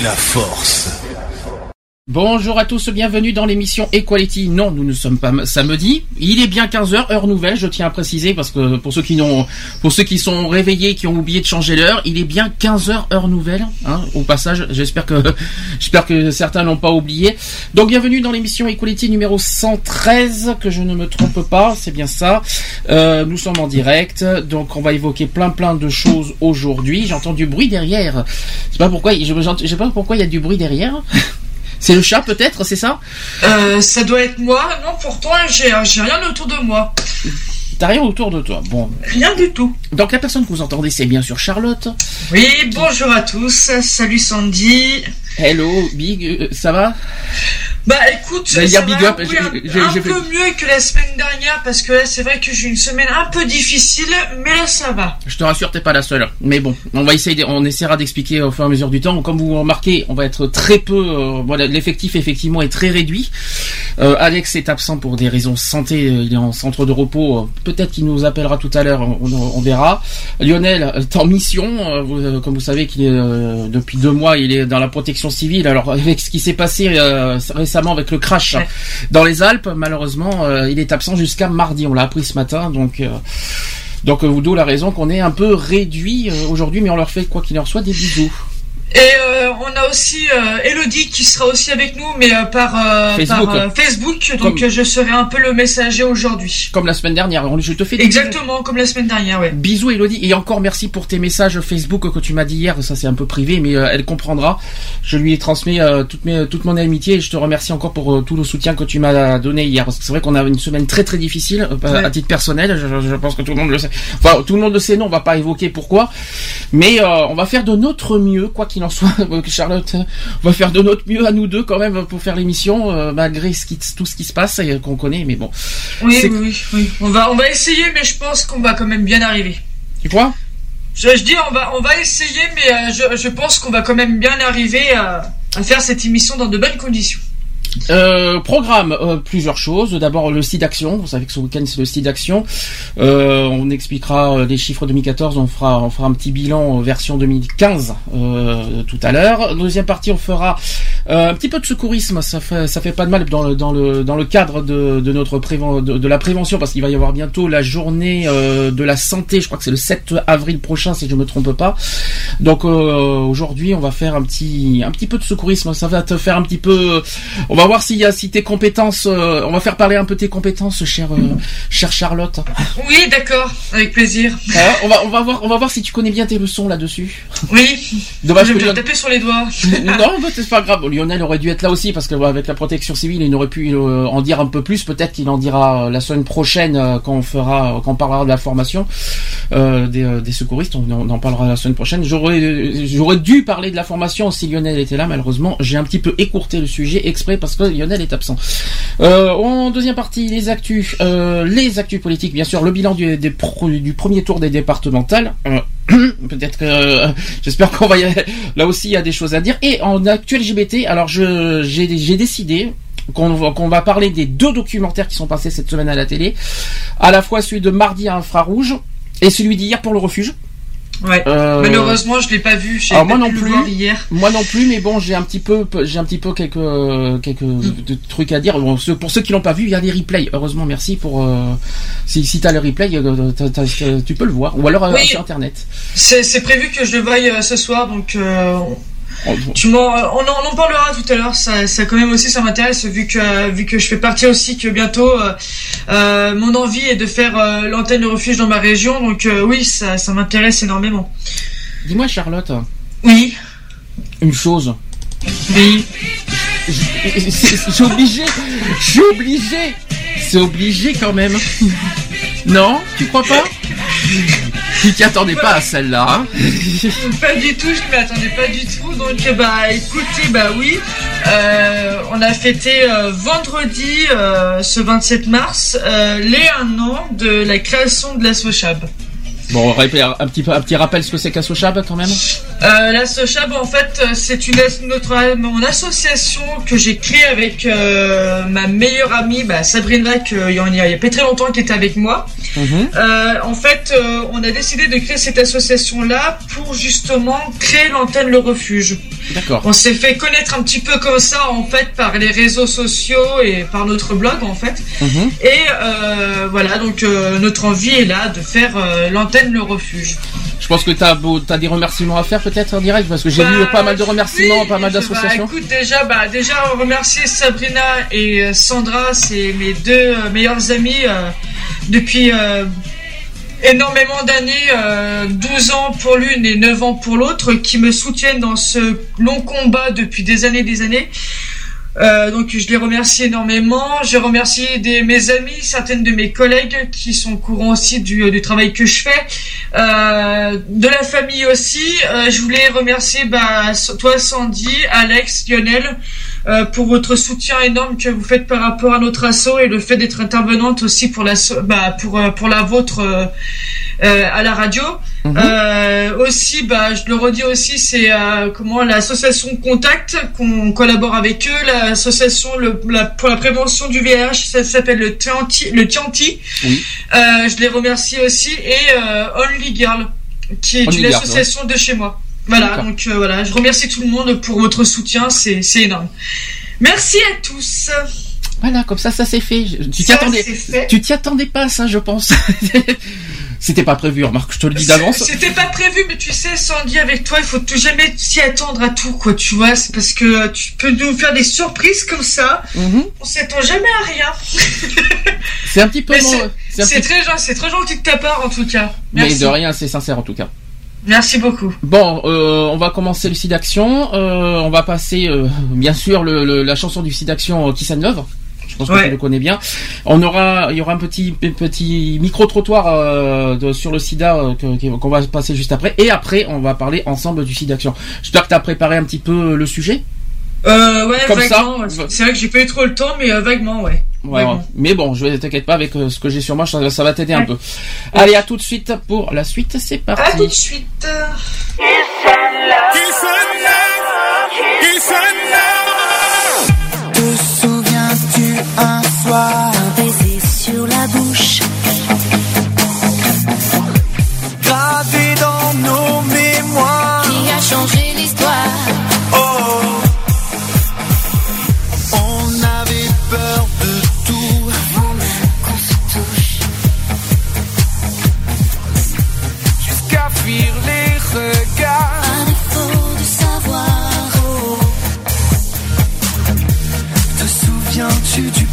la force. Bonjour à tous, bienvenue dans l'émission Equality. Non, nous ne sommes pas samedi. Il est bien 15h, heure nouvelle, je tiens à préciser, parce que pour ceux qui n'ont, pour ceux qui sont réveillés, qui ont oublié de changer l'heure, il est bien 15h, heure nouvelle, hein, au passage. J'espère que, j'espère que certains n'ont pas oublié. Donc bienvenue dans l'émission Equality numéro 113, que je ne me trompe pas, c'est bien ça. Euh, nous sommes en direct, donc on va évoquer plein plein de choses aujourd'hui. J'entends du bruit derrière. Je sais pas pourquoi, je, je sais pas pourquoi il y a du bruit derrière. C'est le chat peut-être, c'est ça Euh, ça doit être moi. Non, pourtant, j'ai j'ai rien autour de moi. T'as rien autour de toi. Bon. Rien du tout. Donc la personne que vous entendez, c'est bien sûr Charlotte. Oui, bonjour à tous. Salut Sandy. Hello, Big, euh, ça va? Bah écoute, ça dire va big up, oui, j'ai- un, peu fait- mieux que la semaine dernière parce que là c'est vrai que j'ai eu une semaine un peu difficile, mais là ça va. Je te rassure, t'es pas la seule. Mais bon, on va essayer, on essaiera d'expliquer au fur et à mesure du temps. Comme vous remarquez, on va être très peu. euh, voilà, l'effectif effectivement est très réduit. Euh, Alex est absent pour des raisons santé. Il est en centre de repos. Peut-être qu'il nous appellera tout à l'heure. On, on verra. Lionel est en mission. euh, vous- comme vous savez qu'il est depuis deux mois, il est dans la protection civile. Alors avec ce qui s'est passé euh, récemment avec le crash Ouais. dans les Alpes, malheureusement, euh, il est absent jusqu'à mardi. On l'a appris ce matin. Donc. euh, donc euh, d'où la raison qu'on est un peu réduit aujourd'hui, mais on leur fait quoi qu'il en soit des bisous. Et euh, on a aussi euh, Elodie qui sera aussi avec nous, mais euh, par, euh, Facebook. par euh, Facebook. Donc Comme- euh, je serai un peu le messager aujourd'hui. Comme la semaine dernière, je te fais des Exactement, comme la semaine dernière, ouais. Bisous Elodie et encore merci pour tes messages Facebook que tu m'as dit hier, ça c'est un peu privé mais euh, elle comprendra. Je lui ai transmis euh, toute, mes, toute mon amitié et je te remercie encore pour tout le soutien que tu m'as donné hier parce que c'est vrai qu'on a une semaine très très difficile euh, Ouais. à titre personnel, je, je- je pense que tout le monde le sait. Enfin tout le monde le sait, non on va pas évoquer pourquoi mais euh, on va faire de notre mieux quoi qu'il en soit Charlotte, on va faire de notre mieux à nous deux quand même pour faire l'émission euh, malgré ce qui, tout ce qui se passe et qu'on connaît mais bon. Oui, oui, oui, oui. On va, on va essayer, mais je pense qu'on va quand même bien arriver. Tu crois? Je, je dis, on va, on va essayer, mais euh, je, je pense qu'on va quand même bien arriver à, à faire cette émission dans de bonnes conditions. Euh, programme euh, plusieurs choses. D'abord le site d'action. Vous savez que ce week-end c'est le site d'action. Euh, on expliquera euh, les chiffres 2014. On fera on fera un petit bilan euh, version 2015 euh, tout à l'heure. Deuxième partie on fera un petit peu de secourisme. Ça fait ça fait pas de mal dans le dans le dans le cadre de, de notre préven de, de la prévention parce qu'il va y avoir bientôt la journée euh, de la santé. Je crois que c'est le 7 avril prochain si je me trompe pas. Donc euh, aujourd'hui on va faire un petit un petit peu de secourisme. Ça va te faire un petit peu on va voir s'il y a si tes compétences. euh, on va faire parler un peu tes compétences, chère euh, chère Charlotte. Oui, d'accord, avec plaisir. On va on va voir on va voir si tu connais bien tes leçons là-dessus. Oui, Dommage je que vais me taper sur les doigts. non, bah, c'est pas grave. Lionel aurait dû être là aussi parce que avec la protection civile, il aurait pu euh, en dire un peu plus. Peut-être qu'il en dira euh, la semaine prochaine euh, quand on fera, quand on parlera de la formation des, secouristes. On, en parlera la semaine prochaine. J'aurais, dû parler de la formation si Lionel était là. Malheureusement, j'ai un petit peu écourté le sujet exprès parce que Lionel est absent. En deuxième partie, les actus, les actus politiques, bien sûr, le bilan du premier tour des départementales. Peut-être que euh, j'espère qu'on va y là aussi il y a des choses à dire. Et en actu LGBT alors je j'ai décidé qu'on va parler des deux documentaires qui sont passés cette semaine à la télé. À la fois celui de mardi à infrarouge et celui d'hier pour le refuge Ouais. Euh, Malheureusement, je l'ai pas vu. Alors moi non le plus. hier. moi non plus mais bon j'ai un petit peu j'ai un petit peu quelques quelques de- trucs à dire bon, pour ceux qui l'ont pas vu il y a des replays heureusement merci pour euh, si si t'as le replay euh, t'as- t'as- tu peux le voir ou alors euh, Oui. sur internet C'est prévu que je le voie euh, ce soir, donc euh, tu m'en, euh, on, en, on en parlera tout à l'heure. Ça, ça quand même aussi, ça m'intéresse vu que euh, vu que je fais partie aussi que bientôt euh, euh, mon envie est de faire euh, l'antenne de refuge dans ma région. Donc euh, oui, ça, ça m'intéresse énormément. Dis-moi, Charlotte, Oui. une chose. Oui. Je suis obligé. Je suis obligé. C'est obligé quand même. Non Tu crois pas Tu t'y attendais pas à celle-là, hein Pas du tout, je ne m'y attendais pas du tout. Donc, bah, écoutez, bah oui, euh, on a fêté euh, vendredi, euh, ce 27 mars, euh, les un an de la création de la Sochab. Bon, un petit, un petit rappel ce que c'est qu'Assochab quand même? Euh, la Sochab, en fait, euh, c'est une notre mon association que j'ai créée avec euh, ma meilleure amie, bah, Sabrina, qui il y a, il y a pas très longtemps, qui était avec moi. Mhm. Euh, en fait, euh, on a décidé de créer cette association-là pour justement créer l'antenne Le Refuge. D'accord. On s'est fait connaître un petit peu comme ça, en fait, par les réseaux sociaux et par notre blog, en fait. Mhm. Et euh, voilà, donc euh, notre envie est là de faire euh, Le Refuge. Je pense que beau- t'as des remerciements à faire peut-être en direct parce que j'ai Bah, vu pas mal de remerciements, oui, pas mal bah, d'associations. écoute, déjà, bah, déjà remercier Sabrina et euh, Sandra, c'est mes deux euh, meilleures amies euh, depuis euh, énormément d'années, euh, 12 ans pour l'une et 9 ans pour l'autre, qui me soutiennent dans ce long combat depuis des années et des années. Euh, donc je les remercie énormément. J'ai remercié des, mes amis, certaines de mes collègues qui sont au courant aussi du, du travail que je fais. Euh, de la famille aussi. Euh, je voulais remercier bah, toi Sandy, Alex, Lionel euh, pour votre soutien énorme que vous faites par rapport à notre assaut et le fait d'être intervenante aussi pour la bah, pour euh, pour la vôtre euh, à la radio. Mhm. Euh, aussi, bah, je le redis aussi, c'est comment l'association Contact qu'on collabore avec eux, l'association le, la, pour la prévention du VIH, ça s'appelle le Tianti. Le Tianti. Oui. Je les remercie aussi et Only Girl, qui est Only une Girl, association de chez moi. Voilà, donc euh, voilà, je remercie tout le monde pour votre soutien, c'est énorme. Merci à tous. Voilà, comme ça, ça s'est fait. Tu t'y attendais. Tu t'y attendais pas, ça, je pense. C'était pas prévu, remarque, je te le dis d'avance. C'était pas prévu, mais tu sais, Sandy, avec toi, il faut tout jamais s'y attendre à tout, quoi, tu vois. C'est parce que tu peux nous faire des surprises comme ça. Mhm. On s'attend jamais à rien. C'est un petit peu c'est- très, très gentil de ta part, en tout cas. Mais de rien, c'est sincère en tout cas. Merci beaucoup. Bon, euh, on va commencer le site d'action. Euh, on va passer, euh, bien sûr, le, le- la chanson du site d'action euh, Kiss and Love. Je pense que tu le connais bien. On aura, il y aura un petit, petit micro trottoir euh, sur le SIDA euh, qu'on va passer juste après. Et après, on va parler ensemble du site d'action. J'espère que tu as préparé un petit peu le sujet. Euh, ouais, Comme vaguement. C'est vrai que j'ai pas eu trop le temps, mais vaguement, ouais. Ouais, Vaguement. ouais. Mais bon, je vais t'inquiète pas avec euh, ce que j'ai sur moi, ça, ça va t'aider un peu. Allez, à tout de suite pour la suite. C'est À tout parti. de suite. Te souviens-tu un soir? Souviens-tu du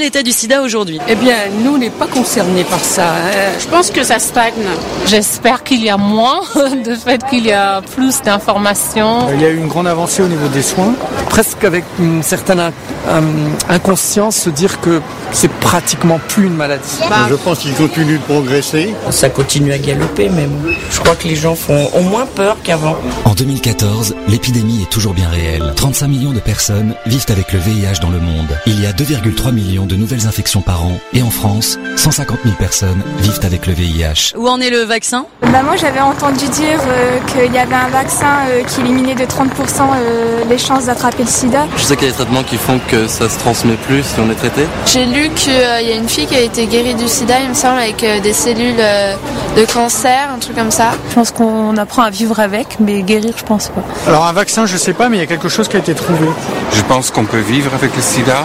Est l'état du sida aujourd'hui? Eh bien, nous, on n'est pas concernés par ça. hein. Je pense que ça stagne. J'espère qu'il y a moins de fait qu'il y a plus d'informations. Il y a eu une grande avancée au niveau des soins, presque avec une certaine in- euh, inconscience, se dire que c'est pratiquement plus une maladie. Je pense qu'il continue de progresser. Ça continue à galoper, mais bon, je crois que les gens font au moins peur qu'avant. En 2014, l'épidémie est toujours bien réelle. 35 millions de personnes vivent avec le VIH dans le monde. Il y a 2,3 millions de nouvelles infections par an. Et en France, 150 000 personnes vivent avec le VIH. Où en est le vaccin? Bah moi j'avais entendu dire euh, qu'il y avait un vaccin euh, qui éliminait de 30% euh, les chances d'attraper le sida. Je sais qu'il y a des traitements qui font que ça se transmet plus si on est traité. J'ai lu qu'il y a une fille qui a été guérie du sida, il me semble, avec euh, des cellules euh, de cancer, un truc comme ça. Je pense qu'on apprend à vivre avec, mais guérir, je pense pas. Alors un vaccin, je sais pas, mais il y a quelque chose qui a été trouvé. Je pense qu'on peut vivre avec le sida.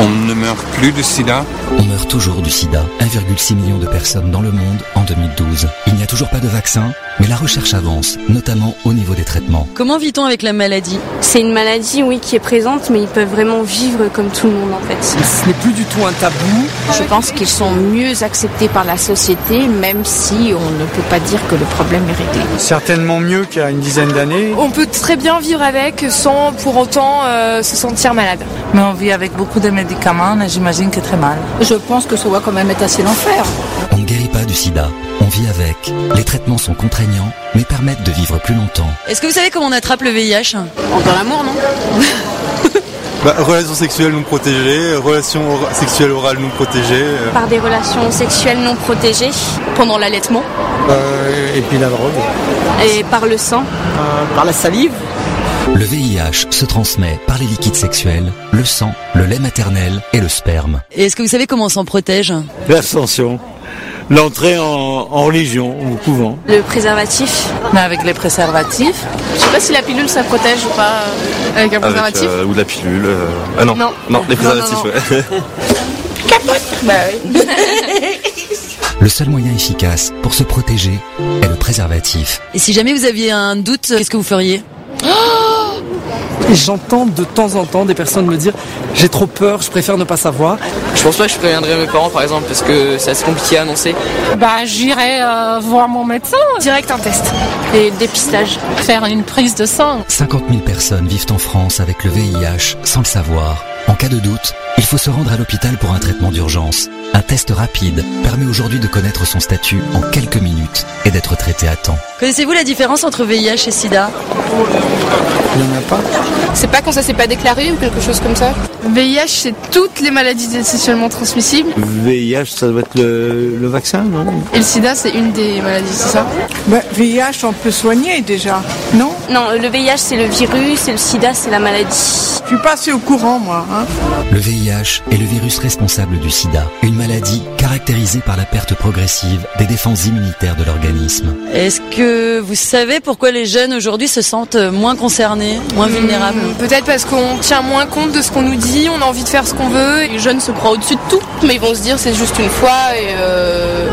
On ne meurt plus de sida. On meurt toujours du sida. 1,6 million de personnes dans le monde en 2012. Il n'y a toujours pas de vaccin, mais la recherche avance, notamment au niveau des traitements. Comment vit-on avec la maladie? C'est une maladie, oui, qui est présente, mais ils peuvent vraiment vivre comme tout le monde, en fait. Ce n'est plus du tout un tabou. Je pense qu'ils sont mieux acceptés par la société, même si on ne peut pas dire que le problème est réglé. Certainement mieux qu'il y a une dizaine d'années. On peut très bien vivre avec sans pour autant euh, se sentir malade. Mais on vit avec beaucoup de médicaments, mais j'imagine que très mal. Je pense que ça va quand même être assez l'enfer. On ne guérit pas du sida, on vit avec. Les traitements sont contraignants, mais permettent de vivre plus longtemps. Est-ce que vous savez comment on attrape le VIH Dans l'amour, non? Bah, relations sexuelles non protégées, relations sexuelles orales non protégées. euh. Par des relations sexuelles non protégées pendant l'allaitement Euh, et puis la drogue. et par le sang. par la salive. Le VIH se transmet par les liquides sexuels, le sang, le lait maternel et le sperme. Et est-ce que vous savez comment on s'en protège? L'abstention. L'entrée en, en religion, au couvent. Le préservatif. Mais avec les préservatifs, Je sais pas si la pilule ça protège ou pas euh, avec un Avec, préservatif. euh, ou de la pilule. euh, Ah non, Non. non, les Non, non, préservatifs, non. ouais. Bah oui. Le seul moyen efficace pour se protéger est le préservatif. Et si jamais vous aviez un doute, qu'est-ce que vous feriez? Et j'entends de temps en temps des personnes me dire j'ai trop peur, je préfère ne pas savoir. Je pense pas que je préviendrai mes parents par exemple parce que c'est assez compliqué à annoncer. Bah, j'irai euh, voir mon médecin. Direct un test. Et dépistage. Faire une prise de sang. 50 000 personnes vivent en France avec le VIH sans le savoir. En cas de doute, il faut se rendre à l'hôpital pour un traitement d'urgence. Un test rapide permet aujourd'hui de connaître son statut en quelques minutes et d'être traité à temps. Connaissez-vous la différence entre VIH et SIDA? Il n'y en a pas. C'est pas quand ça s'est pas déclaré ou quelque chose comme ça? VIH, c'est toutes les maladies sexuellement transmissibles. VIH, ça doit être le, le vaccin, non? Et le sida, c'est une des maladies, c'est ça? Bah, VIH, on peut soigner déjà, non? Non, le VIH, c'est le virus et le sida, c'est la maladie. Je suis pas assez au courant, moi. Hein. Le VIH est le virus responsable du sida, une maladie caractérisée par la perte progressive des défenses immunitaires de l'organisme. Est-ce que vous savez pourquoi les jeunes aujourd'hui se sentent moins concernés, moins vulnérables? Peut-être parce qu'on tient moins compte de ce qu'on nous dit, on a envie de faire ce qu'on veut. Les jeunes se croient au-dessus de tout, mais ils vont se dire c'est juste une fois et euh,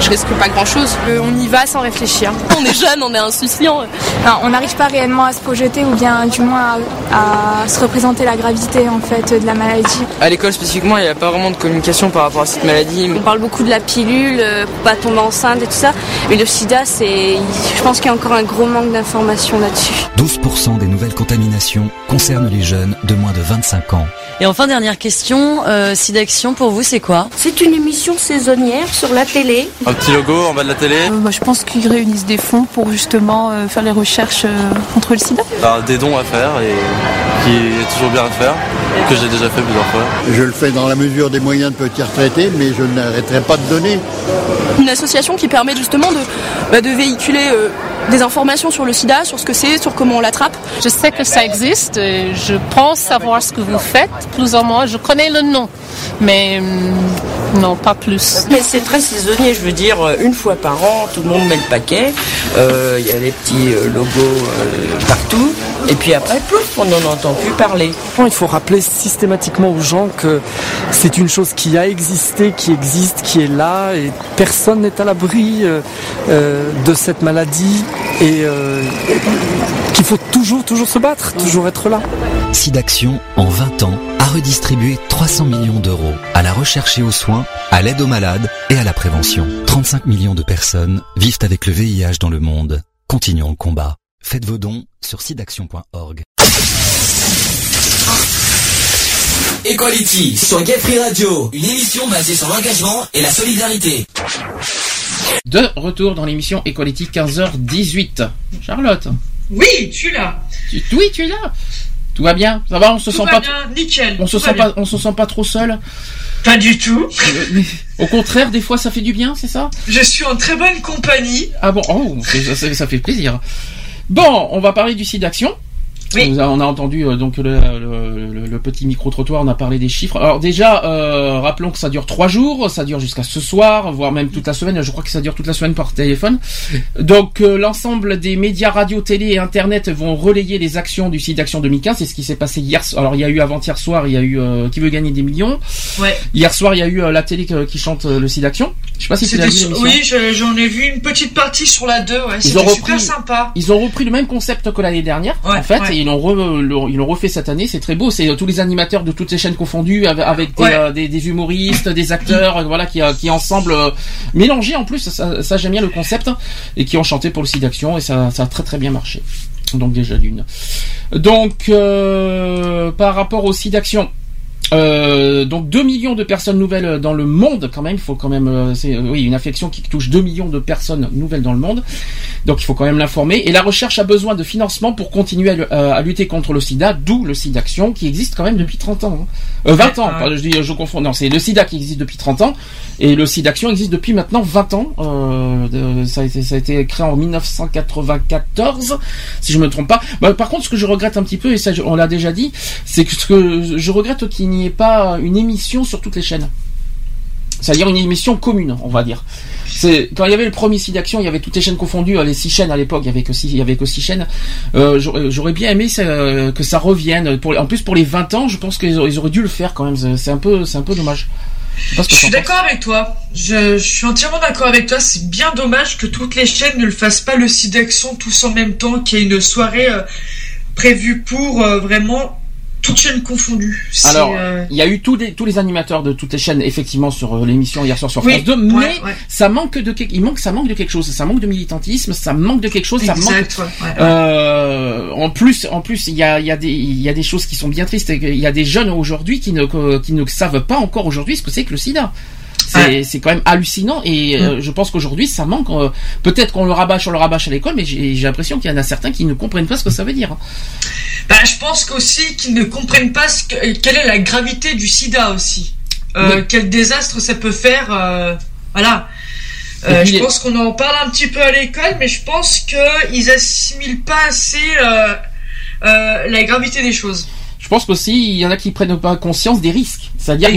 je risque pas grand-chose. Euh, on y va sans réfléchir. On est jeune, on est insouciant. Non, on n'arrive pas réellement à se projeter ou bien du moins à, à se représenter la gravité en fait de la maladie. À l'école spécifiquement, il n'y a pas vraiment de communication par rapport à cette maladie. On parle beaucoup de la pilule euh, pas tomber enceinte et tout ça. Mais le sida, c'est, je pense qu'il y a encore un gros manque d'informations là-dessus. 12% des nouvelles contaminations concernent les jeunes de moins de 25 ans. Et enfin, dernière question, euh, SIDAction pour vous, c'est quoi? C'est une émission saisonnière sur la télé. Un petit logo en bas de la télé? Bah, je pense qu'ils réunissent des fonds pour justement euh, faire les recherches euh, contre le sida. Alors, des dons à faire et qui est toujours bien à faire, que j'ai déjà fait plusieurs fois. Je le fais dans la mesure des moyens de petits retraités, mais je n'arrêterai pas de donner. Une association qui permet justement de, bah, de véhiculer euh, des informations sur le sida, sur ce que c'est, sur comment on l'attrape. Je sais que ça existe, et je pense savoir ce que vous faites, plus ou moins. Je connais le nom, mais hum, non, pas plus. Mais c'est très saisonnier, je veux dire, euh, une fois par an, tout le monde met le paquet, Euh, il y a des petits euh, logos euh, partout, et puis après, plouf, on n'en entend plus parler. Bon, Il faut rappeler systématiquement aux gens que c'est une chose qui a existé, qui existe, qui est là, et personne n'est à l'abri euh, euh, de cette maladie, et euh, qu'il faut toujours, toujours se battre, toujours être là. SIDAction, en 20 ans, a redistribué 300 millions d'euros à la recherche et aux soins, à l'aide aux malades et à la prévention. 35 millions de personnes vivent avec le VIH dans le monde. Continuons le combat. Faites vos dons sur sidaction.org. Equality sur Gay Free Radio, une émission basée sur l'engagement et la solidarité. De retour dans l'émission Equality 15h18. Charlotte, Oui, tu l'as. tu, oui, tu es là. Tout va bien? Ça va? On se Tout sent va pas bien, nickel. on se sent pas on se sent pas trop seul? Pas du tout. Au contraire, des fois ça fait du bien, c'est ça? Je suis en très bonne compagnie. Ah bon, oh, ça, ça- ça fait plaisir. Bon, on va parler du site d'action. On a, on a entendu euh, donc le, le- le- le petit micro trottoir, on a parlé des chiffres. Alors déjà, euh, rappelons que ça dure trois jours, ça dure jusqu'à ce soir, voire même toute la semaine. Je crois que ça dure toute la semaine par téléphone. Donc euh, l'ensemble des médias radio, télé et internet vont relayer les actions du site d'action 2015. C'est ce qui s'est passé hier. Alors il y a eu avant-hier soir, il y a eu qui veut gagner des millions. Ouais. Hier soir, il y a eu la télé qui chante le site d'action. Je sais pas si tu l'as C'était vu. Oui, je- j'en ai vu une petite partie sur la 2, ouais. C'était super repris- sympa. Ils ont repris le même concept que l'année dernière, Ouais, en fait, ouais. et ils l'ont re- le- ils l'ont refait cette année. C'est très beau. C'est euh, tous les animateurs de toutes les chaînes confondues avec, avec des, Ouais. euh, des, des humoristes, des acteurs, euh, voilà, qui, qui ensemble mélangés en plus. Ça, ça, j'aime bien le concept et qui ont chanté pour le site d'action et ça, ça a très très bien marché. Donc déjà l'une. Donc euh, par rapport au site d'action. Euh, donc 2 millions de personnes nouvelles dans le monde quand même, il faut quand même euh, c'est euh, oui, une affection qui touche 2 millions de personnes nouvelles dans le monde. Donc il faut quand même l'informer et la recherche a besoin de financement pour continuer à, euh, lutter contre le sida, d'où le sida action qui existe quand même depuis 30 ans. hein. Euh, 20 ans, je dis je confonds. Non, c'est le sida qui existe depuis 30 ans et le sida action existe depuis maintenant 20 ans. Euh, ça a été ça a été créé en 1994 si je me trompe pas. Bah, par contre ce que je regrette un petit peu et ça on l'a déjà dit, c'est que ce que je regrette qu'il n'y ait pas une émission sur toutes les chaînes. C'est-à-dire une émission commune, on va dire. C'est quand il y avait le premier site d'action, il y avait toutes les chaînes confondues, euh, les six chaînes à l'époque, il y avait que six, il y avait que six chaînes. Euh, j'aurais bien aimé ça, euh, que ça revienne. Pour, en plus pour les 20 ans, je pense qu'ils auraient, dû le faire quand même. C'est- un peu, c'est un peu dommage. Je Je suis d'accord avec toi. Je, je suis entièrement d'accord avec toi. C'est bien dommage que toutes les chaînes ne le fassent pas le site d'action tous en même temps, qu'il y ait une soirée euh, prévu pour euh, vraiment toutes chaînes confondues. Alors, euh, il y a eu tous les, tous les animateurs de toutes les chaînes, effectivement, sur euh, l'émission hier soir sur Oui, France 2, ouais, mais ouais. ça manque de quelque, il manque, ça manque de quelque chose, ça manque de militantisme, ça manque de quelque chose, ça manque. Ouais. Euh, en plus, en plus, il y a, il y a des, il y a des choses qui sont bien tristes. Il y a des jeunes aujourd'hui qui ne, que- qui ne savent pas encore aujourd'hui ce que c'est que le SIDA. C'est, quand même hallucinant et Mm. euh, je pense qu'aujourd'hui ça manque. euh, peut-être qu'on le rabâche, on le rabâche à l'école, mais j'ai, l'impression qu'il y en a certains qui ne comprennent pas ce que ça veut dire. Bah, je pense qu'aussi qu'ils ne comprennent pas ce que- quelle est la gravité du sida aussi. Euh, Oui. Quel désastre ça peut faire. euh, voilà. Euh, je pense qu'on en parle un petit peu à l'école, mais je pense qu'ils assimilent pas assez la gravité des choses. Je pense qu'aussi il y en a qui prennent pas conscience des risques. C'est-à-dire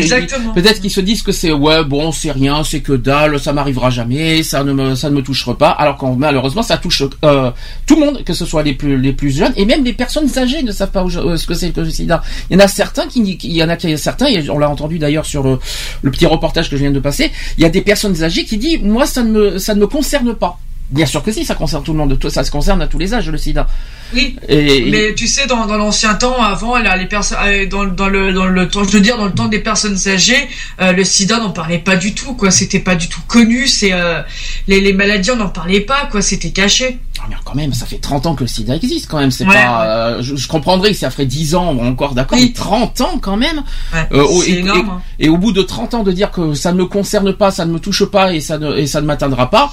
peut-être qu'ils se disent que c'est ouais bon c'est rien, c'est que dalle, ça m'arrivera jamais, ça ne me ça ne me touchera pas. Alors qu'en malheureusement ça touche euh, tout le monde, que ce soit les plus les plus jeunes et même les personnes âgées ne savent pas où- euh, ce que c'est que le sida. Il y en a certains qui il y en a qui- certains et on l'a entendu d'ailleurs sur le, le petit reportage que je viens de passer. Il y a des personnes âgées qui disent moi ça ne me ça ne me concerne pas. Bien sûr que si, ça concerne tout le monde, ça se concerne à tous les âges le sida. Oui. Et- mais tu sais, dans, dans l'ancien temps, avant, là, les personnes, euh, dans, dans le dans le temps, je veux dire, dans le temps des personnes âgées, euh, le SIDA n'en parlait pas du tout, quoi. C'était pas du tout connu. C'est euh, les, les maladies, on n'en parlait pas, quoi. C'était caché. Ah, mais quand même, ça fait 30 ans que le sida existe quand même. C'est Ouais, pas. euh, je, je comprendrais que ça ferait 10 ans encore, d'accord. mais 30 ans quand même. C'est énorme, et- hein. et au bout de 30 ans de dire que ça ne me concerne pas, ça ne me touche pas et ça ne, et ça ne m'atteindra pas.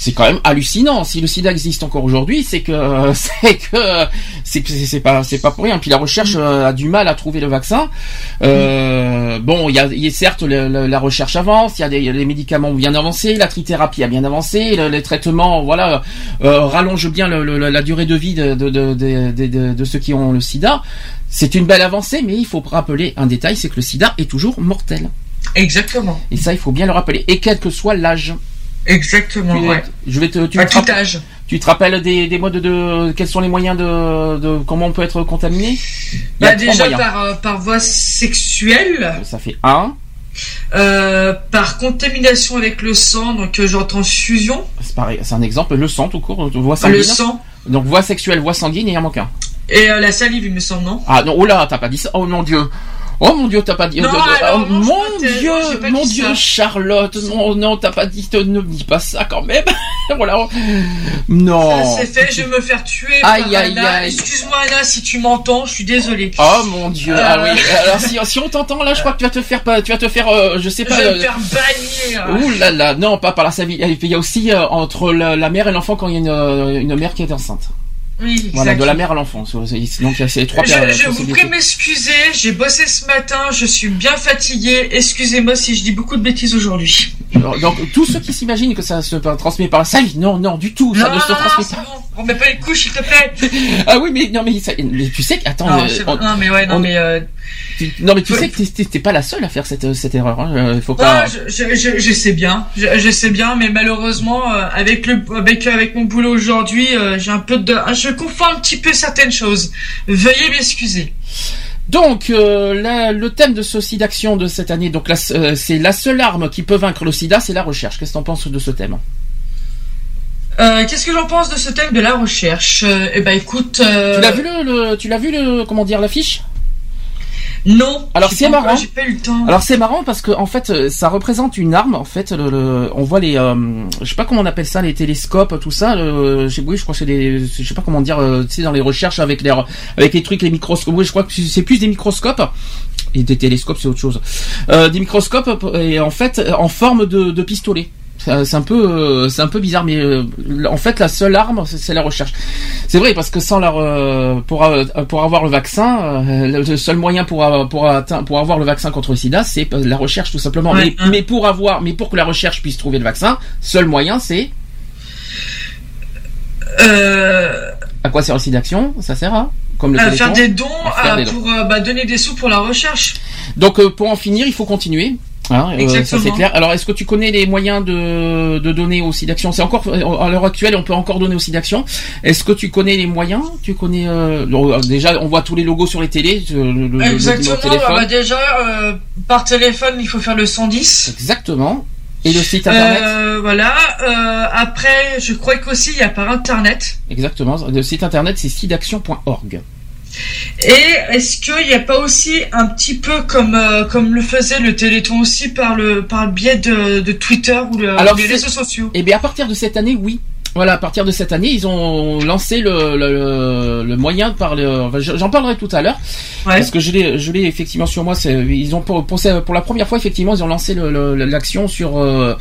C'est quand même hallucinant. Si le SIDA existe encore aujourd'hui, c'est que c'est que c'est que c'est pas c'est pas pour rien. Puis la recherche euh, a du mal à trouver le vaccin. Euh, Bon, il y a, il y a certes le- le- la recherche avance, il y a des les médicaments ont bien avancé, la trithérapie a bien avancé, le- les traitements voilà euh, rallongent bien la durée de vie de de, de, de, de- de- de ceux qui ont le SIDA. C'est une belle avancée, mais il faut rappeler un détail, c'est que le SIDA est toujours mortel. Exactement. Et ça, il faut bien le rappeler. Et quel que soit l'âge. Exactement. Tu- ouais. Je vais te. Tu À te tout rappelles- âge. Tu te rappelles des, des modes de quels sont les moyens de, de comment on peut être contaminé? Bah, déjà par euh, par voie sexuelle. Ça fait un. Euh, par contamination avec le sang, donc euh, genre transfusion. C'est pareil, c'est un exemple. Le sang tout court, voie sanguine. Le sang. Donc voie sexuelle, voie sanguine et il en manque un. Et euh, la salive, il me semble, non? Ah non, oh là, t'as pas dit ça. Oh mon dieu. Oh mon dieu, t'as pas dit. Non, de- alors, oh, non, mon je dieu, mon dieu, ça. Charlotte. Non, non, t'as pas dit. Ne me dis pas ça quand même. voilà. Non. Ça, C'est fait, je vais me faire tuer Aïe, par aïe, Anna. aïe. Excuse-moi Anna si tu m'entends, je suis désolé. Oh mon dieu. Euh. Ah oui. Alors si, si on t'entend là, je crois que tu vas te faire tu vas te faire, euh, je sais Je pas. vais me euh, faire bannir. Ouh là là, non, pas par la savie. Il y a aussi euh, entre la, la mère et l'enfant quand il y a une, euh, une mère qui est enceinte. Oui, Voilà, de la mère à l'enfant. Donc il y a ces trois Je, je vous prie m'excuser, j'ai bossé ce matin, je suis bien fatigué. Excusez-moi si je dis beaucoup de bêtises aujourd'hui. Donc tous ceux qui s'imaginent que ça se transmet par la salive, non, non, du tout, ça Non, ne se non, transmet c'est pas. bon, remets pas les couches s'il te plaît. Ah oui, mais non, mais, ça- mais tu sais que attends, Non, euh, on- non, mais ouais, non, on- mais, euh, tu- non mais tu sais que t'es pas la seule à faire cette cette erreur. Hein. euh, Faut pas. je, je, je, je sais bien, je, je sais bien, mais malheureusement, euh, avec le, avec, avec mon boulot aujourd'hui, euh, j'ai un peu de, je confonds un petit peu certaines choses. Veuillez m'excuser. Donc euh, la- le thème de ce sida d'action de cette année, donc euh, c'est la seule arme qui peut vaincre le sida, c'est la recherche. Qu'est-ce que t'en penses de ce thème? Euh, Qu'est-ce que j'en pense de ce thème de la recherche? Eh ben, écoute. Tu l'as vu le, le- tu l'as vu le comment dire l'affiche? Non. Alors c'est marrant. J'ai pas eu le temps. Alors c'est marrant parce que en fait euh, ça représente une arme en fait le, le- on voit les euh, je sais pas comment on appelle ça les télescopes tout ça le, je sais oui je crois que c'est des je sais pas comment dire euh, tu sais dans les recherches avec les avec les trucs les microscopes oui je crois que c'est plus des microscopes et des télescopes c'est autre chose euh, des microscopes et en fait en forme de, de pistolet c'est c'est un peu euh, c'est un peu bizarre mais euh, en fait la seule arme c'est la recherche c'est vrai parce que sans la pour euh, pour avoir le vaccin euh, le- seul moyen pour avoir- pour atteindre- pour avoir le vaccin contre le sida c'est la recherche tout simplement Ouais, mais, mais pour avoir mais pour que la recherche puisse trouver le vaccin seul moyen c'est Euh, à quoi sert le sida action ça sert à comme le à téléthon faire des dons, À faire à- des dons. pour euh, bah, donner des sous pour la recherche. Donc euh, pour en finir, il faut continuer. Hein, euh, ça Exactement. c'est clair. Alors est-ce que tu connais les moyens de, de donner aussi d'action? C'est encore euh, à l'heure actuelle, on peut encore donner aussi d'action. Est-ce que tu connais les moyens? Tu connais euh, euh, déjà, on voit tous les logos sur les télés, euh, le, le- le- le Exactement. téléphone. bah, déjà, euh, par téléphone, il faut faire le 110. Exactement. Et le site internet? Euh, voilà. Euh, après, je crois qu'aussi il y a par internet. Exactement. Le site internet, c'est sidaction.org. Et est-ce qu'il n'y a pas aussi un petit peu comme euh, comme le faisait le Téléthon aussi par le par le biais de, de Twitter ou le, Alors, les c'est- réseaux sociaux? Eh bien, à partir de cette année, oui. Voilà, à partir de cette année, ils ont lancé le, le, moyen par le. enfin, J'en parlerai tout à l'heure parce que je l'ai, je l'ai effectivement sur moi. Ils ont pour, pour, pour la première fois effectivement, ils ont lancé l'action sur euh,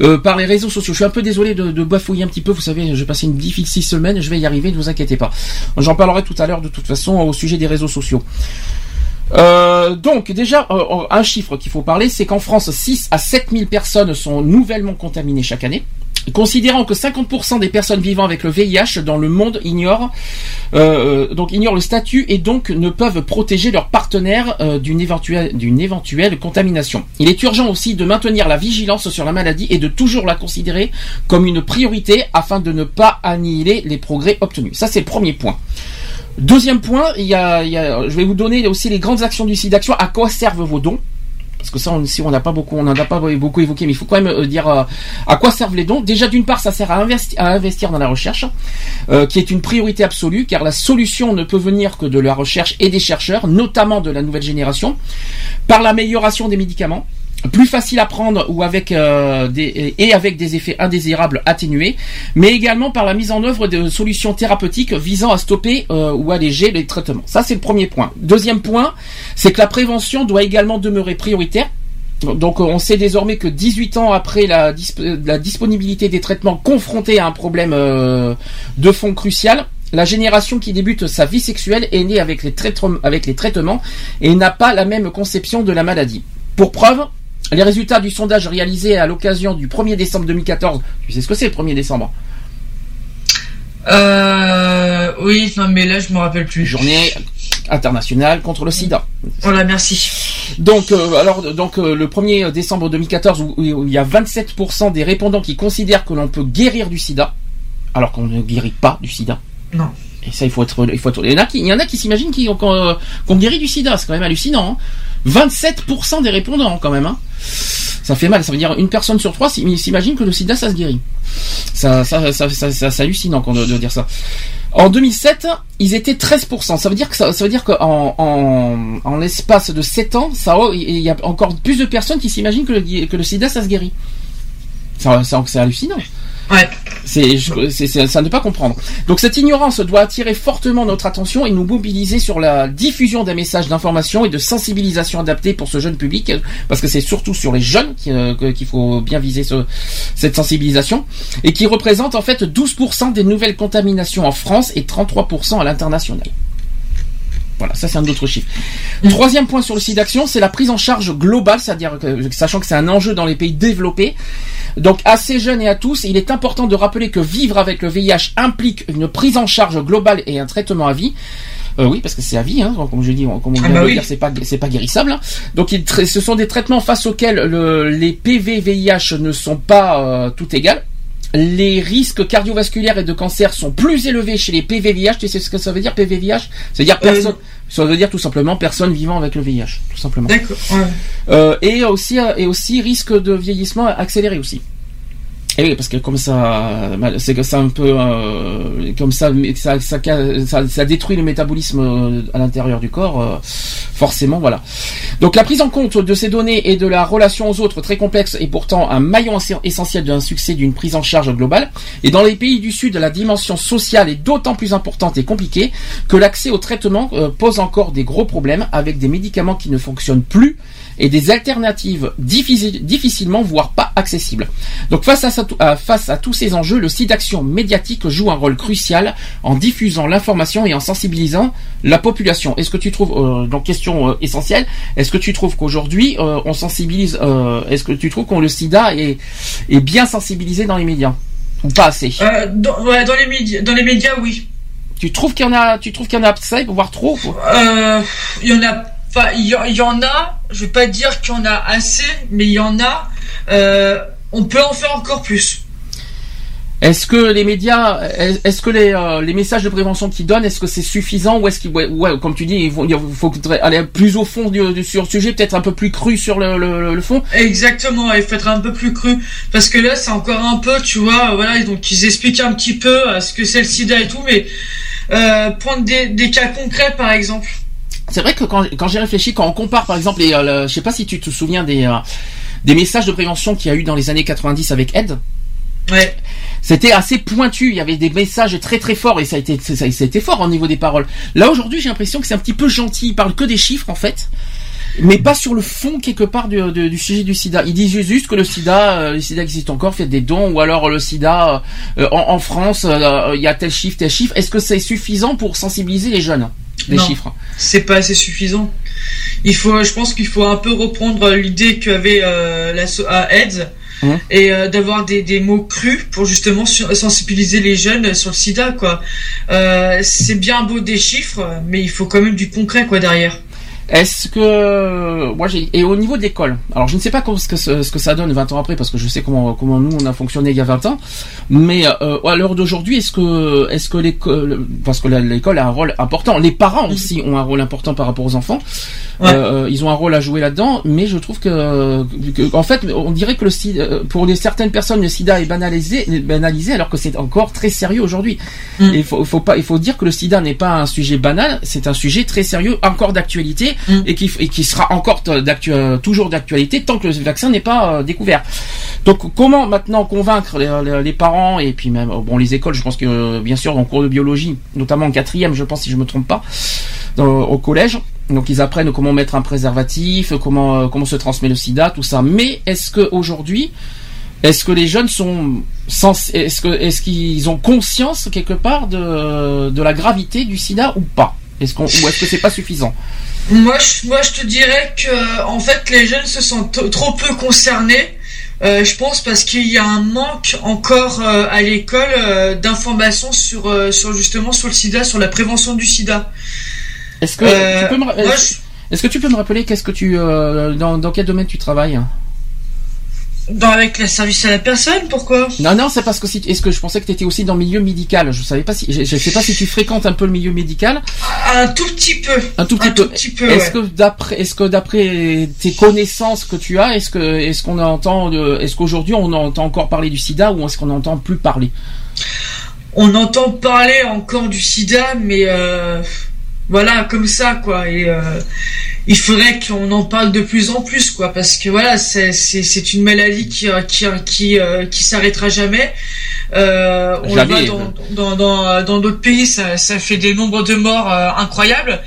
euh, par les réseaux sociaux. Je suis un peu désolé de, de bafouiller un petit peu. Vous savez, j'ai passé une difficile semaine. Je vais y arriver. Ne vous inquiétez pas. J'en parlerai tout à l'heure de toute façon au sujet des réseaux sociaux. Euh, donc déjà euh, un chiffre qu'il faut parler, c'est qu'en France 6 à 7 000 personnes sont nouvellement contaminées chaque année. Considérant que 50% des personnes vivant avec le VIH dans le monde ignorent euh, donc ignorent le statut et donc ne peuvent protéger leurs partenaires euh, d'une éventuelle éventuelle contamination. Il est urgent aussi de maintenir la vigilance sur la maladie et de toujours la considérer comme une priorité afin de ne pas annihiler les progrès obtenus. Ça c'est le premier point. Deuxième point, il y a, il y a- je vais vous donner aussi les grandes actions du site d'action. À quoi servent vos dons? Parce que ça, on, si on n'a pas beaucoup, n'en a pas beaucoup évoqué, mais il faut quand même euh, dire euh, à quoi servent les dons. Déjà, d'une part, ça sert à investir dans la recherche, euh, qui est une priorité absolue, car la solution ne peut venir que de la recherche et des chercheurs, notamment de la nouvelle génération, par l'amélioration des médicaments plus facile à prendre ou avec euh, des, et avec des effets indésirables atténués, mais également par la mise en œuvre de solutions thérapeutiques visant à stopper euh, ou alléger les traitements. Ça c'est le premier point. Deuxième point, c'est que la prévention doit également demeurer prioritaire. Donc euh, on sait désormais que 18 ans après la, disp- la disponibilité des traitements confrontés à un problème euh, de fond crucial, la génération qui débute sa vie sexuelle est née avec les traitements et n'a pas la même conception de la maladie. Pour preuve, les résultats du sondage réalisé à l'occasion du 1er décembre 2014, tu sais ce que c'est le 1er décembre? Euh, oui, non mais là je me rappelle plus. Journée internationale contre le sida. Voilà, merci. Donc, euh, alors, donc euh, le 1er décembre 2014, où, où il y a 27% des répondants qui considèrent que l'on peut guérir du sida, alors qu'on ne guérit pas du sida. Non. Et ça, il faut être, il faut être. Il y en a qui, il y en a qui s'imaginent qu'on euh, qu'on guérit du sida. C'est quand même hallucinant. Hein. 27% des répondants, quand même. Hein. Ça fait mal. Ça veut dire une personne sur trois s'im- s'imagine que le sida, ça se guérit. Ça, ça, ça, ça- ça- c'est hallucinant qu'on de, de dire ça. En 2007, ils étaient 13%. Ça veut dire que ça, ça veut dire qu'en en, en l'espace de 7 ans, ça, il y a encore plus de personnes qui s'imaginent que le, que le sida, ça se guérit. C'est hallucinant. Ouais. C'est, c'est, ça ne pas comprendre. Donc cette ignorance doit attirer fortement notre attention et nous mobiliser sur la diffusion d'un message d'information et de sensibilisation adapté pour ce jeune public, parce que c'est surtout sur les jeunes euh, qu'il faut bien viser ce- cette sensibilisation, et qui représente en fait 12% des nouvelles contaminations en France et 33% à l'international. Voilà, ça c'est un autre chiffre. Troisième point sur le site d'action, c'est la prise en charge globale, c'est-à-dire que, sachant que c'est un enjeu dans les pays développés. Donc à ces jeunes et à tous, il est important de rappeler que vivre avec le VIH implique une prise en charge globale et un traitement à vie. Euh, oui, parce que c'est à vie, hein, comme je dis, comme on vient Ah bah de le oui. dire, c'est pas, c'est pas guérissable. hein. Donc, il ce sont des traitements face auxquels le- les PV-VIH ne sont pas euh, tout égales. Les risques cardiovasculaires et de cancer sont plus élevés chez les PV-VIH. Tu sais ce que ça veut dire PV-VIH C'est-à-dire Euh, personne. Ça veut dire tout simplement personne vivant avec le VIH, tout simplement. D'accord. ouais. Euh, et aussi et aussi risque de vieillissement accéléré aussi. Et oui, parce que comme ça, c'est que c'est un peu euh, comme ça, ça, ça, ça, ça détruit le métabolisme euh, à l'intérieur du corps, euh, forcément, voilà. Donc la prise en compte de ces données et de la relation aux autres très complexe est pourtant un maillon ess- essentiel d'un succès d'une prise en charge globale. Et dans les pays du Sud, la dimension sociale est d'autant plus importante et compliquée que l'accès au traitement pose encore des gros problèmes avec des médicaments qui ne fonctionnent plus et des alternatives difficile- difficilement, voire pas accessibles. Donc face à, à- face à tous ces enjeux, le site d'action médiatique joue un rôle crucial en diffusant l'information et en sensibilisant la population. Est-ce que tu trouves, euh, donc question euh, essentielle, est-ce que tu trouves qu'aujourd'hui euh, on sensibilise, euh, est-ce que tu trouves qu'on le sida est, est bien sensibilisé dans les médias ou pas assez? Euh, dans, ouais, dans les médias, dans les médias, oui. Tu trouves qu'il y en a, tu trouves qu'il y en a assez, voire trop Euh, il y en a, enfin, il y, en a. Je vais pas dire qu'il y en a assez, mais il y en a. Euh, on peut en faire encore plus. Est-ce que les médias, est-ce que les, euh, les messages de prévention qu'ils donnent, est-ce que c'est suffisant ou est-ce qu'il, ouais, ouais, comme tu dis, il faut, il faut aller plus au fond du, du- sur le sujet, peut-être un peu plus cru sur le, le, le fond. Exactement, il faut être un peu plus cru parce que là c'est encore un peu, tu vois, voilà, donc ils expliquent un petit peu ce que c'est le sida et tout, mais euh, prendre des, des cas concrets par exemple. C'est vrai que quand, quand j'ai réfléchi, quand on compare par exemple, les, euh, le- je sais pas si tu te souviens des, euh, des messages de prévention qu'il y a eu dans les années 90 avec Ed. Ouais. C'était assez pointu, il y avait des messages très très forts et ça a été, ça, ça a été fort au niveau des paroles. Là aujourd'hui j'ai l'impression que c'est un petit peu gentil, ils parlent que des chiffres en fait. Mais pas sur le fond quelque part du, du- du sujet du sida. Ils disent juste que le sida, euh, le sida existe encore, faites des dons, ou alors le sida euh, en, en France, euh, il y a tel chiffre, tel chiffre. Est-ce que c'est suffisant pour sensibiliser les jeunes? Non, chiffres. C'est pas assez suffisant. Il faut, je pense qu'il faut un peu reprendre l'idée qu'avait euh, à AIDS et euh, d'avoir des, des mots crus pour justement sensibiliser les jeunes sur le sida quoi. Euh, c'est bien beau des chiffres, mais il faut quand même du concret quoi derrière. Est-ce que moi j'ai et au niveau de l'école, alors je ne sais pas comment, ce que ce, que ça donne 20 ans après parce que je sais comment comment nous on a fonctionné il y a 20 ans, mais euh, à l'heure d'aujourd'hui est-ce que est-ce que l'école parce que l'école a un rôle important, les parents aussi ont un rôle important par rapport aux enfants, Euh, ils ont un rôle à jouer là-dedans, mais je trouve que, que- en fait on dirait que le sida pour les certaines personnes le sida est banalisé banalisé alors que c'est encore très sérieux aujourd'hui. Il faut, faut pas il faut dire que le sida n'est pas un sujet banal, c'est un sujet très sérieux encore d'actualité et qui et qui sera encore euh, toujours d'actualité tant que le vaccin n'est pas euh, découvert. Donc comment maintenant convaincre les, les parents et puis même euh, bon les écoles, je pense que euh, bien sûr en cours de biologie, notamment en quatrième, je pense si je me trompe pas, au collège. Donc ils apprennent comment mettre un préservatif, comment euh, comment se transmet le sida, tout ça. Mais est-ce que aujourd'hui est-ce que les jeunes sont est-ce que est-ce qu'ils ont conscience quelque part de, de la gravité du sida ou pas? Est-ce qu'on ou est-ce que c'est pas suffisant? Moi, je, moi, je te dirais que en fait, les jeunes se sentent trop peu concernés. Euh, je pense parce qu'il y a un manque encore euh, à l'école euh, d'informations sur sur justement sur le SIDA, sur la prévention du SIDA. Est-ce que tu peux me est-ce que tu peux me rappeler qu'est-ce que tu dans, dans quel domaine tu travailles? Dans avec le service à la personne, pourquoi? Non non, c'est parce que si est-ce que je pensais que tu étais aussi dans le milieu médical? Je savais pas si je, je sais pas si tu fréquentes un peu le milieu médical. Un tout petit peu. Un tout petit Un peu. tout petit peu, Est-ce ouais. que d'après est-ce que d'après tes connaissances que tu as, est-ce que est-ce qu'on entend est-ce qu'aujourd'hui on entend encore parler du sida ou est-ce qu'on n'entend plus parler? On entend parler encore du SIDA, mais euh, voilà, comme ça, quoi. Et euh, il faudrait qu'on en parle de plus en plus, quoi, parce que voilà, c'est une maladie qui euh, qui qui euh, qui s'arrêtera jamais. Euh, on le voit dans dans dans dans d'autres pays, ça ça fait des nombres de morts incroyables.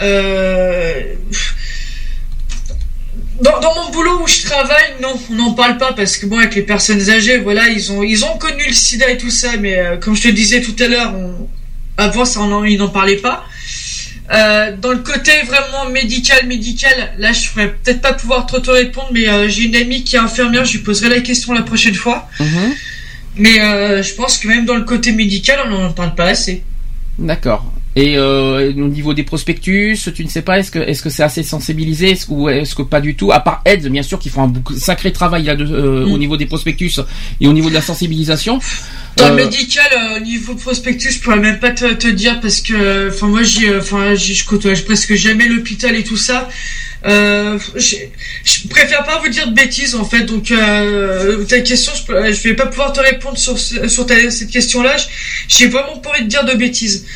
Euh, dans, dans mon boulot où je travaille, non, on n'en parle pas parce que bon, avec les personnes âgées, voilà, ils ont, ils ont connu le sida et tout ça, mais euh, comme je te disais tout à l'heure, avant ça, on en- ils n'en parlaient pas. Euh, dans le côté vraiment médical, médical, là, je ferais peut-être pas pouvoir trop te répondre, mais euh, j'ai une amie qui est infirmière, je lui poserai la question la prochaine fois. Mais euh, je pense que même dans le côté médical, on n'en parle pas assez. D'accord. Et euh, au niveau des prospectus, tu ne sais pas, est-ce que est-ce que c'est assez sensibilisé, est-ce ou est-ce que pas du tout À part Aide, bien sûr, qui font un sacré travail là, de, euh, Mm. au niveau des prospectus et au niveau de la sensibilisation. Dans Euh, le médical, euh, au niveau prospectus, je pourrais même pas te, te dire parce que, enfin moi, j'y, enfin, j'y- je côtoie presque jamais l'hôpital et tout ça. Euh, je, je préfère pas vous dire de bêtises en fait. Donc euh, ta question, je, je vais pas pouvoir te répondre sur ce- sur ta- cette question-là. Je- J'ai vraiment pas envie de dire de bêtises.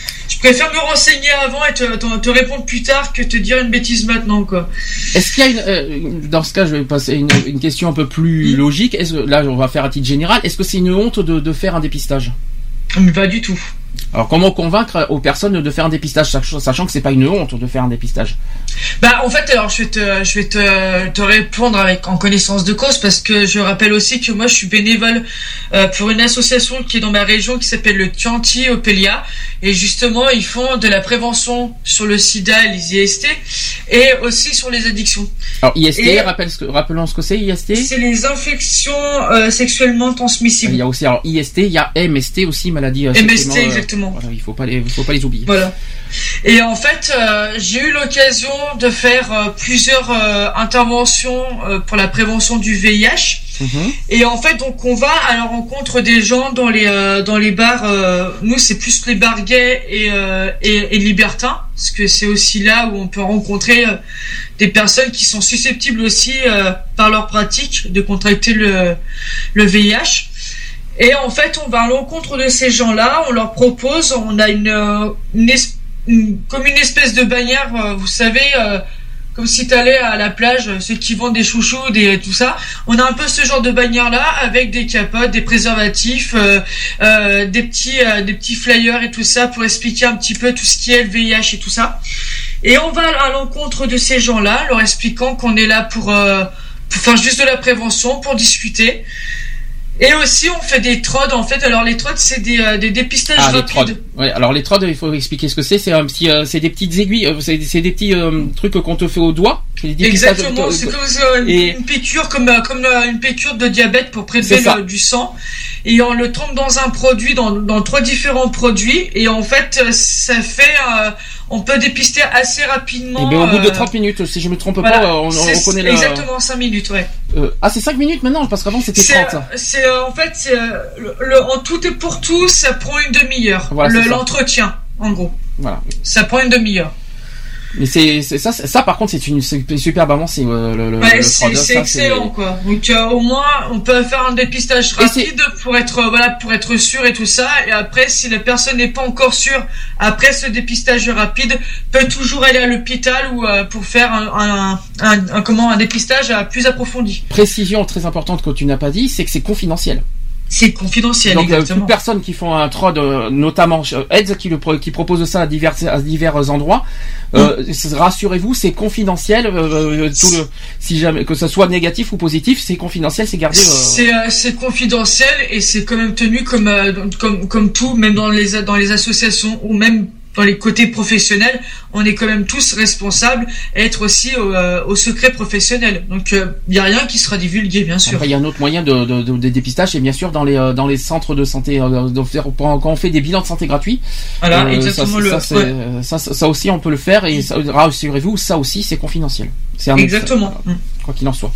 Je préfère me renseigner avant et te, te, te répondre plus tard que te dire une bêtise maintenant quoi. Est-ce qu'il y a une, euh, dans ce cas, je vais passer une, une question un peu plus logique. Est-ce là, on va faire à titre général. Est-ce que c'est une honte de, de faire un dépistage? Mais pas du tout. Alors, comment convaincre aux personnes de faire un dépistage, sachant que c'est pas une honte de faire un dépistage? Bah en fait alors je vais te je vais te, te répondre avec en connaissance de cause parce que je rappelle aussi que moi je suis bénévole euh, pour une association qui est dans ma région qui s'appelle le Chianti Opelia et justement ils font de la prévention sur le sida, les IST et aussi sur les addictions. Alors, IST, Et- rappelle ce que- rappelons ce que c'est IST. C'est les infections euh, sexuellement transmissibles. Il y a aussi alors IST, il y a MST aussi maladie. euh, MST, euh, exactement. voilà, il faut pas les, il faut pas les oublier. Voilà. Et en fait, euh, j'ai eu l'occasion de faire euh, plusieurs euh, interventions pour la prévention du VIH. Et en fait, donc on va à la rencontre des gens dans les dans les bars. nous, c'est plus les bars gays et, et, et libertins, parce que c'est aussi là où on peut rencontrer des personnes qui sont susceptibles aussi par leur pratique de contracter le le VIH. Et en fait, on va à l'encontre de ces gens-là, on leur propose, on a une, euh, une, une- comme une espèce de bannière, euh, vous savez, euh, comme si tu allais à la plage, ceux qui vendent des chouchous, des tout ça. On a un peu ce genre de bannière-là avec des capotes, des préservatifs, euh, euh, des petits, des petits flyers et tout ça pour expliquer un petit peu tout ce qui est le VIH et tout ça. Et on va à l'encontre de ces gens-là, leur expliquant qu'on est là pour, pour faire juste de la prévention, pour discuter. Et aussi, on fait des trodes, en fait. Alors, les trodes, c'est des, euh, des dépistages Ah, rapides. Ouais, alors les trods, il faut expliquer ce que c'est. C'est un petit, euh, c'est des petites aiguilles, euh, c'est c'est des petits euh, trucs qu'on te fait au doigt. Exactement, c'est comme une, Et- une piqûre, comme, comme une piqûre de diabète pour prélever le- du sang. Et on le trempe dans un produit, dans, dans trois différents produits. Et en fait, ça fait, on peut dépister assez rapidement. Et bien au bout de euh, 30 minutes, si je me trompe voilà. pas, on, reconnaît le. Exactement 5 minutes, ouais. Ah, c'est 5 minutes maintenant, parce qu'avant c'était C'est, 30. c'est, en fait, c'est, le, le- en tout et pour tout, ça prend une demi-heure. Voilà. L'entretien, en gros. Voilà. Ça prend une demi-heure. Mais c'est ça, ça par contre, c'est une superbe avance, c'est euh, c'est excellent quoi. Donc euh, au moins on peut faire un dépistage rapide pour être euh, voilà pour être sûr et tout ça. Et après si la personne n'est pas encore sûre après ce dépistage rapide peut toujours aller à l'hôpital ou euh, pour faire un, un, un- un- comment un dépistage plus approfondi. Précision très importante que tu n'as pas dit, c'est que c'est confidentiel. C'est confidentiel Donc euh, exactement. toute personne qui font un trod, euh, notamment euh, Eds qui, le, qui propose ça à divers, à divers endroits, euh, Mm. rassurez-vous, c'est confidentiel. euh, euh, tout le, si jamais que ce soit négatif ou positif, c'est confidentiel, c'est gardé. euh, C'est euh, c'est confidentiel et c'est quand même tenu comme euh, comme comme tout, même dans les dans les associations ou même dans les côtés professionnels, on est quand même tous responsables et être aussi au, euh, au secret professionnel. Donc il y a rien qui sera divulgué, bien sûr. Après, il y a un autre moyen de, de, de- de dépistage, et bien sûr dans les euh, dans les centres de santé, euh, quand on fait des bilans de santé gratuits. Voilà, euh, exactement ça, le- ça, c'est- ouais. euh, ça, ça, ça aussi, on peut le faire, et rassurez-vous, ça aussi, c'est confidentiel. C'est un Exactement. quoi qu'il en soit.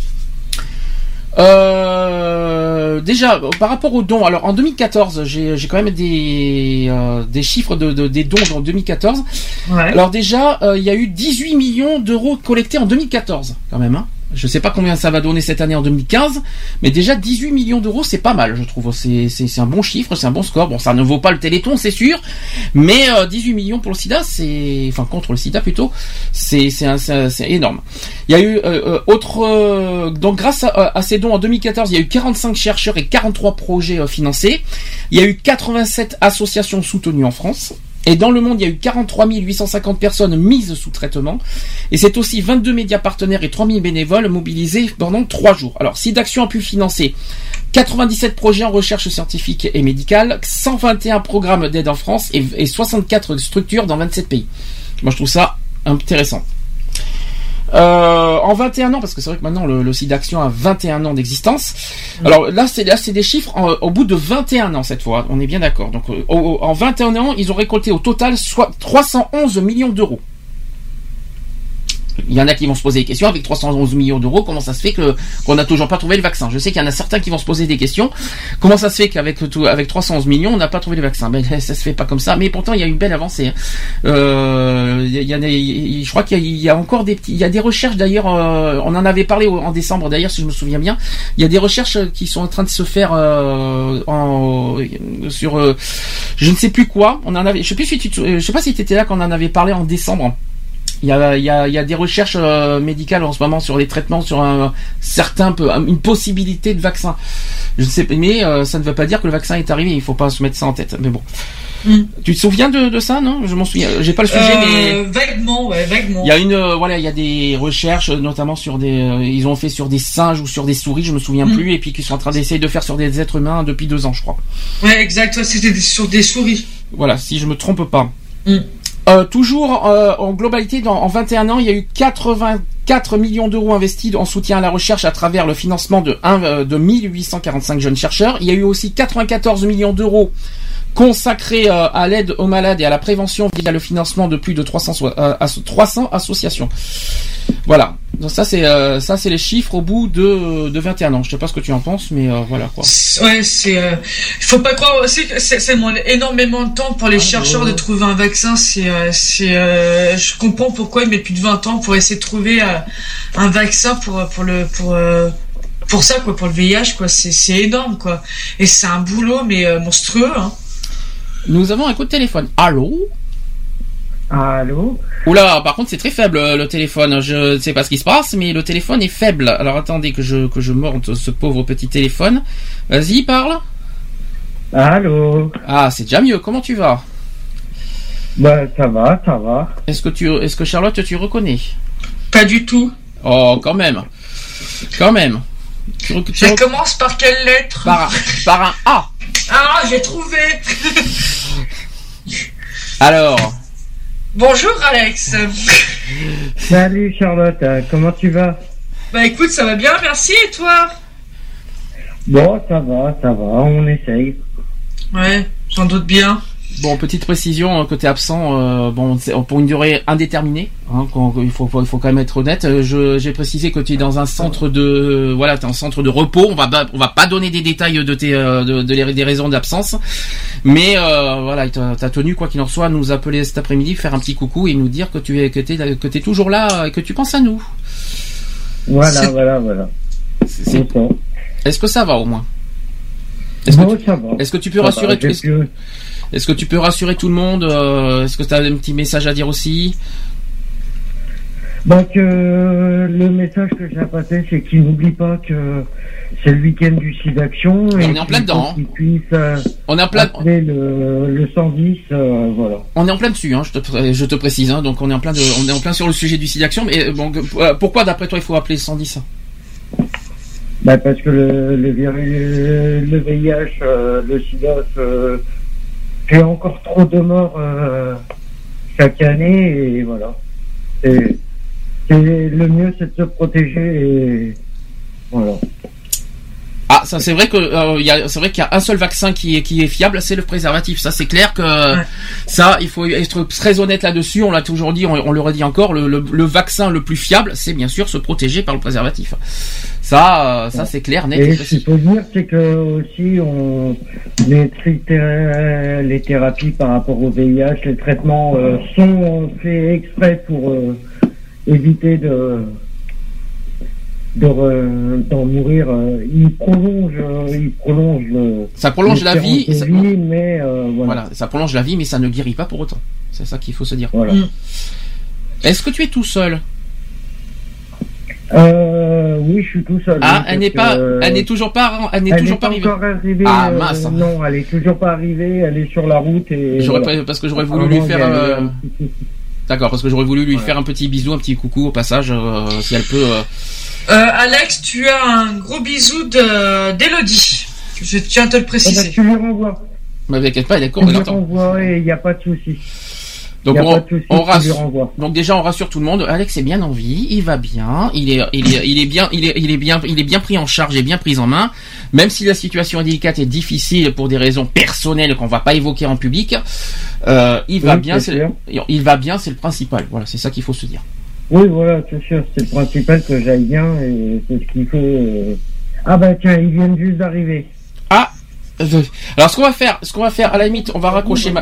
Euh, déjà, par rapport aux dons, alors en 2014, j'ai j'ai quand même des, euh, des chiffres de, de- des dons en 2014. Ouais. Alors déjà, euh, il y a eu 18 millions d'euros collectés en 2014, quand même. Hein. Je sais pas combien ça va donner cette année en 2015, mais déjà 18 millions d'euros, c'est pas mal, je trouve. C'est un bon chiffre, c'est un bon score. Bon, ça ne vaut pas le Téléthon, c'est sûr, mais euh, 18 millions pour le SIDA, c'est enfin contre le SIDA plutôt, c'est énorme. Il y a eu euh, euh, autre euh, donc grâce à, ces dons en 2014, il y a eu 45 chercheurs et 43 projets euh, financés. Il y a eu 87 associations soutenues en France. Et dans le monde, il y a eu 43 850 personnes mises sous traitement. Et c'est aussi 22 médias partenaires et 3000 bénévoles mobilisés pendant 3 jours. Alors, si Action a pu financer 97 projets en recherche scientifique et médicale, 121 programmes d'aide en France et, et 64 structures dans 27 pays. Moi, je trouve ça intéressant. Euh, en 21 ans, parce que c'est vrai que maintenant le, le site d'action a 21 ans d'existence. Alors là, c'est là, c'est des chiffres en- au bout de 21 ans cette fois. On est bien d'accord. Donc euh, au- au- en 21 ans, ils ont récolté au total soit 311 millions d'euros. Il y en a qui vont se poser des questions avec 311 millions d'euros. Comment ça se fait que qu'on n'a toujours pas trouvé le vaccin? Je sais qu'il y en a certains qui vont se poser des questions. Comment ça se fait qu'avec avec 311 millions, on n'a pas trouvé le vaccin? Ben ça se fait pas comme ça. Mais pourtant, il y a une belle avancée. hein. Euh, il y en a- je crois qu'il y, y a encore des petits, il y a des recherches d'ailleurs. euh, on en avait parlé en décembre d'ailleurs, si je me souviens bien. Il y a des recherches qui sont en train de se faire euh, en, sur, euh, je ne sais plus quoi. On en avait, je sais plus si tu, je sais pas si tu étais là quand on en avait parlé en décembre. Il y a, il y a, il y a des recherches euh, médicales en ce moment sur les traitements, sur un certain peu, une possibilité de vaccin. Je ne sais pas, mais euh, ça ne veut pas dire que le vaccin est arrivé. Il faut pas se mettre ça en tête. Mais bon, tu te souviens de, de ça, non? Je m'en souviens. J'ai pas le sujet, mais Euh, vaguement, ouais, vaguement. il y a une, voilà, il y a des recherches, notamment sur des, ils ont fait sur des singes ou sur des souris, je me souviens Mm. plus, et puis qu'ils sont en train d'essayer de faire sur des êtres humains depuis deux ans, je crois. Ouais, exact. ouais, C'était sur des souris. Voilà, si je me trompe pas. Mm. Euh, toujours euh, en globalité, dans, en 21 ans, il y a eu 84 millions d'euros investis en soutien à la recherche à travers le financement de, un, euh, de 1845 jeunes chercheurs. Il y a eu aussi 94 millions d'euros consacrés euh, à l'aide aux malades et à la prévention via le financement de plus de 300, so- euh, asso- 300 associations. Voilà. Donc ça c'est euh, ça c'est les chiffres au bout de, de 21 ans. Je sais pas ce que tu en penses, mais euh, voilà quoi. Ouais, c'est. euh, faut pas croire aussi que c'est ça demande énormément de temps pour les chercheurs de trouver un vaccin. C'est, euh, c'est. euh, je comprends pourquoi ils mettent plus de 20 ans pour essayer de trouver euh, un vaccin pour pour le pour euh, pour ça quoi, pour le VIH quoi. C'est c'est énorme quoi. Et c'est un boulot mais euh, monstrueux. Hein. Nous avons un coup de téléphone. Allô Allô Oula, par contre c'est très faible euh, le téléphone. Je ne sais pas ce qui se passe, mais le téléphone est faible. Alors attendez que je que je monte ce pauvre petit téléphone. Vas-y, parle. Allô Ah, c'est déjà mieux. Comment tu vas Bah ça va, ça va. Est-ce que tu est-ce que Charlotte tu reconnais Pas du tout. Oh, quand même. Quand même. Tu Ça commence par quelle lettre par, par un A. Ah, j'ai trouvé. Alors, Bonjour Alex. Salut Charlotte, comment tu vas? Bah écoute, ça va bien, merci. Et toi? Bon, ça va, ça va, on essaye. Ouais, j'en doute bien. Bon, petite précision, euh, côté absent, euh, bon, c'est pour une durée indéterminée. Hein, il faut, faut- il faut quand même être honnête. Euh, J'ai précisé que tu es dans un centre de, voilà, un centre de repos. On va, on va pas donner des détails de tes, euh, de, de les- des raisons d'absence, mais euh, voilà, t'as as tenu quoi qu'il en soit, à nous appeler cet après-midi, faire un petit coucou et nous dire que tu es, que t'es, que t'es toujours là, et que tu penses à nous. Voilà, voilà, voilà. C'est- Bon, Est-ce que ça va au moins? Est-ce que, tu- va. est-ce que tu peux Ça va, rassurer j'ai est-ce- que tu peux rassurer tout le monde euh, Est-ce que tu as un petit message à dire aussi? Bah que le message que j'ai à passer, c'est qu'il n'oublie pas que c'est le week-end du SIDAction. On et est en plein dedans, hein. puisse euh, On est en plein, le, le 110, euh, voilà. on est en plein dessus. Hein, je, te, je te précise. Hein, donc on est en plein, de, on est en plein sur le sujet du SIDAction. Mais euh, bon, euh, pourquoi d'après toi il faut appeler le 110 Bah parce que le, le, virus- le VIH, euh, le SIDA, fait encore trop de morts euh, chaque année et voilà. Et le mieux c'est de se protéger et voilà. Ah, ça c'est vrai que euh, il y a- c'est vrai qu'il y a un seul vaccin qui est qui est fiable, c'est le préservatif. Ça c'est clair que ça, il faut être très honnête là-dessus. On l'a toujours dit, on, on le redit encore. Le, le, le vaccin le plus fiable, c'est bien sûr se protéger par le préservatif. Ça, euh, ça c'est clair, net. et Et ce qu'il faut dire, c'est que aussi on les, les thérapies par rapport au VIH, les traitements euh, sont faits exprès pour euh, éviter de de re- d'en mourir. euh, ils prolongent, euh, ils prolongent le, Ça prolonge la vie, ça- mais euh, voilà. Voilà, ça prolonge la vie, mais ça ne guérit pas pour autant. C'est ça qu'il faut se dire. Voilà. Mm. Est-ce que tu es tout seul? Euh, oui, je suis tout seul. Ah, elle n'est pas, elle n'est toujours pas, elle n'est elle toujours pas arrivée. Ah euh, mince. non, elle est toujours pas arrivée. Elle est sur la route et. J'aurais voilà. pas- parce que j'aurais voulu lui faire. D'accord, parce que j'aurais voulu lui faire un petit bisou, un petit coucou au passage, euh, si elle peut. euh, Euh, Alex, tu as un gros bisou de d'Elodie. Je tiens à te le Eh ben, préciser. tu lui renvoies. Mais t'inquiète pas, elle est Tu courte, elle lui entend. renvoies et il n'y a pas de souci. Donc on, on rassure. déjà on rassure tout le monde. Alex est bien en vie, il va bien, il est, il est, il est bien, il est, il est bien, il est bien pris en charge et bien pris en main. Même si la situation est délicate et difficile pour des raisons personnelles qu'on va pas évoquer en public, euh, il va Oui, bien. Il va bien, c'est le principal. Voilà, c'est ça qu'il faut se dire. Oui, voilà, c'est sûr. C'est le principal que j'aille bien et c'est ce qu'il faut. euh. Ah bah tiens, ils viennent juste d'arriver. Ah. euh, Alors ce qu'on va faire, ce qu'on va faire, à la limite, on va raccrocher,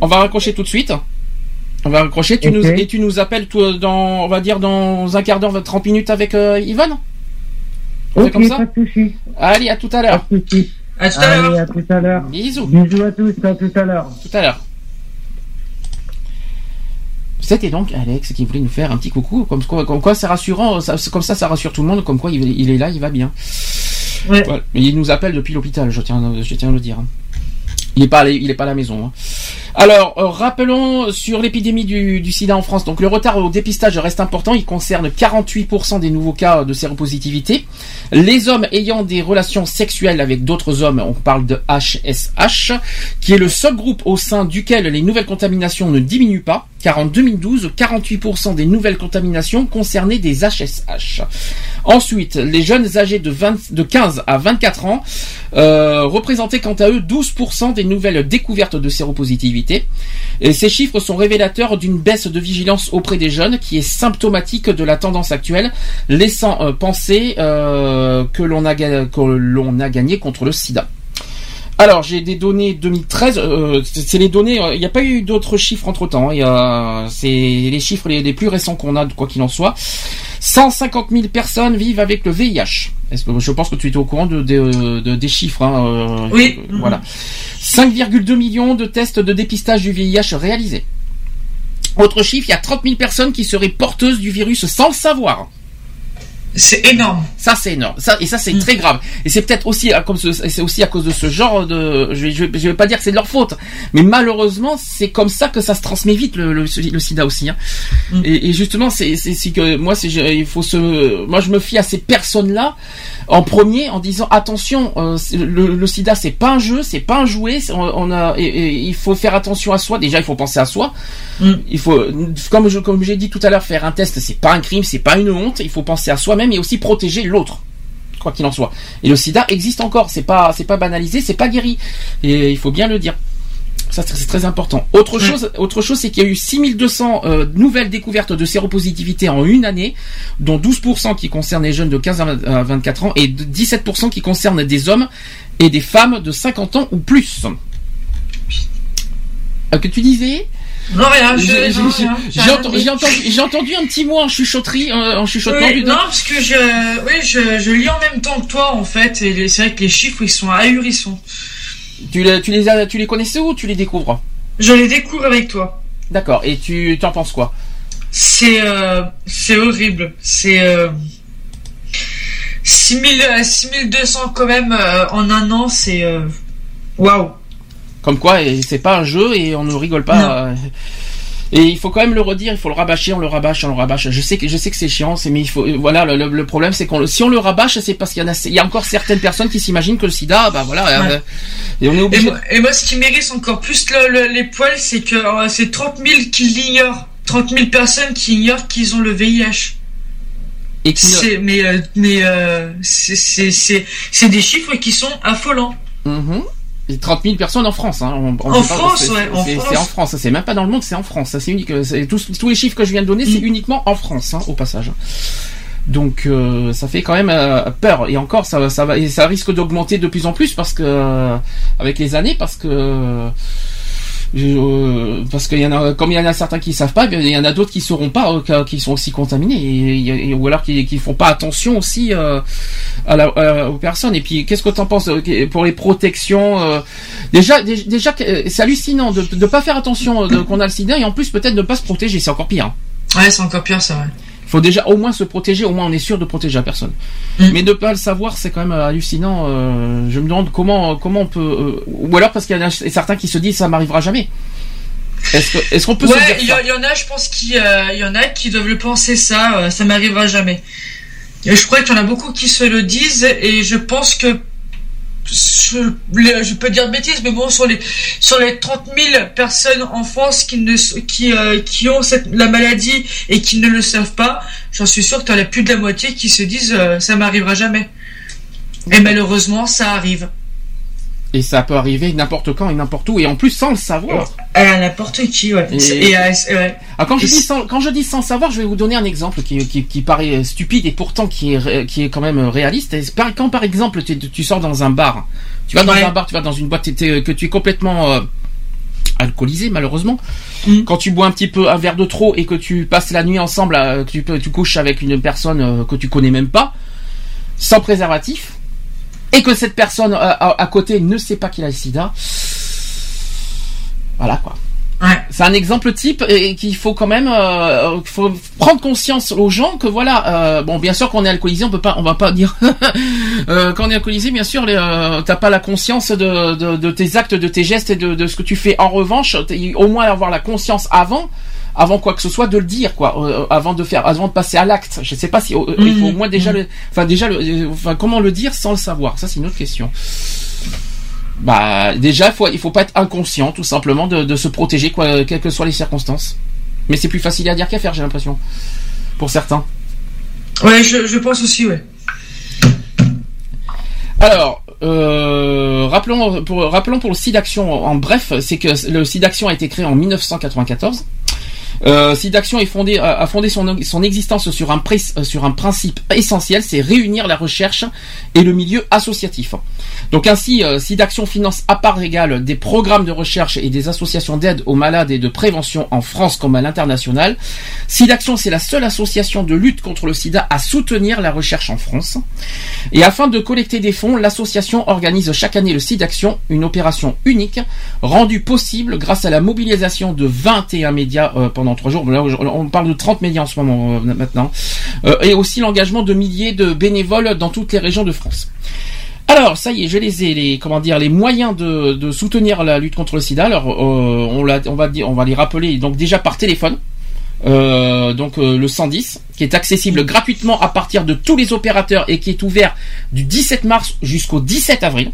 on va raccrocher tout de suite. On va raccrocher. Tu nous et tu nous appelles tout, dans, on va dire dans un quart d'heure, 30 minutes avec euh, Yvonne. On fait Ok, comme ça pas de souci. Allez, à tout à l'heure. À tout à Allez, l'heure. à tout à l'heure. Bisous. Bisous à tous, à tout à l'heure. Tout à l'heure. C'était donc Alex qui voulait nous faire un petit coucou, comme quoi, comme quoi c'est rassurant, ça- comme ça ça rassure tout le monde, comme quoi il, il est là, il va bien. Voilà. Mais il nous appelle depuis l'hôpital, je tiens, je tiens à le dire. Il est pas, il est pas à la maison. hein. Alors, euh, rappelons sur l'épidémie du, du sida en France. Donc, le retard au dépistage reste important. Il concerne 48% des nouveaux cas de séropositivité. Les hommes ayant des relations sexuelles avec d'autres hommes, on parle de HSH, qui est le seul groupe au sein duquel les nouvelles contaminations ne diminuent pas. Car en 2012, 48% des nouvelles contaminations concernaient des HSH. Ensuite, les jeunes âgés de, 20 de 15 à 24 ans euh, représentaient quant à eux 12% des nouvelles découvertes de séropositivité. Ces chiffres sont révélateurs d'une baisse de vigilance auprès des jeunes qui est symptomatique de la tendance actuelle, laissant euh, penser euh, que l'on a gagné contre le sida. Alors j'ai des données 2013, euh, c'est les données, euh, il n'y a pas eu d'autres chiffres entre temps, il a, c'est les chiffres les, les plus récents qu'on a, quoi qu'il en soit. 150 000 personnes vivent avec le VIH. Est-ce que je pense que tu étais au courant de, de- de- des chiffres hein, euh, Oui. euh, Voilà. 5,2 millions de tests de dépistage du VIH réalisés. Autre chiffre, il y a 30 000 personnes qui seraient porteuses du virus sans le savoir. C'est énorme. Ça c'est énorme. Ça et ça c'est très grave. Et c'est peut-être aussi à- comme ce- c'est aussi à cause de ce genre de. Je vais, je vais, je vais pas dire que c'est de leur faute, mais malheureusement c'est comme ça que ça se transmet vite le, le, le SIDA aussi. hein. Et, et justement c'est que moi c'est il faut se. Moi je me fie à ces personnes là en premier en disant attention euh, le, le SIDA c'est pas un jeu, c'est pas un jouet. On, on a et- et il faut faire attention à soi. Déjà il faut penser à soi. Il faut comme je comme j'ai dit tout à l'heure faire un test c'est pas un crime, c'est pas une honte. Il faut penser à soi-même et aussi protéger l'autre quoi qu'il en soit. Et le sida existe encore, c'est pas c'est pas banalisé, c'est pas guéri. Et il faut bien le dire. Ça c'est très important. Autre chose, autre chose, c'est qu'il y a eu 6200 euh, nouvelles découvertes de séropositivité en une année, dont 12% qui concernent les jeunes de 15 à 20 à 24 ans et de 17% qui concernent des hommes et des femmes de 50 ans ou plus. Euh, que tu disais? Non, rien, J'ai- entendu, un petit mot en chuchoterie, en chuchotement Oui, non, parce que je, oui, je, je lis en même temps que toi, en fait, et c'est vrai que les chiffres, ils sont ahurissants. Tu les, tu les as, tu les connaissais ou tu les découvres? Je les découvre avec toi. D'accord. Et tu, tu en penses quoi? C'est, euh, c'est horrible. C'est, euh, 6000, euh, 6200 quand même, euh, en un an, c'est, waouh. Comme quoi, c'est pas un jeu et on ne rigole pas. Et il faut quand même le redire, il faut le rabâcher, on le rabâche, on le rabâche. Je sais que je sais que c'est chiant, c'est mais il faut. Voilà, le, le- le problème c'est qu'on le- si on le rabâche, c'est parce qu'il y en a, il y a encore certaines personnes qui s'imaginent que le SIDA, bah voilà, Ouais. euh, et on est Et obligé. moi, et moi, ce qui mérite encore plus le- le- les poils, c'est que euh, c'est 30 000 qui l'ignorent. 30 000 personnes qui ignorent qu'ils ont le VIH. Et qui ne- mais euh, mais euh, c'est- c'est c'est c'est des chiffres qui sont affolants. Mhm. Et 30 000 personnes en France. Hein. On- on En France, c'est- ouais, en c'est- France. C'est en France. C'est même pas dans le monde, c'est en France. Ça, c'est unique. c'est- Tous, tous les chiffres que je viens de donner, Mm. c'est uniquement en France, hein, au passage. Donc, euh, ça fait quand même euh, peur. Et encore, ça, ça va, et ça risque d'augmenter de plus en plus parce que euh, avec les années, parce que euh, parce qu'il y en a, comme il y en a certains qui savent pas, il y en a d'autres qui sauront pas, euh, qui sont aussi contaminés, ou alors qui, qui font pas attention aussi euh, aux personnes. Et puis, qu'est-ce que tu en penses pour les protections Déjà, dé- déjà, c'est hallucinant de ne pas faire attention qu'on a le sida, et en plus peut-être de pas se protéger, c'est encore pire. Ouais, c'est encore pire, ça. Ouais. Il faut déjà au moins se protéger, au moins on est sûr de protéger la personne. Mais de pas le savoir, c'est quand même euh, hallucinant. euh, je me demande comment comment on peut, euh, ou alors parce qu'il y en a certains qui se disent ça m'arrivera jamais. Est-ce qu'on peut se Ouais, dire il y, ça en a, je pense qu'il euh, il y en a qui doivent le penser ça. ça m'arrivera jamais. Et je crois qu'il y en a beaucoup qui se le disent et je pense que je, peux dire de bêtises, mais bon, sur les sur les 30 000 personnes en France qui ne qui euh, qui ont cette la maladie et qui ne le savent pas, j'en suis sûr que tu en as plus de la moitié qui se disent euh, ça m'arrivera jamais. Et malheureusement, ça arrive. Et ça peut arriver n'importe quand et n'importe où, et en plus sans le savoir. À n'importe qui, ouais. Et- Et, c'est- ouais. Ah, quand, je Et dis sans, quand je dis sans savoir, je vais vous donner un exemple qui, qui, qui paraît stupide et pourtant qui est, qui est quand même réaliste. Et Quand par exemple tu, tu sors dans un bar, tu vas dans Ouais. un bar, tu vas dans une boîte que tu es complètement euh, alcoolisé malheureusement. Mm. Quand tu bois un petit peu un verre de trop et que tu passes la nuit ensemble, euh, que tu, tu couches avec une personne euh, que tu connais même pas, sans préservatif, et que cette personne euh, à, à côté ne sait pas qu'il a le sida, voilà quoi. C'est un exemple type et qu'il faut quand même euh, faut prendre conscience aux gens que voilà euh, bon bien sûr qu'on est alcoolisé on peut pas on va pas dire euh, quand on est alcoolisé bien sûr t'as pas la conscience de, de, de tes actes de tes gestes et de, de ce que tu fais. En revanche au moins avoir la conscience avant avant quoi que ce soit de le dire quoi euh, avant de faire avant de passer à l'acte je sais pas si euh, il faut au moins déjà le enfin déjà le euh, enfin comment le dire sans le savoir? Ça c'est une autre question bah déjà il faut il faut pas être inconscient tout simplement de, de se protéger quoi quelles que soient les circonstances Mais c'est plus facile à dire qu'à faire, j'ai l'impression. Pour certains. Ouais, je, je pense aussi, ouais. Alors, euh, rappelons, pour, rappelons pour le SIDAction en bref, c'est que le SIDAction a été créé en 1994. Euh, SIDAction est fondé, a fondé son, existence sur un, pré- euh, sur un principe essentiel, c'est réunir la recherche et le milieu associatif. Donc ainsi, euh, SIDAction finance à part égale des programmes de recherche et des associations d'aide aux malades et de prévention en France comme à l'international. SIDAction, c'est la seule association de lutte contre le sida à soutenir la recherche en France. Et afin de collecter des fonds, l'association organise chaque année le SIDAction, une opération unique, rendue possible grâce à la mobilisation de 21 médias euh, pendant trois jours. On parle de 30 médias en ce moment euh, maintenant. Euh, et aussi l'engagement de milliers de bénévoles dans toutes les régions de France. Alors, ça y est, je les ai, les, comment dire, les moyens de, soutenir la lutte contre le sida. Alors, euh, on, va, les rappeler donc déjà par téléphone. Donc euh, le 110 qui est accessible gratuitement à partir de tous les opérateurs et qui est ouvert du 17 mars jusqu'au 17 avril.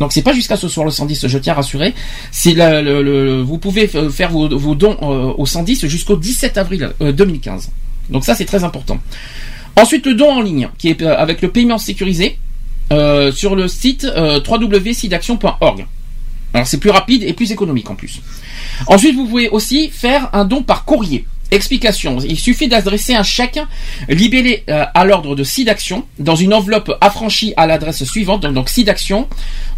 Donc c'est pas jusqu'à ce soir le 110, je tiens à rassurer. C'est le, vous pouvez f- faire vos, dons euh, au 110 jusqu'au 17 avril euh, 2015. Donc ça c'est très important. Ensuite le don en ligne qui est euh, avec le paiement sécurisé euh, sur le site euh, www.sidaction.org. Alors c'est plus rapide et plus économique en plus. Ensuite, vous pouvez aussi faire un don par courrier. Explication. Il suffit d'adresser un chèque libellé euh, à l'ordre de SIDAction dans une enveloppe affranchie à l'adresse suivante. Donc, donc SIDAction,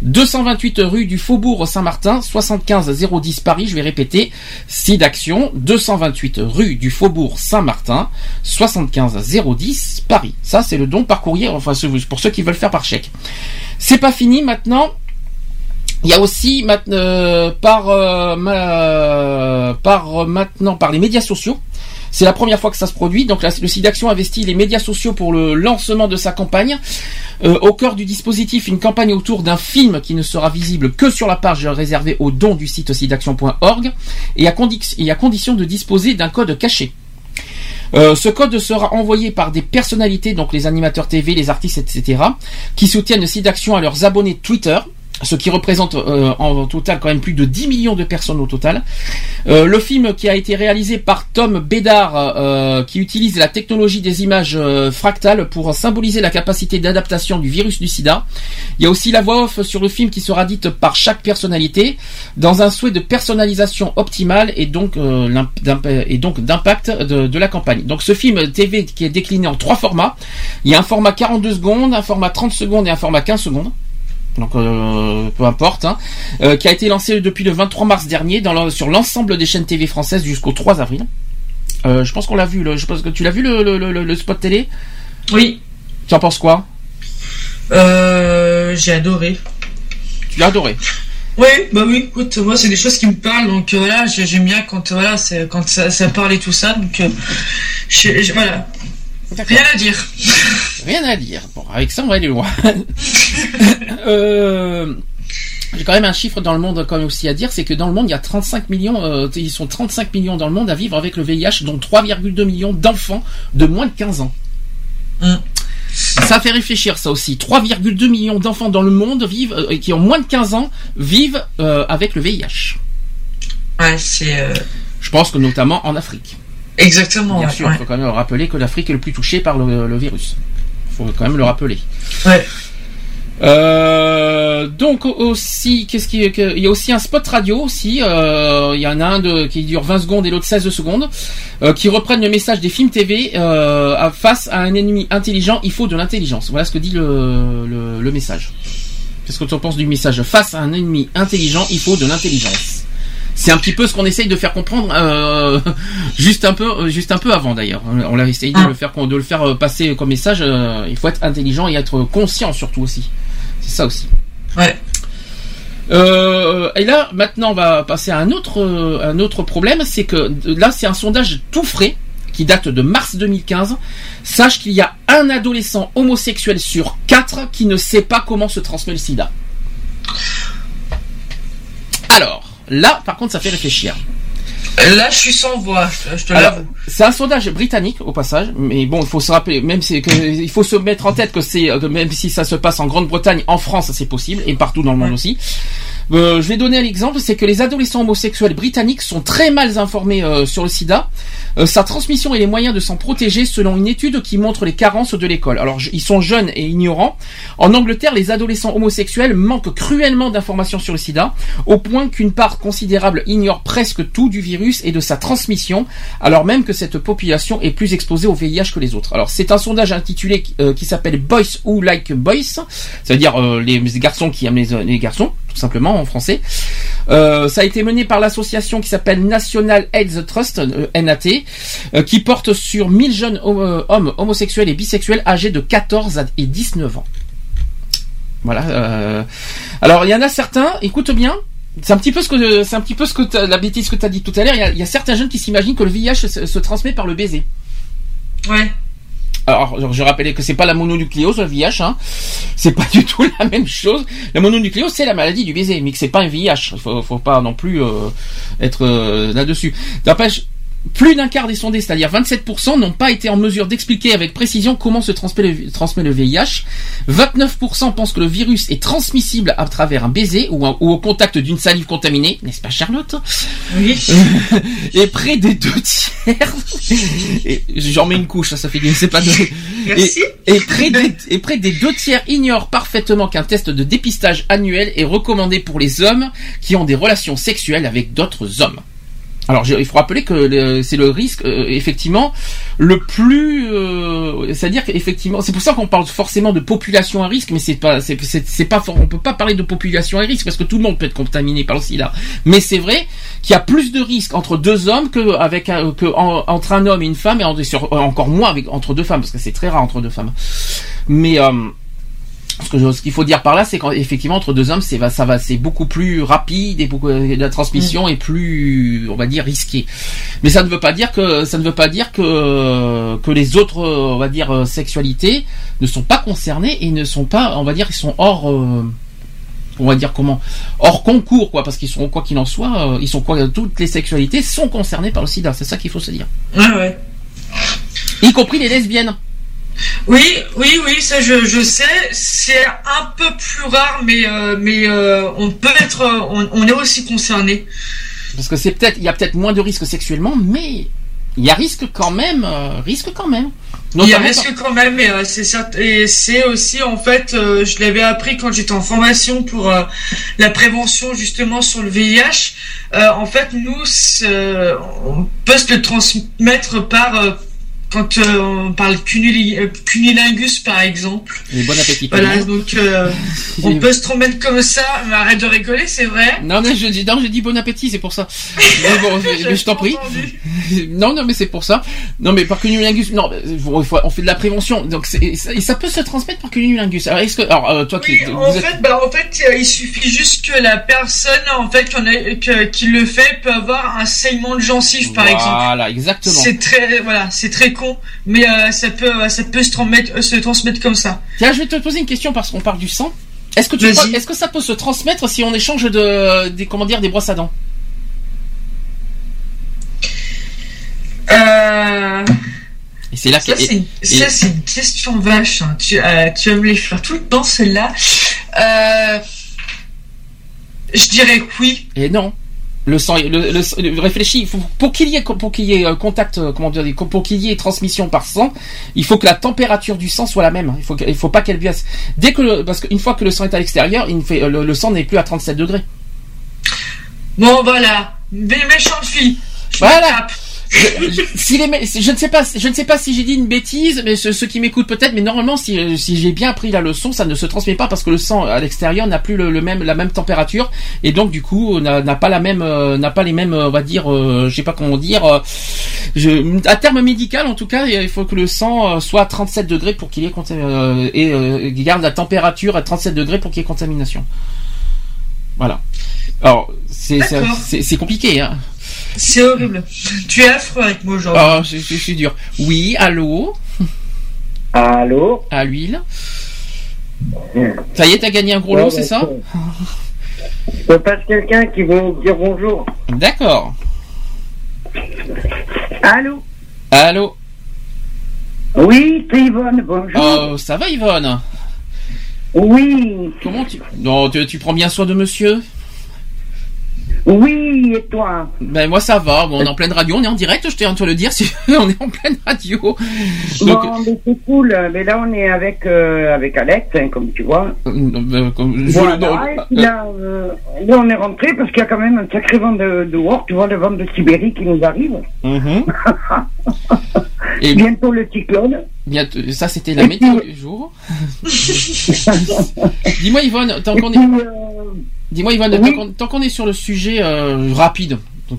228 rue du Faubourg Saint-Martin, 75 010 Paris. Je vais répéter. SIDAction, 228 rue du Faubourg Saint-Martin, 75 010 Paris. Ça, c'est le don par courrier. Enfin, pour ceux qui veulent faire par chèque. C'est pas fini maintenant. Il y a aussi euh, par euh, ma- par euh, maintenant par les médias sociaux. C'est la première fois que ça se produit. Donc le site d'action investit les médias sociaux pour le lancement de sa campagne. Euh, au cœur du dispositif, une campagne autour d'un film qui ne sera visible que sur la page réservée aux dons du site sidaction.org et à, et à condition de disposer d'un code caché. Euh, ce code sera envoyé par des personnalités, donc les animateurs TV, les artistes, etc., qui soutiennent SIDAction à leurs abonnés Twitter, ce qui représente euh, en total quand même plus de 10 millions de personnes au total. Euh, le film qui a été réalisé par Tom Bédard, euh, qui utilise la technologie des images fractales pour symboliser la capacité d'adaptation du virus du sida. Il y a aussi la voix off sur le film qui sera dite par chaque personnalité, dans un souhait de personnalisation optimale et donc d'impact de, de la campagne. Donc ce film TV qui est décliné en trois formats. Il y a un format 42 secondes, un format 30 secondes et un format 15 secondes donc euh, peu importe, hein, euh, qui a été lancé depuis le 23 mars dernier dans le- sur l'ensemble des chaînes TV françaises jusqu'au 3 avril. Euh, je pense qu'on l'a vu, le, je pense que tu l'as vu le, le, le- spot télé? Oui. Tu en penses quoi? Euh, j'ai adoré. Tu l'as adoré? Oui, bah oui, écoute, moi c'est des choses qui me parlent, donc voilà, j'ai- j'aime bien quand voilà, quand ça, ça parle et tout ça, donc je- je- voilà. Rien à dire. Rien à dire. Bon, avec ça, on va aller loin. euh, J'ai quand même un chiffre dans le monde quand même aussi à dire, c'est que dans le monde, il y a 35 millions, euh, ils sont 35 millions dans le monde à vivre avec le VIH, dont 3,2 millions d'enfants de moins de 15 ans. Ça fait réfléchir ça aussi. 3,2 millions d'enfants dans le monde vivent, euh, qui ont moins de 15 ans, vivent euh, avec le VIH. Ouais, c'est. Je pense que notamment en Afrique. Exactement. Bien sûr, ouais. il faut quand même rappeler que l'Afrique est le plus touchée par le, le virus. Il faut quand même le rappeler. Ouais. Euh, donc aussi, qu'est-ce qui, il y a aussi un spot radio aussi. euh, il y en a un de, qui dure 20 secondes et l'autre 16 secondes, euh, qui reprennent le message des films TV face à un ennemi intelligent. Il faut de l'intelligence. Voilà ce que dit le, le, le message. Qu'est-ce que tu en penses du message? Face à un ennemi intelligent, il faut de l'intelligence. C'est un petit peu ce qu'on essaye de faire comprendre euh, juste un peu, juste un peu avant d'ailleurs. On l'a essayé de le faire, de le faire euh, passer comme message. euh, il faut être intelligent et être conscient surtout aussi. C'est ça aussi. Ouais. Euh, et là, maintenant, on va passer à un autre, euh, un autre problème, c'est que là, c'est un sondage tout frais qui date de mars 2015. Sache qu'il y a un adolescent homosexuel sur quatre qui ne sait pas comment se transmet le SIDA. Alors, là, par contre, ça fait réfléchir. Là, je suis sans voix, je, te l'avoue. c'est un sondage britannique au passage, mais bon, il faut se rappeler, même que il faut se mettre en tête que c'est que même si ça se passe en Grande-Bretagne, en France, c'est possible et partout dans le monde aussi. Euh, je vais donner un exemple, c'est que les adolescents homosexuels britanniques sont très mal informés euh, sur le SIDA, euh, sa transmission et les moyens de s'en protéger, selon une étude qui montre les carences de l'école. Alors, ils sont jeunes et ignorants. En Angleterre, les adolescents homosexuels manquent cruellement d'informations sur le SIDA, au point qu'une part considérable ignore presque tout du virus et de sa transmission, alors même que cette population est plus exposée au VIH que les autres. Alors, c'est un sondage intitulé qui s'appelle Boys Who Like Boys, c'est-à-dire les garçons qui aiment les garçons, tout simplement en français. Euh, ça a été mené par l'association qui s'appelle National AIDS Trust, euh, NAT, euh, qui porte sur 1000 jeunes hommes homosexuels et bisexuels âgés de 14 à- et 19 ans. Voilà. Alors il y en a certains, écoute bien. C'est un petit peu ce que c'est un petit peu ce que la bêtise que tu as dit tout à l'heure. Il y a- certains jeunes qui s'imaginent que le VIH se transmet par le baiser. Ouais. Alors, je rappelais que c'est pas la mononucléose, le VIH, hein. C'est pas du tout la même chose. La mononucléose, c'est la maladie du baiser, mais que c'est pas un VIH. Faut, faut pas non plus euh, être euh, là-dessus. Plus d'un quart des sondés, c'est-à-dire 27%, n'ont pas été en mesure d'expliquer avec précision comment se transmet le, transmet le VIH. 29% pensent que le virus est transmissible à travers un baiser ou, un- ou au contact d'une salive contaminée, n'est-ce pas Charlotte? Oui. et près des deux tiers, j'en mets une couche, ça, ça fait c'est pas de... Merci. Et, et près des, et près des deux tiers ignorent parfaitement qu'un test de dépistage annuel est recommandé pour les hommes qui ont des relations sexuelles avec d'autres hommes. Alors, je- il faut rappeler que c'est le risque, euh, effectivement, le plus, euh, c'est-à-dire qu'effectivement, c'est pour ça qu'on parle forcément de population à risque, mais c'est pas, c'est, pas, on peut pas parler de population à risque parce que tout le monde peut être contaminé par le SIDA. Mais c'est vrai qu'il y a plus de risques entre deux hommes que avec un- que en- entre un homme et une femme et sur- encore moins avec entre deux femmes parce que c'est très rare entre deux femmes. Mais euh, ce que je- ce qu'il faut dire par là, c'est qu'effectivement entre deux hommes, c'est ça va, c'est beaucoup plus rapide et beaucoup, la transmission est plus, on va dire, risquée. Mais ça ne veut pas dire que ça ne veut pas dire que que les autres, on va dire, sexualités ne sont pas concernées et ne sont pas, on va dire, ils sont hors. euh, on va dire comment hors concours quoi parce qu'ils sont quoi qu'il en soit euh, ils sont quoi toutes les sexualités sont concernées par le sida c'est ça qu'il faut se dire Ouais, ouais. y compris les lesbiennes Oui, oui, oui, ça je, je sais. C'est un peu plus rare, mais euh, mais euh, on peut être, euh, on, on est aussi concerné. Parce que c'est peut-être, il y a peut-être moins de risques sexuellement, mais il y a risque quand même, euh, risque quand même. Il y a risque quand même, mais euh, c'est et c'est aussi en fait, euh, je l'avais appris quand j'étais en formation pour euh, la prévention justement sur le VIH. Euh, en fait, nous, on peut se le transmettre par euh, quand euh, on parle euh, cunilingus par exemple. Et bon appétit. Voilà, donc euh, on peut se transmettre comme ça. Mais arrête de rigoler, c'est vrai. Non, mais je dis, non, je dis bon appétit, c'est pour ça. Mais bon, mais- je t'en prie. Non, non, mais c'est pour ça. Non, mais par cunnilingus, non, on fait de la prévention, donc et ça, et ça peut se transmettre par cunnilingus. Alors, est-ce que, alors, euh, toi qui, En êtes- fait, bah, en fait, il suffit juste que la personne, en fait, qu'on a- que- qui le fait, peut avoir un saignement de gencive, par exemple. Voilà, exactement. C'est très, voilà, c'est très con, mais euh, ça peut, euh, ça peut se transmettre, euh, se transmettre comme ça. Tiens, je vais te poser une question parce qu'on parle du sang. Est-ce que tu est-ce que ça peut se transmettre si on échange de, des, comment dire, des brosses à dents? Euh, Et c'est là ça, que, c'est une, et- ça, c'est une question vache. hein. Tu, euh, tu vas me les faire tout le temps, celle-là. Euh, je dirais que oui. Et non. Le sang, le, le, le- réfléchis, faut- pour qu'il y ait, pour qu'il y ait euh, contact, euh, comment dire, pour qu'il y ait transmission par sang, il faut que la température du sang soit la même. Il faut, il faut pas qu'elle baisse. Dès que, le- parce qu'une fois que le sang est à l'extérieur, il ne fait, euh, le, le sang n'est plus à 37 degrés. Bon, voilà. Des méchantes filles. Je Voilà. Je, je- si les mé- je ne sais pas, je ne sais pas si j'ai dit une bêtise, mais ceux, ceux qui m'écoutent peut-être, mais normalement, si, euh, si j'ai bien appris la leçon, ça ne se transmet pas parce que le sang à l'extérieur n'a plus le, le même, la même température et donc du coup n'a pas la même, euh, n'a pas les mêmes, euh, on va dire, euh, je sais pas comment dire, euh, je, à terme médical en tout cas, il faut que le sang soit à 37 degrés pour qu'il y ait et garde la température à 37 degrés pour qu'il y ait contamination. Voilà. Alors c'est compliqué, hein. C'est horrible. Tu es affreux avec moi aujourd'hui. Oh, je, je suis dur. Oui, allô Allô À l'huile Ça y est, t'as gagné un gros lot, c'est ça Je passe quelqu'un qui veut dire bonjour. D'accord. Allô Allô Oui, c'est Yvonne, bonjour. Oh, ça va Yvonne Oui. Comment tu... Non, tu, tu prends bien soin de monsieur Oui, et toi Ben moi ça va, bon, on est en pleine radio, on est en direct, je tiens à te le dire, si... on est en pleine radio. Donc, Bon, mais c'est cool. Mais là, on est avec, euh, avec Alex, hein, comme tu vois. euh, comme- je- Voilà, non, et puis là, euh, là, on est rentré parce qu'il y a quand même un sacré vent de, de tu vois, le vent de Sibérie qui nous arrive. Mhm. Et Bientôt le cyclone. bien, t- ça c'était la météo du jour. Dis-moi Yvonne, tant qu'on est... Dis-moi Yvonne, tant qu'on- est sur le sujet euh, rapide,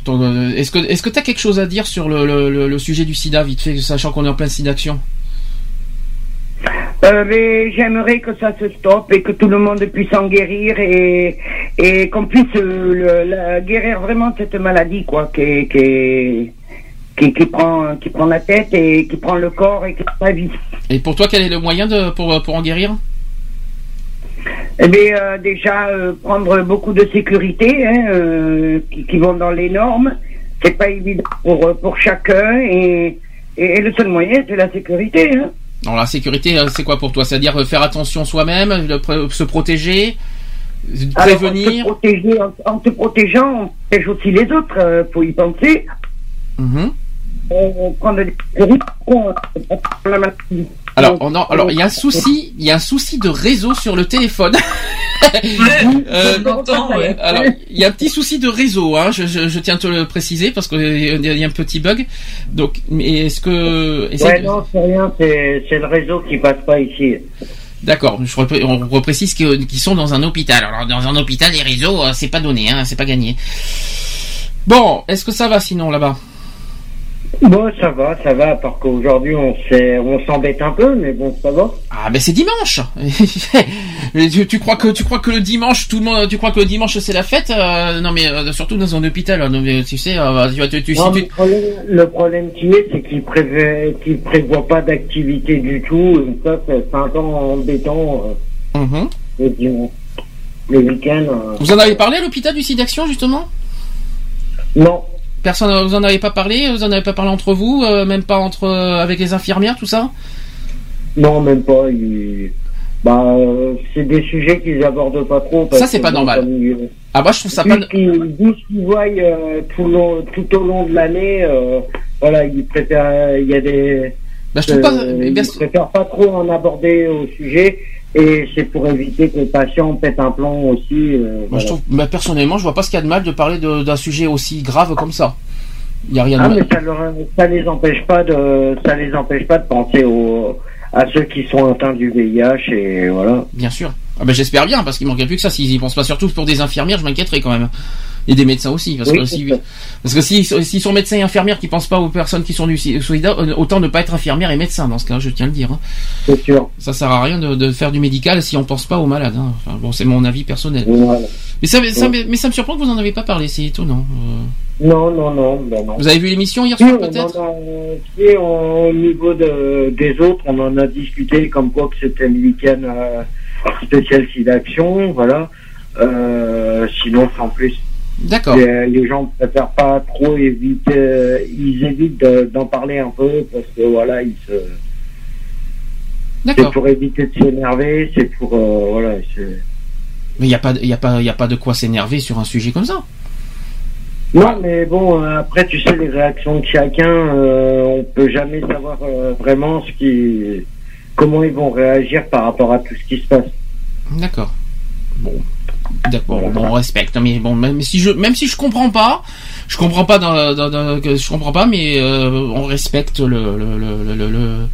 euh, est-ce que est-ce que t'as quelque chose à dire sur le, le, le- le sujet du SIDA vite fait, sachant qu'on est en pleine SIDAction Euh, mais j'aimerais que ça se stoppe et que tout le monde puisse en guérir et, et qu'on puisse euh, le- la- guérir vraiment cette maladie, quoi, qui, qui, qui, qui prend, qui prend la tête et qui prend le corps et qui prend la vie. Et pour toi, quel est le moyen de pour pour en guérir? Eh bien, euh, déjà, euh, prendre beaucoup de sécurité hein, euh, qui, qui vont dans les normes. C'est pas évident pour, pour chacun et, et, et le seul moyen, c'est la sécurité. Hein. Alors la sécurité, c'est quoi pour toi? C'est-à-dire faire attention soi-même, se protéger, euh, Alors, prévenir? En se, protéger, en, en se protégeant, on protège aussi les autres, euh, faut y penser. Mhm. On prend des risques, on on prend la maladie. Alors, on en- alors il y a un souci, il y a un souci de réseau sur le téléphone. Euh, alors, il y a un petit souci de réseau, hein, je, je, je tiens à te le préciser parce qu'il y a un petit bug. Donc, mais est-ce que essaye Ouais, de- non, c'est rien, c'est c'est le réseau qui passe pas ici. D'accord, on reprécise qu'ils sont dans un hôpital. Alors dans un hôpital, les réseaux, euh, c'est pas donné, hein, c'est pas gagné. Bon, est-ce que ça va sinon là-bas? Bon, ça va, ça va, parce qu'aujourd'hui, on s'embête un peu, mais bon, ça va. Ah ben c'est dimanche. Mais tu, tu crois que tu crois que le dimanche tout le monde, tu crois que le dimanche c'est la fête Euh, Non mais euh, surtout dans un hôpital. hein, non, mais tu sais, euh, tu, tu, si Non, tu- mais le problème, le problème qui est, c'est qu'ils prévoient, qu'ils prévoient pas d'activité du tout, et ça, c'est un temps embêtant, euh, Mhm. le dimanche. Le week-end. euh, Vous en avez parlé à l'hôpital du SIDAction justement? Non. Personne, vous en avez pas parlé Vous en avez pas parlé entre vous, euh, même pas entre euh, avec les infirmières, tout ça Non, même pas. ils- Bah, euh, c'est des sujets qu'ils abordent pas trop. parce Ça, c'est pas normal. ils- Ah bah je trouve ça pas. ce qu'ils voient euh, tout, long- tout au long de l'année, voilà, ils préfèrent. Il y a des. Bah, je trouve pas- bien, ils préfèrent pas trop en aborder au sujet. Et c'est pour éviter que le patient pète un plomb aussi. euh, Moi, voilà. je trouve, bah, personnellement, je vois pas ce qu'il y a de mal de parler d'un sujet aussi grave comme ça. Il y a rien de Ah, mal. mais ça, leur- ça les empêche pas de, ça les empêche pas de penser à ceux qui sont atteints du VIH et voilà. Bien sûr. Ah ben j'espère bien, parce qu'il manquait plus que ça. S'ils y pensent pas surtout pour des infirmières, je m'inquiéterais quand même. Et des médecins aussi. Parce Oui, que si, parce que si- s'ils sont médecins et infirmières qui pensent pas aux personnes qui sont du si- sida, euh, autant ne pas être infirmière et médecin dans ce cas, je tiens à le dire. hein. C'est sûr. Ça sert à rien de, de faire du médical si on pense pas aux malades. hein. Enfin, bon, c'est mon avis personnel. Voilà. Mais, ça, ça- Ouais. mais ça me surprend que vous en avez pas parlé, c'est étonnant. Euh, Non, non, non, ben non. Vous avez vu l'émission hier soir on peut-être? on- au niveau de, des autres, on en a discuté comme quoi que c'était le week-end euh, spécial d'action, voilà. Euh, sinon, sans plus. D'accord. Les, les gens préfèrent pas trop éviter, euh, ils évitent de- d'en parler un peu parce que voilà, ils se. C'est D'accord. pour éviter de s'énerver, c'est pour euh, voilà, c'est. Mais il y a pas, il a pas, il y a pas de quoi s'énerver sur un sujet comme ça. Non, mais bon, euh, après, tu sais, les réactions de chacun, on peut jamais savoir vraiment ce qui, comment ils vont réagir par rapport à tout ce qui se passe. D'accord. Bon. D'accord, bon, on respecte. Mais bon, même si je, même si je comprends pas, je comprends pas dans, dans- dans- je comprends pas, mais euh, on respecte le, le, le, le- le-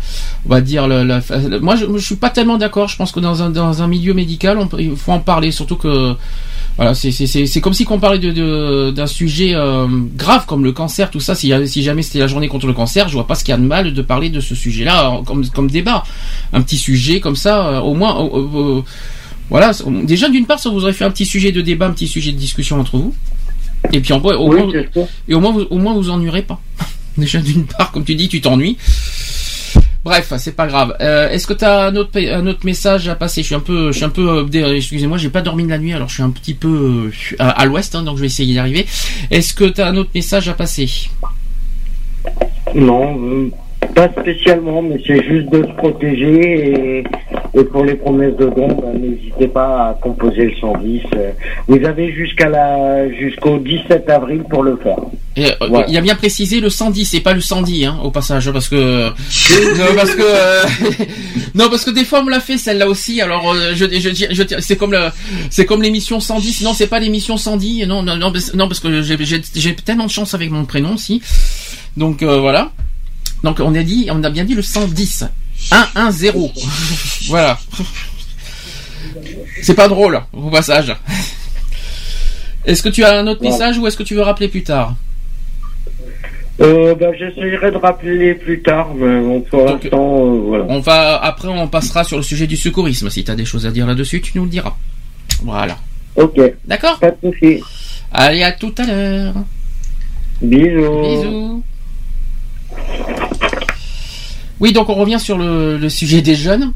on va dire le, la- le- moi je, je suis pas tellement d'accord. Je pense que dans un dans un milieu médical, on, il faut en parler, surtout que voilà, c'est c'est c'est c'est comme si qu'on parlait de de- d'un sujet euh, grave comme le cancer, tout ça. Si si jamais c'était la journée contre le cancer, je vois pas ce qu'il y a de mal de parler de ce sujet-là comme comme débat, un petit sujet comme ça, euh, au moins. euh, euh, voilà, déjà d'une part, ça vous aurait fait un petit sujet de débat, un petit sujet de discussion entre vous. Et puis en, au, Oui, moins, et au moins, vous, au moins vous ennuierez pas. déjà d'une part, comme tu dis, tu t'ennuies. Bref, c'est pas grave. Euh, Est-ce que tu as un autre, pa- un autre message à passer? Je suis un peu, je suis un peu, euh, excusez-moi, j'ai pas dormi de la nuit, alors je suis un petit peu euh, à, à l'ouest, hein, donc je vais essayer d'y arriver. Est-ce que tu as un autre message à passer? Non, euh, pas spécialement, mais c'est juste de se protéger et, et pour les promesses de dons, ben, n'hésitez pas à composer le 110. euh. Vous avez jusqu'à la jusqu'au 17 avril pour le faire. Et, euh, Voilà. Il a bien précisé le 110, c'est pas le 110 hein, au passage, parce que non, parce que euh, non parce que des fois on l'a fait celle-là aussi. Alors euh, je, je, c'est comme le c'est comme l'émission 110. Non, c'est pas l'émission 110. Non non non parce, non, parce que j'ai tellement de chance avec mon prénom aussi. Donc euh, voilà. Donc on a dit on a bien dit le 110. 110. voilà. C'est pas drôle au passage. Est-ce que tu as un autre Ouais. message ou est-ce que tu veux rappeler plus tard Euh, ben, j'essayerai de rappeler plus tard, mais bon, pour l'instant, euh, voilà. On va après on passera sur le sujet du secourisme. Si tu as des choses à dire là-dessus, tu nous le diras. Voilà. Ok. D'accord. Pas de souci. Allez à tout à l'heure. Bisous. Bisous. Oui, donc on revient sur le, le sujet des jeunes.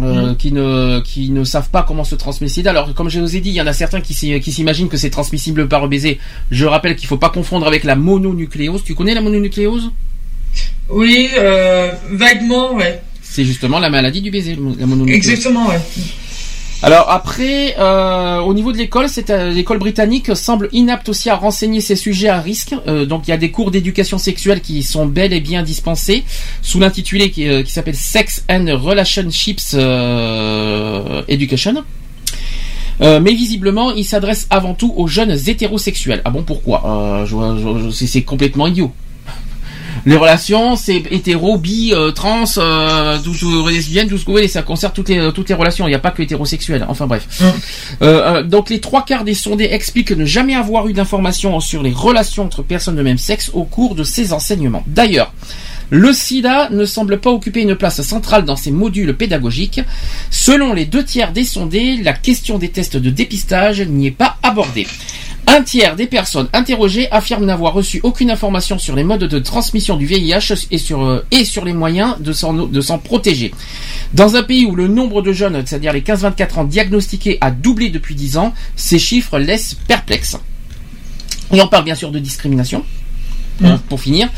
euh, qui ne qui ne savent pas comment se transmet sida. Alors comme je vous ai dit, il y en a certains qui s'imaginent que c'est transmissible par le baiser. Je rappelle qu'il faut pas confondre avec la mononucléose. Tu connais la mononucléose? Oui, euh, vaguement, ouais. C'est justement la maladie du baiser, la mononucléose. Exactement, ouais. Alors après, euh, au niveau de l'école, euh, l'école britannique semble inapte aussi à renseigner ces sujets à risque. Euh, donc il y a des cours d'éducation sexuelle qui sont bel et bien dispensés sous l'intitulé qui, s'appelle Sex and Relationships Education. Mais visiblement, il s'adresse avant tout aux jeunes hétérosexuels. Ah bon, pourquoi? Euh, C'est complètement idiot. Les relations, c'est hétéro, bi, euh, trans, euh, tout, lesbienne, tout ce que vous voulez, ça concerne toutes les, toutes les relations. Il n'y a pas que hétérosexuels. Enfin bref. Euh, euh, donc les trois quarts des sondés expliquent ne jamais avoir eu d'informations sur les relations entre personnes de même sexe au cours de ces enseignements. D'ailleurs, le sida ne semble pas occuper une place centrale dans ces modules pédagogiques. Selon les deux tiers des sondés, la question des tests de dépistage n'y est pas abordée. Un tiers des personnes interrogées affirment n'avoir reçu aucune information sur les modes de transmission du VIH et sur, euh, et sur les moyens de s'en, de s'en protéger. Dans un pays où le nombre de jeunes, c'est-à-dire les 15-24 ans diagnostiqués, a doublé depuis 10 ans, ces chiffres laissent perplexes. Et on parle bien sûr de discrimination. Pour, pour finir,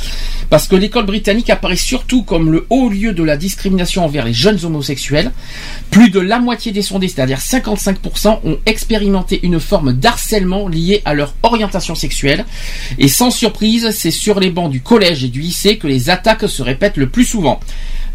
parce que l'école britannique apparaît surtout comme le haut lieu de la discrimination envers les jeunes homosexuels. Plus de la moitié des sondés, c'est-à-dire 55%, ont expérimenté une forme d'harcèlement liée à leur orientation sexuelle. Et sans surprise, c'est sur les bancs du collège et du lycée que les attaques se répètent le plus souvent.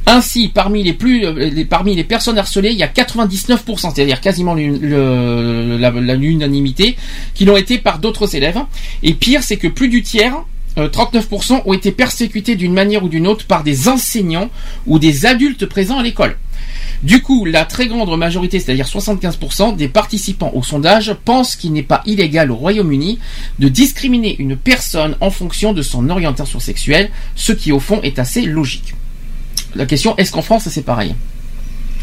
Ainsi, parmi les plus, euh, les, parmi les personnes harcelées, il y a 99%, c'est-à-dire quasiment l'unanimité, qui l'ont été par d'autres élèves. Et pire, c'est que plus du tiers, euh, 39% ont été persécutés d'une manière ou d'une autre par des enseignants ou des adultes présents à l'école. Du coup, la très grande majorité, c'est-à-dire 75% des participants au sondage, pensent qu'il n'est pas illégal au Royaume-Uni de discriminer une personne en fonction de son orientation sexuelle, ce qui au fond est assez logique. La question, est-ce qu'en France c'est pareil?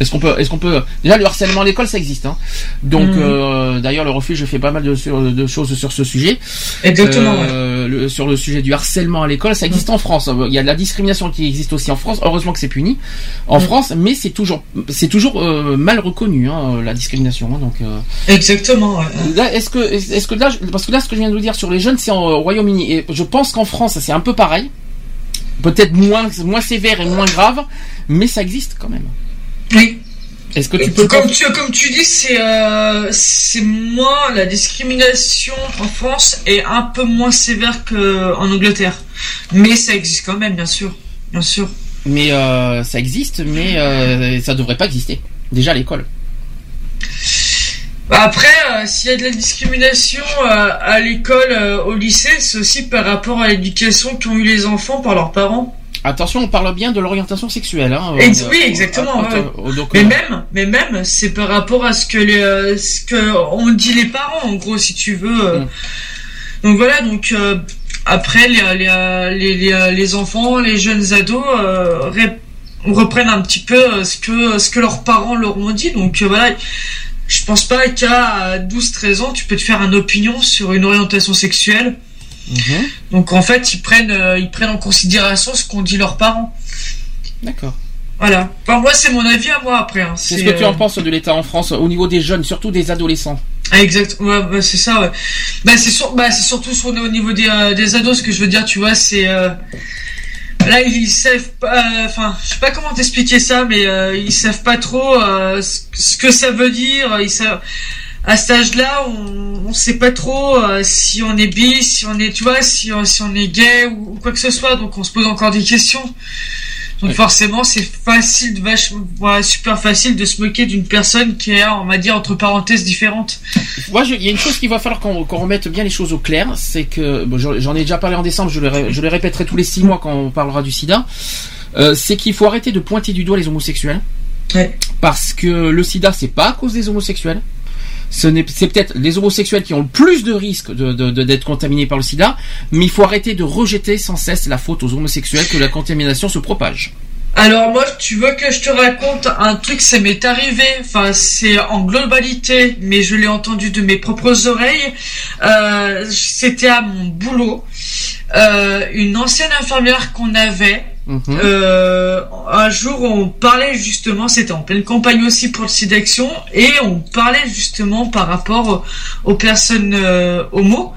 Est-ce qu'on peut, est-ce qu'on peut, déjà le harcèlement à l'école ça existe, hein. Donc Mhm. euh, d'ailleurs le refuge fait pas mal de, choses sur ce sujet. Exactement, Euh, le- sur le sujet du harcèlement à l'école, ça existe en France. Il y a de la discrimination qui existe aussi en France. Heureusement que c'est puni en France, mais c'est toujours, c'est toujours euh, mal reconnu hein, la discrimination. hein, donc euh, Exactement, ouais. Là, est-ce que, est-ce que là, parce que là, ce que je viens de vous dire sur les jeunes, c'est en- au Royaume-Uni, et je pense qu'en France, c'est un peu pareil, peut-être moins, moins sévère et moins grave, mais ça existe quand même. Oui. Est-ce que tu peux comme tu comme tu dis c'est euh, c'est moins la discrimination en France est un peu moins sévère que en Angleterre mais ça existe quand même bien sûr bien sûr Mais euh, ça existe, mais euh, ça devrait pas exister. Déjà à l'école. Bah, après euh, s'il y a de la discrimination à l'école au lycée c'est aussi par rapport à l'éducation qu'ont eu les enfants par leurs parents Attention, on parle bien de l'orientation sexuelle. Hein, Ex- Euh, oui, exactement. euh, ouais. donc, mais euh, même, mais même, c'est par rapport à ce que les, euh, ce que on dit les parents, en gros, si tu veux. euh. Donc voilà, donc après les, les, les, les, enfants, les jeunes ados reprennent un petit peu ce que ce que leurs parents leur ont dit. Donc voilà. Je pense pas qu'à 12-13 ans, tu peux te faire une opinion sur une orientation sexuelle. Mhm. Donc en fait, ils prennent, euh, ils prennent en considération ce qu'ont dit leurs parents. D'accord. Voilà. Enfin, moi, c'est mon avis à moi après. hein. Qu'est-ce C'est, que tu euh, en penses de l'État en France au niveau des jeunes, surtout des adolescents Ah, exact, ouais, bah, c'est ça, ouais. Bah, c'est sur, bah, c'est surtout sur, au niveau des, euh, des ados, ce que je veux dire, tu vois, c'est, euh, là, ils savent pas, euh, enfin, je sais pas comment t'expliquer ça, mais, euh, ils savent pas trop, euh, ce, ce que ça veut dire, ils savent, à cet âge-là, on, on sait pas trop euh, si on est bi, si on est, tu vois, si, on- si on est gay ou, ou quoi que ce soit, donc on se pose encore des questions. Donc forcément, c'est facile, de vachement, ouais, super facile de se moquer d'une personne qui est, on va dire, entre parenthèses différentes. Moi, il y a une chose qu'il va falloir qu'on remette bien les choses au clair, c'est que bon, j'en ai déjà parlé en décembre, je le, ré- je le répéterai tous les six mois quand on parlera du SIDA. euh, c'est qu'il faut arrêter de pointer du doigt les homosexuels, parce que le SIDA c'est pas à cause des homosexuels. Ce c'est peut-être les homosexuels qui ont le plus de risques de- de- contaminés par le SIDA, mais il faut arrêter de rejeter sans cesse la faute aux homosexuels que la contamination se propage. Alors moi, tu veux que je te raconte un truc, ça m'est arrivé, enfin c'est en globalité, mais je l'ai entendu de mes propres oreilles. Euh, C'était à mon boulot, Euh, une ancienne infirmière qu'on avait. Euh, un jour, on parlait justement, c'était en pleine campagne aussi pour le site d'action, et on parlait justement par rapport aux, aux personnes euh, homo.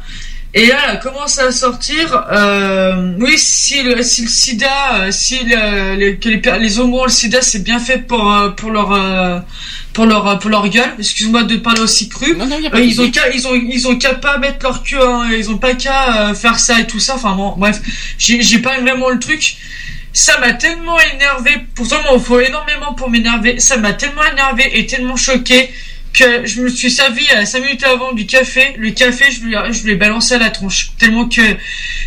Et là, elle a commencé à sortir, euh, oui, si le, si le sida, euh, si le- les, que les, les homos ont le sida, c'est bien fait pour, euh, pour leur, euh, pour leur, pour leur gueule. Excuse-moi de parler aussi cru. pas Euh, de ils ont qu'à, ils ont, ils ont qu'à pas mettre leur queue, hein, ils ont pas qu'à faire ça et tout ça. Enfin bon, bref, j'ai, j'ai pas vraiment le truc. Ça m'a tellement énervé. Pourtant, il m'en faut énormément pour m'énerver. Ça m'a tellement énervé et tellement choqué que je me suis servi à 5 minutes avant du café. Le café, je lui, je lui ai balancé à la tronche. Tellement que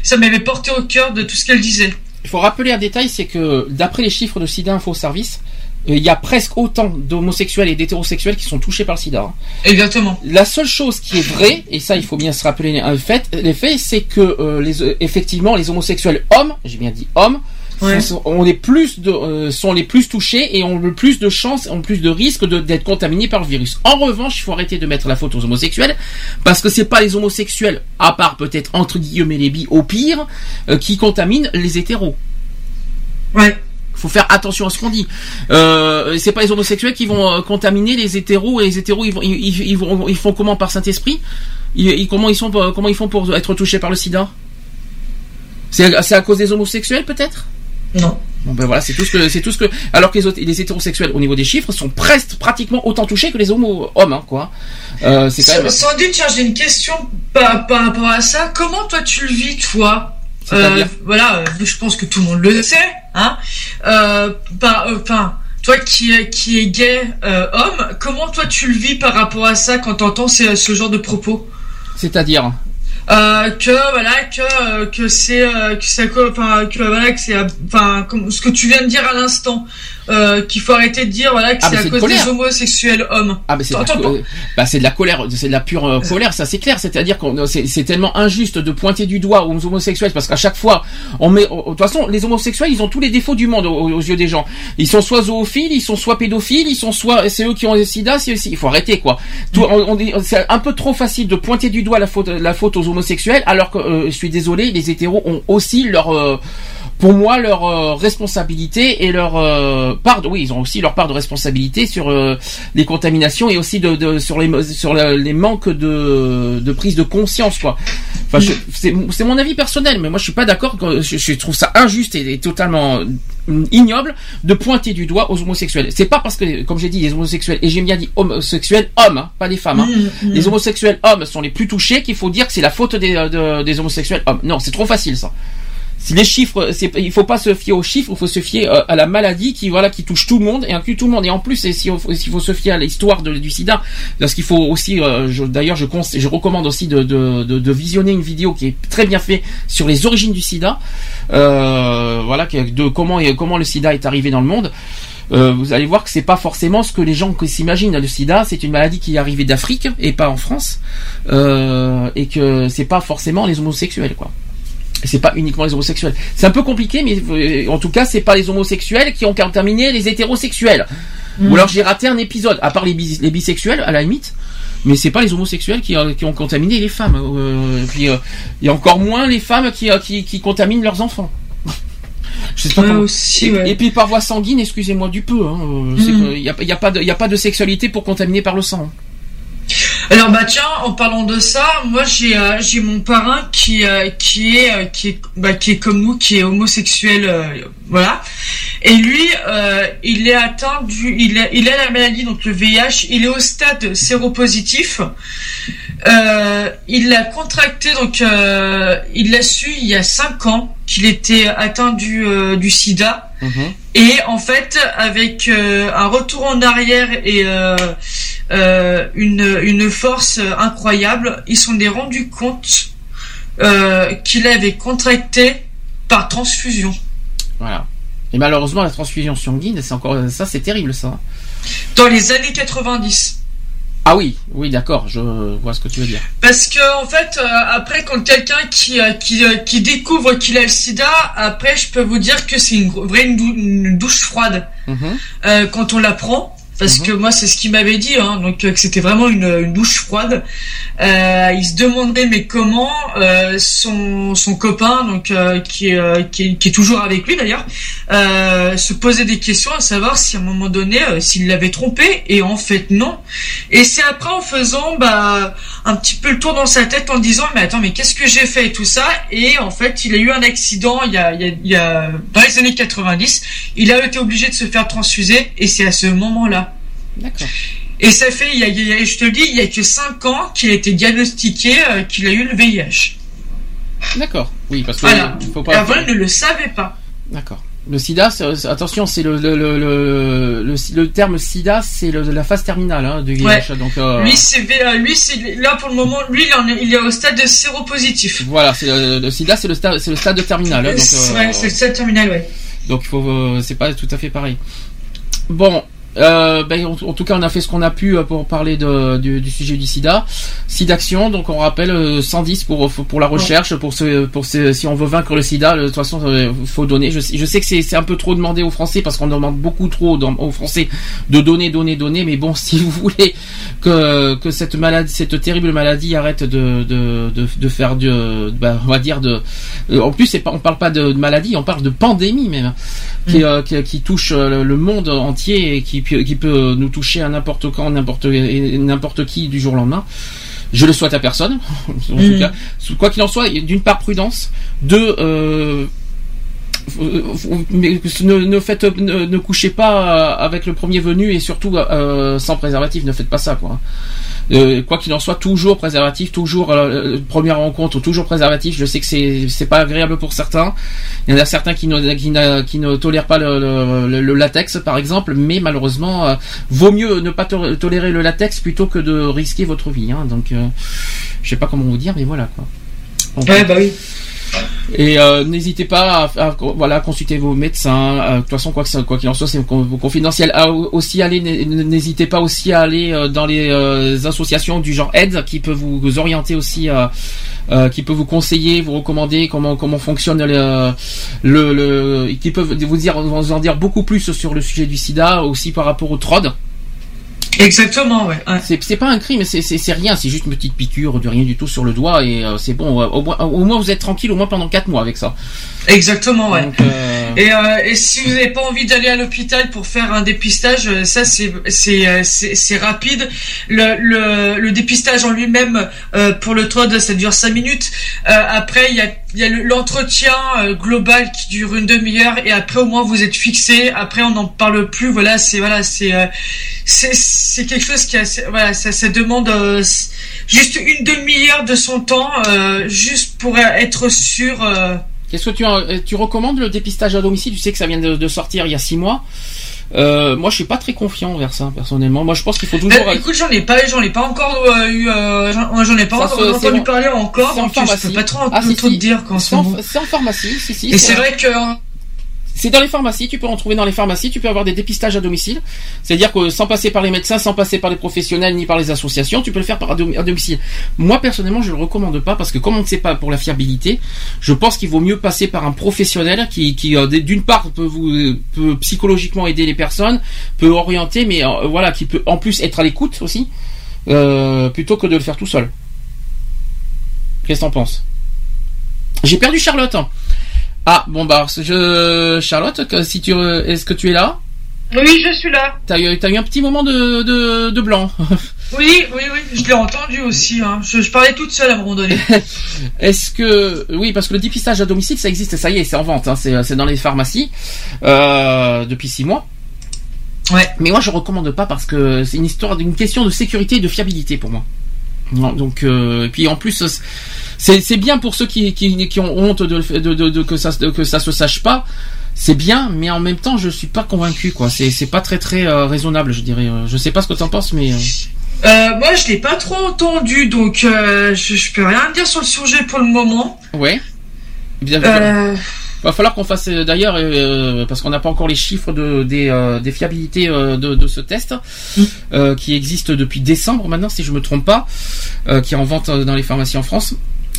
ça m'avait porté au cœur de tout ce qu'elle disait. Il faut rappeler un détail, c'est que d'après les chiffres de SIDA Info Service, euh, il y a presque autant d'homosexuels et d'hétérosexuels qui sont touchés par le sida. hein. Exactement. La seule chose qui est vraie, et ça il faut bien se rappeler un fait, les faits, c'est que euh, les, euh, effectivement les homosexuels hommes, j'ai bien dit hommes, Ouais. sont, ont les plus de, euh, sont les plus touchés et ont le plus de chances, ont plus de risques d'être contaminés par le virus. En revanche, il faut arrêter de mettre la faute aux homosexuels parce que c'est pas les homosexuels, à part peut-être entre guillemets les bi au pire, euh, qui contaminent les hétéros. Ouais. Faut faire attention à ce qu'on dit. Euh, c'est pas les homosexuels qui vont euh, contaminer les hétéros et les hétéros ils vont ils, ils- ils vont ils font comment par Saint Esprit ils, ils- comment ils sont comment ils font pour être touchés par le SIDA? C'est c'est à cause des homosexuels peut-être? Non. Bon ben voilà c'est tout ce que c'est tout ce que alors que les, autres- les hétérosexuels au niveau des chiffres sont presque pratiquement autant touchés que les homo hommes hein, quoi. Euh, c'est quand même Sans- Sandy, tiens, j'ai une question par, par rapport à ça. Comment toi tu le vis, toi? Euh, Voilà, euh, je pense que tout le monde le sait, hein. Euh, Enfin, toi qui qui est gay homme, comment toi tu le vis par rapport à ça quand t'entends ce, ce genre de propos? C'est-à-dire euh, que voilà que euh, que c'est euh, que c'est enfin que voilà que c'est enfin comme ce que tu viens de dire à l'instant euh, qu'il faut arrêter de dire voilà que Ah, c'est mais à de cause des homosexuels hommes Ah ben c'est de, euh, bah, c'est de la colère, c'est de la pure euh, colère, ça c'est clair. C'est-à-dire qu'on c'est c'est tellement injuste de pointer du doigt aux homosexuels parce qu'à chaque fois on met, de toute façon les homosexuels ils ont tous les défauts du monde aux, aux yeux des gens. Ils sont soit zoophiles, ils sont soit pédophiles, ils sont soit c'est eux qui ont le SIDA, c'est aussi il faut arrêter quoi. Tout, on- on est- c'est un peu trop facile de pointer du doigt la faute la faute aux homosexuels alors que euh, je suis désolé les hétéros ont aussi leur euh, pour moi leur euh, responsabilité et leur euh, part de, oui ils ont aussi leur part de responsabilité sur euh, les contaminations et aussi de, de- sur les sur la- les manques de, de prise de conscience quoi enfin c'est mon avis personnel mais moi je suis pas d'accord je, je trouve ça injuste et, et totalement ignoble de pointer du doigt aux homosexuels c'est pas parce que comme j'ai dit les homosexuels et j'ai bien dit homosexuels hommes hein, pas les femmes hein. Mmh, mmh. les homosexuels hommes sont les plus touchés qu'il faut dire que c'est la faute des, euh, de- des homosexuels hommes non c'est trop facile ça si les chiffres, il faut pas se fier aux chiffres, il faut se fier euh, à la maladie qui voilà qui touche tout le monde et inclut tout le monde. Et en plus, si on- s'il faut se fier à l'histoire du SIDA, parce qu'il faut aussi, euh, d'ailleurs, je, je recommande aussi de, de, de, de visionner une vidéo qui est très bien faite sur les origines du SIDA, euh, voilà, de comment comment le SIDA est arrivé dans le monde. Euh, vous allez voir que c'est pas forcément ce que les gens s'imaginent. Le SIDA, c'est une maladie qui est arrivée d'Afrique et pas en France, euh, et que c'est pas forcément les homosexuels, quoi. C'est pas uniquement les homosexuels. C'est un peu compliqué, mais euh, en tout cas, c'est pas les homosexuels qui ont contaminé les hétérosexuels. Mm. Ou alors j'ai raté un épisode, à part les, bis- les bisexuels, à la limite. Mais c'est pas les homosexuels qui, euh, qui ont contaminé les femmes. Euh, et puis euh, il y a encore moins les femmes qui, qui, qui contaminent leurs enfants. Je sais pas Ouais, comment- aussi, et, ouais. et puis par voie sanguine, excusez-moi du peu. hein, euh, c'est Mm. Il n'y a, il y a pas de, il y a pas de sexualité pour contaminer par le sang. Alors bah tiens, en parlant de ça, moi j'ai euh, j'ai mon parrain qui euh, euh, bah, qui est comme nous, qui est homosexuel, voilà. Et lui, il est atteint du, il a la maladie donc le VIH, il est au stade séropositif. Euh, il l'a contracté donc euh, il l'a su il y a cinq ans qu'il était atteint du euh, du SIDA. Et en fait, avec un retour en arrière et une, une force incroyable, ils se sont rendus compte qu'il avait contracté par transfusion. Voilà. Et malheureusement, la transfusion sanguine, c'est encore ça, c'est terrible ça. Dans les années 90. Ah oui, oui, d'accord, je vois ce que tu veux dire. Parce que en fait, euh, après, quand quelqu'un qui, euh, qui, euh, qui découvre qu'il a le sida, après, je peux vous dire que c'est une vraie une dou- une douche froide euh, quand on Parce que moi, c'est ce qu'il m'avait dit, hein, donc euh, que c'était vraiment une, une douche froide. Euh, il se demandait mais comment euh, son, son copain, donc euh, qui, est, euh, qui, est, qui est toujours avec lui d'ailleurs, euh, se posait des questions à savoir si à un moment donné s'il l'avait trompé et en fait non. Et c'est après en faisant bah un petit peu le tour dans sa tête en disant mais attends mais qu'est-ce que j'ai fait et tout ça? Et en fait il a eu un accident il y a, il y a, il y a dans les années 90 il a été obligé de se faire transfuser et c'est à ce moment-là. D'accord. Et ça fait, il y a, il y a- je te le dis, il y a que 5 ans qu'il a été diagnostiqué euh, qu'il a eu le VIH. D'accord. Oui, parce que Voilà. faut Et avant, il ne le savait pas. D'accord. Le sida, attention, c'est le le, le, le, le- le terme sida, c'est la phase terminale hein, du VIH. Ouais. Donc euh, Lui, c'est euh, là pour le moment, lui, il, en est, il est au stade de séropositif. voilà, le, sida, c'est le stade, le stade terminal. hein, donc, C'est- euh, ouais, c'est le stade terminal, ouais. Donc il faut, c'est pas tout à fait pareil. Bon, euh, ben, en, en tout cas, on a fait ce qu'on a pu euh, pour parler de, du, du sujet du SIDA. SIDAction, donc on rappelle euh, 110 pour pour la recherche, pour ce, pour ce, si on veut vaincre le SIDA, de toute façon, il faut donner. Je, sais- je sais que c'est c'est un peu trop demandé aux Français parce qu'on demande beaucoup trop aux Français de donner, donner, donner. Mais bon, si vous voulez que que cette maladie, cette terrible maladie arrête de de de, de faire du, ben, on va dire de. euh, En plus, c'est pas, on parle pas de, maladie, on parle de pandémie même, qui, euh, qui, qui touche euh, le, le monde entier et qui, qui peut nous toucher à n'importe quand, n'importe n'importe qui du jour au lendemain. Je le souhaite à personne. en tout Mhm. cas, quoi qu'il en soit, d'une part prudence, deux. Euh, euh, mais ne, ne faites ne, ne couchez pas avec le premier venu et surtout euh, sans préservatif ne faites pas ça quoi Euh, quoi qu'il en soit toujours préservatif toujours euh, première rencontre toujours préservatif je sais que c'est c'est pas agréable pour certains il y en a certains qui ne qui, tolèrent pas le, latex par exemple mais malheureusement euh, vaut mieux ne pas to- tolérer le latex plutôt que de risquer votre vie hein. donc euh, je sais pas comment vous dire mais voilà quoi bah oui. Et euh, n'hésitez pas à, voilà consulter vos médecins. Euh, De toute façon, quoi ça- quoi qu'il en soit, c'est con- confidentiel. Aussi n'hésitez pas aussi à aller euh, dans les associations du genre aide qui peut vous, orienter aussi, qui peut vous conseiller, vous recommander comment comment fonctionne le, le, le qui peuvent vous dire vous en dire beaucoup plus sur le sujet du SIDA aussi par rapport au TROD. Exactement, ouais. C'est c'est pas un crime, c'est c'est c'est rien, c'est juste une petite piqûre de rien du tout sur le doigt et euh, c'est bon. Au moins, au moins vous êtes tranquille, au moins pendant 4 mois avec ça. Exactement, ouais. Donc, euh, Et, euh, et si vous n'avez pas envie d'aller à l'hôpital pour faire un dépistage, euh, ça euh, c'est rapide. Le, le le dépistage en lui-même euh, pour le TROD ça dure cinq minutes. Euh, après il y a y a le- l'entretien euh, global qui dure une demi-heure et après au moins vous êtes fixé. Après on n'en parle plus. Voilà c'est voilà c'est c'est quelque chose qui a voilà ça ça demande juste une demi-heure de son temps juste pour être sûr. Euh, Qu'est-ce que tu, euh, tu recommandes le dépistage à domicile? Tu sais que ça vient de, de sortir il y a 6 mois. Euh, moi, je suis pas très confiant vers ça personnellement. Moi, je pense qu'il faut toujours. Ben, écoute, j'en ai pas, j'en ai pas encore euh, eu, euh, j'en ai pas Ça encore entendu en- parler encore, c'est en donc je pharmacie. peux pas trop, Ah, si, trop si. te dire qu'en ce C'est en- en pharmacie, si, si. Et c'est vrai que C'est dans les pharmacies, tu peux en trouver dans les pharmacies, tu peux avoir des dépistages à domicile. C'est-à-dire que sans passer par les médecins, sans passer par les professionnels ni par les associations, tu peux le faire à dom- à domicile. Moi personnellement, je le recommande pas parce que comme on ne sait pas pour la fiabilité, je pense qu'il vaut mieux passer par un professionnel qui, euh, d'une part peut vous psychologiquement aider les personnes, peut orienter, mais euh, voilà, qui peut en plus être à l'écoute aussi, euh, plutôt que de le faire tout seul. Qu'est-ce que t'en penses? J'ai perdu Charlotte. Ah bon bah je Charlotte, si tu est-ce que tu es là? Oui, je suis là. T'as eu, t'as eu un petit moment de, de, de blanc. Oui, oui, oui, je l'ai entendu aussi. Hein. Je, je parlais toute seule à un moment donné. Est-ce que oui, parce que le dépistage à domicile, ça existe, ça y est, c'est en vente, hein, c'est, c'est dans les pharmacies euh, depuis six mois. Ouais. Mais moi, je recommande pas parce que c'est une histoire d'une question de sécurité et de fiabilité pour moi. Non, donc euh, et puis en plus c'est bien pour ceux qui, qui, qui ont honte de, de, de, de que ça que ça se sache pas. C'est bien mais en même temps je suis pas convaincu quoi. C'est c'est pas très très euh, raisonnable je dirais. Euh, je sais pas ce que t'en penses mais euh, moi, je l'ai pas trop entendu, donc euh, je, je peux rien dire sur le sujet pour le moment. ouais. Bien, Euh, va falloir qu'on fasse d'ailleurs euh, parce qu'on n'a pas encore les chiffres de des, euh, des fiabilités euh, de, de ce test euh, qui existe depuis décembre maintenant si je me trompe pas qui est en vente dans les pharmacies en France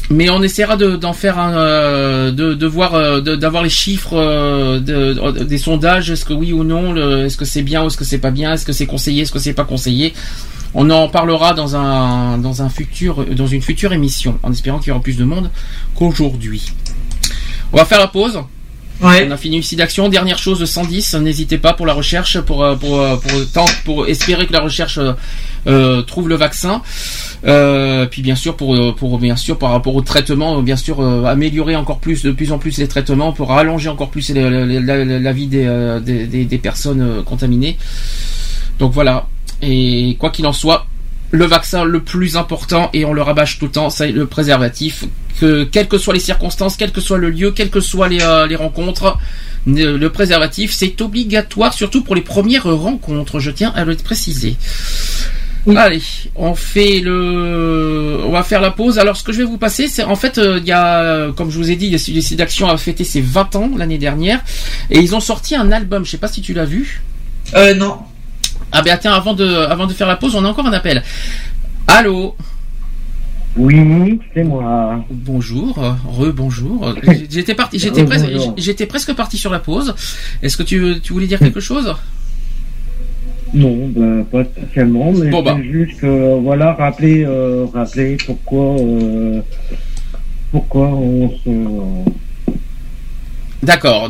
mais on essaiera de- d'en faire un, euh, de, de voir euh, d'avoir les chiffres euh, de- de- des sondages. Est-ce que oui ou non est-ce que c'est bien ou est-ce que c'est pas bien est-ce que c'est conseillé est-ce que c'est pas conseillé. On en parlera dans un dans un futur dans une future émission en espérant qu'il y aura plus de monde qu'aujourd'hui. On va faire la pause. On a fini ici d'action. Dernière chose, le 110. N'hésitez pas pour la recherche, pour euh, pour euh, pour, tant- pour espérer que la recherche euh, euh, trouve le vaccin. Euh, puis bien sûr pour euh, pour bien sûr par rapport au traitement, euh, bien sûr euh, améliorer encore plus de plus en plus les traitements pour allonger encore plus la, vie des, euh, des, personnes euh, contaminées. Donc voilà. Et quoi qu'il en soit, le vaccin le plus important et on le rabâche tout le temps, c'est le préservatif. Que quelles que soient les circonstances, quel que soit le lieu, quelles que soient les, euh, les rencontres, le préservatif c'est obligatoire, surtout pour les premières rencontres. Je tiens à le préciser. Allez, on fait le, on va faire la pause. Alors, ce que je vais vous passer, c'est en fait, euh, il y a, euh, comme je vous ai dit, le site d'action a fêté ses 20 ans l'année dernière, et ils ont sorti un album. Je sais pas si tu l'as vu. Euh, non. Ah ben tiens, avant de, avant de faire la pause, on a encore un appel. Allô. Oui, c'est moi. Bonjour, euh, re-bonjour. J'étais parti, j'étais presque, bonjour. j'étais presque parti sur la pause. Est-ce que tu, tu voulais dire quelque chose? Non, ben, pas spécialement, mais Bon, bah. juste voilà, rappeler, euh, rappeler pourquoi, euh, pourquoi on se... D'accord.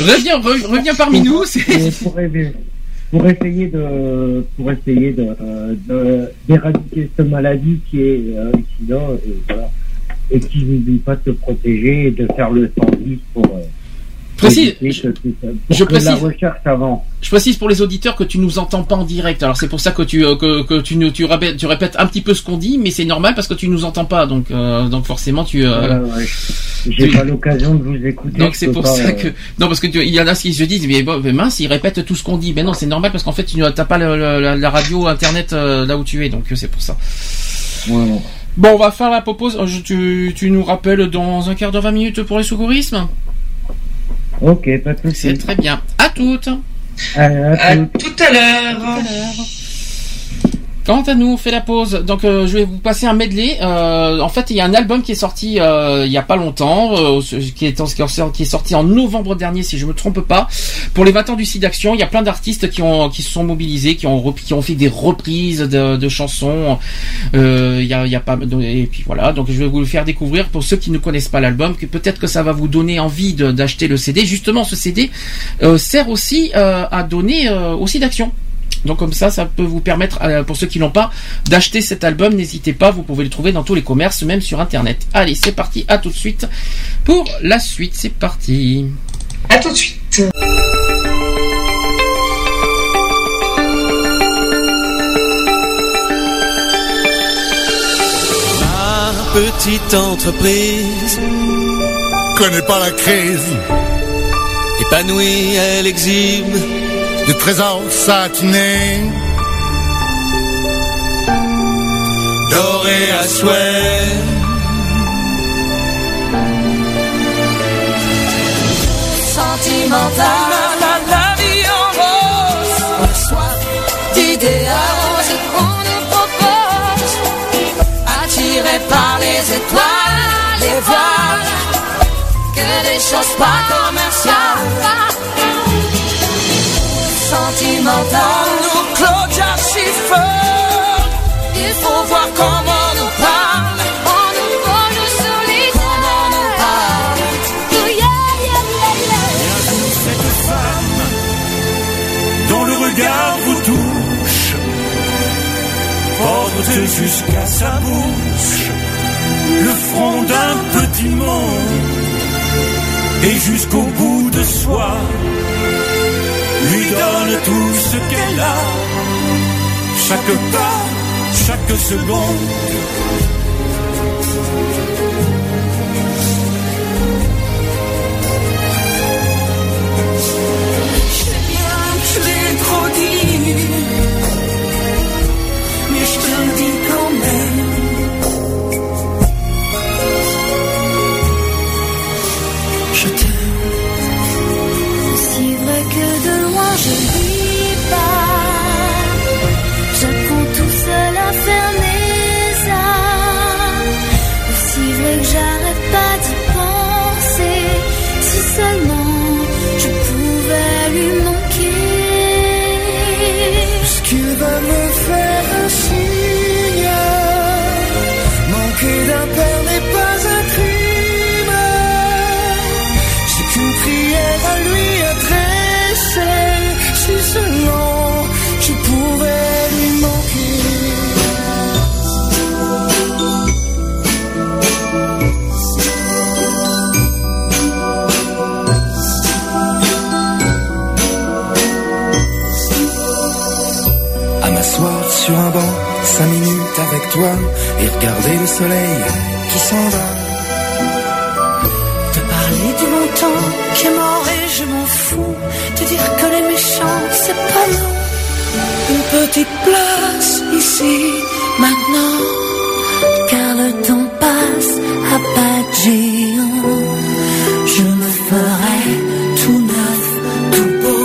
reviens, re- reviens parmi nous. pour, essayer de, pour essayer de, euh, de- d'éradiquer cette maladie qui est euh, sida, et voilà. Et qui n'oublie pas de se protéger et de faire le 110 pour, euh, Précise, je précise. Je précise pour les auditeurs que tu nous entends pas en direct. Alors c'est pour ça que tu euh, que, que tu nous tu répètes, tu répètes un petit peu ce qu'on dit, mais c'est normal parce que tu nous entends pas. Donc euh, donc forcément tu. euh, ouais. J'ai tu- pas l'occasion de vous écouter. Donc c'est pour pas, ça euh, que non parce que tu- il y en a qui se disent mais, bon, mais mince ils répètent tout ce qu'on dit. Mais non c'est normal parce qu'en fait tu n'as pas le- le- la, la radio internet euh, là où tu es donc euh, c'est pour ça. Bon on va faire la pause. Je- Tu, tu nous rappelles dans un quart d'heure 20 minutes pour les secourismes. Ok, pas de souci. C'est très bien. À toutes. À À toutes. tout à l'heure. Quant à nous, on fait la pause. Donc, euh, je vais vous passer un medley. Euh, en fait, il y a un album qui est sorti euh, il y a pas longtemps, euh, qui, est, qui est sorti en novembre dernier, si je me trompe pas. Pour les 20 ans du site d'action, il y a plein d'artistes qui ont qui se sont mobilisés, qui ont qui ont fait des reprises de, de chansons. Euh, Il y a il y a pas et puis voilà. Donc, je vais vous le faire découvrir pour ceux qui ne connaissent pas l'album, que peut-être que ça va vous donner envie d'acheter le CD. Justement, ce CD euh, sert aussi à donner au site d'action. Donc comme ça, ça peut vous permettre, euh, pour ceux qui l'ont pas, d'acheter cet album. N'hésitez pas, vous pouvez le trouver dans tous les commerces, même sur Internet. Allez, c'est parti, à tout de suite pour la suite. C'est parti. À tout de suite. Ma petite entreprise Connais pas la crise épanouie, elle exhibe des trésors satinés. dorée à souhait. Sentimental, la, la, la vie en rose. A soif d'idéal, on nous propose. Attiré par les étoiles, les voiles, que des choses pas commerciales nous, Claudia Schiffer. Il faut voir comment nous parle. On nous voit nous solidaires. Comment nous parle. Cette femme dont le regard vous touche. Porte jusqu'à sa bouche le front d'un petit monde. Et jusqu'au bout de soi de tout ce qu'elle a. Chaque pas, chaque seconde. Je je l'ai trop dit, mais je te dis. et regarder le soleil qui s'en va. Te parler du montant qui est mort et je m'en fous. Te dire que les méchants, c'est pas nous. Une petite place ici, maintenant. Car le temps passe à pas géant. Je me ferai tout neuf, tout beau.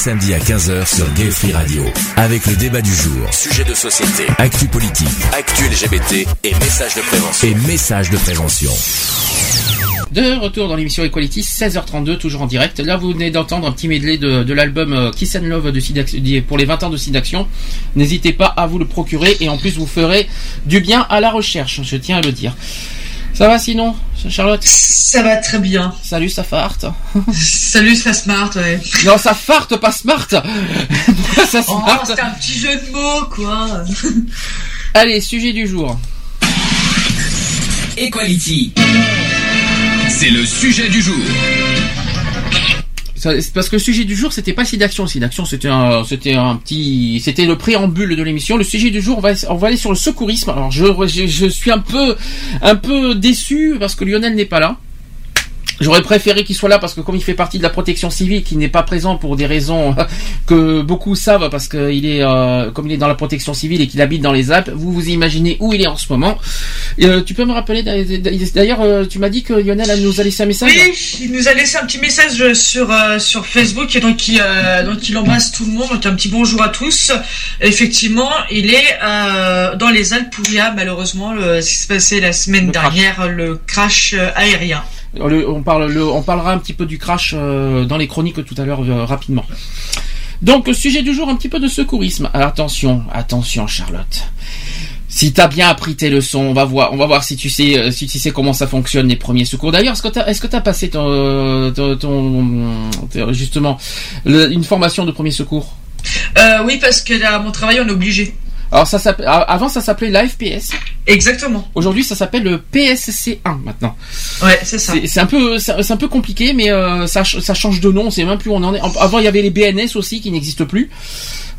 Samedis à 15h sur Gay Free Radio. Avec le débat du jour, Sujet de société, actu politique actu LGBT et messages de prévention. et messages de prévention. De retour dans l'émission Equality, 16h32, toujours en direct. Là, vous venez d'entendre un petit medley de, de l'album euh, Kiss and Love de pour les 20 ans de Sidaction. N'hésitez pas à vous le procurer et en plus vous ferez du bien à la recherche, je tiens à le dire. Ça va sinon, Charlotte? Ça va très bien. Salut, ça farte. Salut, ça smart, ouais. Non, ça farte, pas smart. Ça Oh, smart c'était un petit jeu de mots, quoi. Allez, sujet du jour. Equality. C'est le sujet du jour. Ça- c'est Parce que le sujet du jour, c'était pas Sidaction. Sidaction, c'était un, c'était un petit, c'était le préambule de l'émission. Le sujet du jour, on va, on va aller sur le secourisme. Alors, je, je, je suis un peu, un peu déçu parce que Lionel n'est pas là. J'aurais préféré qu'il soit là parce que comme il fait partie de la protection civile, qu'il n'est pas présent pour des raisons que beaucoup savent parce qu'il est, euh, comme il est dans la protection civile et qu'il habite dans les Alpes, vous vous imaginez où il est en ce moment. Euh, tu peux me rappeler d'ailleurs, euh, tu m'as dit que Lionel nous a laissé un message. Oui, il nous a laissé un petit message sur euh, sur Facebook et donc il euh, donc il embrasse tout le monde, donc un petit bonjour à tous. Effectivement, il est euh, dans les Alpes où il y a malheureusement le, ce qui s'est passé la semaine dernière, le crash euh, aérien. On, parle, le- on parlera un petit peu du crash euh, dans les chroniques tout à l'heure euh, rapidement. Donc sujet du jour, un petit peu de secourisme. Attention, attention Charlotte. Si t'as bien appris tes leçons, on va voir, si tu sais, euh, si tu sais comment ça fonctionne les premiers secours. D'ailleurs, est-ce que t'as, est-ce que t'as passé ton, justement une formation de premier secours? Oui, parce que là, mon travail, on est obligé. Alors ça s'appelle- a- avant ça s'appelait l'AFPS. Exactement. Aujourd'hui ça s'appelle le PSC1 maintenant. Ouais, c'est ça. C'est un peu c'est un peu compliqué mais euh, ça ça change de nom, on sait même plus où on en est. Avant il y avait les BNS aussi qui n'existent plus.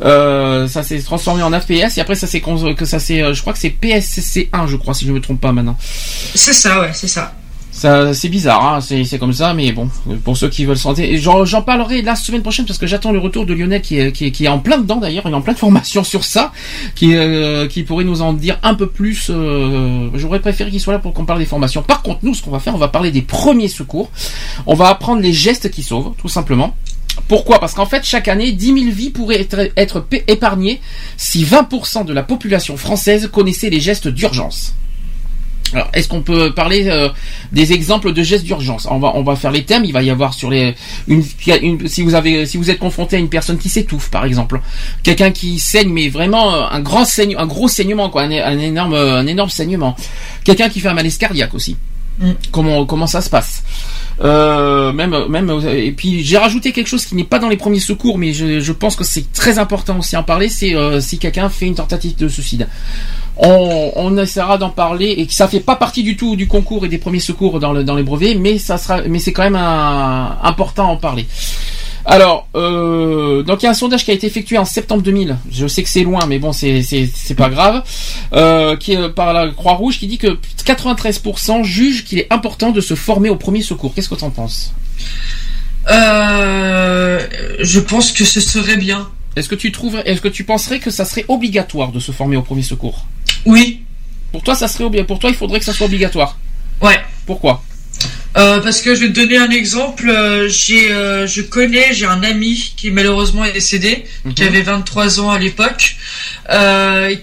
Euh, ça s'est transformé en AFPS et après ça s'est que ça c'est je crois que c'est PSC1 je crois si je me trompe pas maintenant. C'est ça, ouais, c'est ça. C'est bizarre, hein, c'est, comme ça, mais bon, pour ceux qui veulent santé, j'en, j'en parlerai la semaine prochaine parce que j'attends le retour de Lionel qui est, en plein dedans d'ailleurs, il est en plein de formation sur ça, qui, euh, qui pourrait nous en dire un peu plus. euh, j'aurais préféré qu'il soit là pour qu'on parle des formations. Par contre, nous, ce qu'on va faire, on va parler des premiers secours. On va apprendre les gestes qui sauvent, tout simplement. Pourquoi? Parce qu'en fait, chaque année, 10 000 vies pourraient être, épargnées si 20% de la population française connaissait les gestes d'urgence. Alors, est-ce qu'on peut parler euh, des exemples de gestes d'urgence? On va on va faire les thèmes. Il va y avoir sur les une, une- si vous avez si vous êtes confronté à une personne qui s'étouffe par exemple, quelqu'un qui saigne mais vraiment euh, un grand saigne un gros saignement quoi, un, un énorme un énorme saignement, quelqu'un qui fait un malaise cardiaque aussi. Comment comment ça se passe? Euh, même même et puis j'ai rajouté quelque chose qui n'est pas dans les premiers secours mais je, je pense que c'est très important aussi en parler c'est euh, si quelqu'un fait une tentative de suicide on, on essaiera d'en parler et que ça fait pas partie du tout du concours et des premiers secours dans, le, dans les brevets, mais ça sera, mais c'est quand même un- important à en parler. Alors, euh, donc il y a un sondage qui a été effectué en septembre 2000. Je sais que c'est loin, mais bon, c'est pas grave. Euh, qui est par la Croix Rouge qui dit que 93% jugent qu'il est important de se former au premier secours. Qu'est-ce que tu en penses? Euh, je pense que ce serait bien. Est-ce que tu trouverais, est-ce que tu penserais que ça serait obligatoire de se former au premier secours? Oui. Pour toi, ça serait pour toi, il faudrait que ça soit obligatoire? Ouais. Pourquoi? Euh, parce que je vais te donner un exemple. euh, J'ai, euh, je connais, j'ai un ami qui malheureusement est décédé, qui avait 23 ans à l'époque,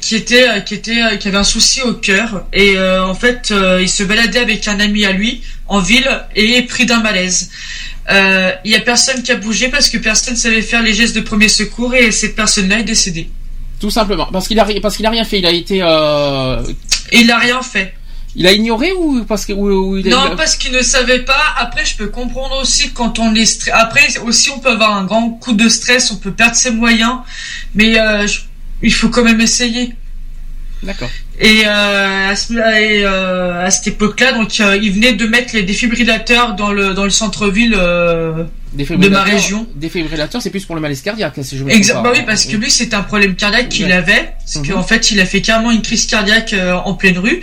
qui était, qui était, qui avait un souci au cœur et en fait, il se baladait avec un ami à lui en ville et est pris d'un malaise. Il y a personne qui a bougé parce que personne savait faire les gestes de premier secours et cette personne-là est décédée. Tout simplement, parce qu'il a parce qu'il a rien fait. Il a été. Il a rien fait. Il a ignoré ou parce que ou, ou il a- Non, parce qu'il ne savait pas. Après, je peux comprendre aussi quand on est. Après, aussi, on peut avoir un grand coup de stress, on peut perdre ses moyens, mais euh, je- il faut quand même essayer. D'accord. Et, euh, à, ce- et, euh, à cette époque-là, donc, euh, il venait de mettre les défibrillateurs dans le dans le centre-ville euh, de ma région. Défibrillateur, c'est plus pour le malaise cardiaque, si je me Exact. trompe Bah oui, parce que lui, c'était un problème cardiaque qu'il Ouais. avait. Parce Mhm. qu'en fait, il a fait carrément une crise cardiaque euh, en pleine rue.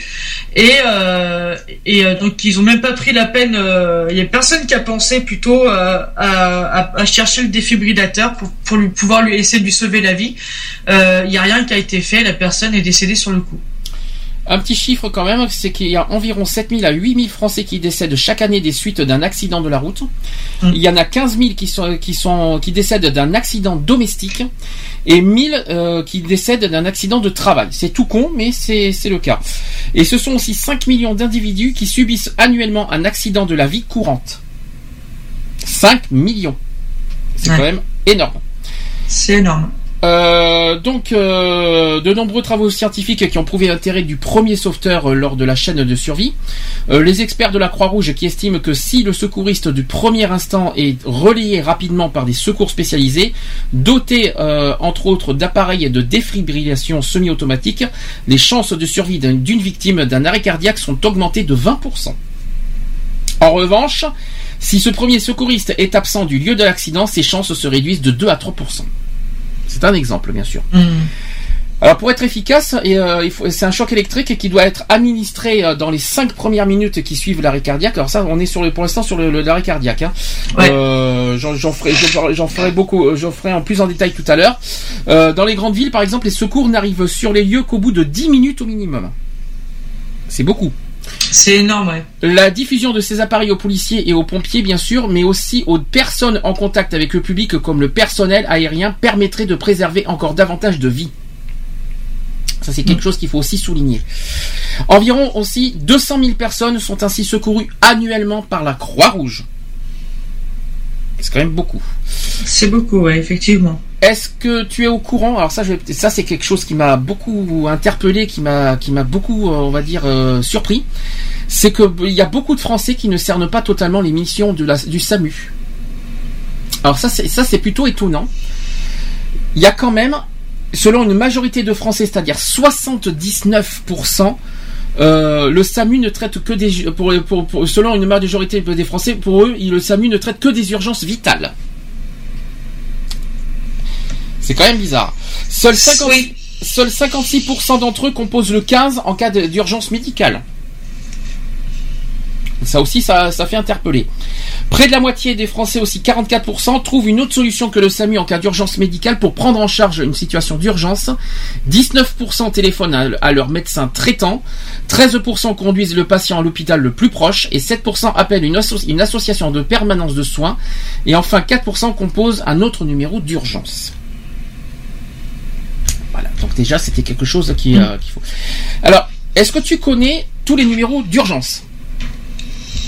Et, euh, et euh, donc, ils ont même pas pris la peine. euh, Il y a personne qui a pensé plutôt euh, à, à- à chercher le défibrillateur pour, pour lui pouvoir lui essayer de lui sauver la vie. Euh, Il y a rien qui a été fait. La personne est décédée sur le coup. Un petit chiffre quand même, c'est qu'il y a environ 7000 à 8000 Français qui décèdent chaque année des suites d'un accident de la route. Il y en a 15 000 qui sont qui sont qui décèdent d'un accident domestique et 1000 euh, qui décèdent d'un accident de travail. C'est tout con, mais c'est c'est le cas. Et ce sont aussi 5 millions d'individus qui subissent annuellement un accident de la vie courante. 5 millions. C'est Ouais. quand même énorme. C'est énorme. Euh, donc, euh, de nombreux travaux scientifiques qui ont prouvé l'intérêt du premier sauveteur euh, lors de la chaîne de survie. Les experts de la Croix-Rouge qui estiment que si le secouriste du premier instant est relayé rapidement par des secours spécialisés, dotés entre autres d'appareils de défibrillation semi-automatique, les chances de survie d'un- d'une victime d'un arrêt cardiaque sont augmentées de 20%. En revanche, si ce premier secouriste est absent du lieu de l'accident, ses chances se réduisent de 2 à 3%. C'est un exemple, bien sûr. Alors pour être efficace, euh, c'est un choc électrique qui doit être administré euh, dans les 5 premières minutes qui suivent l'arrêt cardiaque. Alors ça, on est sur le, pour l'instant sur le, le- l'arrêt cardiaque. Hein. Euh, j'en, ferai, beaucoup, j'en ferai en plus en détail tout à l'heure. Euh, dans les grandes villes, par exemple, les secours n'arrivent sur les lieux qu'au bout de 10 minutes au minimum. C'est beaucoup. C'est énorme, ouais. La diffusion de ces appareils aux policiers et aux pompiers, bien sûr, mais aussi aux personnes en contact avec le public, comme le personnel aérien, permettrait de préserver encore davantage de vies. Ça, c'est quelque chose qu'il faut aussi souligner. Environ aussi 200 000 personnes sont ainsi secourues annuellement par la Croix-Rouge. C'est quand même beaucoup. C'est beaucoup, ouais, effectivement. Est-ce que tu es au courant? Alors ça, ça c'est quelque chose qui m'a beaucoup interpellé, qui m'a, beaucoup, euh, on va dire, euh, surpris. C'est que il y a beaucoup de Français qui ne cernent pas totalement les missions du SAMU. Alors ça, c'est plutôt étonnant. Il y a quand même selon une majorité de Français, c'est-à-dire 79%, euh, le SAMU ne traite que des pour, selon une majorité des Français, pour eux, le SAMU ne traite que des urgences vitales. C'est quand même bizarre. Seuls 50 seuls 56% d'entre eux composent le 15 en cas d'urgence médicale. Ça aussi, ça, ça fait interpeller. Près de la moitié des Français, aussi 44%, trouvent une autre solution que le SAMU en cas d'urgence médicale pour prendre en charge une situation d'urgence. 19% téléphonent à, à leur médecin traitant. 13% conduisent le patient à l'hôpital le plus proche. Et 7% appellent une, asso- une association de permanence de soins. Et enfin, 4% composent un autre numéro d'urgence. Voilà, donc déjà, c'était quelque chose qui, euh, qu'il faut. Alors, est-ce que tu connais tous les numéros d'urgence?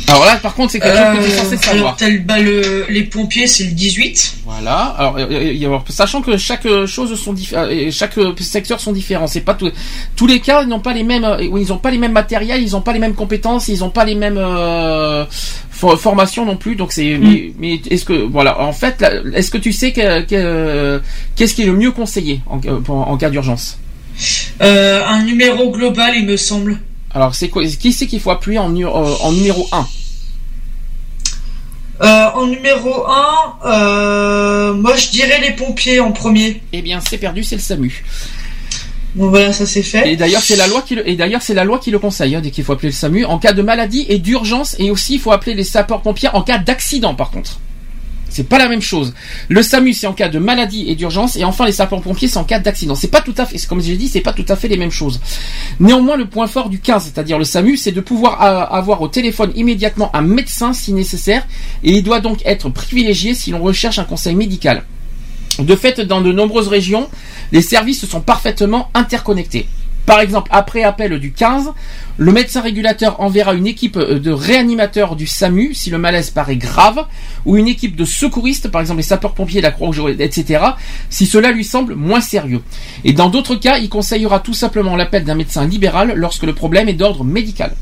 Alors là, par contre, c'est quelque chose que tu es censé Euh, savoir. alors, tel, bah, le- les pompiers, c'est le 18. Voilà. Alors, euh, euh, alors, sachant que chaque euh, chose sont euh, chaque secteur sont différents. C'est pas tout- tous les cas ils n'ont pas les mêmes, ils n'ont pas les mêmes matériels, ils n'ont pas les mêmes compétences, ils n'ont pas les mêmes euh, for- formations non plus. Donc c'est, mais, mais est-ce que voilà, en fait, est-ce que tu sais que, que- qu'est-ce qui est le mieux conseillé en, pour- en cas d'urgence? Euh, un numéro global, il me semble. Alors c'est quoi Qui c'est qu'il faut appuyer en, nu- euh, en numéro 1 Euh, en numéro 1, moi je dirais les pompiers en premier. Eh bien, c'est perdu, c'est le SAMU. Bon voilà, ça c'est fait. Et d'ailleurs, c'est la loi qui le, et d'ailleurs, c'est la loi qui le conseille, hein, dès qu'il faut appeler le SAMU en cas de maladie et d'urgence, et aussi il faut appeler les sapeurs-pompiers en cas d'accident, par contre. C'est pas la même chose. Le SAMU, c'est en cas de maladie et d'urgence, et enfin les sapeurs-pompiers, c'est en cas d'accident. C'est pas tout à fait, comme j'ai dit, c'est pas tout à fait les mêmes choses. Néanmoins, le point fort du 15, c'est-à-dire le SAMU, c'est de pouvoir avoir au téléphone immédiatement un médecin si nécessaire, et il doit donc être privilégié si l'on recherche un conseil médical. De fait, dans de nombreuses régions, les services sont parfaitement interconnectés. Par exemple, après appel du 15, le médecin régulateur enverra une équipe euh, de réanimateurs du SAMU si le malaise paraît grave, ou une équipe de secouristes, par exemple les sapeurs-pompiers, la Croix-Rouge, etc., si cela lui semble moins sérieux. Et dans d'autres cas, il conseillera tout simplement l'appel d'un médecin libéral lorsque le problème est d'ordre médical.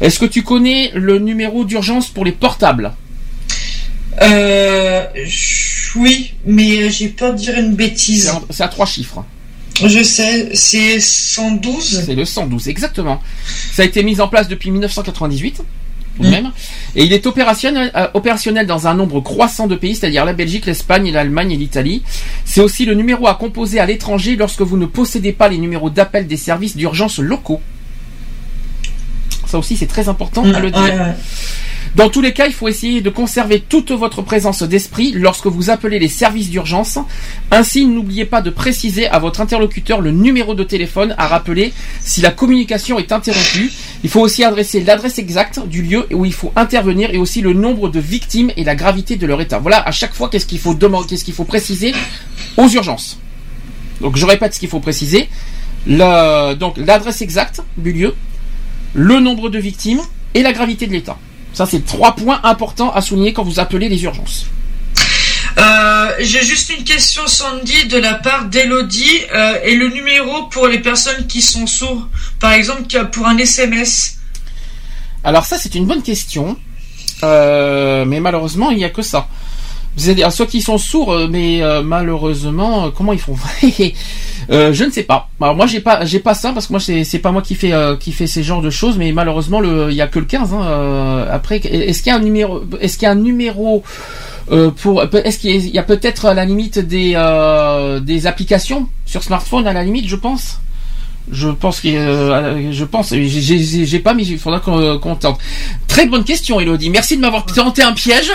Est-ce que tu connais le numéro d'urgence pour les portables? Euh, oui, mais j'ai peur de dire une bêtise. C'est à trois chiffres. Je sais, c'est 112. C'est le 112, exactement. Ça a été mis en place depuis 1998, tout de Mm. même. Et il est opérationnel, euh, opérationnel dans un nombre croissant de pays, c'est-à-dire la Belgique, l'Espagne, l'Allemagne et l'Italie. C'est aussi le numéro à composer à l'étranger lorsque vous ne possédez pas les numéros d'appel des services d'urgence locaux. Ça aussi, c'est très important à le dire. Ouais, ouais. Dans tous les cas, il faut essayer de conserver toute votre présence d'esprit lorsque vous appelez les services d'urgence. Ainsi, n'oubliez pas de préciser à votre interlocuteur le numéro de téléphone à rappeler si la communication est interrompue. Il faut aussi adresser l'adresse exacte du lieu où il faut intervenir et aussi le nombre de victimes et la gravité de leur état. Voilà, à chaque fois, qu'est-ce qu'il faut demander, qu'est-ce qu'il faut préciser aux urgences. Donc, je répète ce qu'il faut préciser. Donc, l'adresse exacte du lieu, le nombre de victimes et la gravité de l'état. Ça, c'est trois points importants à souligner quand vous appelez les urgences. Euh, j'ai juste une question, Sandy, de la part d'Elodie. Euh, et le numéro pour les personnes qui sont sourds, par exemple, pour un SMS. Alors ça, c'est une bonne question. Euh, mais malheureusement, il n'y a que ça. C'est-à-dire ceux qui sont sourds, euh, mais euh, malheureusement, euh, comment ils font? Euh, Je ne sais pas. Alors moi, j'ai pas, j'ai pas ça parce que moi, c'est pas moi qui fait euh, qui fait ces genres de choses, mais malheureusement, il y a que le 15. hein, euh, après, est-ce qu'il y a un numéro Est-ce qu'il y a un numéro pour Est-ce qu'il y a- peut-être à la limite des des applications sur smartphone à la limite, je pense? Je pense que euh, je pense j'ai- pas mais il faudra qu'on qu'on tente. Très bonne question Elodie. Merci de m'avoir tenté un piège.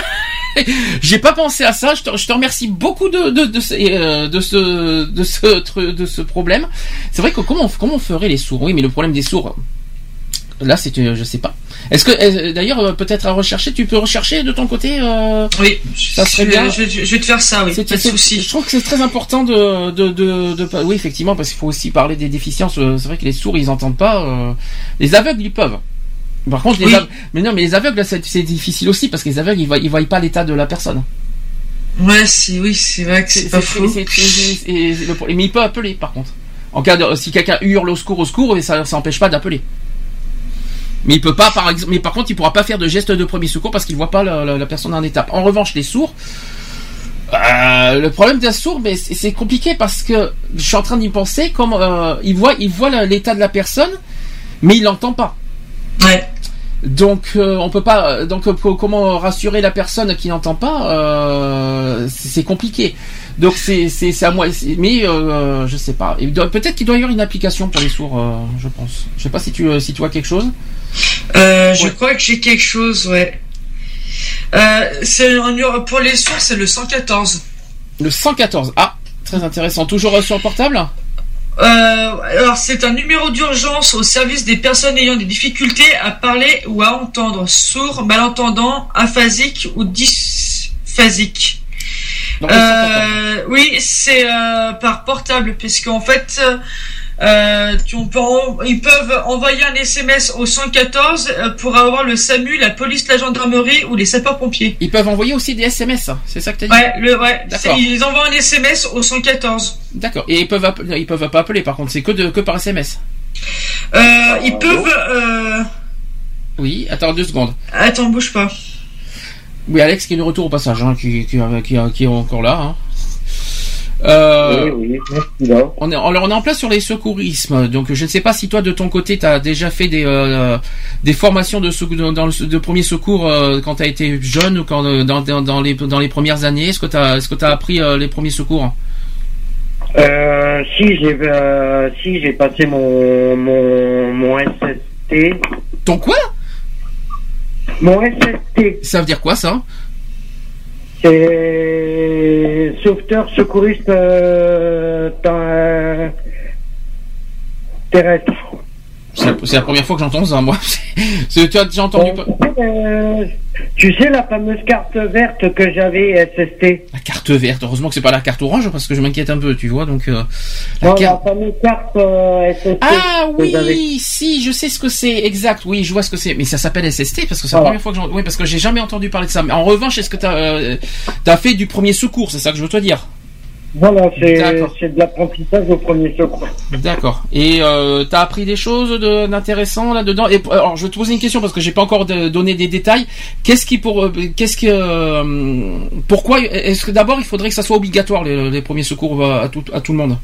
j'ai pas pensé à ça. Je te, je te remercie beaucoup de de de, ce- euh, de ce de ce de ce problème. C'est vrai que comment comment on ferait les sourds? Oui, mais le problème des sourds là c'est euh, je sais pas. Est-ce que d'ailleurs euh, peut-être à rechercher tu peux rechercher de ton côté euh, Oui, ça serait je, bien. je- je vais te faire ça, oui, pas de souci. Je trouve que c'est très important de, de, de, oui effectivement parce qu'il faut aussi parler des déficiences. euh, C'est vrai que les sourds ils entendent pas. euh, Les aveugles ils peuvent. Par contre les Oui. aveugles- mais non mais les aveugles là, c'est difficile aussi parce que les aveugles ils voient ils voient pas l'état de la personne. Ouais, c'est oui, c'est vrai que c'est pas c'est- c'est- c'est le problème. Mais il peut appeler par contre. En cas de si quelqu'un hurle au secours au secours ça ça empêche pas d'appeler. Mais il peut pas par exemple mais par contre il pourra pas faire de geste de premier secours parce qu'il voit pas la, la- la personne en étape. En revanche les sourds Euh, le problème d'un sourd, mais c'est compliqué parce que je suis en train d'y penser. Comme euh, il voit, il voit l'état de la personne, mais il l'entend pas. Ouais. Donc euh, on peut pas. euh, Donc co- comment rassurer la personne qui n'entend pas C'est compliqué. Donc c'est à moi. Mais je sais pas. Peut-être qu'il doit y avoir une application pour les sourds. je pense. Je sais pas si tu si tu vois quelque chose. Euh, je crois que j'ai quelque chose, ouais. Euh, c'est pour les sourds, c'est le 114. Le 114. Ah, très intéressant. Toujours euh, sur le portable. Euh, alors c'est un numéro d'urgence au service des personnes ayant des difficultés à parler ou à entendre, sourds, malentendants, aphasiques ou dysphasiques. Euh, oui, c'est euh, par portable, puisqu'en fait, euh, tu- on peut en- ils peuvent envoyer un SMS au 114 euh, pour avoir le SAMU, la police, la gendarmerie ou les sapeurs-pompiers. Ils peuvent envoyer aussi des SMS. hein. C'est ça que tu as dit? Ouais, le, Ils envoient un SMS au 114. D'accord. Et ils peuvent ils peuvent pas appeler. Par contre, c'est que de que par SMS. Euh, ils peuvent. Euh... Oui. Attends deux secondes. Attends, bouge pas. Oui, Alex qui est de retour au passage, hein, qui, qui, qui, qui est encore là. hein. Euh, Oui, oui, on, est, alors, on est en place sur les secourismes. Donc, je ne sais pas si toi, de ton côté, tu as déjà fait des, euh, des formations de, secou- dans, le de premier secours euh, quand tu as été jeune ou quand, euh, dans, dans, dans les, dans les premières années. Est-ce que tu as, est-ce que as appris euh, les premiers secours? Euh, si j'ai euh, si j'ai passé mon mon mon SST. Ton quoi? Mon SST. Ça veut dire quoi ça? C'est sauveteur secouriste euh, terrestre. C'est la, la première fois que j'entends ça, moi. C'est- tu as déjà entendu pas Euh, tu sais la fameuse carte verte que j'avais SST. La carte verte. Heureusement que c'est pas la carte orange parce que je m'inquiète un peu, tu vois. Donc, euh, la Non, carte- la fameuse carte euh, SST. Ah oui, si, je sais ce que c'est, exact. Oui, je vois ce que c'est. Mais ça s'appelle SST parce que c'est la première fois que j'en. Oui, parce que j'ai jamais entendu parler de ça. Mais en revanche, est-ce que t'as euh, as fait du premier secours C'est ça que je veux te dire. Voilà, c'est de l'apprentissage au premier secours. D'accord. Et euh, t'as appris des choses de- d'intéressant là-dedans? Et alors, je vais te poser une question parce que j'ai pas encore de- donné des détails. Qu'est-ce qui pour, euh, qu'est-ce que, euh, pourquoi Est-ce que d'abord il faudrait que ça soit obligatoire les, les premiers secours euh, à tout à tout le monde?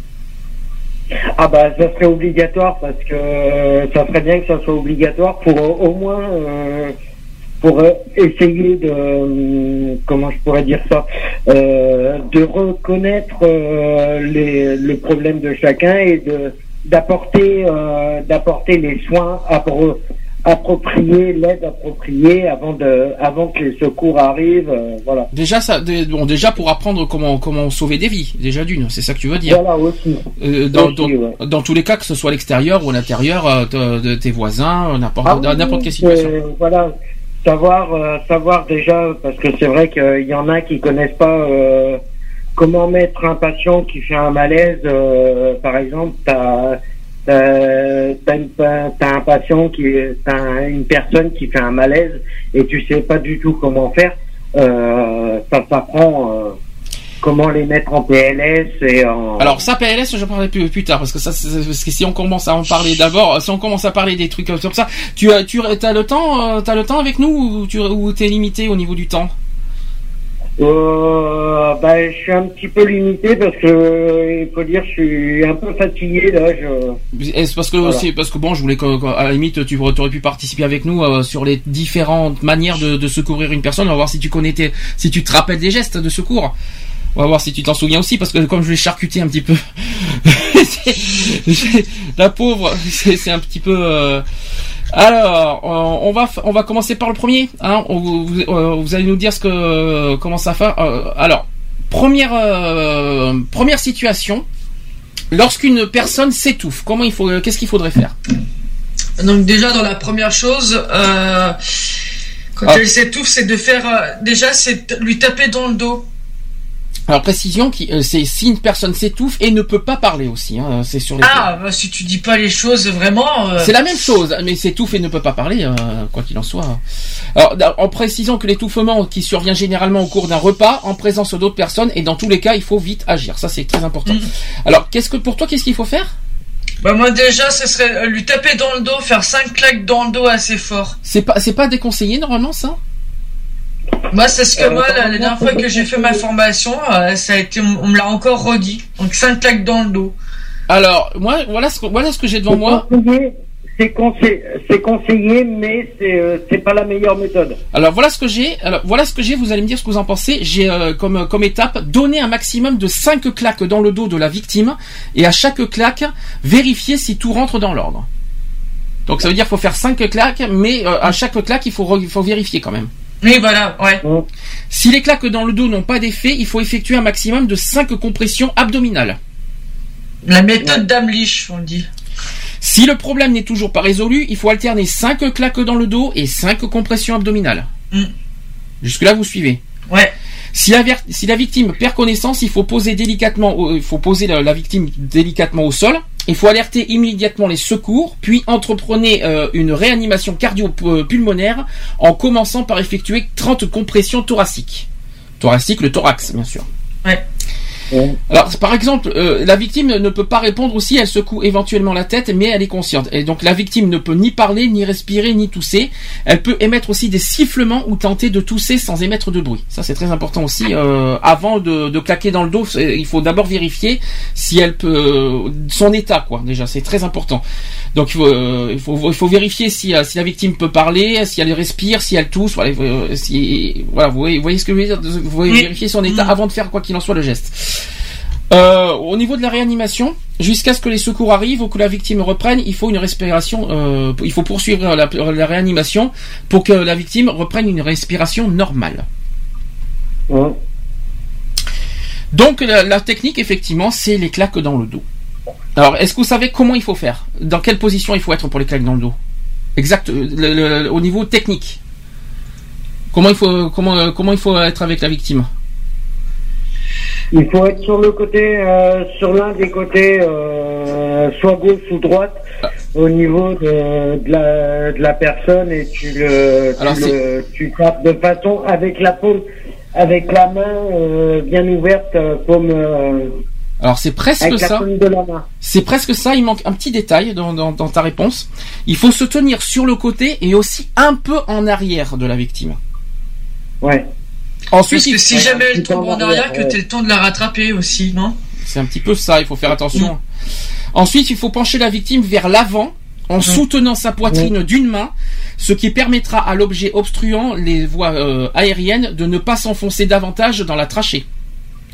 Ah bah ça serait obligatoire parce que euh, ça serait bien que ça soit obligatoire pour euh, au moins euh, pour euh, essayer de euh, comment je pourrais dire ça euh, de reconnaître euh, les, le problème de chacun et de d'apporter euh, d'apporter les soins appro- appropriés l'aide appropriée avant de avant que les secours arrivent euh, voilà Déjà ça, bon, déjà pour apprendre comment comment sauver des vies. Déjà d'une, c'est ça que tu veux dire. voilà aussi dans, Aussi, dans, ouais. dans tous les cas, que ce soit à l'extérieur ou à l'intérieur de, de tes voisins, n'importe Ah oui, n'importe quelle situation. Voilà, savoir, euh, savoir déjà, parce que c'est vrai qu'il y en a qui connaissent pas euh, comment mettre un patient qui fait un malaise. euh, par exemple, t'as t'as un patient qui t'as une personne qui fait un malaise et tu sais pas du tout comment faire. Euh, ça s'apprend. Comment les mettre en PLS et en. Alors ça PLS, je parlerai plus, plus tard parce que ça, c'est- parce que si on commence à en parler d'abord, si on commence à parler des trucs comme ça, tu as, tu as le temps, euh, t'as le temps avec nous ou tu ou t'es limité au niveau du temps? Euh, bah, je suis un petit peu limité parce que euh, il faut dire je suis un peu fatigué là. Je... Est-ce parce que Voilà. c'est parce que bon, je voulais que- que- à la limite tu aurais pu participer avec nous euh, sur les différentes manières de, de secourir une personne. On va voir si tu connais tes, si tu te rappelles des gestes de secours. On va voir si tu t'en souviens aussi parce que comme je l'ai charcuté un petit peu, la pauvre, c'est un petit peu. euh, Alors, on va on va commencer par le premier. Hein, vous, euh, vous allez nous dire ce que comment ça fait. Euh, alors, première euh, première situation. Lorsqu'une personne s'étouffe, comment il faut, qu'est-ce qu'il faudrait faire? Donc déjà dans la première chose, euh, quand Ah. elle s'étouffe, c'est de faire déjà c'est lui taper dans le dos. Alors précision, qui, euh, c'est si une personne s'étouffe et ne peut pas parler aussi. Hein, c'est sur les. Ah, bah, si tu dis pas les choses vraiment. euh, C'est la même chose, mais s'étouffe et ne peut pas parler, euh, quoi qu'il en soit. Alors, en précisant que l'étouffement qui survient généralement au cours d'un repas, en présence d'autres personnes, et dans tous les cas, il faut vite agir. Ça, c'est très important. Alors, qu'est-ce que pour toi, qu'est-ce qu'il faut faire? Bah moi déjà, ce serait euh, lui taper dans le dos, faire cinq claques dans le dos assez fort. C'est pas, c'est pas déconseillé normalement, ça? Moi, c'est ce que Euh, moi, la, dernière fois que j'ai fait ma formation, euh, ça a été, on me l'a encore redit. Donc, 5 claques dans le dos. Alors, moi, voilà ce que, voilà ce que j'ai devant moi. C'est conseillé, mais c'est euh, c'est pas la meilleure méthode. Alors voilà ce que j'ai. Alors voilà ce que j'ai. Vous allez me dire ce que vous en pensez. J'ai euh, comme comme étape donner un maximum de 5 claques dans le dos de la victime et à chaque claque vérifier si tout rentre dans l'ordre. Donc ça veut dire qu'il faut faire 5 claques, mais euh, à chaque claque il faut il faut vérifier quand même. Oui, voilà, ouais. Si les claques dans le dos n'ont pas d'effet, il faut effectuer un maximum de 5 compressions abdominales. La méthode d'Amlich, on le dit. Si le problème n'est toujours pas résolu, il faut alterner 5 claques dans le dos et 5 compressions abdominales. Mm. Jusque-là, vous suivez Ouais. Si la, ver- si la victime perd connaissance, il faut poser délicatement, au- il faut poser la, la victime délicatement au sol. Il faut alerter immédiatement les secours, puis entreprenez euh, une réanimation cardio-pulmonaire en commençant par effectuer 30 compressions thoraciques. Thoracique, le thorax, bien sûr. Ouais. Alors, par exemple, euh, la victime ne peut pas répondre aussi, elle secoue éventuellement la tête, mais elle est consciente. Et donc, la victime ne peut ni parler, ni respirer, ni tousser. Elle peut émettre aussi des sifflements ou tenter de tousser sans émettre de bruit. Ça, c'est très important aussi. Euh, avant de, de claquer dans le dos, il faut d'abord vérifier si elle peut, euh, son état, quoi. Déjà, c'est très important. Donc, il faut, euh, il faut, il faut vérifier si, euh, si la victime peut parler, si elle respire, si elle tousse. Voilà, euh, si, voilà vous, voyez, vous voyez ce que je veux dire? Vous voyez vérifier son état avant de faire quoi qu'il en soit le geste. Euh, au niveau de la réanimation, jusqu'à ce que les secours arrivent ou que la victime reprenne, il faut une respiration. euh, il faut poursuivre la, la réanimation pour que la victime reprenne une respiration normale. Donc la, la technique, effectivement, c'est les claques dans le dos. Alors, est-ce que vous savez comment il faut faire? Dans quelle position il faut être pour les claques dans le dos? Exact. euh, le- le- au niveau technique. Comment il faut comment euh, comment il faut être avec la victime? Il faut être sur le côté, euh, sur l'un des côtés, euh, soit gauche ou droite, au niveau de, de la, de la personne et tu le, tu, le- tu tapes de façon avec la paume, avec la main euh, bien ouverte, euh, paume, euh, Alors c'est presque ça. paume de la main. C'est presque ça, il manque un petit détail dans, dans- dans ta réponse. Il faut se tenir sur le côté et aussi un peu en arrière de la victime. Ouais. Ensuite, Parce que il- si jamais elle tombe en arrière, que t'aies le temps de la rattraper aussi, non? C'est un petit peu ça, il faut faire attention. Ensuite, il faut pencher la victime vers l'avant en soutenant sa poitrine d'une main, ce qui permettra à l'objet obstruant les voies euh, aériennes de ne pas s'enfoncer davantage dans la trachée.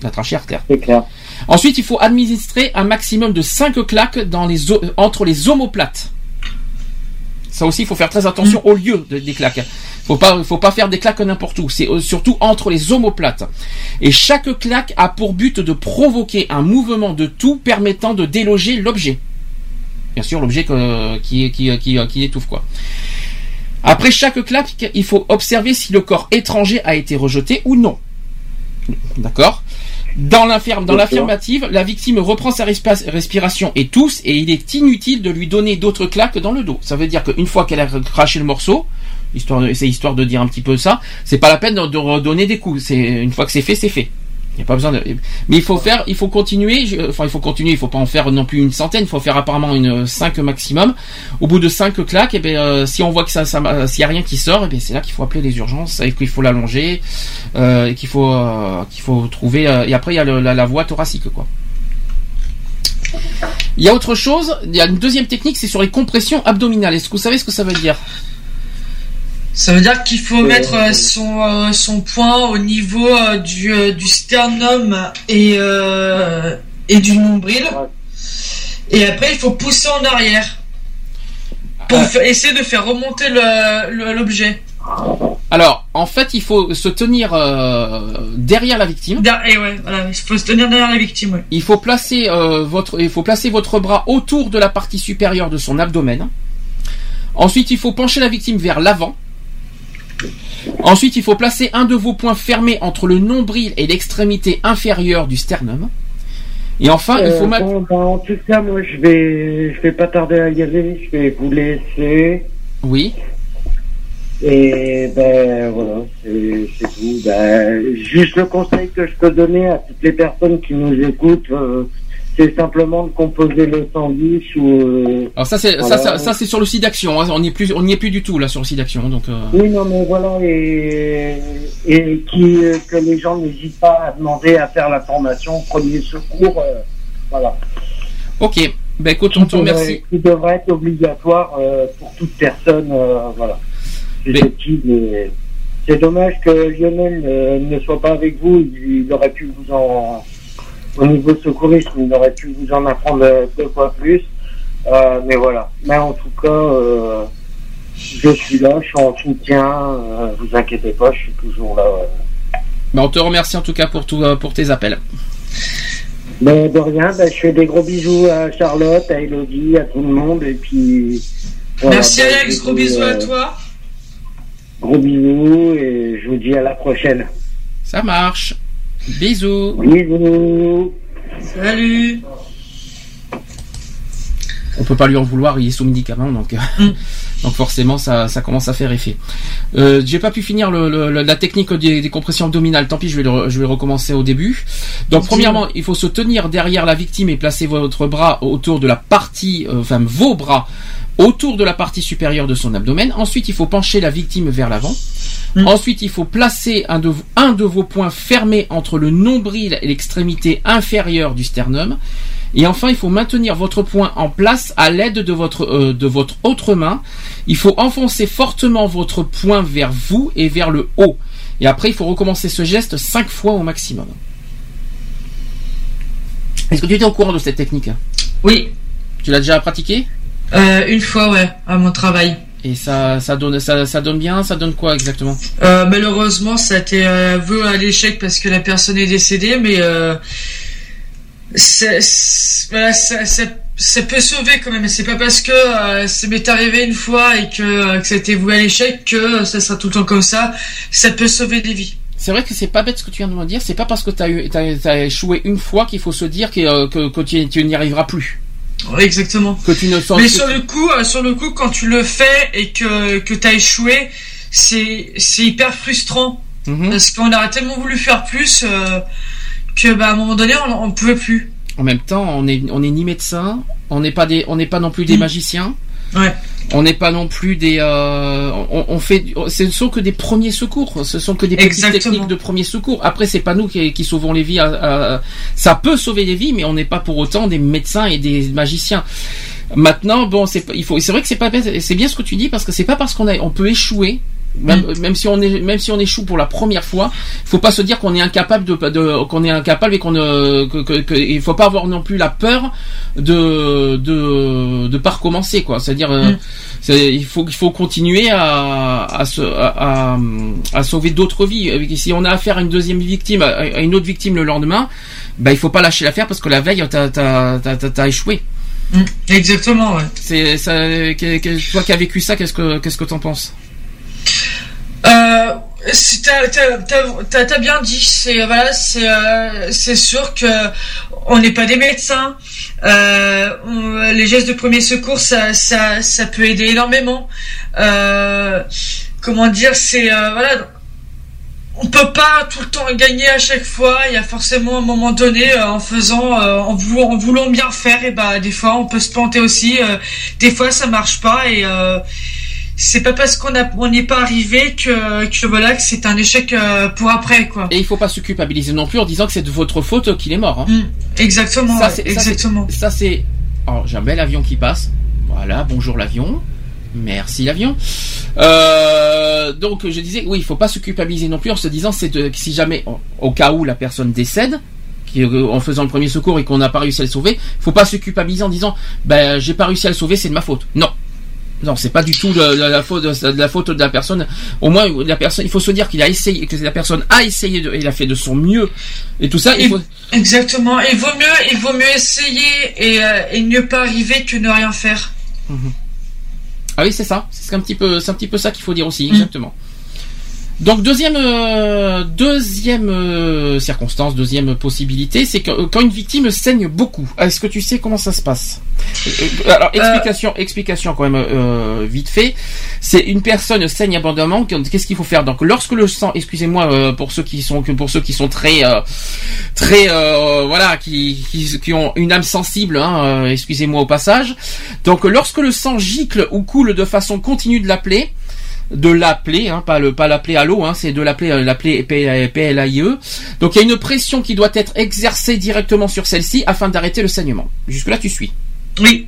La trachée artère. C'est clair. Ensuite, il faut administrer un maximum de 5 claques dans les entre les omoplates. Ça aussi, il faut faire très attention au lieu de- des claques. Faut pas, faut pas faire des claques n'importe où. C'est euh, surtout entre les omoplates. Et chaque claque a pour but de provoquer un mouvement de tout permettant de déloger l'objet. Bien sûr, l'objet qui, qui, qui, qui étouffe quoi. Après chaque claque, il faut observer si le corps étranger a été rejeté ou non. D'accord? Dans l'infirme- dans D'accord. l'affirmative, la victime reprend sa respiration et tousse, et il est inutile de lui donner d'autres claques dans le dos. Ça veut dire qu'une fois qu'elle a craché le morceau, histoire de- c'est histoire de dire un petit peu ça, c'est pas la peine de, de redonner des coups. C'est une fois que c'est fait, c'est fait. Il n'y a pas besoin de. Mais il faut faire, il faut continuer. Enfin, il faut continuer. Il faut pas en faire non plus une centaine. Il faut faire apparemment une 5 maximum. Au bout de 5 claques, et ben, euh, si on voit que ça, euh, s'il y a rien qui sort, et ben, c'est là qu'il faut appeler les urgences et qu'il faut l'allonger, euh, et qu'il faut, euh, faut trouver. euh, et après, il y a la, la voie thoracique, quoi. Il y a autre chose. Il y a une deuxième technique, c'est sur les compressions abdominales. Est-ce que vous savez ce que ça veut dire? Ça veut dire qu'il faut mettre euh, son, euh, son poing au niveau euh, du, euh, du sternum et, euh, et du nombril. Et après, il faut pousser en arrière. Pour Ah. essayer de faire remonter l'objet. Alors, en fait, il faut se tenir euh, derrière la victime. Et ouais, voilà, il faut se tenir derrière la victime. ouais. Il faut placer euh, votre, il faut placer votre bras autour de la partie supérieure de son abdomen. Ensuite, il faut pencher la victime vers l'avant. Ensuite, il faut placer un de vos poings fermés entre le nombril et l'extrémité inférieure du sternum. Et enfin, il faut Euh, mettre. bon, ben, en tout cas, moi, je vais, je vais pas tarder à y aller. Je vais vous laisser. Oui. Et ben voilà, c'est c'est tout. Ben, juste le conseil que je peux donner à toutes les personnes qui nous écoutent, euh, c'est simplement de composer le 110 ou. euh, Alors ça c'est voilà. ça, ça, ça, c'est sur le site d'action. hein. On n'y est plus on n'y est plus du tout là sur le site d'action. Donc euh, Oui, non, mais voilà, et, et qui, euh, que les gens n'hésitent pas à demander à faire la formation premier secours. euh, voilà. ok. Ben écoute, on te remercie. Qui devrait être obligatoire pour toute personne, voilà. C'est dommage que Lionel ne soit pas avec vous. Il, il aurait pu vous en, au niveau secourisme, il aurait pu vous en apprendre euh, deux fois plus. Euh, mais voilà. Mais en tout cas, euh, je suis là, je suis en soutien. Euh, vous inquiétez pas, je suis toujours là. on te remercie en tout cas pour tout pour tes appels. Mais de rien, ben, je fais des gros bisous à Charlotte, à Elodie, à tout le monde. Et puis. voilà, Merci ben, Alex, gros bisous à toi. Gros bisous et je vous dis à la prochaine. Ça marche. Bisous. Bisous. Salut. On peut pas lui en vouloir, il est sous médicament, donc euh, Mm. donc forcément ça, ça commence à faire effet. Euh, J'ai pas pu finir le, le- le- la technique des, des compressions abdominales. Tant pis, je vais le- je vais recommencer au début. Donc premièrement, il faut se tenir derrière la victime et placer votre bras autour de la partie, euh, enfin vos bras autour de la partie supérieure de son abdomen. Ensuite, il faut pencher la victime vers l'avant. Ensuite, il faut placer un de, un de vos poings fermés entre le nombril et l'extrémité inférieure du sternum. Et enfin, il faut maintenir votre poing en place à l'aide de votre, euh, de votre autre main. Il faut enfoncer fortement votre poing vers vous et vers le haut. Et après, il faut recommencer ce geste cinq fois au maximum. Est-ce que tu étais au courant de cette technique? Oui. Tu l'as déjà pratiqué Euh, une fois, ouais, à mon travail. Et ça, ça donne, ça, ça donne bien. Ça donne quoi exactement? Euh, malheureusement, ça a été euh, voué à l'échec parce que la personne est décédée, mais euh, ça, ça, ça peut sauver quand même. C'est pas parce que euh, ça m'est arrivé une fois et que, que ça a été voué à l'échec que ça sera tout le temps comme ça. Ça peut sauver des vies. C'est vrai que c'est pas bête ce que tu viens de me dire. C'est pas parce que tu as, échoué une fois qu'il faut se dire que, que, que tu, tu n'y arriveras plus. Exactement. Que tu ne sens Mais que- sur le coup, euh, sur le coup, quand tu le fais et que que t'as échoué, c'est hyper frustrant Mhm. parce qu'on aurait tellement voulu faire plus euh, que bah à un moment donné on, on pouvait plus. En même temps, on est, on est ni médecin, on n'est pas des, on n'est pas non plus des magiciens. Ouais. On n'est pas non plus des, euh, on, on fait, ce sont que des premiers secours, ce sont que des petites techniques de premiers secours. Après, c'est pas nous qui, qui sauvons les vies. à- à- ça peut sauver des vies, mais on n'est pas pour autant des médecins et des magiciens. Maintenant, bon, c'est, pas- il faut, c'est vrai que c'est pas, c'est bien ce que tu dis parce que c'est pas parce qu'on a, on peut échouer. Même, même si on est, même si on échoue pour la première fois, faut pas se dire qu'on est incapable de, de qu'on est incapable et qu'on ne, que, que, que- il faut pas avoir non plus la peur de, de, de pas recommencer quoi. C'est-à-dire, euh, Mm. c'est- il faut, il faut continuer à, à, se, à, à, à sauver d'autres vies. Et Si on a affaire à une deuxième victime, à une autre victime le lendemain, bah il faut pas lâcher l'affaire parce que la veille t'as, t'as, t'as, t'as, t'as échoué. Exactement, ouais. C'est ça. toi qui as vécu ça, qu'est-ce que, qu'est-ce que t'en penses? Euh, t'as, bien dit, c'est voilà, c'est euh, sûr que on n'est pas des médecins. Euh, les gestes de premier secours, ça, ça, ça peut aider énormément. Euh, comment dire, c'est euh, voilà. On peut pas tout le temps gagner à chaque fois. Il y a forcément un moment donné, euh, en faisant, euh, en voulant bien faire, et bah des fois on peut se planter aussi. euh, des fois ça marche pas et euh, c'est pas parce qu'on on n'est pas arrivé que que voilà que c'est un échec euh, pour après quoi. Et il faut pas se culpabiliser non plus en disant que c'est de votre faute qu'il est mort. hein. Exactement. Ça, ouais, exactement. Ça c'est. Alors j'ai un bel avion qui passe. Voilà, bonjour l'avion. Merci l'avion. Euh, donc je disais, oui, il faut pas se culpabiliser non plus en se disant, c'est de- si jamais, au- au cas où la personne décède, qui, euh, en faisant le premier secours et qu'on n'a pas réussi à le sauver, faut pas se culpabiliser en disant, ben j'ai pas réussi à le sauver, c'est de ma faute. Non. Non, c'est pas du tout de, de la faute de, la faute de la personne. Au moins, la personne, il faut se dire qu'il a essayé, que la personne a essayé, de, il a fait de son mieux et tout ça. Il faut, Exactement. Il vaut mieux il vaut mieux essayer et, euh, et ne pas arriver que ne rien faire. Ah oui, c'est ça. C'est un petit peu, c'est un petit peu ça qu'il faut dire Mm. aussi, exactement. Donc deuxième euh, deuxième euh, circonstance, deuxième possibilité, c'est que euh, quand une victime saigne beaucoup, est-ce que tu sais comment ça se passe? Alors explication, explication quand même euh, vite fait. C'est une personne saigne abondamment. Qu'est-ce qu'il faut faire? Donc lorsque le sang, excusez-moi euh, pour ceux qui sont pour ceux qui sont très euh, très euh, voilà qui, qui qui ont une âme sensible, hein, euh, excusez-moi au passage. Donc lorsque le sang gicle ou coule de façon continue de la plaie de l'appeler, hein, pas le pas l'appeler à l'eau, hein, c'est de l'appeler euh, l'appeler PLAIE. E. Donc il y a une pression qui doit être exercée directement sur celle-ci afin d'arrêter le saignement. Jusque là tu suis. Oui.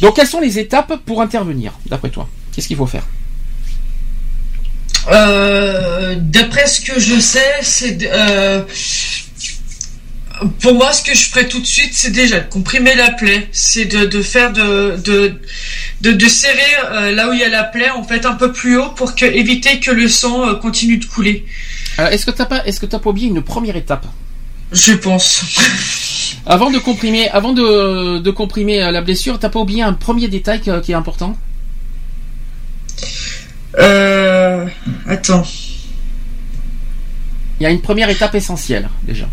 Donc quelles sont les étapes pour intervenir d'après toi? Qu'est-ce qu'il faut faire? Euh, D'après ce que je sais, c'est euh, pour moi ce que je ferais tout de suite, c'est déjà de comprimer la plaie, c'est de, de faire de de, de, de serrer euh, là où il y a la plaie en fait un peu plus haut pour que éviter que le sang euh, continue de couler. Alors est-ce que t'as pas est-ce que t'as pas oublié une première étape? Je pense. Avant de comprimer avant de, de comprimer euh, la blessure, t'as pas oublié un premier détail que- qui est important? Euh, attends. Il y a une première étape essentielle déjà.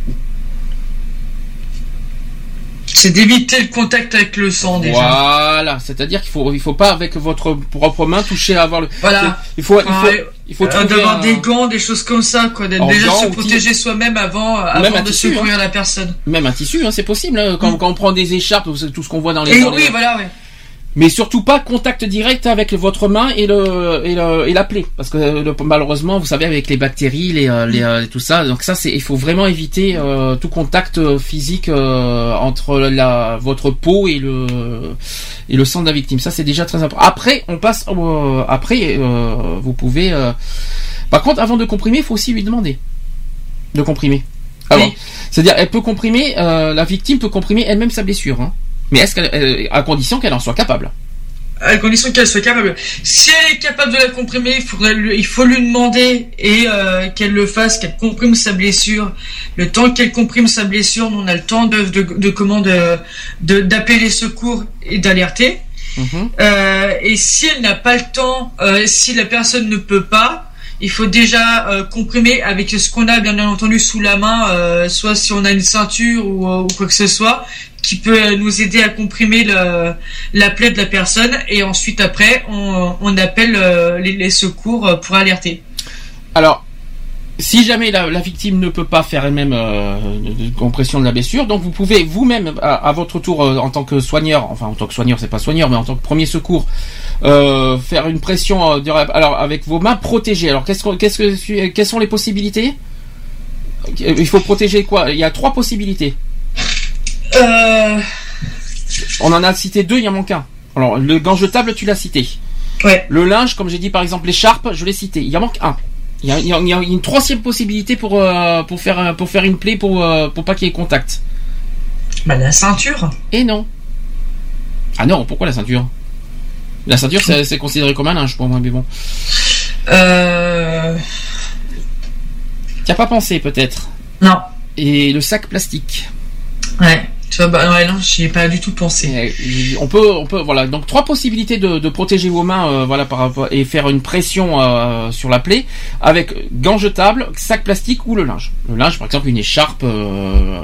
C'est d'éviter le contact avec le sang déjà. Voilà, c'est-à-dire qu'il faut il faut pas avec votre propre main toucher à avoir le Voilà. il faut il faut Ouais. il faut Euh, d'avoir un- des gants, des choses comme ça, quoi. D'être déjà se protéger soi-même avant, Même de tissu, secourir hein. la personne. même un tissu, hein, c'est possible. hein, quand, quand on prend des écharpes, tout ce qu'on voit dans les. Et dans les- oui, voilà, ouais. Mais surtout pas contact direct avec votre main et le et, le, et la plaie, parce que euh, le- malheureusement, vous savez, avec les bactéries, les, euh, les euh, tout ça, donc ça, c'est il faut vraiment éviter euh, tout contact physique euh, entre la votre peau et le et le sang de la victime. Ça, c'est déjà très important. Après, on passe après, vous pouvez. Par contre, avant de comprimer, il faut aussi lui demander de comprimer. Avant. C'est-à-dire, elle peut comprimer, la victime peut comprimer elle-même sa blessure, hein. Mais est-ce qu'elle, euh, à condition qu'elle en soit capable À condition qu'elle soit capable. Si elle est capable de la comprimer, il faudrait lui, il faut lui demander et euh, qu'elle le fasse, qu'elle comprime sa blessure. Le temps qu'elle comprime sa blessure, on a le temps de, de, de comment de, de- d'appeler les secours et d'alerter. Euh, et si elle n'a pas le temps, euh, si la personne ne peut pas, il faut déjà euh, comprimer avec ce qu'on a bien entendu sous la main, euh, soit si on a une ceinture ou, euh, ou quoi que ce soit, qui peut nous aider à comprimer la plaie de la personne. Et ensuite après, on, appelle euh, les, secours pour alerter. Alors, si jamais la, victime ne peut pas faire elle-même euh, compression de la blessure, donc vous pouvez vous-même, à, votre tour, euh, en tant que soigneur, enfin en tant que soigneur, c'est pas soigneur, mais en tant que premier secours, euh, faire une pression, de- alors avec vos mains protégées. Alors qu'est-ce qu'est-ce que, quelles sont les possibilités? Il faut protéger quoi? Il y a trois possibilités. Euh, On en a cité deux, il y en manque un. Alors le gant jetable, tu l'as cité. Ouais. Le linge, comme j'ai dit par exemple l'écharpe, je l'ai cité. Il y en manque un. Il y a, il y a- une troisième possibilité pour euh, pour faire un- pour faire une plaie pour euh, pour pas qu'il y ait contact. Bah la ceinture. Et non. Ah non, pourquoi la ceinture? La ceinture, c'est c'est considéré comme un linge pour moi, mais bon. Euh... T'y as pas pensé peut-être? Non. Et le sac plastique. Ouais. Tu vois, bah ouais, non, j'y ai pas du tout pensé. On peut, on peut, voilà. Donc trois possibilités de, de protéger vos mains, euh, voilà, par rapport et faire une pression euh, sur la plaie avec gants jetables, sac plastique ou le linge. Le linge, par exemple, une écharpe, euh,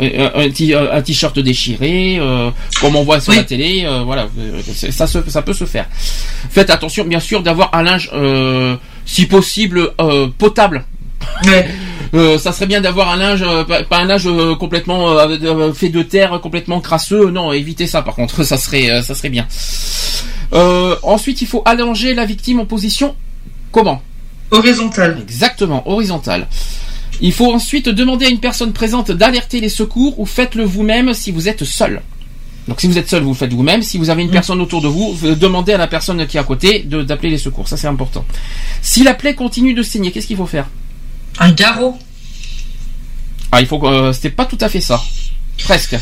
un, un t-shirt déchiré, euh, comme on voit sur la télé, euh, voilà, euh, ça, se, ça peut se faire. Faites attention, bien sûr, d'avoir un linge, euh, si possible, euh, potable. Euh, ça serait bien d'avoir un linge, euh, pas, un linge euh, complètement euh, fait de terre, complètement crasseux. Non, évitez ça. Par contre, ça serait, ça serait bien. Euh, ensuite, il faut allonger la victime en position comment? Horizontale. Exactement, horizontale. Il faut ensuite demander à une personne présente d'alerter les secours ou faites-le vous-même si vous êtes seul. Donc si vous êtes seul, vous le faites vous-même. Si vous avez une personne autour de vous, demandez à la personne qui est à côté d'appeler les secours. Ça c'est important. Si la plaie continue de saigner, qu'est-ce qu'il faut faire? Un garrot. Ah, il faut. Euh, C'était pas tout à fait ça. Presque.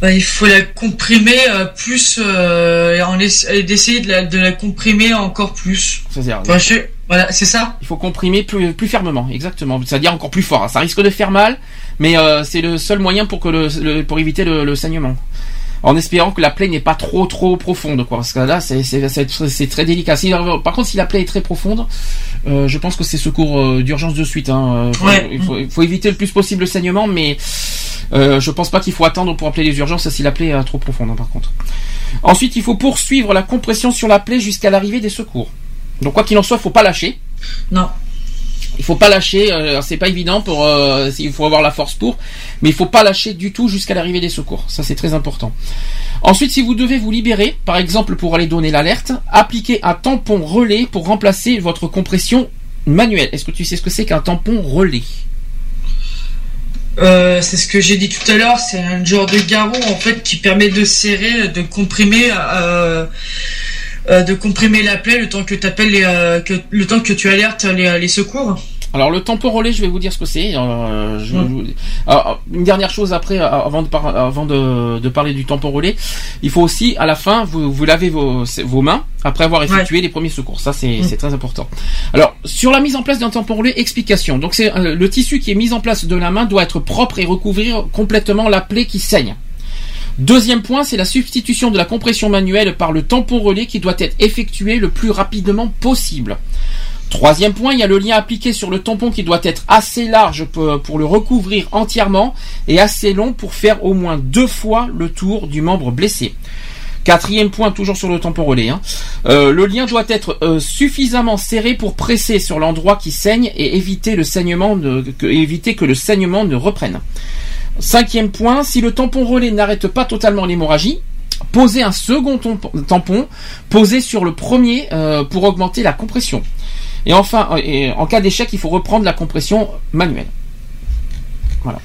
Bah, il faut la comprimer euh, plus euh, et en essa- et d'essayer de la, de la comprimer encore plus. C'est-à-dire. Enfin, je- Voilà, c'est ça. Il faut comprimer plus, plus fermement, exactement. C'est-à-dire encore plus fort. Ça risque de faire mal, mais euh, c'est le seul moyen pour que le, le- pour éviter le, le saignement. En espérant que la plaie n'est pas trop trop profonde quoi parce que là c'est c'est très délicat si, par contre si la plaie est très profonde euh, je pense que c'est secours euh, d'urgence de suite hein. Euh, Ouais. il, faut, il faut éviter le plus possible le saignement mais euh, je pense pas qu'il faut attendre pour appeler les urgences si la plaie est trop profonde hein, par contre ensuite il faut poursuivre la compression sur la plaie jusqu'à l'arrivée des secours donc quoi qu'il en soit il faut pas lâcher Non. Il faut pas lâcher, euh, c'est pas évident pour, euh, il faut avoir la force pour, mais il faut pas lâcher du tout jusqu'à l'arrivée des secours. Ça c'est très important. Ensuite, si vous devez vous libérer, par exemple pour aller donner l'alerte, appliquez un tampon relais pour remplacer votre compression manuelle. Est-ce que tu sais ce que c'est qu'un tampon relais? Euh, c'est ce que j'ai dit tout à l'heure, c'est un genre de garrot en fait qui permet de serrer, de comprimer, euh, de comprimer la plaie le temps que t'appelles les, euh, que, le temps que tu alertes les, les secours. Alors le tampon relais, je vais vous dire ce que c'est. Euh, je- je- Alors, une dernière chose après, euh, avant de, par- avant de, de parler du tampon relais, il faut aussi à la fin vous, vous lavez vos, vos mains après avoir effectué les premiers secours. Ça c'est Mm. c'est très important. Alors sur la mise en place d'un tampon relais, explication. Donc c'est euh, le tissu qui est mis en place de la main doit être propre et recouvrir complètement la plaie qui saigne. Deuxième point, c'est la substitution de la compression manuelle par le tampon relais qui doit être effectué le plus rapidement possible. Troisième point, il y a le lien appliqué sur le tampon qui doit être assez large pour, le recouvrir entièrement et assez long pour faire au moins deux fois le tour du membre blessé. Quatrième point, toujours sur le tampon relais. hein. Euh, le lien doit être euh, suffisamment serré pour presser sur l'endroit qui saigne et éviter le saignement éviter que le saignement ne reprenne. Cinquième point, si le tampon relais n'arrête pas totalement l'hémorragie, posez un second tampon, posé sur le premier euh, pour augmenter la compression. Et enfin, euh, et en cas d'échec, il faut reprendre la compression manuelle. Voilà.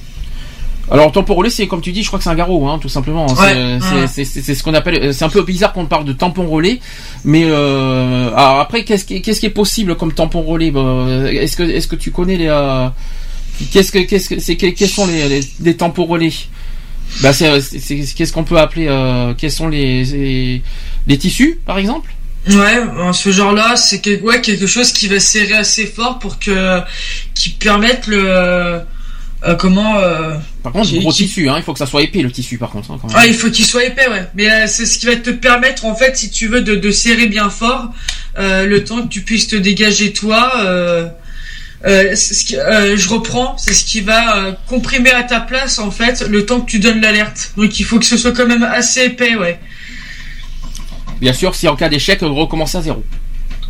Alors, tampon relais, c'est comme tu dis, je crois que c'est un garrot, hein, tout simplement. C'est- Ouais, c'est- ouais. ce qu'on appelle. C'est un peu bizarre qu'on parle de tampon relais, mais euh, alors après, qu'est-ce qui, est possible comme tampon relais Bah, Est-ce que, est-ce que tu connais les euh, Qu'est-ce que, qu'est-ce que, c'est, quels sont les, les, les tampons relais Bah, c'est, c'est- c'est- qu'est-ce qu'on peut appeler euh, Quels sont les, les, les tissus, par exemple? Ouais, euh, ce genre-là, c'est que, ouais, quelque chose qui va serrer assez fort pour que, qui permette le, euh, comment, euh, Par contre, gros qui- tissu, hein, il faut que ça soit épais le tissu, par contre. hein, quand même. Ah, il faut qu'il soit épais, ouais. Mais euh, c'est ce qui va te permettre, en fait, si tu veux, de, de serrer bien fort, euh, le temps que tu puisses te dégager toi. Euh, ce qui- euh, je reprends, c'est ce qui va euh, comprimer à ta place, en fait, le temps que tu donnes l'alerte. Donc il faut que ce soit quand même assez épais, ouais. Bien sûr, si en cas d'échec, recommencer à zéro.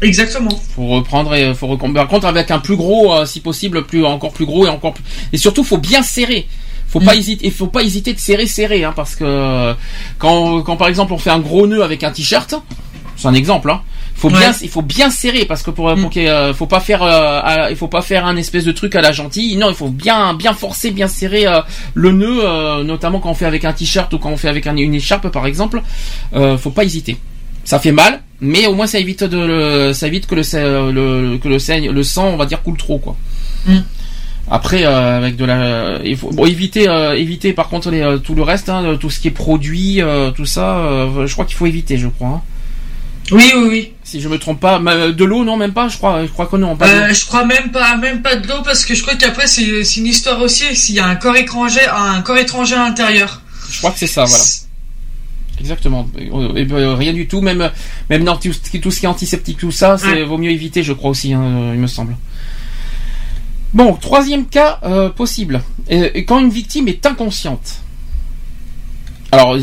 Exactement. Faut reprendre et faut recom- Par contre, avec un plus gros, si possible, plus encore plus gros et encore plus. Et surtout, faut bien serrer. Faut pas hésiter. Il faut pas hésiter de serrer, serrer, hein, parce que quand, quand par exemple on fait un gros nœud avec un t-shirt, c'est un exemple, hein. Faut bien, Ouais. il faut bien serrer parce que pour, pour qu'il y ait, euh, faut pas faire, euh, à- il faut pas faire un espèce de truc à la gentille. Non, il faut bien, bien forcer, bien serrer euh, le nœud, euh, notamment quand on fait avec un t-shirt ou quand on fait avec un- une écharpe, par exemple. Euh, faut pas hésiter. Ça fait mal, mais au moins ça évite de, le- ça évite que le, le, que le saigne, le sang, on va dire, coule trop, quoi. Mm. Après, euh, avec de la, il faut bon, éviter, euh, éviter par contre les, euh, tout le reste, hein, tout ce qui est produit, euh, tout ça, euh, je crois qu'il faut éviter, je crois. hein. Oui, oui, oui. Si je me trompe pas, de l'eau, non, même pas, je crois, je crois que non, pas Euh, je crois même pas, même pas de l'eau parce que je crois qu'après c'est une histoire aussi s'il y a un corps étranger, un corps étranger à l'intérieur. Je crois que c'est ça, voilà. Exactement. Et, ben, rien du tout, même, même tout, ce qui- tout ce qui est antiseptique, tout ça, c'est Ouais. vaut mieux éviter, je crois aussi, hein, euh, il me semble. Bon, troisième cas euh, possible. Euh, quand une victime est inconsciente. Alors,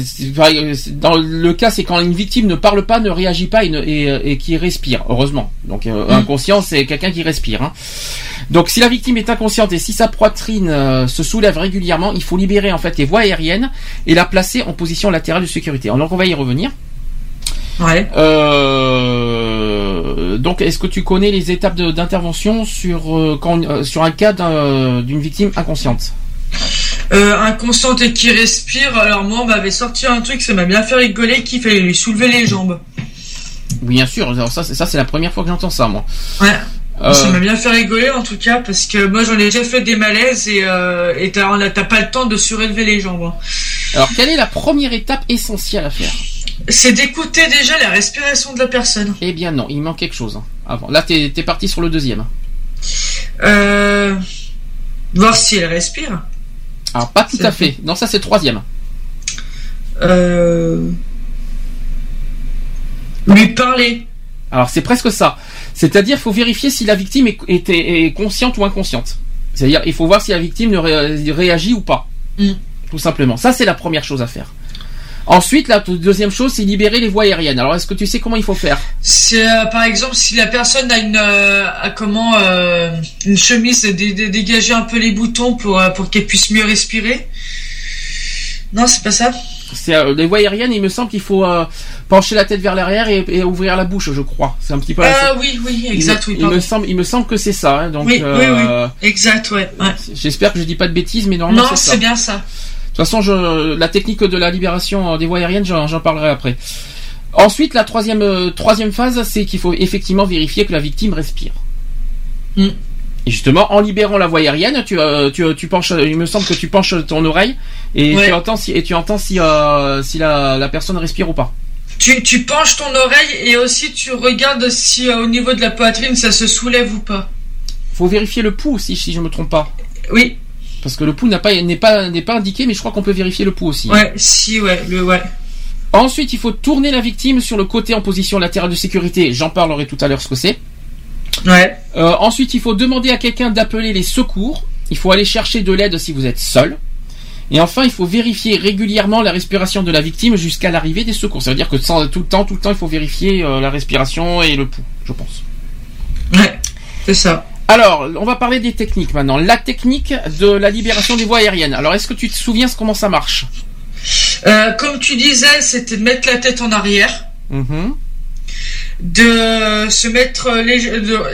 dans le cas, c'est quand une victime ne parle pas, ne réagit pas et, ne- et, euh, et qui respire, heureusement. Donc, euh, Mm. inconscient, c'est quelqu'un qui respire. hein. Donc, si la victime est inconsciente et si sa poitrine euh, se soulève régulièrement, il faut libérer en fait les voies aériennes et la placer en position latérale de sécurité. Alors, on va y revenir. Ouais. Euh, donc, est-ce que tu connais les étapes d'intervention sur quand, sur un cas d'un- d'une victime inconsciente? Euh, inconsciente et qui respire. Alors moi on m'avait sorti un truc, ça m'a bien fait rigoler, qu'il fallait lui soulever les jambes. Oui, bien sûr. Alors ça, c'est ça, c'est la première fois que j'entends ça, moi. Ouais. Euh, Ça m'a bien fait rigoler en tout cas parce que moi j'en ai déjà fait des malaises et euh, t'as pas le temps de surélever les jambes. hein. Alors, quelle est la première étape essentielle à faire? C'est d'écouter déjà la respiration de la personne. Eh bien, non, il manque quelque chose. hein, avant. Là, t'es es parti sur le deuxième. Euh, voir si elle respire. Alors, pas tout à fait. Non, ça, c'est troisième. Euh... Lui parler. Alors c'est presque ça. C'est-à-dire, il faut vérifier si la victime est, est- est consciente ou inconsciente. C'est-à-dire, il faut voir si la victime ne ré- réagit ou pas. Mm. Tout simplement. Ça, c'est la première chose à faire. Ensuite, la deuxième chose, c'est libérer les voies aériennes. Alors, est-ce que tu sais comment il faut faire C'est euh, par exemple si la personne a une euh, a comment euh, une chemise dé- dé- dégager un peu les boutons pour pour qu'elle puisse mieux respirer. Non, c'est pas ça. C'est les voies aériennes. Il me semble qu'il faut pencher la tête vers l'arrière et, et ouvrir la bouche, je crois. C'est un petit peu. Ah oui, oui, exact, il, oui, me- il pardon. me semble, il me semble que c'est ça. hein, donc, oui, oui, oui, exact, ouais. ouais. J'espère que je dis pas de bêtises, mais normalement Non, c'est bien ça. De toute façon, je, la technique de la libération euh, des voies aériennes, j'en parlerai après. Ensuite, la troisième, euh, troisième phase, c'est qu'il faut effectivement vérifier que la victime respire. Mm. Et justement, en libérant la voie aérienne, tu, euh, tu, tu penches, il me semble que tu penches ton oreille et Ouais. tu entends si, et tu entends si, euh, si la, la personne respire ou pas. Tu, tu penches ton oreille et aussi tu regardes si euh, au niveau de la poitrine ça se soulève ou pas. Faut vérifier le pouls aussi, si je me trompe pas. Oui. Parce que le pouls n'a pas, n'est pas, n'est pas indiqué, mais je crois qu'on peut vérifier le pouls aussi. Ouais, si, ouais, le ouais. Ensuite, il faut tourner la victime sur le côté en position latérale de sécurité. J'en parlerai tout à l'heure ce que c'est. Ouais. Euh, ensuite, il faut demander à quelqu'un d'appeler les secours. Il faut aller chercher de l'aide si vous êtes seul. Et enfin, il faut vérifier régulièrement la respiration de la victime jusqu'à l'arrivée des secours. Ça veut dire que sans- tout le temps, tout le temps, il faut vérifier euh, la respiration et le pouls, je pense. Ouais, c'est ça. Alors, on va parler des techniques maintenant. La technique de la libération des voies aériennes. Alors, est-ce que tu te souviens comment ça marche? Euh, comme tu disais, c'était de mettre la tête en arrière, Mhm. de se mettre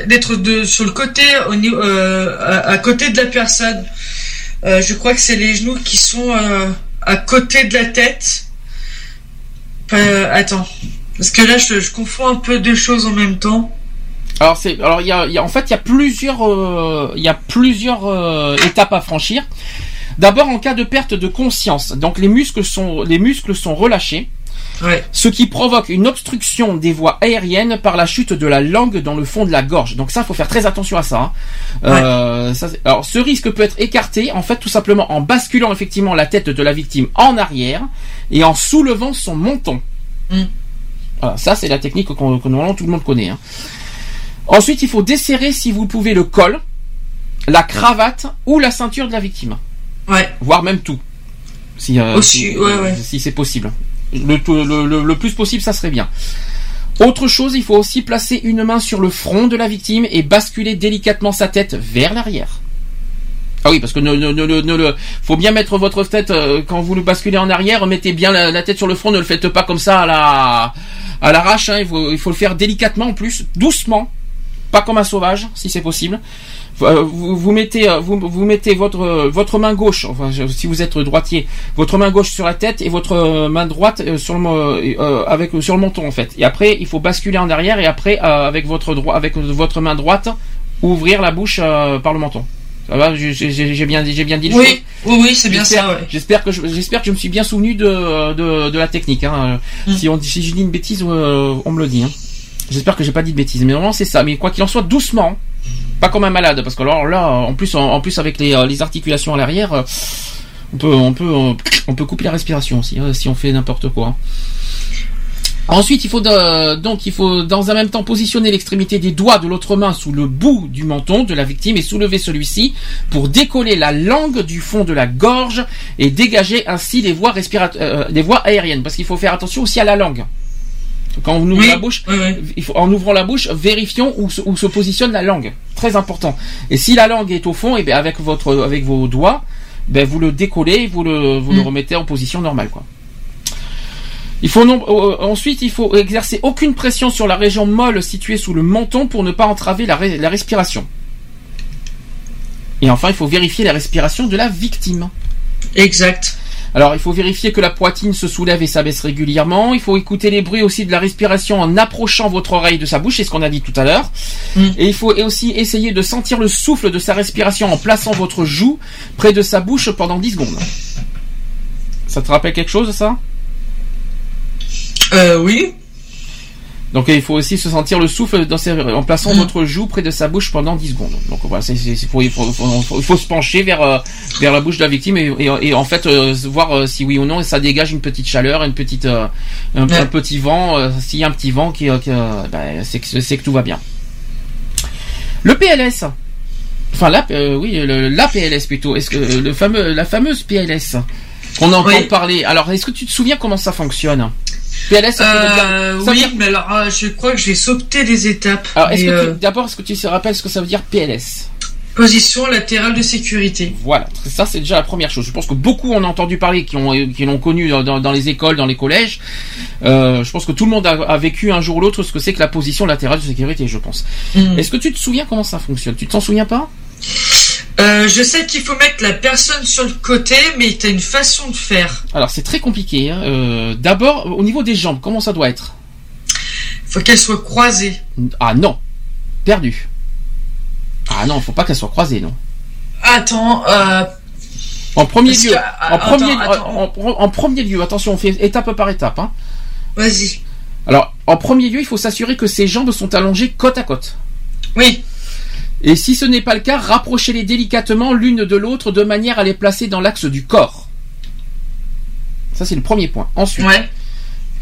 d'être de sur le côté au euh, à, à côté de la personne. Euh, je crois que c'est les genoux qui sont à côté de la tête. Attends, parce que là je, je confonds un peu deux choses en même temps. Alors c'est alors il y a, y a- en fait il y a plusieurs euh, il y a plusieurs euh, étapes à franchir. D'abord en cas de perte de conscience, donc les muscles sont les muscles sont relâchés. Ouais. Ce qui provoque une obstruction des voies aériennes par la chute de la langue dans le fond de la gorge. Donc ça, faut faire très attention à ça. hein. Euh, ça, alors ce risque peut être écarté en fait tout simplement en basculant effectivement la tête de la victime en arrière et en soulevant son menton. Mm. Voilà, ça c'est la technique que normalement tout le monde connaît. hein. Ensuite, il faut desserrer si vous pouvez le col, la cravate ou la ceinture de la victime. Ouais. Voire même tout. Si, euh, si, ouais, ouais. si c'est possible. Le, tout- le, le- le plus possible, ça serait bien. Autre chose, il faut aussi placer une main sur le front de la victime et basculer délicatement sa tête vers l'arrière. Ah oui, parce que ne, ne, faut bien mettre votre tête euh, quand vous le basculez en arrière. Mettez bien la, la tête sur le front. Ne le faites pas comme ça à la à l'arrache. hein. il faut il faut le faire délicatement en plus, doucement, pas comme un sauvage si c'est possible. Euh, Vous, vous mettez euh, vous, vous mettez votre euh, votre main gauche. Enfin, si vous êtes droitier, votre main gauche sur la tête et votre euh, main droite euh, sur le euh, avec sur le menton en fait. Et après, il faut basculer en arrière et après euh, avec votre droit avec votre main droite ouvrir la bouche euh, par le menton. Ça va, j'ai bien, j'ai bien dit. les Oui, oui, oui, c'est bien ça, ouais. J'espère que j'espère que je me suis bien souvenu de de, de la technique. Hein. Mm. Si on si je dis une bêtise, euh, on me le dit. Hein. J'espère que j'ai pas dit de bêtises, mais normalement c'est ça. Mais quoi qu'il en soit, doucement, pas comme un malade, parce que alors là, en plus, en, plus avec les, euh, les articulations à l'arrière, euh, on peut, on peut, on, on peut couper la respiration aussi si on fait n'importe quoi. Ensuite, il faut donc il faut dans un même temps positionner l'extrémité des doigts de l'autre main sous le bout du menton de la victime et soulever celui-ci pour décoller la langue du fond de la gorge et dégager ainsi les voies respirat- euh, les voies aériennes parce qu'il faut faire attention aussi à la langue. Quand on ouvre Oui, la bouche, oui, oui. il faut, en ouvrant la bouche, vérifions où se, où se positionne la langue. Très important. Et si la langue est au fond, et bien avec votre, avec vos doigts, ben vous le décollez, vous le, vous le Mm. remettez en position normale, quoi. Il faut non- euh, ensuite, il faut exercer aucune pression sur la région molle située sous le menton pour ne pas entraver la, la respiration. Et enfin, il faut vérifier la respiration de la victime. Exact. Alors, il faut vérifier que la poitrine se soulève et s'abaisse régulièrement. Il faut écouter les bruits aussi de la respiration en approchant votre oreille de sa bouche, c'est ce qu'on a dit tout à l'heure. Et il faut aussi essayer de sentir le souffle de sa respiration en plaçant votre joue près de sa bouche pendant 10 secondes. Ça te rappelle quelque chose, ça? Euh, oui. Donc il faut aussi se sentir le souffle dans ses- en plaçant votre joue près de sa bouche pendant 10 secondes. Donc voilà, c'est, c'est- c'est- faut- il, faut, faut- faut- il faut se pencher vers euh, vers la bouche de la victime et, et- et en fait euh, voir euh, si oui ou non ça dégage une petite chaleur, une petite euh, un, un petit vent. euh, s'il y a un petit vent, qui, euh, qui, euh, ben, c'est que c'est que tout va bien. Le PLS. Enfin la euh, oui le- la PLS plutôt. Est-ce que le fameux la fameuse PLS qu'on entend Oui. parler. Alors est-ce que tu te souviens comment ça fonctionne? PLS ça veut dire- Euh, veut oui, dire- mais alors euh, je crois que j'ai sauté des étapes. alors, est-ce Mais, que euh, tu- d'abord, est-ce que tu te rappelles ce que ça veut dire PLS Position latérale de sécurité. Voilà, ça c'est déjà la première chose. Je pense que beaucoup en ont entendu parler, qui ont qui l'ont connu dans, dans- dans les écoles, dans les collèges. Euh, je pense que tout le monde a, a vécu un jour ou l'autre ce que c'est que la position latérale de sécurité, je pense. Mm. Est-ce que tu te souviens comment ça fonctionne? Tu t'en souviens pas? Euh, je sais qu'il faut mettre la personne sur le côté, mais t'as une façon de faire. Alors c'est très compliqué. hein. Euh, D'abord, au niveau des jambes, comment ça doit être? Faut qu'elle soit croisée. Ah non, perdu. Ah non, faut pas qu'elle soit croisée, non. Attends, euh, En premier Parce lieu, que- en attends, premier, attends. En, en premier lieu, attention, on fait étape par étape. Hein. vas-y. Alors, en premier lieu, il faut s'assurer que ses jambes sont allongées côte à côte. Oui. Et si ce n'est pas le cas, rapprochez-les délicatement l'une de l'autre de manière à les placer dans l'axe du corps. Ça, c'est le premier point. Ensuite,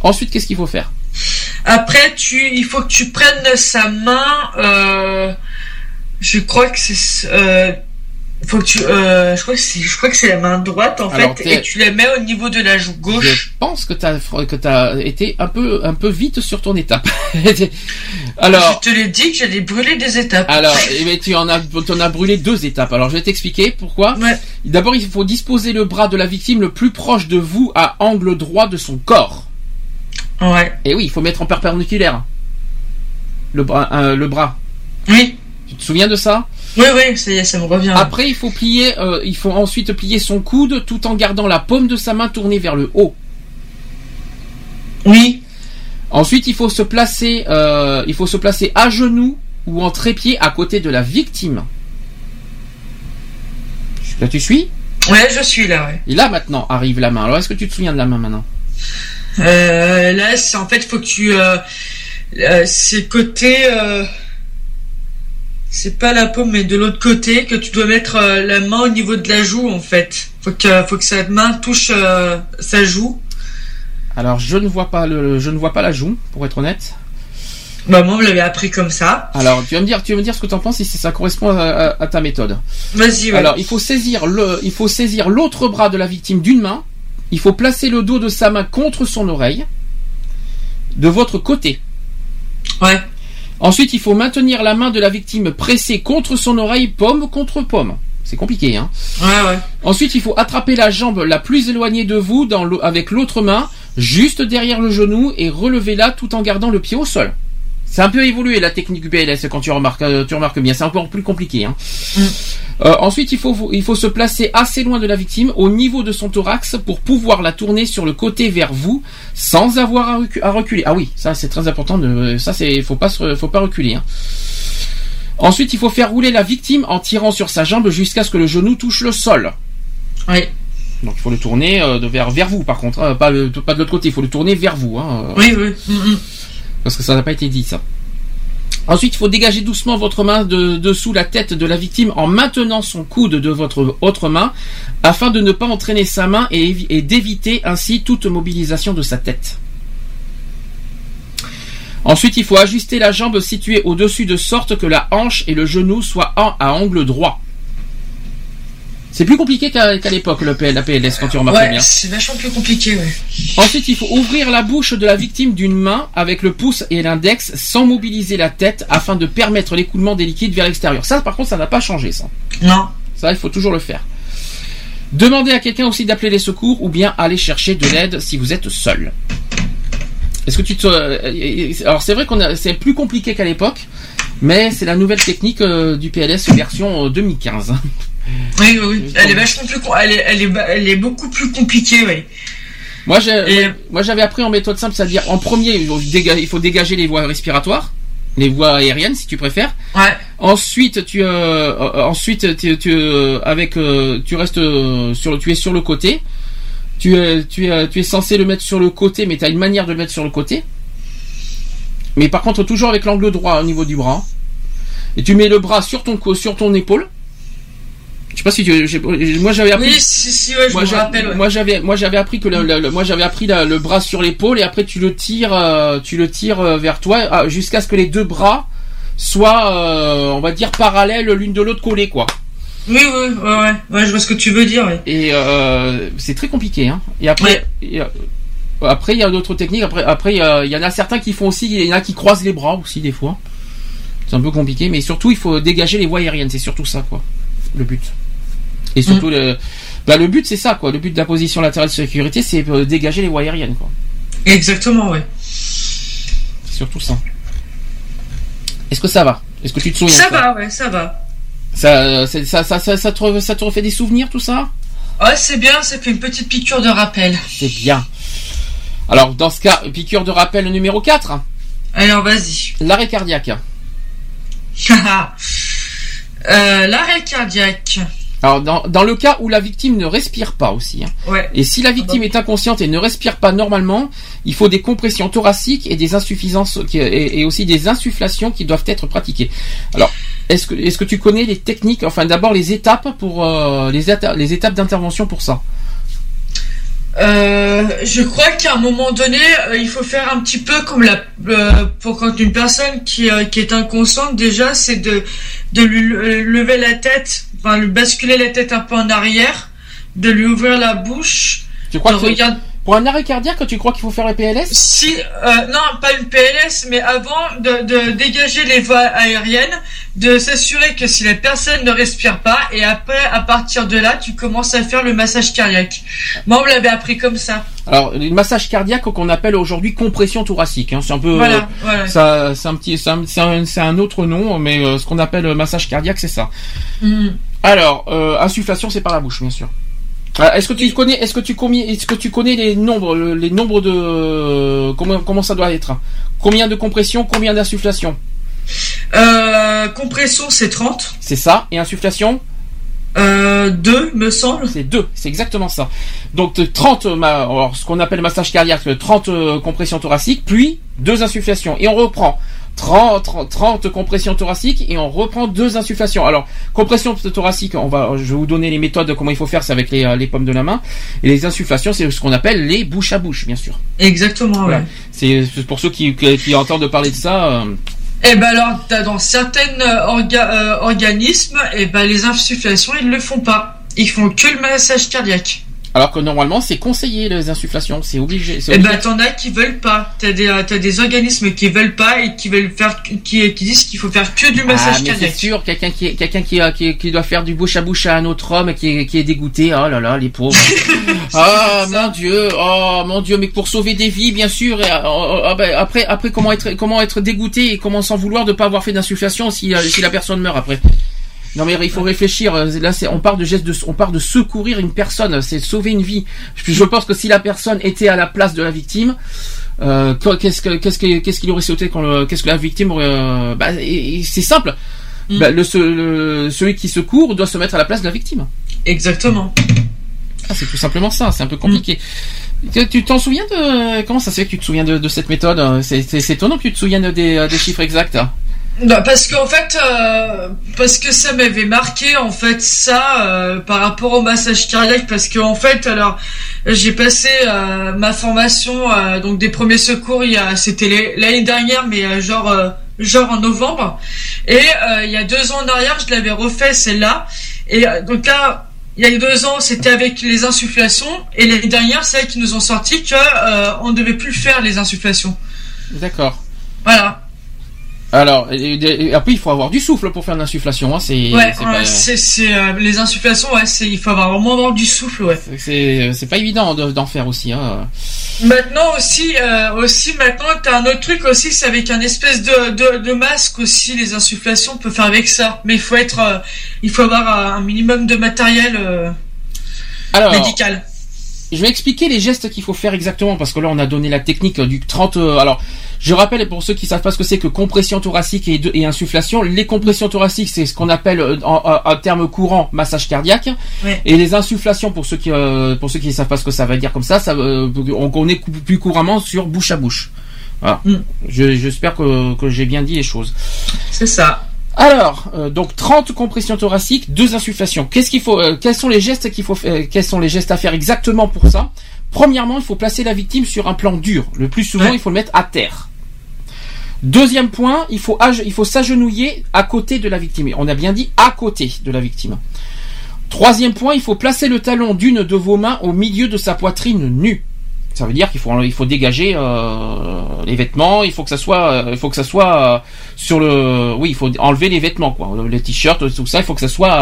ensuite qu'est-ce qu'il faut faire? Après, tu, il faut que tu prennes sa main. Euh, je crois que c'est. Euh, faut que tu. Euh, je crois que c'est. Je crois que c'est la main droite en Alors, fait, et tu la mets au niveau de la joue gauche. Je pense que tu as, que as été un peu, un peu vite sur ton étape. Alors, Je te l'ai dit que j'allais brûler des étapes. Alors, eh ben, tu en as, tu en as brûlé deux étapes. Alors, je vais t'expliquer pourquoi. D'abord, il faut disposer le bras de la victime le plus proche de vous à angle droit de son corps. Ouais. Et oui, il faut mettre en perpendiculaire. Le bras, euh, le bras. Oui. Tu te souviens de ça? Oui, oui, ça y est, ça me revient. Après, il faut plier, euh, il faut ensuite plier son coude tout en gardant la paume de sa main tournée vers le haut. Oui. Ensuite, il faut se placer, euh, il faut se placer à genoux ou en trépied à côté de la victime. Là, tu suis? Ouais, je suis là, ouais. Et là, maintenant, arrive la main. Alors, est-ce que tu te souviens de la main maintenant? Euh, là, c'est en fait, faut que tu. Euh, c'est côté. C'est pas la paume, mais de l'autre côté que tu dois mettre euh, la main au niveau de la joue, en fait. Faut que, faut que sa main touche euh, sa joue. Alors, je ne vois pas le, je ne vois pas la joue, pour être honnête. Bah, moi, on me l'avait appris comme ça. Alors, tu vas me dire, tu vas me dire ce que tu en penses si ça correspond à, à- à ta méthode. Vas-y, ouais. Alors, il faut saisir le, il faut saisir l'autre bras de la victime d'une main. Il faut placer le dos de sa main contre son oreille, de votre côté. Ouais. Ensuite, il faut maintenir la main de la victime pressée contre son oreille, paume contre paume. C'est compliqué, hein. Ouais, ouais. Ensuite, il faut attraper la jambe la plus éloignée de vous dans avec l'autre main, juste derrière le genou, et relevez-la tout en gardant le pied au sol. C'est un peu évolué la technique du PLS quand tu remarques, euh, tu remarques bien. C'est encore plus compliqué. Hein. Euh, ensuite, il faut, il faut se placer assez loin de la victime, au niveau de son thorax, pour pouvoir la tourner sur le côté vers vous, sans avoir à, recu- à reculer. Ah oui, ça c'est très important. De, ça c'est, faut pas, se- faut pas reculer. Hein. Ensuite, il faut faire rouler la victime en tirant sur sa jambe jusqu'à ce que le genou touche le sol. Oui. Donc il faut le tourner euh, de vers, vers vous par contre, hein, pas, le- pas de l'autre côté, il faut le tourner vers vous. Hein, euh, Oui, oui. Mm, mm. Parce que ça n'a pas été dit ça. Ensuite, il faut dégager doucement votre main de dessous la tête de la victime en maintenant son coude de votre autre main afin de ne pas entraîner sa main et, évi- et d'éviter ainsi toute mobilisation de sa tête. Ensuite, il faut ajuster la jambe située au-dessus de sorte que la hanche et le genou soient en- à angle droit. C'est plus compliqué qu'à l'époque, le PL, la PLS, quand tu remarques Ouais, bien. c'est vachement plus compliqué, ouais. Ensuite, il faut ouvrir la bouche de la victime d'une main avec le pouce et l'index sans mobiliser la tête afin de permettre l'écoulement des liquides vers l'extérieur. Ça, par contre, ça n'a pas changé, ça. Non. Ça, il faut toujours le faire. Demandez à quelqu'un aussi d'appeler les secours ou bien aller chercher de l'aide si vous êtes seul. Est-ce que tu te... euh, Alors, c'est vrai qu'on a... c'est plus compliqué qu'à l'époque, mais c'est la nouvelle technique euh, du PLS version euh, 2015. Oui, oui, oui. Elle est vachement plus. com- Elle est, elle est, elle est beaucoup plus compliquée, oui. Moi, j'ai- moi, j'avais appris en méthode simple, c'est-à-dire en premier, il faut dégager les voies respiratoires, les voies aériennes, si tu préfères. Ouais. Ensuite, tu, euh, ensuite, tu, tu, euh, avec, euh, tu restes sur tu es sur le côté. Tu, es- tu, es- tu es censé le mettre sur le côté, mais tu as une manière de le mettre sur le côté. Mais par contre, toujours avec l'angle droit au niveau du bras. Et tu mets le bras sur ton, sur ton épaule. Je sais pas si tu, moi j'avais appris. Oui, si, si, ouais, je moi, me j'a- rappelle. ouais. moi, j'avais, moi j'avais appris que le, le- le- moi j'avais appris la- le bras sur l'épaule et après tu le tires, euh, tu le tires euh, vers toi ah, jusqu'à ce que les deux bras soient, euh, on va dire parallèles l'une de l'autre collés quoi. Oui, oui, ouais, ouais, ouais, je vois ce que tu veux dire. ouais. Et euh, c'est très compliqué. Hein. Et après, et, après il y a d'autres techniques. Après, après il y en a certains qui font aussi, il y en a qui croisent les bras aussi des fois. C'est un peu compliqué, mais surtout il faut dégager les voies aériennes. C'est surtout ça quoi, le but. Et surtout le, bah, le but c'est ça quoi. Le but de la position latérale de sécurité, c'est euh, dégager les voies aériennes quoi. Exactement, ouais. Surtout ça. Est-ce que ça va? Est-ce que tu te souviens Ça de va, ouais, ça va. ça, c'est- ça, ça, ça, ça te, ça te refait des souvenirs tout ça? Ouais, c'est bien, ça fait une petite piqûre de rappel. C'est bien. Alors, dans ce cas, piqûre de rappel numéro 4. Alors, vas-y. L'arrêt cardiaque. Euh, L'arrêt cardiaque. Alors, dans, dans le cas où la victime ne respire pas aussi. hein. Ouais. Et si la victime est inconsciente et ne respire pas normalement, il faut des compressions thoraciques et des insuffisances et, et aussi des insufflations qui doivent être pratiquées. Alors, est-ce que, est-ce que tu connais les techniques, enfin d'abord les étapes pour euh, les, les étapes d'intervention pour ça? Euh, je crois qu'à un moment donné, euh, il faut faire un petit peu comme la euh, pour quand une personne qui, qui est inconsciente déjà, c'est de de lui lever la tête, enfin lui basculer la tête un peu en arrière, de lui ouvrir la bouche. Tu crois que pour un arrêt cardiaque, tu crois qu'il faut faire le PLS Si, euh, non, pas une PLS, mais avant de, de dégager les voies aériennes, de s'assurer que si la personne ne respire pas, et après, à partir de là, tu commences à faire le massage cardiaque. Moi, on me l'avait appris comme ça. Alors, le massage cardiaque qu'on appelle aujourd'hui compression thoracique, hein, c'est un peu, Voilà, euh, voilà. ça, c'est un petit, c'est un, un- un autre nom, mais euh, ce qu'on appelle massage cardiaque, c'est ça. Mhm. Alors, euh, insufflation, c'est par la bouche, bien sûr. Alors, Est-ce que tu connais, est-ce que tu combien, est-ce que tu connais les nombres, le- les nombres de, euh, comment, comment ça doit être? Combien de compression, combien d'insufflation Euh, compression, c'est 30. C'est ça. Et insufflation? Euh, 2, me semble. C'est 2, c'est exactement ça. Donc euh, 30, euh, ma- alors, ce qu'on appelle massage cardiaque, euh, 30 euh, compressions thoraciques, puis 2 insufflations. Et on reprend 30, 30, 30 compressions thoraciques et on reprend 2 insufflations. Alors, compression thoracique, on va, je vais vous donner les méthodes, comment il faut faire, c'est avec les, euh, les pommes de la main. Et les insufflations, c'est ce qu'on appelle les bouche à bouche, bien sûr. Exactement, Voilà. ouais. C'est pour ceux qui, entendent parler de ça. euh, Et ben alors, dans certains euh, orga- euh, organismes, et ben les insufflations, ils le font pas. Ils font que le massage cardiaque. Alors que normalement, c'est conseillé les insufflations, c'est obligé. Et ben t'en as qui veulent pas. T'as des euh, t'as des organismes qui veulent pas et qui veulent faire qui qui disent qu'il faut faire que du Ah, massage mais c'est sûr, quelqu'un qui, quelqu'un qui, a- qui, qui doit faire du bouche à bouche à un autre homme qui est, qui est dégoûté. Oh là là, les pauvres. Ah mon Dieu, oh mon Dieu, mais pour sauver des vies, bien sûr. Et, euh, euh, euh, ben, après, après comment être, comment être dégoûté et comment s'en vouloir de pas avoir fait d'insufflation si, euh, si la personne meurt après? Non mais il faut réfléchir. euh, Là, c'est, on part de geste de, on part de secourir une personne, c'est sauver une vie. Je, je pense que si la personne était à la place de la victime, euh, qu'est-ce que, qu'est-ce que, qu'est-ce qu'il aurait sauté quand qu'est-ce que la victime aurait, euh, bah, c'est simple. Bah, le, ce- le- celui qui secourt doit se mettre à la place de la victime. Exactement. Ah, c'est tout simplement ça, c'est un peu compliqué. Tu- Tu t'en souviens de comment ça se fait que tu te souviens de, de cette méthode? C'est étonnant que tu te souviennes des, des chiffres exacts. Non, parce qu'en fait, euh, parce que ça m'avait marqué en fait ça euh, par rapport au massage cardiaque, parce que en fait, alors j'ai passé euh, ma formation euh, donc des premiers secours, il y a c'était l'année dernière, mais euh, genre euh, genre en novembre, et euh, il y a deux ans en arrière, je l'avais refait celle-là, et euh, donc là. Il y a deux ans, c'était avec les insufflations, et l'année dernière, c'est qui nous ont sorti que euh, on ne devait plus faire les insufflations. D'accord. Voilà. Alors, et- et- et après il faut avoir du souffle pour faire l'insufflation. Hein, c'est Ouais, c'est ouais, pas, c'est euh, les insufflations, ouais, c'est il faut avoir vraiment avoir du souffle, ouais. c'est c'est pas évident de- d'en faire aussi. Hein. Maintenant aussi, euh, aussi maintenant t'as un autre truc aussi, c'est avec un espèce de, de, de masque aussi les insufflations, on peut faire avec ça, mais il faut être, euh, il faut avoir euh, un minimum de matériel euh, Alors, médical. Je vais expliquer les gestes qu'il faut faire exactement parce que là on a donné la technique du 30. euh, alors je rappelle pour ceux qui savent pas ce que c'est que compression thoracique et, de- et insufflation. Les compressions thoraciques c'est ce qu'on appelle euh, en, en- en termes courants massage cardiaque et les insufflations pour ceux qui euh, pour ceux qui savent pas ce que ça veut dire comme ça, ça euh, on connaît plus couramment sur bouche à bouche. Voilà. Je- J'espère que, que j'ai bien dit les choses. C'est ça. Alors, euh, donc 30 compressions thoraciques, deux insufflations. Qu'est-ce qu'il faut euh, Quels sont les gestes qu'il faut fa- euh, Quels sont les gestes à faire exactement pour ça? Premièrement, il faut placer la victime sur un plan dur. Le plus souvent, il faut le mettre à terre. Deuxième point, il faut il faut s'agenouiller à côté de la victime. On a bien dit à côté de la victime. Troisième point, il faut placer le talon d'une de vos mains au milieu de sa poitrine nue. Ça veut dire qu'il faut il faut dégager euh, les vêtements, il faut que ça soit euh, il faut que ça soit euh, sur le oui, il faut enlever les vêtements quoi, le- les t-shirts tout ça, il faut que ça soit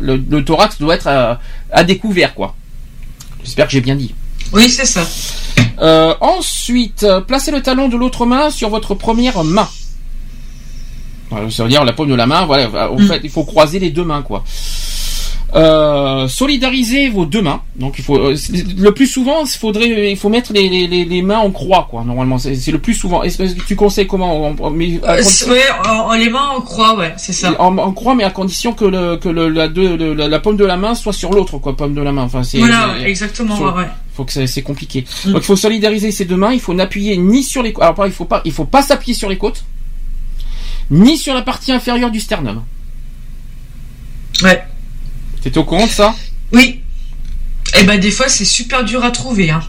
le, le thorax doit être à, à découvert quoi. J'espère que j'ai bien dit. Oui, c'est ça. Euh, ensuite, placez le talon de l'autre main sur votre première main. Ça veut dire la paume de la main. Voilà, en fait, il faut croiser les deux mains, quoi. Euh, solidarisez vos deux mains. Donc, il faut euh, le plus souvent, il faudrait, il faut mettre les, les, les- mains en croix, quoi. Normalement, c'est le plus souvent. Est-ce que tu conseilles comment on- on- mais Euh, ouais, en, en les mains en croix, ouais, c'est ça. en, en croix, mais à condition que, le, que le, la, deux- le- la, la paume de la main soit sur l'autre, quoi. Paume de la main. Enfin, c'est Voilà, c'est- exactement, sur- ouais, ouais. faut que c'est compliqué. Donc il faut solidariser ses deux mains, il faut n'appuyer ni sur les. Alors il faut pas il faut pas s'appuyer sur les côtes ni sur la partie inférieure du sternum. Ouais. T'étais au courant de ça? Oui. Et ben des fois c'est super dur à trouver, hein.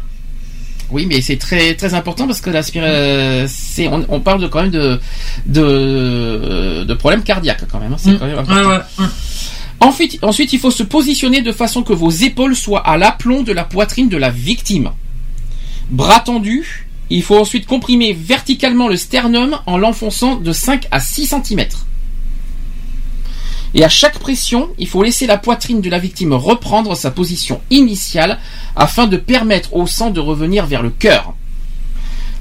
Oui, mais c'est très très important parce que l'aspir euh, c'est on, on parle de quand même de de, de problèmes cardiaques quand même. hein, c'est Mm. quand même Ouais, important. ouais, ouais. Ensuite, ensuite, il faut se positionner de façon que vos épaules soient à l'aplomb de la poitrine de la victime. Bras tendus, il faut ensuite comprimer verticalement le sternum en l'enfonçant de 5 à 6 cm. Et à chaque pression, il faut laisser la poitrine de la victime reprendre sa position initiale afin de permettre au sang de revenir vers le cœur.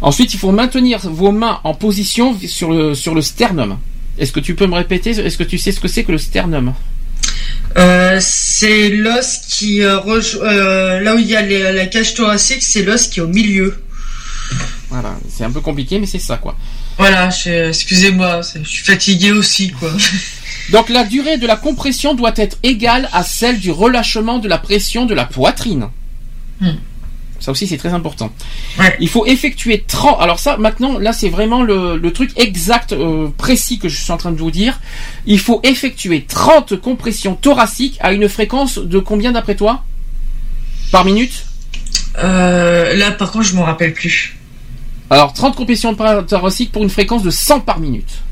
Ensuite, il faut maintenir vos mains en position sur le, sur le sternum. Est-ce que tu peux me répéter Est-ce que tu sais ce que c'est que le sternum? Euh, c'est l'os qui euh, euh, là où il y a les- la cage thoracique, c'est l'os qui est au milieu. Voilà, c'est un peu compliqué, mais c'est ça, quoi. Voilà, excusez-moi, je suis fatigué aussi, quoi. Donc la durée de la compression doit être égale à celle du relâchement de la pression de la poitrine. Hmm. Ça aussi c'est très important. Il faut effectuer 30. Alors ça maintenant là c'est vraiment le, le truc exact euh, précis que je suis en train de vous dire. Il faut effectuer 30 compressions thoraciques à une fréquence de combien d'après toi? Par minute? Euh, là, par contre, je m'en rappelle plus. Alors 30 compressions thoraciques pour une fréquence de 100 par minute.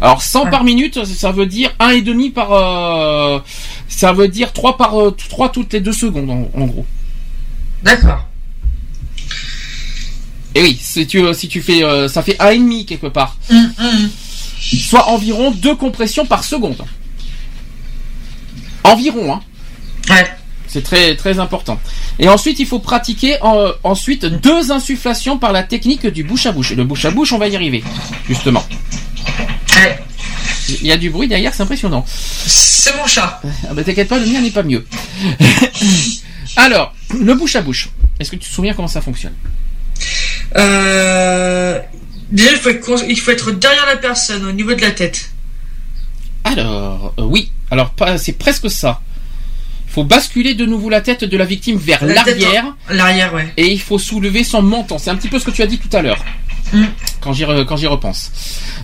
Alors 100 par minute, ça veut dire un et demi par euh, ça veut dire 3 par euh, 3 toutes les deux secondes en, en gros. D'accord. Et oui, si tu si tu fais euh, ça fait un et demi quelque part. Hum, hum. Soit environ deux compressions par seconde. Environ hein. Ouais. C'est très très important. Et ensuite, il faut pratiquer euh, ensuite deux insufflations par la technique du bouche à bouche. Le bouche à bouche, on va y arriver, justement. Il y a du bruit derrière, c'est impressionnant. C'est mon chat. Ah bah t'inquiète pas, le mien n'est pas mieux. Alors, le bouche à bouche. Est-ce que tu te souviens comment ça fonctionne? Euh, déjà, il faut, être, con- il faut être derrière la personne, au niveau de la tête. Alors, euh, oui. Alors, c'est presque ça. Il faut basculer de nouveau la tête de la victime vers l'arrière. L'arrière, ouais. Et il faut soulever son menton. C'est un petit peu ce que tu as dit tout à l'heure. Quand j'y re- quand j'y repense.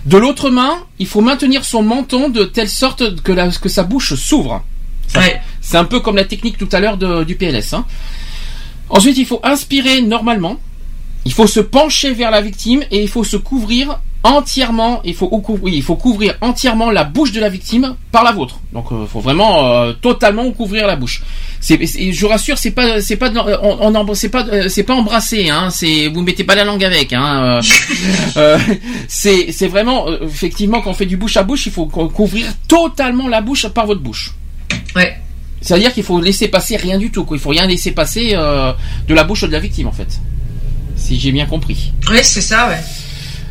De l'autre main, il faut maintenir son menton de telle sorte que, la- que sa bouche s'ouvre. Ça- C'est un peu comme la technique tout à l'heure de- du PLS. hein. Ensuite, il faut inspirer normalement. Il faut se pencher vers la victime et il faut se couvrir entièrement. Il faut, cou- oui, il faut couvrir entièrement la bouche de la victime par la vôtre. Donc, il faut vraiment euh, totalement couvrir la bouche. C'est, je vous rassure, c'est pas, c'est pas, de- on, on embrasse- c'est pas, euh, c'est pas embrasser. Hein, c'est, vous mettez pas la langue avec. Hein, euh, euh, c'est, c'est vraiment, euh, effectivement, quand on fait du bouche à bouche, il faut cou- couvrir totalement la bouche par votre bouche. Ouais. C'est-à-dire qu'il faut laisser passer rien du tout. Quoi. Il faut rien laisser passer euh, de la bouche de la victime, en fait. Si j'ai bien compris. Ouais, c'est ça, ouais.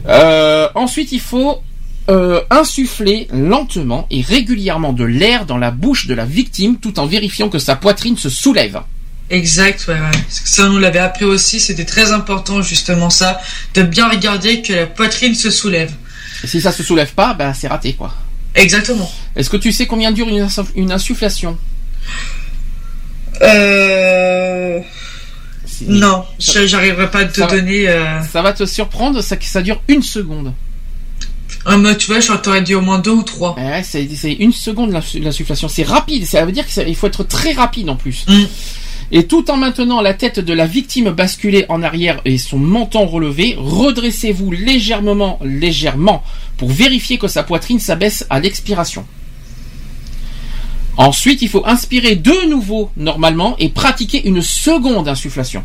Euh, ensuite, il faut euh, insuffler lentement et régulièrement de l'air dans la bouche de la victime tout en vérifiant que sa poitrine se soulève. Exact, ouais, ouais. Ça, on nous l'avait appris aussi, c'était très important, justement, ça, de bien regarder que la poitrine se soulève. Et si ça se soulève pas, ben c'est raté quoi. Exactement. Est-ce que tu sais combien dure une insufflation? Euh... Non, j'arriverai pas à te ça va- donner. euh, Ça va te surprendre, ça, ça dure une seconde. Ah, mais tu vois, je t'aurais dit au moins deux ou trois. Ouais, c'est c'est une seconde l'insu- l'insufflation. C'est rapide. Ça veut dire qu'il faut être très rapide en plus. Mm. Et tout en maintenant la tête de la victime basculée en arrière et son menton relevé, redressez-vous légèrement, légèrement, pour vérifier que sa poitrine s'abaisse à l'expiration. Ensuite, il faut inspirer de nouveau normalement et pratiquer une seconde insufflation.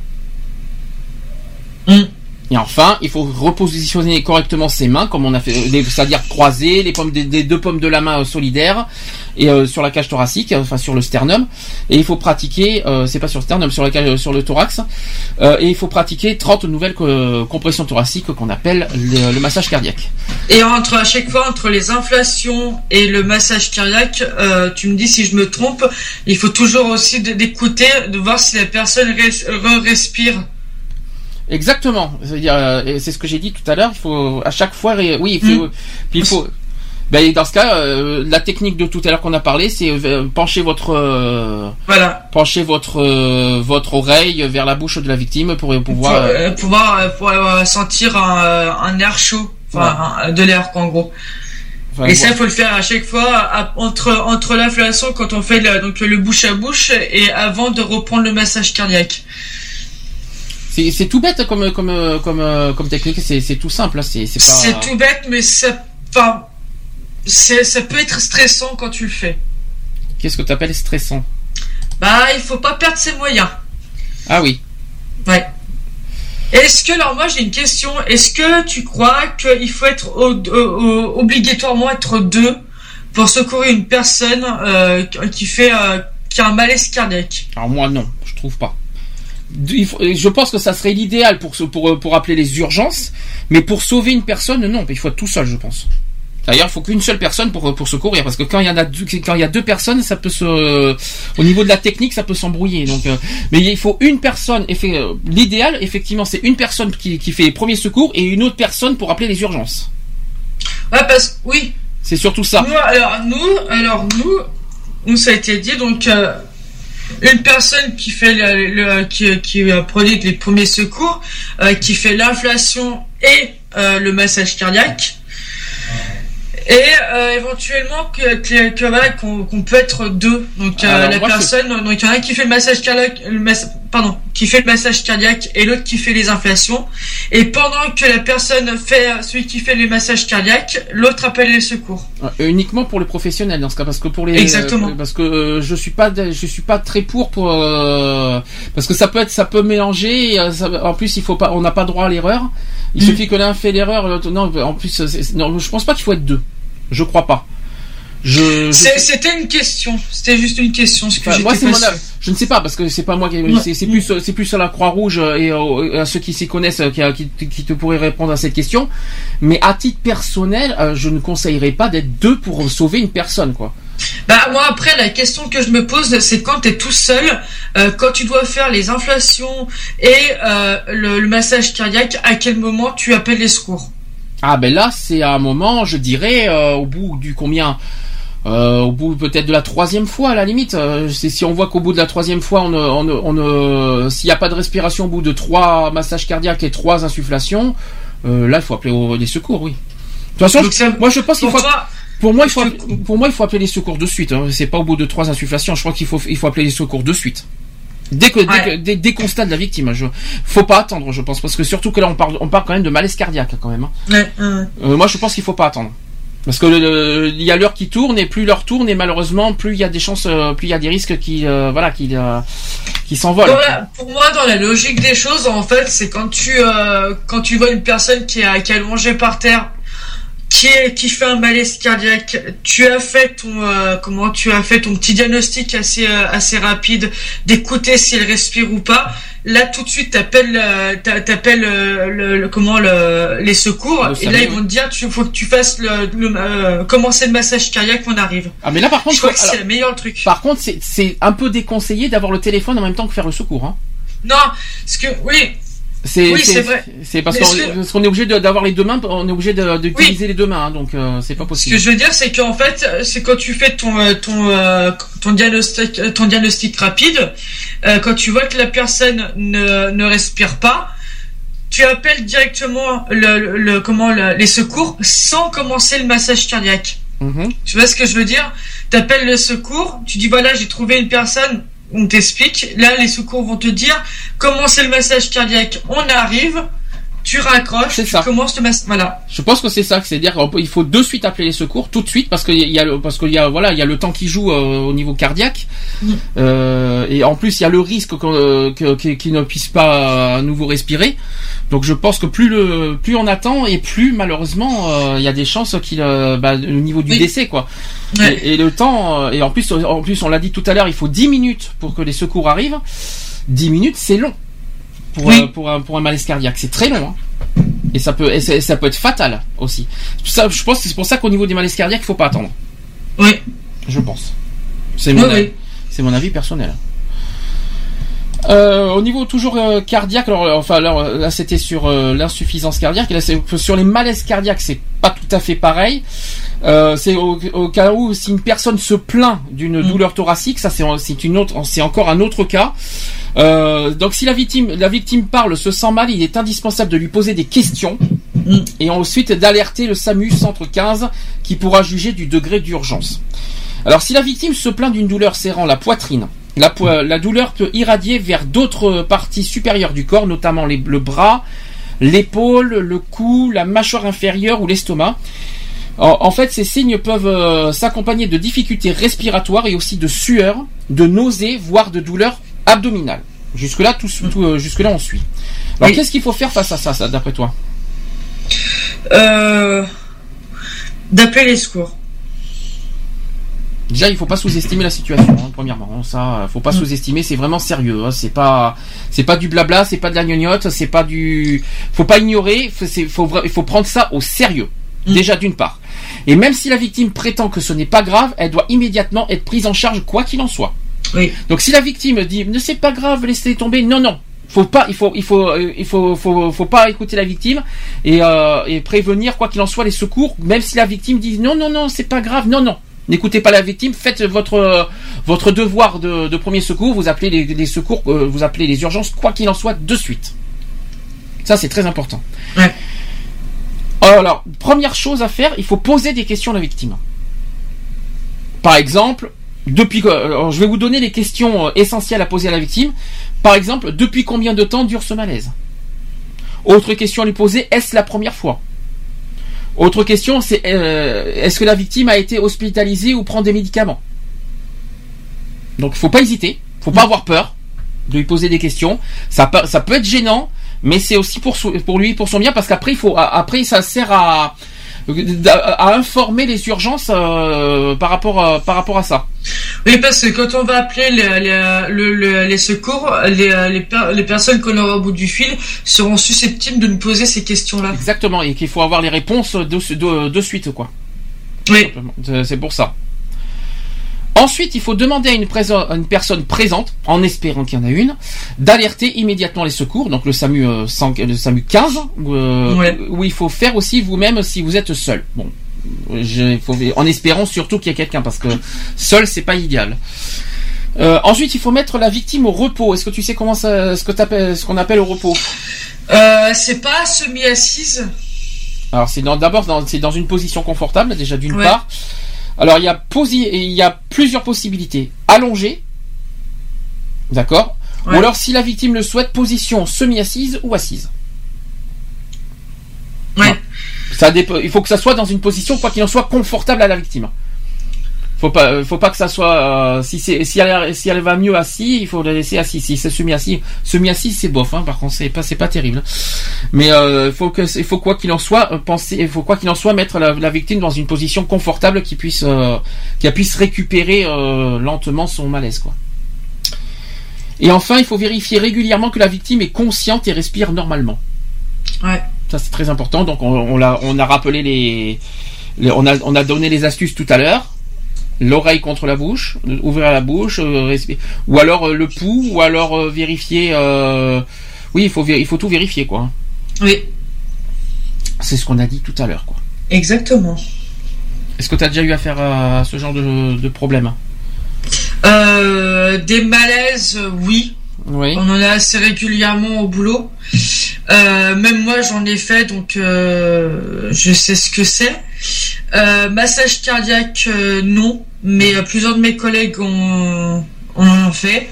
Et enfin, il faut repositionner correctement ses mains, comme on a fait, c'est-à-dire croiser les pommes des, deux pommes de la main euh, solidaires et euh, sur la cage thoracique, euh, enfin sur le sternum. Et il faut pratiquer, euh, c'est pas sur le sternum, sur la cage, sur le thorax. Euh, et il faut pratiquer 30 nouvelles euh, compressions thoraciques qu'on appelle le, massage cardiaque. Et entre à chaque fois entre les inflations et le massage cardiaque, euh, tu me dis si je me trompe, il faut toujours aussi d'écouter, de voir si la personne res- re-respire. Exactement. C'est-à-dire, euh, c'est ce que j'ai dit tout à l'heure. Il faut à chaque fois, oui, il faut, Mm. puis il faut. Ben, dans ce cas, euh, la technique de tout à l'heure qu'on a parlé, c'est euh, pencher votre, euh, voilà, pencher votre euh, votre oreille vers la bouche de la victime pour Pour pouvoir. euh, pouvoir pour, euh, sentir un, un air chaud, enfin un- de l'air quoi, en gros. Enfin, et ça, voilà. faut le faire à chaque fois à- entre entre l'inflation quand on fait le, donc le bouche à bouche et avant de reprendre le massage cardiaque. C'est tout bête comme comme comme comme technique. C'est tout simple. hein, C'est pas. C'est tout bête, mais ça, ça peut être stressant quand tu le fais. Qu'est-ce que tu appelles stressant Bah, il faut pas perdre ses moyens. Ah oui. Ouais. Est-ce que, alors moi j'ai une question, est-ce que tu crois qu'il faut être au- au- obligatoirement être deux pour secourir une personne euh, qui fait euh, qui a un malaise cardiaque? Alors moi non, je trouve pas. Je pense que ça serait l'idéal pour, pour, pour appeler les urgences, mais pour sauver une personne, non, il faut être tout seul, je pense. D'ailleurs, il faut qu'une seule personne pour, pour secourir, parce que quand il y en a deux, quand il y a deux personnes, ça peut se, au niveau de la technique, ça peut s'embrouiller. Donc, euh, mais il faut une personne. euh, L'idéal, effectivement, c'est une personne qui, qui fait les premiers secours et une autre personne pour appeler les urgences. Ouais, parce oui. C'est surtout ça. Nous, alors nous, alors nous, nous ça a été dit donc euh, une personne qui fait le, le- qui, qui euh, prodigue les premiers secours, euh, qui fait l'inflation et euh, le massage cardiaque. Et euh, éventuellement que, que, que voilà qu'on qu'on peut être deux donc Alors, la je- personne donc il y en a un qui fait le massage cardiaque le pardon qui fait le massage cardiaque et l'autre qui fait les inflations. Et pendant que la personne fait celui qui fait les massages cardiaques l'autre appelle les secours. Euh, uniquement pour le professionnel dans ce cas parce que pour les Exactement. euh, parce que euh, je suis pas je suis pas très pour pour euh, parce que ça peut être ça peut mélanger ça- en plus il faut pas on n'a pas droit à l'erreur. Il Mm. suffit que l'un fait l'erreur l'autre non en plus non je pense pas qu'il faut être deux. Je crois pas je, je- C'est- C'était une question. C'était juste une question. Ce que Enfin, moi, j'étais c'est mon avis. Je ne sais pas parce que c'est pas moi qui. C'est c'est plus c'est plus sur la Croix Rouge et euh, à ceux qui s'y connaissent euh, qui, qui, qui te pourraient répondre à cette question. Mais à titre personnel, euh, je ne conseillerais pas d'être deux pour sauver une personne quoi. Bah moi après la question que je me pose c'est quand tu es tout seul, euh, quand tu dois faire les inflations et euh, le, le massage cardiaque, à quel moment tu appelles les secours? Ah ben là c'est à un moment, je dirais euh, au bout du combien? Euh, au bout peut-être de la troisième fois à la limite, euh, si on voit qu'au bout de la troisième fois, on, s'il n'y a pas de respiration au bout de trois massages cardiaques et trois insufflations, euh, là il faut appeler au- les secours, oui. De toute façon, Donc, ça- moi je pense qu'il faut. toi- Pour moi, il faut, appeler- pour moi, il faut appeler les secours de suite. hein. C'est pas au bout de trois insufflations. Je crois qu'il faut, il faut appeler les secours de suite. Dès que, dès, que- dès, dès qu'on constate la victime, je, faut pas attendre, je pense, parce que surtout que là, on parle, on parle quand même de malaise cardiaque, quand même. hein. Ouais, ouais. Moi, je pense qu'il faut pas attendre. Parce que le- il y a l'heure qui tourne et plus l'heure tourne et malheureusement plus il y a des chances, euh, plus il y a des risques qui, euh, voilà, qui, euh, qui s'envolent. Pour moi, dans la logique des choses, en fait, c'est quand tu euh, quand tu vois une personne qui est qui allongée par terre, qui qui fait un malaise cardiaque, tu as fait ton euh, comment tu as fait ton petit diagnostic assez euh, assez rapide d'écouter si elle respire ou pas. Là, tout de suite, t'appelles euh, t'a- t'appelles euh, le, le- comment le, les secours Le et là ils vont te dire tu faut que tu fasses le, le euh, commencer le massage cardiaque on arrive. Ah mais là par contre, je crois que c'est le meilleur truc. Par contre, c'est- c'est un peu déconseillé d'avoir le téléphone en même temps que faire le secours. Hein. Non, parce que oui, C'est Oui, c'est vrai. C'est parce qu'on ce que- est obligé de- d'avoir les deux mains, on est obligé de- d'utiliser les deux mains, hein, donc euh, c'est pas Ce possible. que je veux dire, c'est qu'en fait, c'est quand tu fais ton euh, ton euh, ton diagnostic euh, ton diagnostic rapide, euh, quand tu vois que la personne ne ne respire pas, tu appelles directement le, le- le- comment le- les secours sans commencer le massage cardiaque. Mhm. Tu vois ce que je veux dire? T'appelles le secours, tu dis voilà j'ai trouvé une personne, on t'explique. Là les secours vont te dire commencez le massage cardiaque. On arrive, tu raccroches, tu commences le massage. Voilà. Je pense que c'est ça, c'est-à-dire qu'il faut de suite appeler les secours, tout de suite, parce qu'il y a- parce qu'il y a voilà, il y a le temps qui joue euh, au niveau cardiaque, Euh, et en plus il y a le risque euh, que- que- qu'il ne puisse pas à nouveau respirer. Donc je pense que plus le, plus on attend et plus malheureusement euh, il y a des chances qu'il, bah, au niveau du décès quoi. Et, et le temps, et en plus, en plus on l'a dit tout à l'heure, il faut 10 minutes pour que les secours arrivent. 10 minutes c'est long pour, euh, pour, un, pour un malaise cardiaque, c'est très long. hein. Et ça peut, et ça, peut être fatal aussi. Ça, je pense que c'est pour ça qu'au niveau des malaises cardiaques, il faut pas attendre. Oui. Je pense. C'est mon, Oui, oui. mon avis personnel. Euh, au niveau toujours euh, cardiaque, alors euh, enfin alors, euh, là c'était sur euh, l'insuffisance cardiaque, et là c'est sur les malaises cardiaques, c'est pas tout à fait pareil. Euh, c'est au, au cas où si une personne se plaint d'une douleur thoracique, ça c'est c'est une autre, c'est encore un autre cas. Euh, donc si la victime la victime parle, se sent mal, il est indispensable de lui poser des questions et ensuite d'alerter le SAMU centre 15 qui pourra juger du degré d'urgence. Alors si la victime se plaint d'une douleur serrant la poitrine, la, douleur peut irradier vers d'autres parties supérieures du corps, notamment les- le bras, l'épaule, le cou, la mâchoire inférieure ou l'estomac. En, fait, ces signes peuvent euh, s'accompagner de difficultés respiratoires et aussi de sueur, de nausées, voire de douleurs abdominales. Jusque-là, tout, tout, euh, jusque-là, on suit. Alors, Oui. qu'est-ce qu'il faut faire face à ça, ça d'après toi? Euh, D'appeler les secours. Déjà, il faut pas sous-estimer la situation. hein, premièrement, ça, euh, faut pas sous-estimer. C'est vraiment sérieux. hein, c'est pas, c'est pas du blabla, c'est pas de la gnognotte, c'est pas du. Faut pas ignorer. faut- c'est- faut, il faut prendre ça au sérieux. Déjà d'une part. Et même si la victime prétend que ce n'est pas grave, elle doit immédiatement être prise en charge quoi qu'il en soit. Oui. Donc si la victime dit ne c'est pas grave, laissez tomber, non non, faut pas, il faut, il faut, euh, il faut, faut, faut pas écouter la victime et, euh, et prévenir quoi qu'il en soit les secours, même si la victime dit non non non c'est pas grave, non non. N'écoutez pas la victime, faites votre euh, votre devoir de, de premier secours, vous appelez les, les secours, euh, vous appelez les urgences, quoi qu'il en soit, de suite. Ça c'est très important. Alors, première chose à faire, il faut poser des questions à la victime. Par exemple, depuis alors, je vais vous donner les questions euh, essentielles à poser à la victime. Par exemple, depuis combien de temps dure ce malaise? Autre question à lui poser, est-ce la première fois? Autre question, c'est euh, est-ce que la victime a été hospitalisée ou prend des médicaments? Donc, il faut pas hésiter, faut pas avoir peur de lui poser des questions. Ça peut, ça peut être gênant, mais c'est aussi pour, pour lui, pour son bien, parce qu'après, il faut, après, ça sert à, à, informer les urgences euh, par rapport, à- par rapport à ça. Oui, parce que quand on va appeler les, les, le- le- les secours, les, les, per- les personnes qu'on aura au bout du fil seront susceptibles de nous poser ces questions-là. Exactement, et qu'il faut avoir les réponses de, de, de suite, quoi. Oui. C'est pour ça. Ensuite, il faut demander à une, préso- à une personne présente, en espérant qu'il y en a une, d'alerter immédiatement les secours, donc le SAMU, euh, 100 le SAMU 15, où, euh, Ouais. où il faut faire aussi vous-même si vous êtes seul. Bon, je, il faut, en espérant surtout qu'il y ait quelqu'un, parce que seul, c'est pas idéal. Euh, ensuite, il faut mettre la victime au repos. Est-ce que tu sais comment ça, ce que ce qu'on appelle au repos? Euh, c'est pas semi-assise Alors c'est d'abord dans, c'est dans une position confortable déjà d'une Ouais. part. Alors il y a posi- il y a plusieurs possibilités. Allongée, d'accord. Ou alors si la victime le souhaite, position semi-assise ou assise. Ouais. Ça dépend- il faut que ça soit dans une position quoi qu'il en soit confortable à la victime. Faut pas, euh, faut pas que ça soit. euh, si c'est, si elle, si elle va mieux assis, il faut la laisser assis. Si c'est semi assis, semi assis c'est bof. Hein, par contre, c'est pas, c'est pas terrible. Mais euh, faut que, il faut quoi qu'il en soit euh, penser, il faut quoi qu'il en soit mettre la, la victime dans une position confortable qui puisse, euh, qui puisse récupérer euh, lentement son malaise, quoi. Et enfin, il faut vérifier régulièrement que la victime est consciente et respire normalement. Ouais. Ça c'est très important. Donc on, on l'a, on a rappelé les, les- on a, on a donné les astuces tout à l'heure. L'oreille contre la bouche, ouvrir la bouche, euh, ou alors euh, le pouls, ou alors euh, vérifier. Oui, il faut, il faut tout vérifier, quoi. Oui, C'est ce qu'on a dit tout à l'heure, quoi. exactement. Est-ce que tu as déjà eu affaire à ce genre de, de problème? Euh, des malaises, oui. Oui. On en a assez régulièrement au boulot. Euh, même moi, j'en ai fait, donc euh, je sais ce que c'est. Massage cardiaque, non, mais euh, plusieurs de mes collègues ont, ont fait.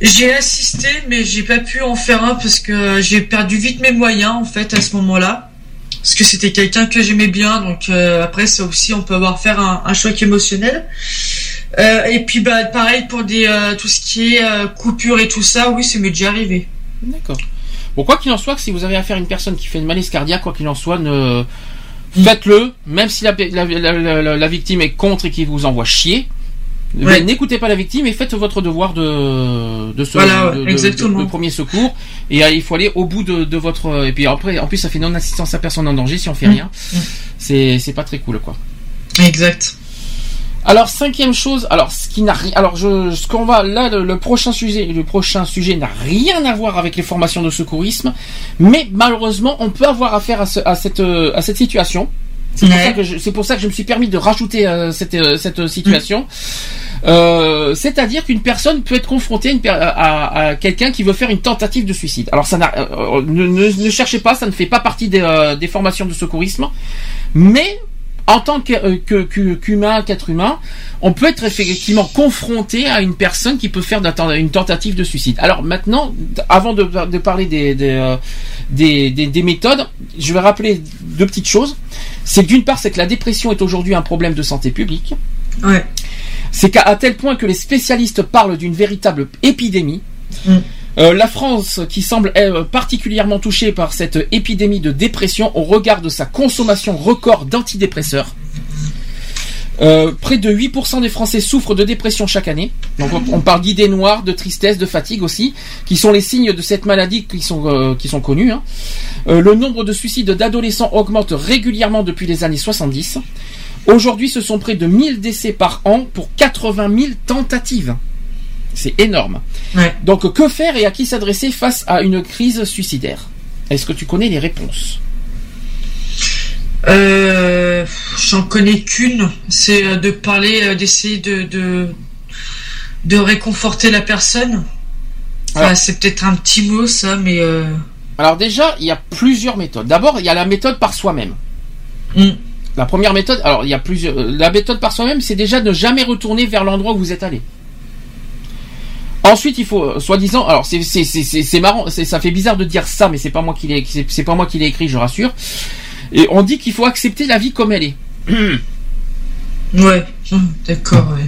J'ai assisté, mais j'ai pas pu en faire un parce que j'ai perdu vite mes moyens en fait à ce moment-là. Parce que c'était quelqu'un que j'aimais bien, donc euh, après ça aussi on peut avoir faire un, choc émotionnel. Euh, et puis bah pareil pour des tout ce qui est coupure et tout ça, oui, ça m'est déjà arrivé. D'accord. Bon, quoi qu'il en soit, si vous avez affaire à une personne qui fait une malaise cardiaque, quoi qu'il en soit, ne faites-le, même si la, la- la- victime est contre et qu'il vous envoie chier. Ouais. N'écoutez pas la victime et faites votre devoir de de ce Voilà, de, premier secours et euh, il faut aller au bout de, de votre et puis après en plus ça fait non assistance à personne en danger si on fait Mm. rien c'est c'est pas très cool quoi Exact. Alors cinquième chose, alors ce qui n'a rien, alors je, ce qu'on va là le, le prochain sujet, le prochain sujet n'a rien à voir avec les formations de secourisme, mais malheureusement on peut avoir affaire à, ce- à cette euh, à cette situation. C'est pour, Ouais. ça que je- c'est pour ça que je me suis permis de rajouter euh, cette euh, cette situation. Euh, C'est-à-dire qu'une personne peut être confrontée à, quelqu'un qui veut faire une tentative de suicide. Alors ça euh, ne, ne- ne cherchez pas, ça ne fait pas partie des, euh, des formations de secourisme, mais en tant euh, que- que- qu'humain, qu'être humain, on peut être effectivement confronté à une personne qui peut faire une tentative de suicide. Alors maintenant, avant de, de parler des, des, euh, des, des- des méthodes, je vais rappeler deux petites choses. C'est d'une part, c'est que la dépression est aujourd'hui un problème de santé publique. Ouais. C'est qu'à tel point que les spécialistes parlent d'une véritable épidémie. Euh, la France, qui semble euh, particulièrement touchée par cette épidémie de dépression au regard de sa consommation record d'antidépresseurs. Euh, près de 8% des Français souffrent de dépression chaque année. Donc on, parle d'idées noires, de tristesse, de fatigue aussi, qui sont les signes de cette maladie qui sont, euh, connus. hein. Le nombre de suicides d'adolescents augmente régulièrement depuis les années 70. Aujourd'hui, ce sont près de 1000 décès par an pour 80 000 tentatives. C'est énorme. Donc que faire et à qui s'adresser face à une crise suicidaire? Est-ce que tu connais les réponses? Euh, J'en connais qu'une, c'est euh, de parler, euh, d'essayer de, de de réconforter la personne. Enfin, c'est peut-être un petit mot ça, mais euh, Alors déjà, il y a plusieurs méthodes. D'abord, il y a la méthode par soi-même. La première méthode, alors il y a plusieurs. La méthode par soi-même, c'est déjà ne jamais retourner vers l'endroit où vous êtes allé. Ensuite, il faut, euh, soi-disant, alors c'est c'est c'est marrant, ça fait bizarre de dire ça, mais c'est pas moi qui l'ai c'est pas moi qui l'ai écrit, je rassure. Et on dit qu'il faut accepter la vie comme elle est. ouais, d'accord. Ouais.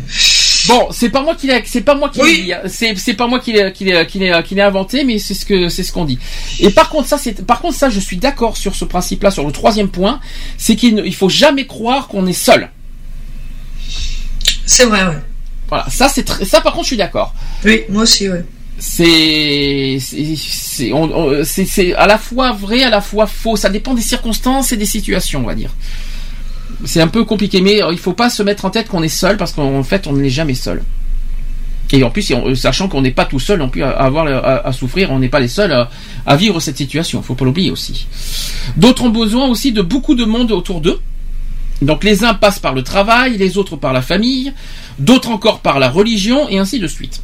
Bon, c'est pas moi qui l'ai, c'est pas moi qui hein. c'est c'est pas moi qui l'ai qui l'ai qui l'ai qui l'ai inventé, mais c'est ce que c'est ce qu'on dit. Et par contre ça c'est par contre ça je suis d'accord sur ce principe-là sur le troisième point, c'est qu'il ne il faut jamais croire qu'on est seul. C'est vrai, ouais. Voilà, ça c'est très- ça par contre je suis d'accord. Oui, moi aussi, ouais. C'est c'est on- on- à la fois vrai à la fois faux, ça dépend des circonstances et des situations on va dire. C'est un peu compliqué, mais euh, il faut pas se mettre en tête qu'on est seul parce qu'en fait on n'est jamais seul. Et en plus, on- sachant qu'on n'est pas tout seul non plus à, avoir à, à souffrir, on n'est pas les seuls à, à vivre cette situation. Il faut pas l'oublier aussi. D'autres ont besoin aussi de beaucoup de monde autour d'eux. Donc les uns passent par le travail, les autres par la famille, d'autres encore par la religion et ainsi de suite.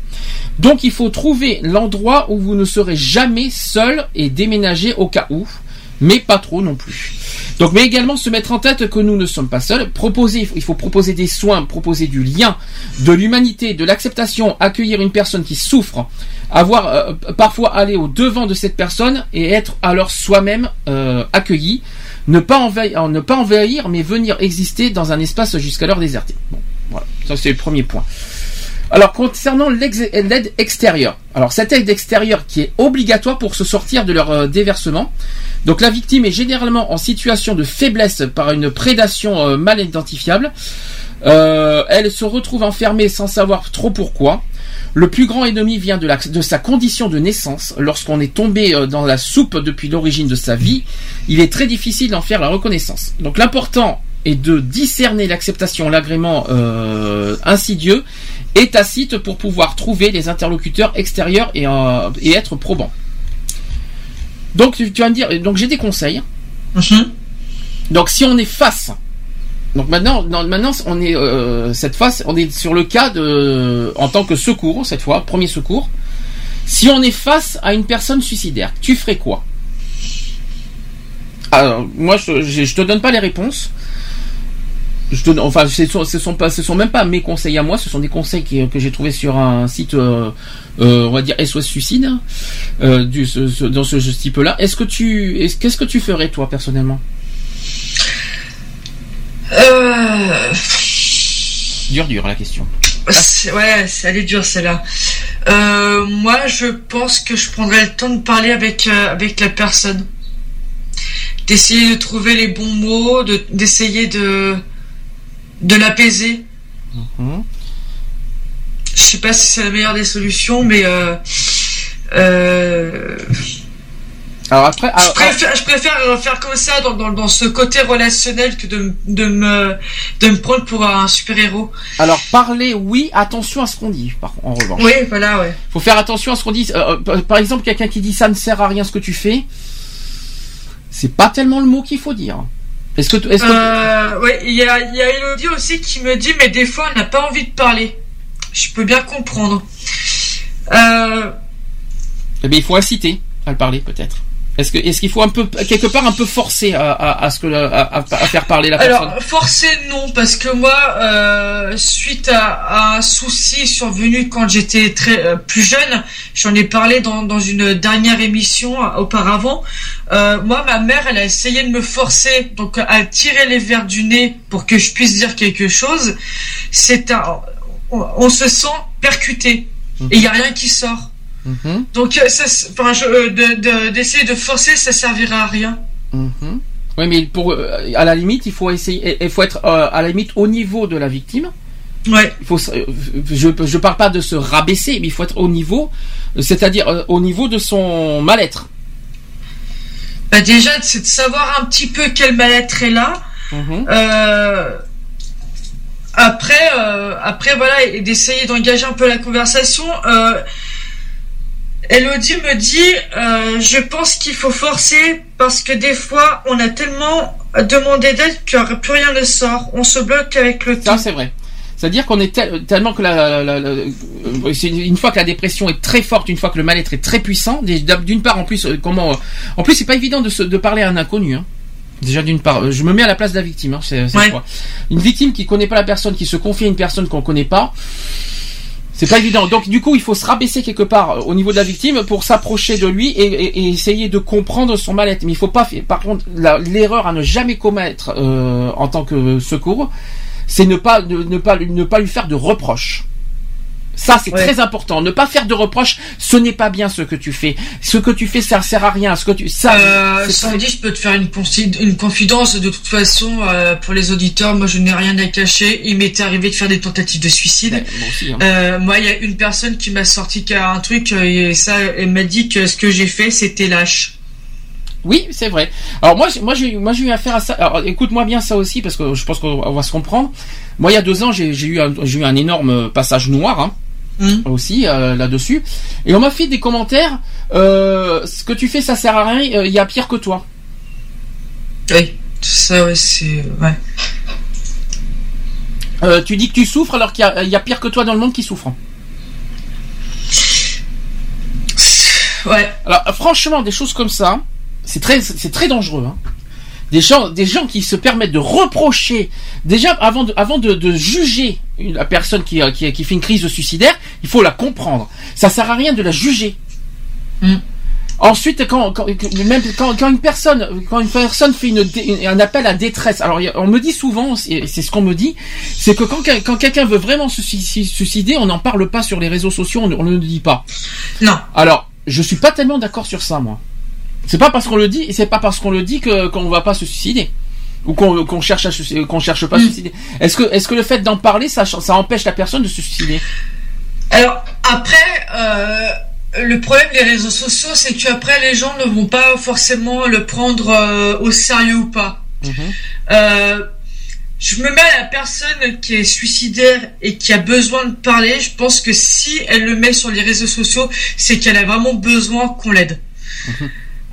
Donc il faut trouver l'endroit où vous ne serez jamais seul et déménager au cas où, mais pas trop non plus. Donc, mais également se mettre en tête que nous ne sommes pas seuls. Proposer, il faut proposer des soins, proposer du lien, de l'humanité, de l'acceptation, accueillir une personne qui souffre, avoir euh, parfois aller au devant de cette personne et être alors soi-même euh, accueilli. Ne pas envahir, ne mais venir exister dans un espace jusqu'alors déserté. Voilà, ça c'est le premier point. Alors concernant l'aide extérieure, alors cette aide extérieure qui est obligatoire pour se sortir de leur euh, déversement. Donc la victime est généralement en situation de faiblesse par une prédation euh, mal identifiable. Euh, elle se retrouve enfermée sans savoir trop pourquoi. Le plus grand ennemi vient de, de sa condition de naissance. Lorsqu'on est tombé dans la soupe depuis l'origine de sa vie, il est très difficile d'en faire la reconnaissance. Donc l'important est de discerner l'acceptation, l'agrément euh, insidieux et tacite pour pouvoir trouver les interlocuteurs extérieurs et, euh, et être probants. Donc tu, tu vas me dire, donc j'ai des conseils. Mhm. Donc si on est face, donc maintenant, maintenant on est euh, cette fois, on est sur le cas de, en tant que secours cette fois, premier secours. Si on est face à une personne suicidaire, tu ferais quoi? Alors moi, je, je, je te donne pas les réponses. Je te, enfin, ce sont, ce sont pas, ce sont même pas mes conseils à moi, ce sont des conseils qui- que j'ai trouvés sur un site, euh, euh, on va dire SOS Suicide, euh, du, ce- ce- dans ce, ce type-là. Est-ce que tu, est-ce- qu'est-ce que tu ferais toi personnellement? Dur, dur la question. ouais, elle est dure celle-là. Moi, je pense que je prendrais le temps de parler avec avec la personne, d'essayer de trouver les bons mots, de d'essayer de de l'apaiser. Mhm. Je sais pas si c'est la meilleure des solutions, mais euh, euh, Alors après, je préfère, je préfère euh, faire comme ça dans, dans, dans ce côté relationnel que de, de me de me prendre pour un super héros. Alors parler, oui, attention à ce qu'on dit. Par en revanche. Oui, voilà, ouais. Faut faire attention à ce qu'on dit. Euh, par exemple, quelqu'un qui dit ça ne sert à rien ce que tu fais, c'est pas tellement le mot qu'il faut dire. Est-ce que, tu- est-ce que Euh, ouais, il y a, y a Elodie aussi qui me dit, mais des fois, on n'a pas envie de parler. Je peux bien comprendre. Euh, Eh bien, il faut inciter à le parler peut-être. Est-ce que, est-ce qu'il faut un peu, quelque part, un peu forcer à, à, à ce que, à, à- à faire parler la personne alors, forcé non, parce que moi, euh, suite à, à un souci survenu quand j'étais très euh, plus jeune, j'en ai parlé dans, dans une dernière émission euh, auparavant. Euh, moi, ma mère, elle a essayé de me forcer, donc à tirer les verres du nez pour que je puisse dire quelque chose. C'est un, on, on se sent percuté et il y a rien qui sort. Mhm, Donc, euh, enfin, je- euh, de- de- d'essayer de, forcer, ça servira à rien. mhm. Oui, mais pour, euh, à la limite, il faut essayer, il faut être à la limite au niveau de la victime. Ouais. Il faut, je, je parle pas de se rabaisser, mais il faut être au niveau, c'est-à-dire au niveau de son mal-être. Bah déjà, c'est de savoir un petit peu quel mal-être est là. Mhm. Euh, après, euh, après voilà, et d'essayer d'engager un peu la conversation. Euh, Elodie me dit, euh, je pense qu'il faut forcer parce que des fois, on a tellement demandé d'aide que plus rien ne sort. On se bloque avec le temps. Ça, c'est vrai. C'est-à-dire qu'on est tel- tellement que la, la- la- euh, une fois que la dépression est très forte, une fois que le mal-être est très puissant, d'une part en plus euh, comment, en plus c'est pas évident de, se, de parler à un inconnu. Hein. Déjà d'une part, je me mets à la place de la victime. Hein, c'est, c'est Ouais. quoi. Une victime qui connaît pas la personne, qui se confie à une personne qu'on connaît pas. C'est pas évident. Donc du coup, il faut se rabaisser quelque part euh, au niveau de la victime pour s'approcher de lui et, essayer de comprendre son mal-être. Mais il faut pas. Par contre, l'erreur à ne jamais commettre euh, en tant que secours, c'est ne pas ne, ne pas ne pas lui faire de reproches. Ça, c'est Ouais. très important. Ne pas faire de reproches. Ce n'est pas bien ce que tu fais. Ce que tu fais, ça sert à rien. Ce que tu, ça, Euh, Sandy, je peux te faire une, une confidence. De toute façon, euh, pour les auditeurs, moi, je n'ai rien à cacher. Il m'était arrivé de faire des tentatives de suicide. moi aussi. hein. Euh, moi, il y a une personne qui m'a sorti un truc et ça, elle m'a dit que ce que j'ai fait, c'était lâche. Oui, c'est vrai. Alors moi, j'ai- moi, j'ai, moi, j'ai eu affaire à ça. Alors, écoute-moi bien ça aussi parce que je pense qu'on on va se comprendre. Moi, il y a deux ans, j'ai, j'ai eu, un, j'ai eu un énorme passage noir. Hein, aussi euh, là-dessus. Et on m'a fait des commentaires euh, ce que tu fais ça sert à rien euh, il y a pire que toi. Oui ça ouais c'est ouais. Tu dis que tu souffres alors qu'il y a, il y a pire que toi dans le monde qui souffre. Ouais. Alors franchement des choses comme ça c'est très c'est très dangereux hein. Des gens des gens qui se permettent de reprocher déjà avant de avant de, de juger une- la personne qui, euh, qui qui fait une crise suicidaire il faut la comprendre ça sert à rien de la juger Ensuite, quand, quand, même quand, quand une personne, quand une personne fait une, un appel à détresse, alors on me dit souvent, c'est c'est ce qu'on me dit, c'est que quand, quand quelqu'un veut vraiment se suici- suicider, on n'en parle pas sur les réseaux sociaux, on, on ne le dit pas. Non. Alors, je suis pas tellement d'accord sur ça, moi. C'est pas parce qu'on le dit, et c'est pas parce qu'on le dit que qu'on va pas se suicider ou qu'on qu'on cherche à qu'on cherche pas à se suicider. Est-ce que est-ce que le fait d'en parler, ça ça empêche la personne de se suicider? Alors après, euh, le problème des réseaux sociaux, c'est que après les gens ne vont pas forcément le prendre euh, au sérieux ou pas. Euh, je me mets à la personne qui est suicidaire et qui a besoin de parler. Je pense que si elle le met sur les réseaux sociaux, c'est qu'elle a vraiment besoin qu'on l'aide.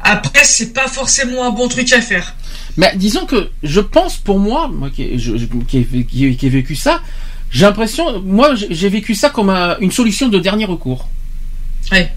Après, c'est pas forcément un bon truc à faire. Mais disons que je pense pour moi, moi qui je- qui ai- qui ai- qui ai vécu ça, j'ai l'impression, moi j'ai vécu ça comme un- une solution de dernier recours. Ouais.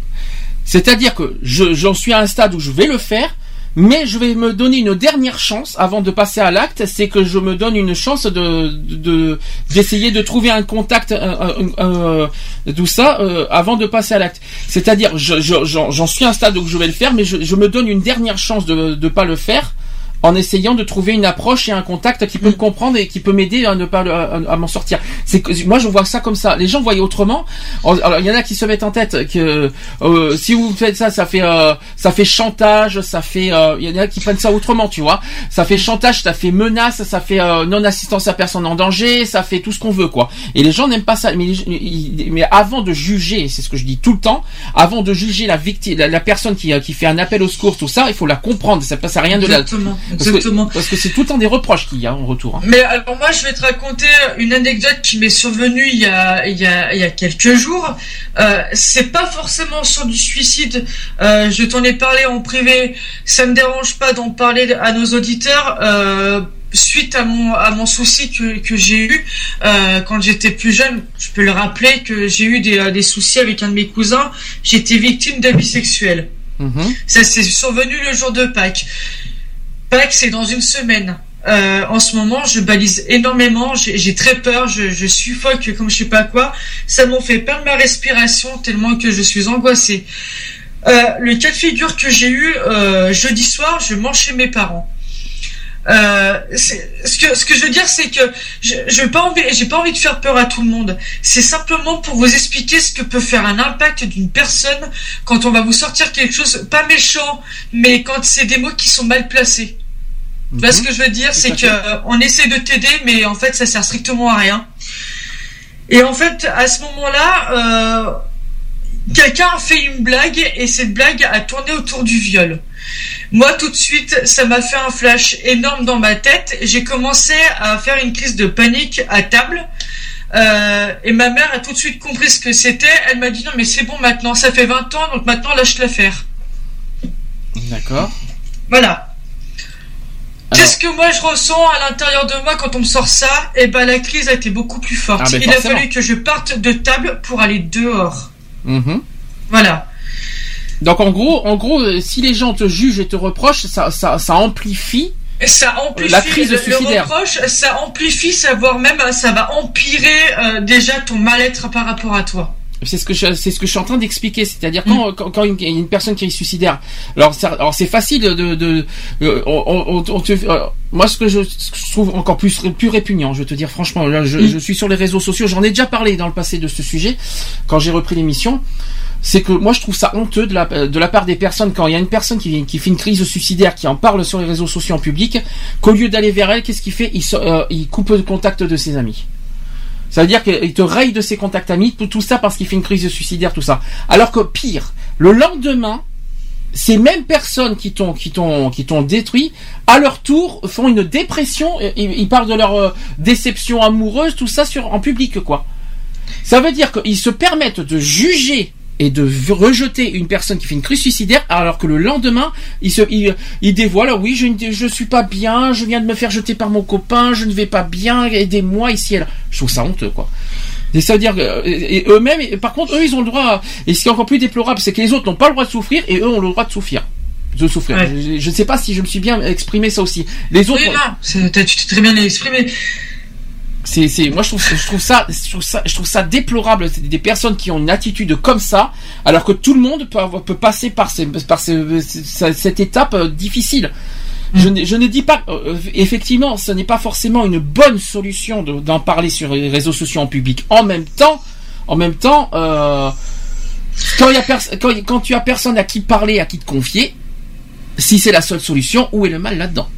C'est-à-dire que je- j'en suis à un stade où je vais le faire, mais je vais me donner une dernière chance avant de passer à l'acte, c'est que je me donne une chance de de- d'essayer de, trouver un contact, un- un- un- un- tout ça, euh, avant de passer à l'acte. C'est-à-dire, je- je- j'en j'en suis à un stade où je vais le faire, mais je, je me donne une dernière chance de ne pas le faire en essayant de trouver une approche et un contact qui peut me comprendre et qui peut m'aider à ne pas à, à m'en sortir. C'est que moi je vois ça comme ça. Les gens voient autrement. Alors il y en a qui se mettent en tête que euh, si vous faites ça, ça fait euh, ça fait chantage, ça fait euh, il y en a qui prennent ça autrement, tu vois. Ça fait chantage, ça fait menace, ça fait euh, non assistance à personne en danger, ça fait tout ce qu'on veut quoi. Et les gens n'aiment pas ça. Mais avant de juger, c'est ce que je dis tout le temps, avant de juger la victime, la, la personne qui euh, qui fait un appel au secours, tout ça, il faut la comprendre. Ça passe à rien de Exactement, exactement. Parce que c'est tout le temps des reproches qu'il y a en retour. hein. Mais alors moi je vais te raconter une anecdote qui m'est survenue il y a il y a il y a quelques jours. Euh, c'est pas forcément sur du suicide. Euh, je t'en ai parlé en privé. Ça me dérange pas d'en parler à nos auditeurs. Euh, suite à mon à mon souci que, que j'ai eu euh, quand j'étais plus jeune, je peux le rappeler que j'ai eu des, des soucis avec un de mes cousins. J'étais victime d'abus sexuels. Ça s'est survenu le jour de Pâques. Pâques, c'est dans une semaine. Euh, en ce moment, je balise énormément, j'ai très peur, je, je suffoque comme je sais pas quoi. Ça m'en fait perdre ma respiration tellement que je suis angoissée. Euh, le cas de figure que j'ai eu euh, jeudi soir, je mange chez mes parents. Euh, ce que ce que je veux dire, c'est que je je veux pas envie, j'ai pas envie de faire peur à tout le monde. C'est simplement pour vous expliquer ce que peut faire un impact d'une personne quand on va vous sortir quelque chose pas méchant, mais quand c'est des mots qui sont mal placés. Vois ce que je veux dire, c'est que euh, on essaie de t'aider, mais en fait, ça sert strictement à rien. Et en fait, à ce moment-là, euh, quelqu'un a fait une blague et cette blague a tourné autour du viol. Moi, tout de suite, ça m'a fait un flash énorme dans ma tête. J'ai commencé à faire une crise de panique à table. Euh, et ma mère a tout de suite compris ce que c'était. Elle m'a dit non mais c'est bon maintenant, ça fait 20 ans, donc maintenant lâche l'affaire. D'accord. Voilà. Qu'est-ce que moi je ressens à l'intérieur de moi quand on me sort ça? Eh ben la crise a été beaucoup plus forte. Ah, ben, Il a fallu que je parte de table pour aller dehors. Mhm. Voilà. Donc en gros, en gros, euh, si les gens te jugent et te reprochent, ça, ça, ça amplifie. Ça amplifie La crise le, suicidaire. le reproche, ça amplifie, ça voire même ça va empirer euh, déjà ton mal-être par rapport à toi. C'est ce que je, c'est ce que je suis en train d'expliquer, c'est-à-dire quand, quand, quand une, une personne qui est suicidaire, alors, ça- alors c'est facile de, de, euh, on, on- on te- euh, moi ce que je, ce que je trouve encore plus plus répugnant, je vais te dire franchement, là, je, je suis sur les réseaux sociaux, j'en ai déjà parlé dans le passé de ce sujet quand j'ai repris l'émission. C'est que moi je trouve ça honteux de la, de la part des personnes quand il y a une personne qui, qui fait une crise suicidaire qui en parle sur les réseaux sociaux en public, qu'au lieu d'aller vers elle, qu'est-ce qu'il fait? Il, euh, il coupe le contact de ses amis. Ça veut dire qu'il te raye de ses contacts amis, tout, tout ça parce qu'il fait une crise suicidaire, tout ça. Alors que pire, le lendemain, ces mêmes personnes qui t'ont qui t'ont qui t'ont détruit, à leur tour font une dépression. Ils, ils parlent de leur euh, déception amoureuse, tout ça sur en public quoi. Ça veut dire qu'ils se permettent de juger et de rejeter une personne qui fait une crise suicidaire alors que le lendemain ils se ils dévoilent ah oui je ne je suis pas bien je viens de me faire jeter par mon copain je ne vais pas bien aidez-moi ici et là. Je trouve ça honteux quoi. Et ça veut dire que, euh, eux-mêmes et par contre eux ils ont le droit et ce qui est encore plus déplorable c'est que les autres n'ont pas le droit de souffrir et eux ont le droit de souffrir. De souffrir. Je, je ne sais pas si je me suis bien exprimé ça aussi. Les autres Oui, t'as- tu t'es très bien exprimé. C'est, c'est, moi je trouve, je trouve ça, je trouve ça, je trouve ça déplorable. C'est des personnes qui ont une attitude comme ça, alors que tout le monde peut, avoir- peut passer par, ces, par ces- cette étape euh, difficile. Je, ne, je ne dis pas, euh, effectivement, ce n'est pas forcément une bonne solution de- d'en parler sur les réseaux sociaux en public. En même temps, en même temps, euh, quand, y a pers- quand, quand tu as personne à qui parler, à qui te confier, si c'est la seule solution, où est le mal là-dedans?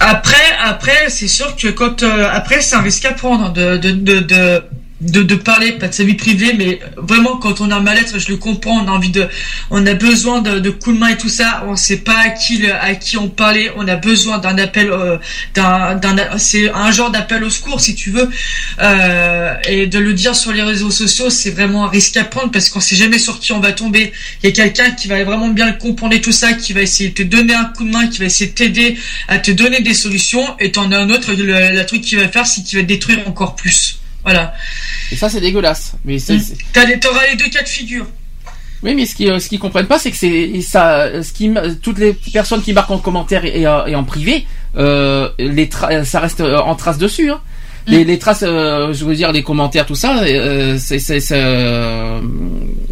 Après, après, c'est sûr que quand euh, après c'est un risque à prendre de de de de, de, de parler, pas de sa vie privée, mais vraiment quand on a un mal-être, je le comprends, on a envie de, on a besoin de, de coups de main et tout ça, on sait pas à qui, à qui on parlait, on a besoin d'un appel, euh, d'un, c'est un genre d'appel au secours si tu veux, euh, et de le dire sur les réseaux sociaux, c'est vraiment un risque à prendre parce qu'on sait jamais sur qui on va tomber. Il y a quelqu'un qui va vraiment bien comprendre tout ça, qui va essayer de te donner un coup de main, qui va essayer de t'aider à te donner des solutions, et t'en as un autre, le, le truc qu'il va faire, c'est qu'il va te détruire encore plus. Voilà. Et ça, c'est dégueulasse. Mais les- T'auras les deux cas de figure. Oui, mais ce qu'ils ce qu'ils comprennent pas, c'est que c'est ça, ce qui, toutes les personnes qui marquent en commentaire et, euh, en privé, euh, les tra- ça reste euh, en trace dessus. Hein. Les, les traces, euh, je veux dire, les commentaires, tout ça, euh, c'est, c'est, c'est, euh,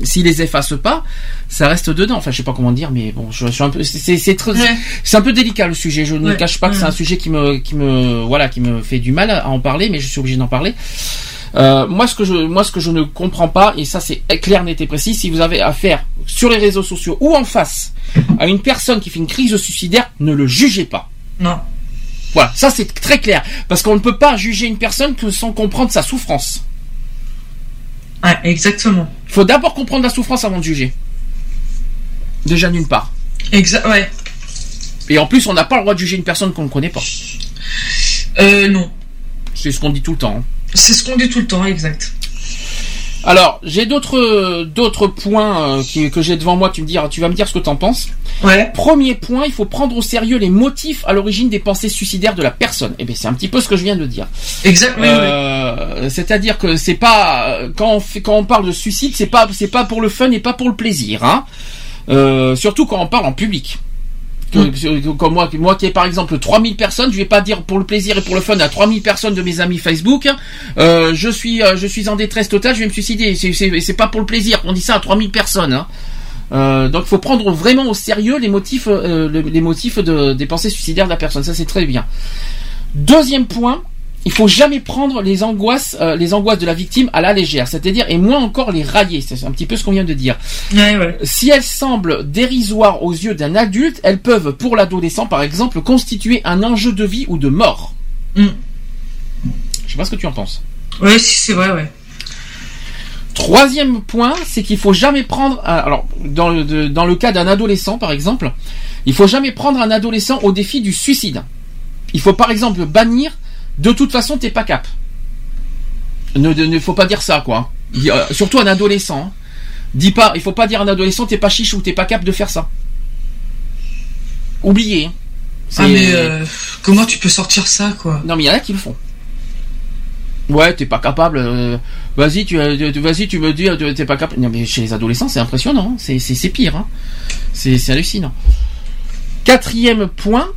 s'ils les effacent pas, ça reste dedans. Enfin, je sais pas comment dire, mais bon, je, je suis un peu, c'est, c'est, c'est très- Ouais. c'est un peu délicat le sujet. Je ne Ouais. cache pas que c'est un sujet qui me, qui me, voilà, qui me fait du mal à en parler, mais je suis obligé d'en parler. Euh, moi, ce que je, moi, ce que je ne comprends pas, et ça c'est clair, net et précis, si vous avez affaire sur les réseaux sociaux ou en face à une personne qui fait une crise suicidaire, ne le jugez pas. Non. Voilà, ça c'est très clair, parce qu'on ne peut pas juger une personne que sans comprendre sa souffrance. Ouais, exactement. Il faut d'abord comprendre la souffrance avant de juger. Déjà d'une part. Exact, ouais. Et en plus, on n'a pas le droit de juger une personne qu'on ne connaît pas. Euh, non. C'est ce qu'on dit tout le temps. hein. C'est ce qu'on dit tout le temps, exact. Alors, j'ai d'autres d'autres points euh, qui- que j'ai devant moi. Tu me diras, tu vas me dire ce que tu en penses. Ouais. Premier point, il faut prendre au sérieux les motifs à l'origine des pensées suicidaires de la personne. Eh bien, c'est un petit peu ce que je viens de dire. Exact. oui, Euh, C'est-à-dire que c'est pas quand on fait quand on parle de suicide, c'est pas c'est pas pour le fun et pas pour le plaisir. Hein. Euh, surtout quand on parle en public. Que- que- Comme moi, moi qui ai par exemple 3000 personnes, je vais pas dire pour le plaisir et pour le fun à 3000 personnes de mes amis Facebook, euh, je suis euh, je suis en détresse totale, je vais me suicider. C'est- pas pour le plaisir qu'on dit ça à 3000 personnes. Hein. Euh, donc il faut prendre vraiment au sérieux les motifs euh, le- les motifs de, des pensées suicidaires de la personne. Ça c'est très bien. Deuxième point, il faut jamais prendre les angoisses, euh, les angoisses de la victime à la légère, c'est-à-dire et moins encore les railler. C'est un petit peu ce qu'on vient de dire. Ouais, ouais. Si elles semblent dérisoires aux yeux d'un adulte, elles peuvent, pour l'adolescent par exemple, constituer un enjeu de vie ou de mort. Mm. Je sais pas ce que tu en penses. Si, c'est vrai, ouais. Troisième point, c'est qu'il faut jamais prendre. Alors, dans le, de- dans le cas d'un adolescent, par exemple, il faut jamais prendre un adolescent au défi du suicide. Il faut par exemple bannir. De toute façon, t'es pas cap. Ne, faut pas dire ça, quoi. Euh, surtout un adolescent. hein. Dis pas. Il faut pas dire à un adolescent t'es pas chiche ou t'es pas cap de faire ça. Oubliez. hein. Ah, mais euh, comment tu peux sortir ça, quoi? Non mais il y en a qui le font. Ouais, t'es pas capable. euh, vas-y, tu, euh, tu- vas-y, tu me dis, t'es pas capable. Non mais chez les adolescents, c'est impressionnant. hein. C'est, pire. hein. C'est, c'est hallucinant. Quatrième point,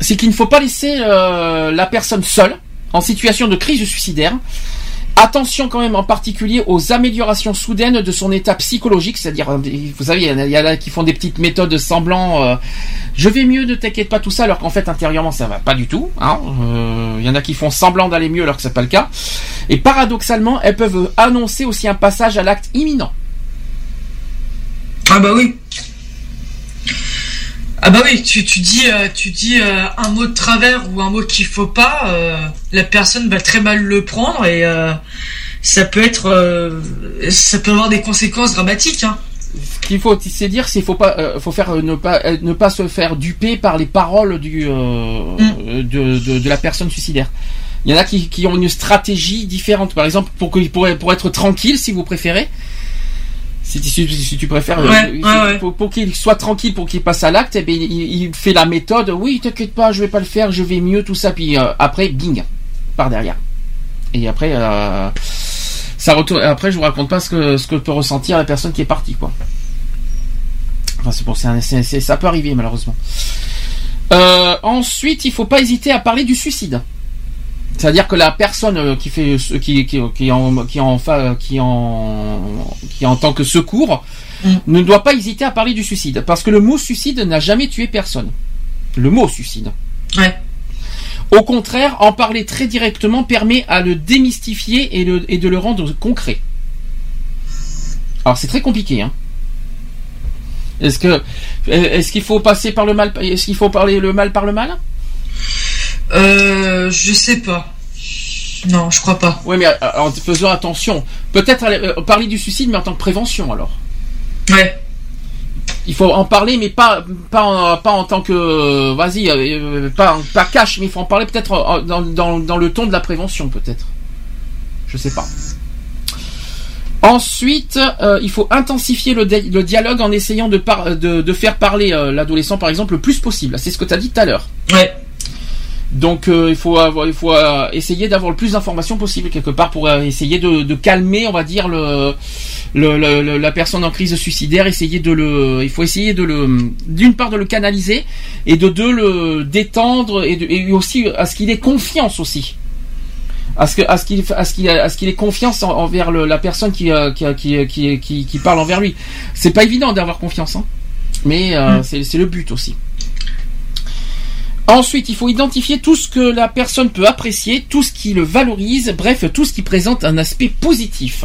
c'est qu'il ne faut pas laisser euh, la personne seule en situation de crise suicidaire. Attention quand même en particulier aux améliorations soudaines de son état psychologique, c'est-à-dire, euh, vous savez, il y en a- qui font des petites méthodes semblant, euh, je vais mieux, ne t'inquiète pas tout ça, alors qu'en fait intérieurement ça va pas du tout. hein. Il y en a qui font semblant d'aller mieux alors que c'est pas le cas. Et paradoxalement, elles peuvent annoncer aussi un passage à l'acte imminent. Ah bah oui. Ah bah oui, tu, tu dis, euh, tu dis euh, un mot de travers ou un mot qu'il faut pas, euh, la personne va très mal le prendre et ça peut être, ça peut avoir des conséquences dramatiques. Hein. Ce qu'il faut c'est dire, c'est faut pas, faut faire ne pas ne pas se faire duper par les paroles du euh, de, de, de la personne suicidaire. Il y en a qui, qui ont une stratégie différente. Par exemple, pour que pour, pour être tranquille, si vous préférez. Si, tu préfères, euh, Ouais, si- ouais, ouais. pour, pour qu'il soit tranquille, pour qu'il passe à l'acte, eh bien, il, il fait la méthode. Oui, t'inquiète pas, je vais pas le faire, je vais mieux, tout ça. Puis euh, après, bing, par derrière. Et après, euh, ça retourne. Après, je vous raconte pas ce que ce que peut ressentir la personne qui est partie, quoi. Enfin, c'est pour c'est- ça peut arriver malheureusement. Euh, ensuite, il faut pas hésiter à parler du suicide. C'est-à-dire que la personne euh, qui fait ce- qui qui qui en qui en qui en qui en tant que secours ne doit pas hésiter à parler du suicide parce que le mot suicide n'a jamais tué personne. Le mot suicide. Ouais. Au contraire, en parler très directement permet à le démystifier et, le- et de le rendre concret. Alors c'est très compliqué. Hein. Est-ce que est-ce qu'il faut passer par le mal Est-ce qu'il faut parler le mal par le mal? Euh, je sais pas. Non, je crois pas. Oui, mais euh, en faisant attention. Peut-être euh, parler du suicide, mais en tant que prévention alors. Ouais. Il faut en parler, mais pas pas en, pas en tant que euh, vas-y, pas pas cash, mais il faut en parler peut-être dans, dans, dans le ton de la prévention peut-être. Je sais pas. Ensuite, euh, il faut intensifier le, di- le dialogue en essayant de, par- de, de faire parler euh, l'adolescent, par exemple, le plus possible. C'est ce que tu as dit tout à l'heure. Ouais. Donc, euh, il faut, avoir, il faut euh, essayer d'avoir le plus d'informations possible quelque part pour euh, essayer de, de calmer, on va dire, le, le, la personne en crise suicidaire. Essayer de le, il faut essayer de le, d'une part de le canaliser et de deux le détendre et, de- et aussi à ce qu'il ait confiance aussi à ce que à ce qu'il à ce qu'il à ce qu'il ait confiance en- envers le- la personne qui, qui, qui, qui, parle envers lui. C'est pas évident d'avoir confiance, hein. mais euh, c'est c'est le but aussi. Ensuite, il faut identifier tout ce que la personne peut apprécier, tout ce qui le valorise, bref, tout ce qui présente un aspect positif.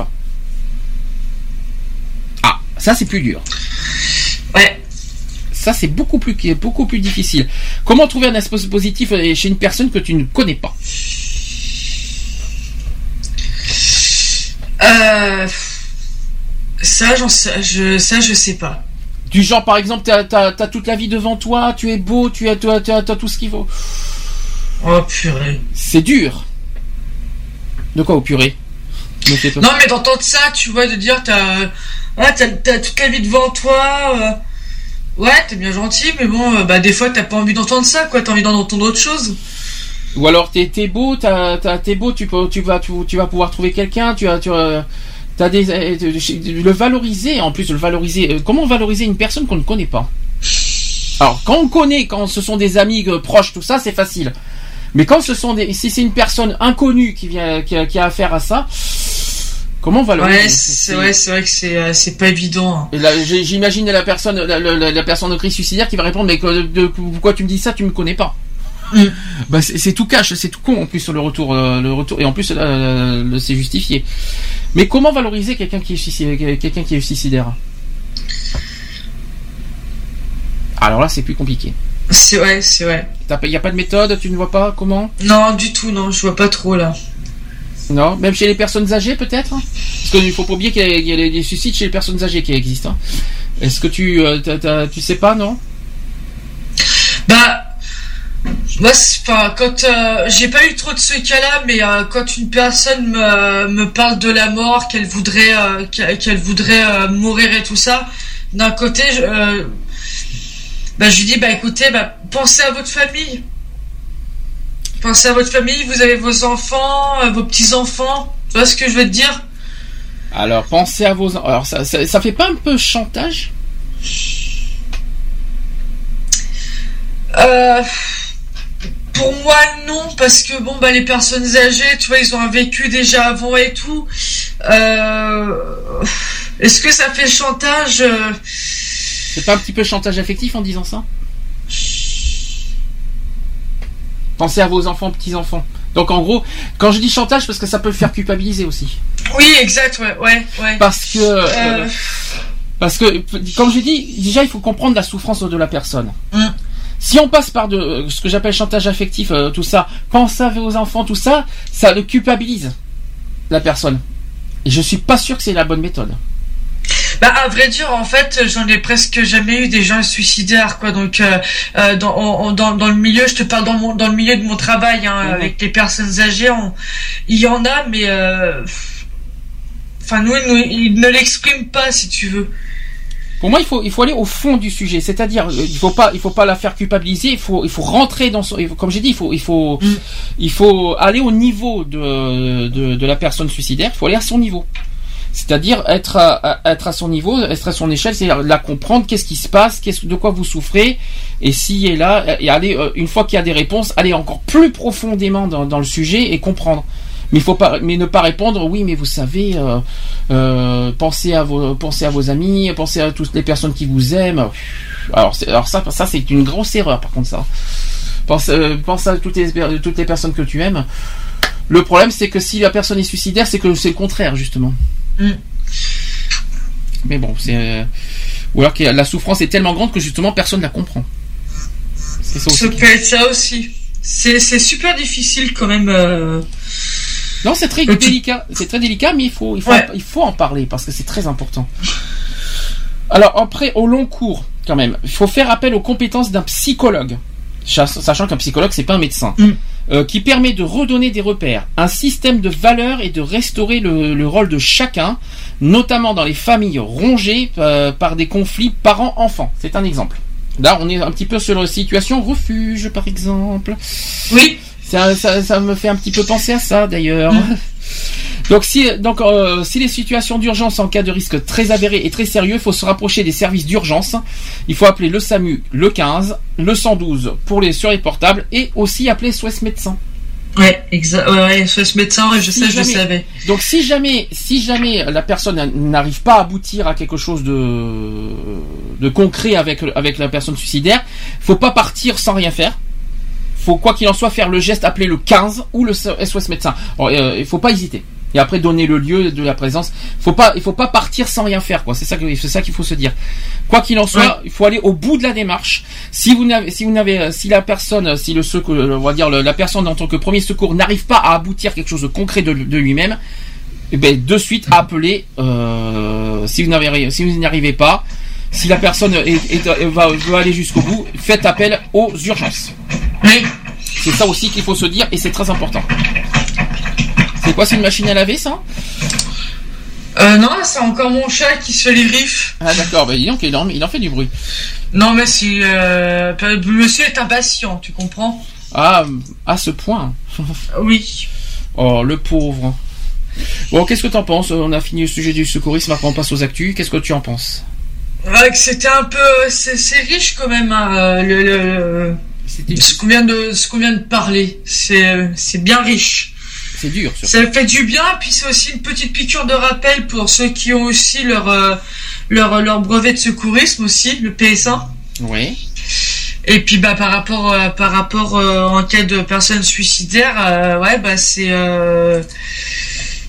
Ah, ça c'est plus dur. Ouais. Ça c'est beaucoup plus beaucoup plus difficile. Comment trouver un aspect positif euh, chez une personne que tu ne connais pas? Euh, ça, j'en je, ça, je sais pas. Du genre, par exemple, t'as as, toute la vie devant toi, tu es beau, tu as, as, as- as tout ce qu'il faut. Oh purée. C'est dur. De quoi au purée? Non, mais d'entendre ça, tu vois, de dire t'as, t'as, t'as toute la vie devant toi. euh, ouais, t'es bien gentil, mais bon, euh, bah des fois t'as pas envie d'entendre ça, quoi. T'as envie d'entendre autre chose. Ou alors t'es es beau, t'es beau, tu, peux, tu, vas, tu, tu vas pouvoir trouver quelqu'un, tu as, tu as, t'as des, euh, le valoriser, en plus le valoriser. euh, Comment valoriser une personne qu'on ne connaît pas? Alors quand on connaît, quand ce sont des amis euh, proches, tout ça, c'est facile. Mais quand ce sont des, si c'est une personne inconnue qui vient, qui a, qui a affaire à ça, comment valoriser? Ouais, c'est ouais, vrai que c'est, euh, pas évident. hein. J'imagine la personne, la, la- la personne de crise suicidaire qui va répondre mais que- de, pourquoi tu me dis ça, tu me connais pas? Bah c'est tout cash, c'est tout con en plus sur le retour, euh, le retour et en plus euh, c'est justifié. Mais comment valoriser quelqu'un qui est suicidaire, quelqu'un qui est suicidaire Alors là, c'est plus compliqué. C'est ouais, c'est ouais. Il n'y a pas de méthode, tu ne vois pas comment? Non, du tout, non, je vois pas trop là. Non, même chez les personnes âgées peut-être? Parce qu'il faut pas oublier qu'il y a, il y a des suicides chez les personnes âgées qui existent. hein. Est-ce que tu, euh, tu sais pas, non? Bah, moi, c'est- enfin, quand euh, j'ai pas eu trop de ce cas-là, mais euh, quand une personne me, me parle de la mort, qu'elle voudrait, euh, qu'elle voudrait euh, mourir et tout ça, d'un côté, je, bah, je lui dis, bah écoutez, bah, pensez à votre famille. Pensez à votre famille, vous avez vos enfants, vos petits-enfants. Tu vois ce que je veux te dire? Alors, pensez à vos... Alors, ça, ça, ça fait pas un peu chantage? Euh, pour moi, non, parce que bon, bah, les personnes âgées, tu vois, ils ont un vécu déjà avant et tout. Euh, Est-ce que ça fait chantage euh, C'est pas un petit peu chantage affectif en disant ça? Pensez à vos enfants, petits-enfants. Donc en gros, quand je dis chantage, parce que ça peut le faire culpabiliser aussi. Oui, exact, ouais, ouais, ouais. Parce que... Euh, euh, parce que, comme je dis, déjà il faut comprendre la souffrance de la personne. Mm. Si on passe par de euh, ce que j'appelle chantage affectif, euh, tout ça, pensez à vos enfants, tout ça, ça le culpabilise la personne. Et je suis pas sûr que c'est la bonne méthode. Bah, à vrai dire, en fait, j'en ai presque jamais eu des gens suicidaires, quoi. Donc, euh, dans, le milieu, je te parle dans, mon, dans le milieu de mon travail, hein, avec les personnes âgées, on- il y en a, mais, euh, enfin, nous, ils, nous- ils ne l'expriment pas, si tu veux. Pour moi, il faut, il faut aller au fond du sujet. C'est-à-dire, euh, il faut pas, il faut pas la faire culpabiliser. Il faut, il faut rentrer dans son. Comme j'ai dit, il faut, il faut, il faut aller au niveau de, de, de la personne suicidaire. Il faut aller à son niveau. C'est-à-dire être à, être à son niveau, être à son échelle, c'est-à-dire la comprendre, qu'est-ce qui se passe, qu'est-ce de quoi vous souffrez, et si est là, et aller euh, une fois qu'il y a des réponses, aller encore plus profondément dans, dans le sujet et comprendre. Mais il faut pas, mais ne pas répondre. Oui, mais vous savez, euh, euh, pensez à vos, pensez à vos amis, pensez à toutes les personnes qui vous aiment. Alors, alors ça, ça c'est une grosse erreur par contre ça. Pense, euh, pense à toutes les, toutes les personnes que tu aimes. Le problème, c'est que si la personne est suicidaire, c'est que c'est le contraire justement. Mm. Mais bon, c'est ou alors que la souffrance est tellement grande que justement personne ne la comprend. Ça aussi. Ça peut être ça aussi. C'est c'est super difficile quand même. euh, Non, c'est très délicat. C'est très délicat, mais il faut, il faut, il faut en parler parce que c'est très important. Alors après, au long cours, quand même, il faut faire appel aux compétences d'un psychologue, Cha- sachant qu'un psychologue c'est pas un médecin, euh, qui permet de redonner des repères, un système de valeurs et de restaurer le, le rôle de chacun, notamment dans les familles rongées euh, par des conflits parents-enfants. C'est un exemple. Là, on est un petit peu sur la situation refuge, par exemple. Oui. Ça, ça, ça me fait un petit peu penser à ça, d'ailleurs. Donc si donc euh, si les situations d'urgence en cas de risque très avéré et très sérieux, il faut se rapprocher des services d'urgence. Il faut appeler le SAMU, le 15, le 112 pour les sur les portables et aussi appeler SOS médecin. Ouais, exact. Ouais, ouais, ce médecin, ouais, je sais, je savais. Donc si jamais si jamais la personne n'arrive pas à aboutir à quelque chose de de concret avec avec la personne suicidaire, faut pas partir sans rien faire. Faut quoi qu'il en soit faire le geste, appeler le 15 ou le SOS médecin. Alors, euh, il faut pas hésiter. Et après donner le lieu de la présence. Faut pas il faut pas partir sans rien faire quoi. C'est ça c'est ça qu'il faut se dire. Quoi qu'il en soit, il faut aller au bout de la démarche. Si vous n'avez si vous n'avez si la personne si le secours on va dire la personne en tant que premier secours n'arrive pas à aboutir à quelque chose de concret de, de lui-même, eh ben, de suite appelez euh, si vous n'avez rien- si vous n'y arrivez pas si la personne est, va, veut aller jusqu'au bout faites appel aux urgences. C'est ça aussi qu'il faut se dire et c'est très important. C'est quoi c'est une machine à laver ça? Euh, non, c'est encore mon chat qui se fait les griffes. ah d'accord bah dis donc il en, il en fait du bruit. Non, mais c'est, euh, monsieur est impatient, tu comprends? ah à ce point. Oui. Oh le pauvre. Bon qu'est-ce que t'en penses? On a fini le sujet du secourisme maintenant on passe aux actus. Qu'est-ce que tu en penses? Ouais, c'était un peu, c'est c'est riche quand même, hein, euh, le, le- ce qu'on vient de, ce qu'on vient de parler. C'est, c'est bien riche. c'est dur surtout. Ça fait du bien, puis c'est aussi une petite piqûre de rappel pour ceux qui ont aussi leur, euh, leur, leur brevet de secourisme aussi, le PS1. oui Et puis bah par rapport euh, par rapport euh, en cas de personnes suicidaires, euh, ouais bah c'est euh,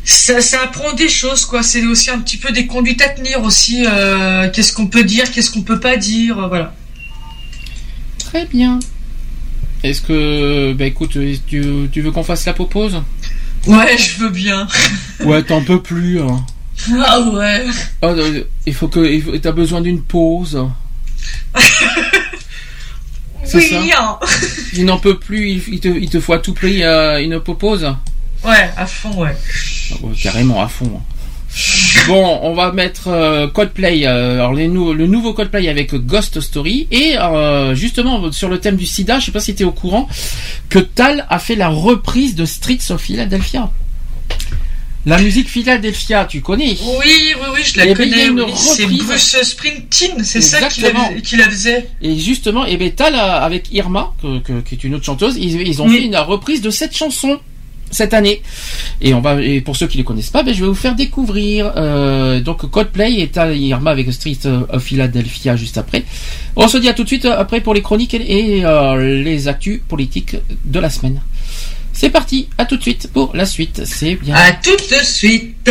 ça, ça apprend des choses quoi. C'est aussi un petit peu des conduites à tenir aussi. euh, qu'est-ce qu'on peut dire, qu'est-ce qu'on peut pas dire, euh, voilà. Très bien. Est-ce que, bah écoute, tu, tu veux qu'on fasse la pause? Ouais, je veux bien. Ouais, t'en peux plus. Hein. Ah ouais. Ah, euh, il faut que, il faut- t'as besoin d'une pause. C'est Oui. ça? hein. Il n'en peut plus. Il, il te, il te faut à tout prix euh, une pause. Ouais, à fond ouais. Ah ouais, carrément à fond. Bon, on va mettre euh, Coldplay, euh, alors les nou- le nouveau Coldplay avec Ghost Story et euh, justement sur le thème du SIDA, je sais pas si tu es au courant que Tal a fait la reprise de Streets of Philadelphia. La musique Philadelphia, tu connais? Oui, oui, oui, je la Eh ben, connais. oui. C'est. Bruce Springsteen, c'est ça qui la, qui la faisait. Et justement, et ben, Tal a- avec Irma, que- que- qui est une autre chanteuse, ils, ils ont Oui. fait une reprise de cette chanson cette année. Et on va, pour ceux qui ne les connaissent pas, ben, je vais vous faire découvrir. Euh, donc Coldplay Tal et Irma avec Street of Philadelphia juste après. On se dit à tout de suite euh, après pour les chroniques et, et, euh, les actus politiques de la semaine. C'est parti, à tout de suite pour la suite. C'est bien. À tout de suite.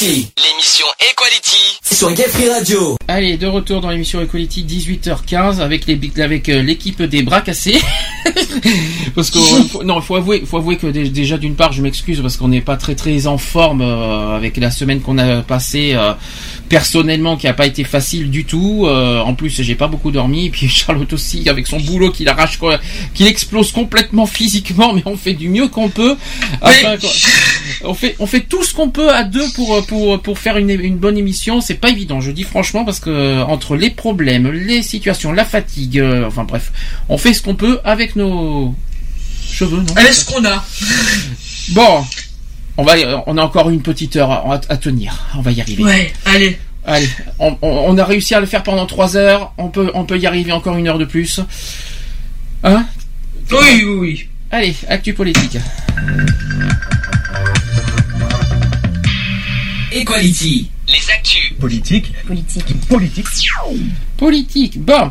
Equality. L'émission Equality sur Gay Free Radio. Allez, de retour dans l'émission Equality 18h15 avec les avec euh, l'équipe des bras cassés. parce que non, faut avouer, faut avouer que dé- déjà d'une part, je m'excuse parce qu'on n'est pas très très en forme euh, avec la semaine qu'on a passée euh, personnellement qui a pas été facile du tout. Euh, en plus, j'ai pas beaucoup dormi et puis Charlotte aussi avec son boulot qui l'arrache quoi, qui explose complètement physiquement, mais on fait du mieux qu'on peut. On fait on fait tout ce qu'on peut à deux pour pour pour faire une une bonne émission. C'est pas évident, je dis franchement parce que euh, entre les problèmes, les situations, la fatigue, euh, enfin bref, on fait ce qu'on peut avec nos cheveux. Non? Allez, ce qu'on a. Bon, on va, on a encore une petite heure à, à tenir. On va y arriver. Ouais, allez. Allez, on, on- on a réussi à le faire pendant trois heures. On peut, on peut y arriver encore une heure de plus. Hein? Oui, oui, oui. Allez, actu politique. Equality. Les actus. Politique. Politique. Politique. Politique. Bon.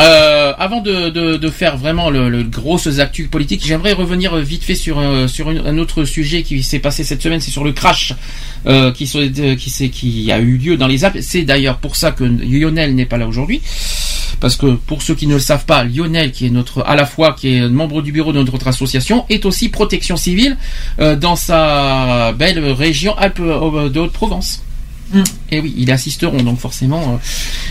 Euh, avant de, de, de faire vraiment le, le grosses actus politiques, j'aimerais revenir vite fait sur euh, sur une- un autre sujet qui s'est passé cette semaine, c'est sur le crash euh, qui qui a eu lieu dans les Alpes. C'est d'ailleurs pour ça que Lionel n'est pas là aujourd'hui, parce que pour ceux qui ne le savent pas, Lionel, qui est notre à la fois qui est membre du bureau de notre association, est aussi protection civile euh, dans sa belle région Alpes euh, de Haute-Provence. Et oui, ils assisteront donc forcément. euh,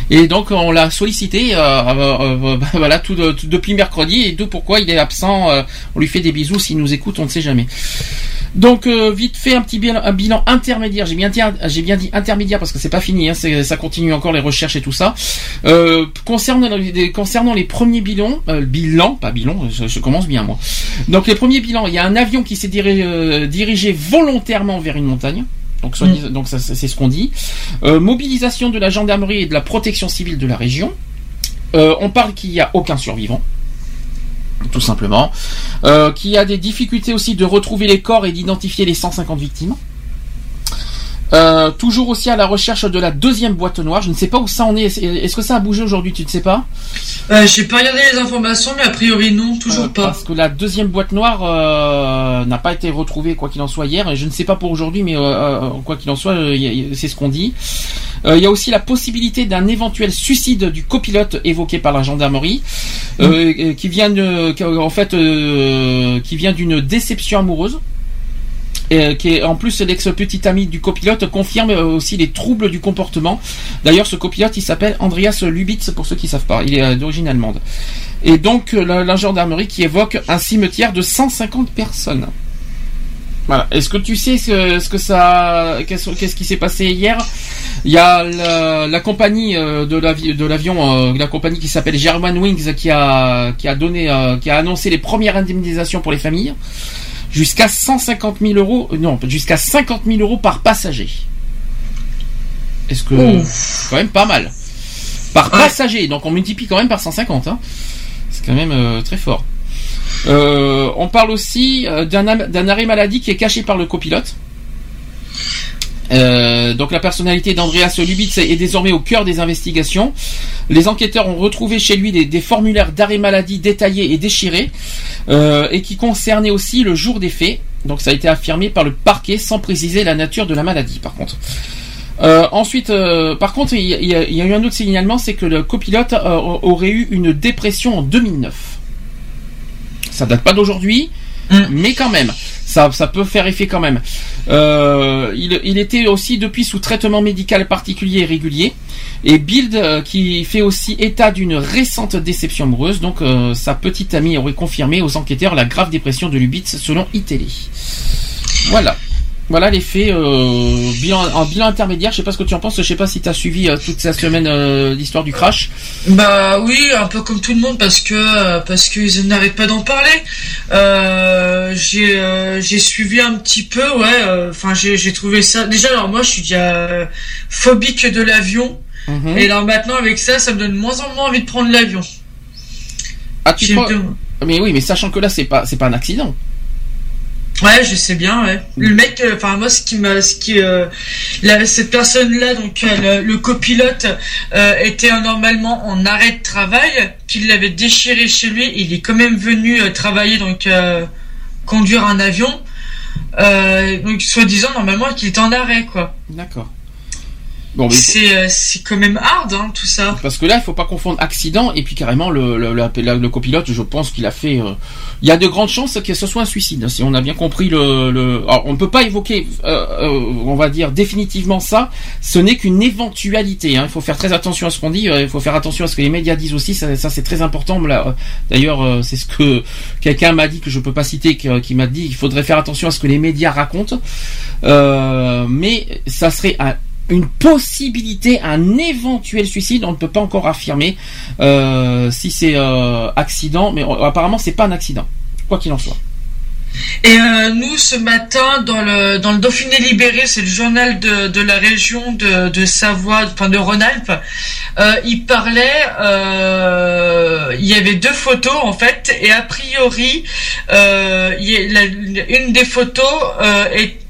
et donc on l'a sollicité, euh, euh, euh, voilà, tout, de- tout depuis mercredi. Et d'où pourquoi il est absent. on lui fait des bisous s'il nous écoute, on ne sait jamais. Donc euh, vite fait un petit bilan, un bilan intermédiaire. J'ai bien dit, j'ai bien dit intermédiaire parce que c'est pas fini. Hein, ça continue encore les recherches et tout ça. Euh, concernant, les, concernant les premiers bilans, euh, bilan, pas bilan, je, je commence bien moi. Donc les premiers bilans, il y a un avion qui s'est diri- dirigé volontairement vers une montagne. Donc, soit dis- donc ça, c'est ce qu'on dit. Mobilisation de la gendarmerie et de la protection civile de la région. On parle qu'il n'y a aucun survivant tout simplement, euh, qui a des difficultés aussi de retrouver les corps et d'identifier les 150 victimes. Euh, toujours aussi à la recherche de la deuxième boîte noire. Je ne sais pas où ça en est. Est- Est-ce que ça a bougé aujourd'hui Tu ne sais pas? Euh, J'ai pas regardé les informations, mais a priori non, toujours Euh, pas. Parce que la deuxième boîte noire euh, n'a pas été retrouvée, quoi qu'il en soit, hier. Et je ne sais pas pour aujourd'hui, mais quoi qu'il en soit, c'est ce qu'on dit. Euh, Il y a aussi la possibilité d'un éventuel suicide du copilote évoqué par la gendarmerie, euh, euh, qui vient en fait, euh, qui vient d'une déception amoureuse. Et, euh, qui est en plus l'ex-petit ami du copilote confirme euh, aussi les troubles du comportement. D'ailleurs, ce copilote, il s'appelle Andreas Lubitz pour ceux qui savent pas. Il est euh, d'origine allemande. Et donc la, gendarmerie qui évoque un cimetière de 150 personnes. Voilà. Est-ce que tu sais ce, que ça, qu'est-ce qui s'est passé hier? Il y a la, compagnie de l'avi- de l'avion, euh, la compagnie qui s'appelle German Wings, qui a qui a donné, qui a annoncé les premières indemnisations pour les familles, jusqu'à 150 000 euros, euh, non, jusqu'à 50 000 euros par passager. Est-ce que Ouf. quand même pas mal par passager, donc on multiplie quand même par 150. Hein. C'est quand même euh, très fort. Euh, on parle aussi euh, d'un arrêt maladie qui est caché par le copilote. Euh, donc la personnalité d'Andreas Lubitz est désormais au cœur des investigations. Les enquêteurs ont retrouvé chez lui des, formulaires d'arrêt maladie détaillés et déchirés euh, et qui concernaient aussi le jour des faits. Donc ça a été affirmé par le parquet sans préciser la nature de la maladie par contre. Euh, ensuite, par contre, il y, y a eu un autre signalement, c'est que le copilote aurait eu une dépression en 2009. Ça date pas d'aujourd'hui, mais quand même, ça, peut faire effet quand même. Euh, il, il était aussi depuis sous traitement médical particulier et régulier. Et Bild, euh, qui fait aussi état d'une récente déception amoureuse, donc euh, sa petite amie aurait confirmé aux enquêteurs la grave dépression de Lubitz selon iTélé. Voilà. Voilà les faits, euh, bilan, en bilan intermédiaire, je sais pas ce que tu en penses, je sais pas si tu as suivi euh, toute cette semaine euh, l'histoire du crash. Bah oui, un peu comme tout le monde parce que parce qu'ils n'arrêtent pas d'en parler. J'ai j'ai suivi un petit peu, ouais. Enfin, j'ai j'ai trouvé ça. Déjà, alors moi, je suis déjà phobique de l'avion. Mhm. Et alors maintenant, avec ça, ça me donne de moins en moins envie de prendre l'avion. Ah, tu crois- Mais oui, mais sachant que là c'est pas c'est pas un accident. Ouais, je sais bien, ouais. Le mec, euh, enfin moi, ce qui m'a, ce qui, euh, la- cette personne-là, donc euh, le, le copilote, euh, était normalement en arrêt de travail, qu'il l'avait déchiré chez lui. Il est quand même venu travailler, donc euh, conduire un avion. Euh, donc soi-disant normalement qu'il est en arrêt, quoi. D'accord. Bon, mais- C'est, euh, c'est quand même hard, hein, tout ça. Parce que là, il faut pas confondre accident et puis carrément le, le, le- copilote. Je pense qu'il a fait. euh, Il y a de grandes chances que ce soit un suicide. Si on a bien compris le. le... Alors, on ne peut pas évoquer, euh, euh, on va dire définitivement ça. Ce n'est qu'une éventualité. hein. Il faut faire très attention à ce qu'on dit. euh, Il faut faire attention à ce que les médias disent aussi. Ça, ça, c'est très important. D'ailleurs, euh, c'est ce que quelqu'un m'a dit que je peux pas citer, qui m'a dit. Il faudrait faire attention à ce que les médias racontent. Euh, mais ça serait un une possibilité, un éventuel suicide. On ne peut pas encore affirmer euh, si c'est euh, accident, mais euh, apparemment c'est pas un accident, quoi qu'il en soit. Et euh, nous, ce matin, dans le, dans le Dauphiné Libéré, c'est le journal de, de la région de, de Savoie, enfin de Rhône-Alpes, euh, il parlait, euh, il y avait deux photos en fait, et a priori, euh, il une des photos, euh,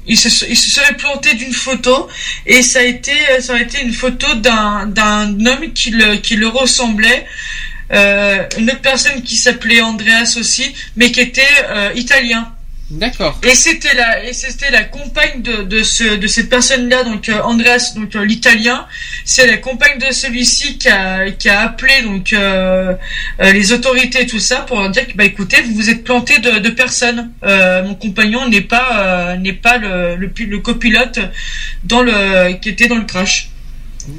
il, se, il se serait planté d'une photo, et ça a été, ça a été une photo d'un d'un homme qui le, qui le ressemblait. Euh, une autre personne qui s'appelait Andreas aussi, mais qui était euh, italien. D'accord. Et c'était la et c'était la compagne de, de ce de cette personne-là donc euh, Andreas donc euh, l'italien, c'est la compagne de celui-ci qui a qui a appelé donc euh, les autorités et tout ça pour dire que bah écoutez vous vous êtes planté de, de personnes. Mon compagnon n'est pas n'est pas le le, le copilote dans le qui était dans le crash.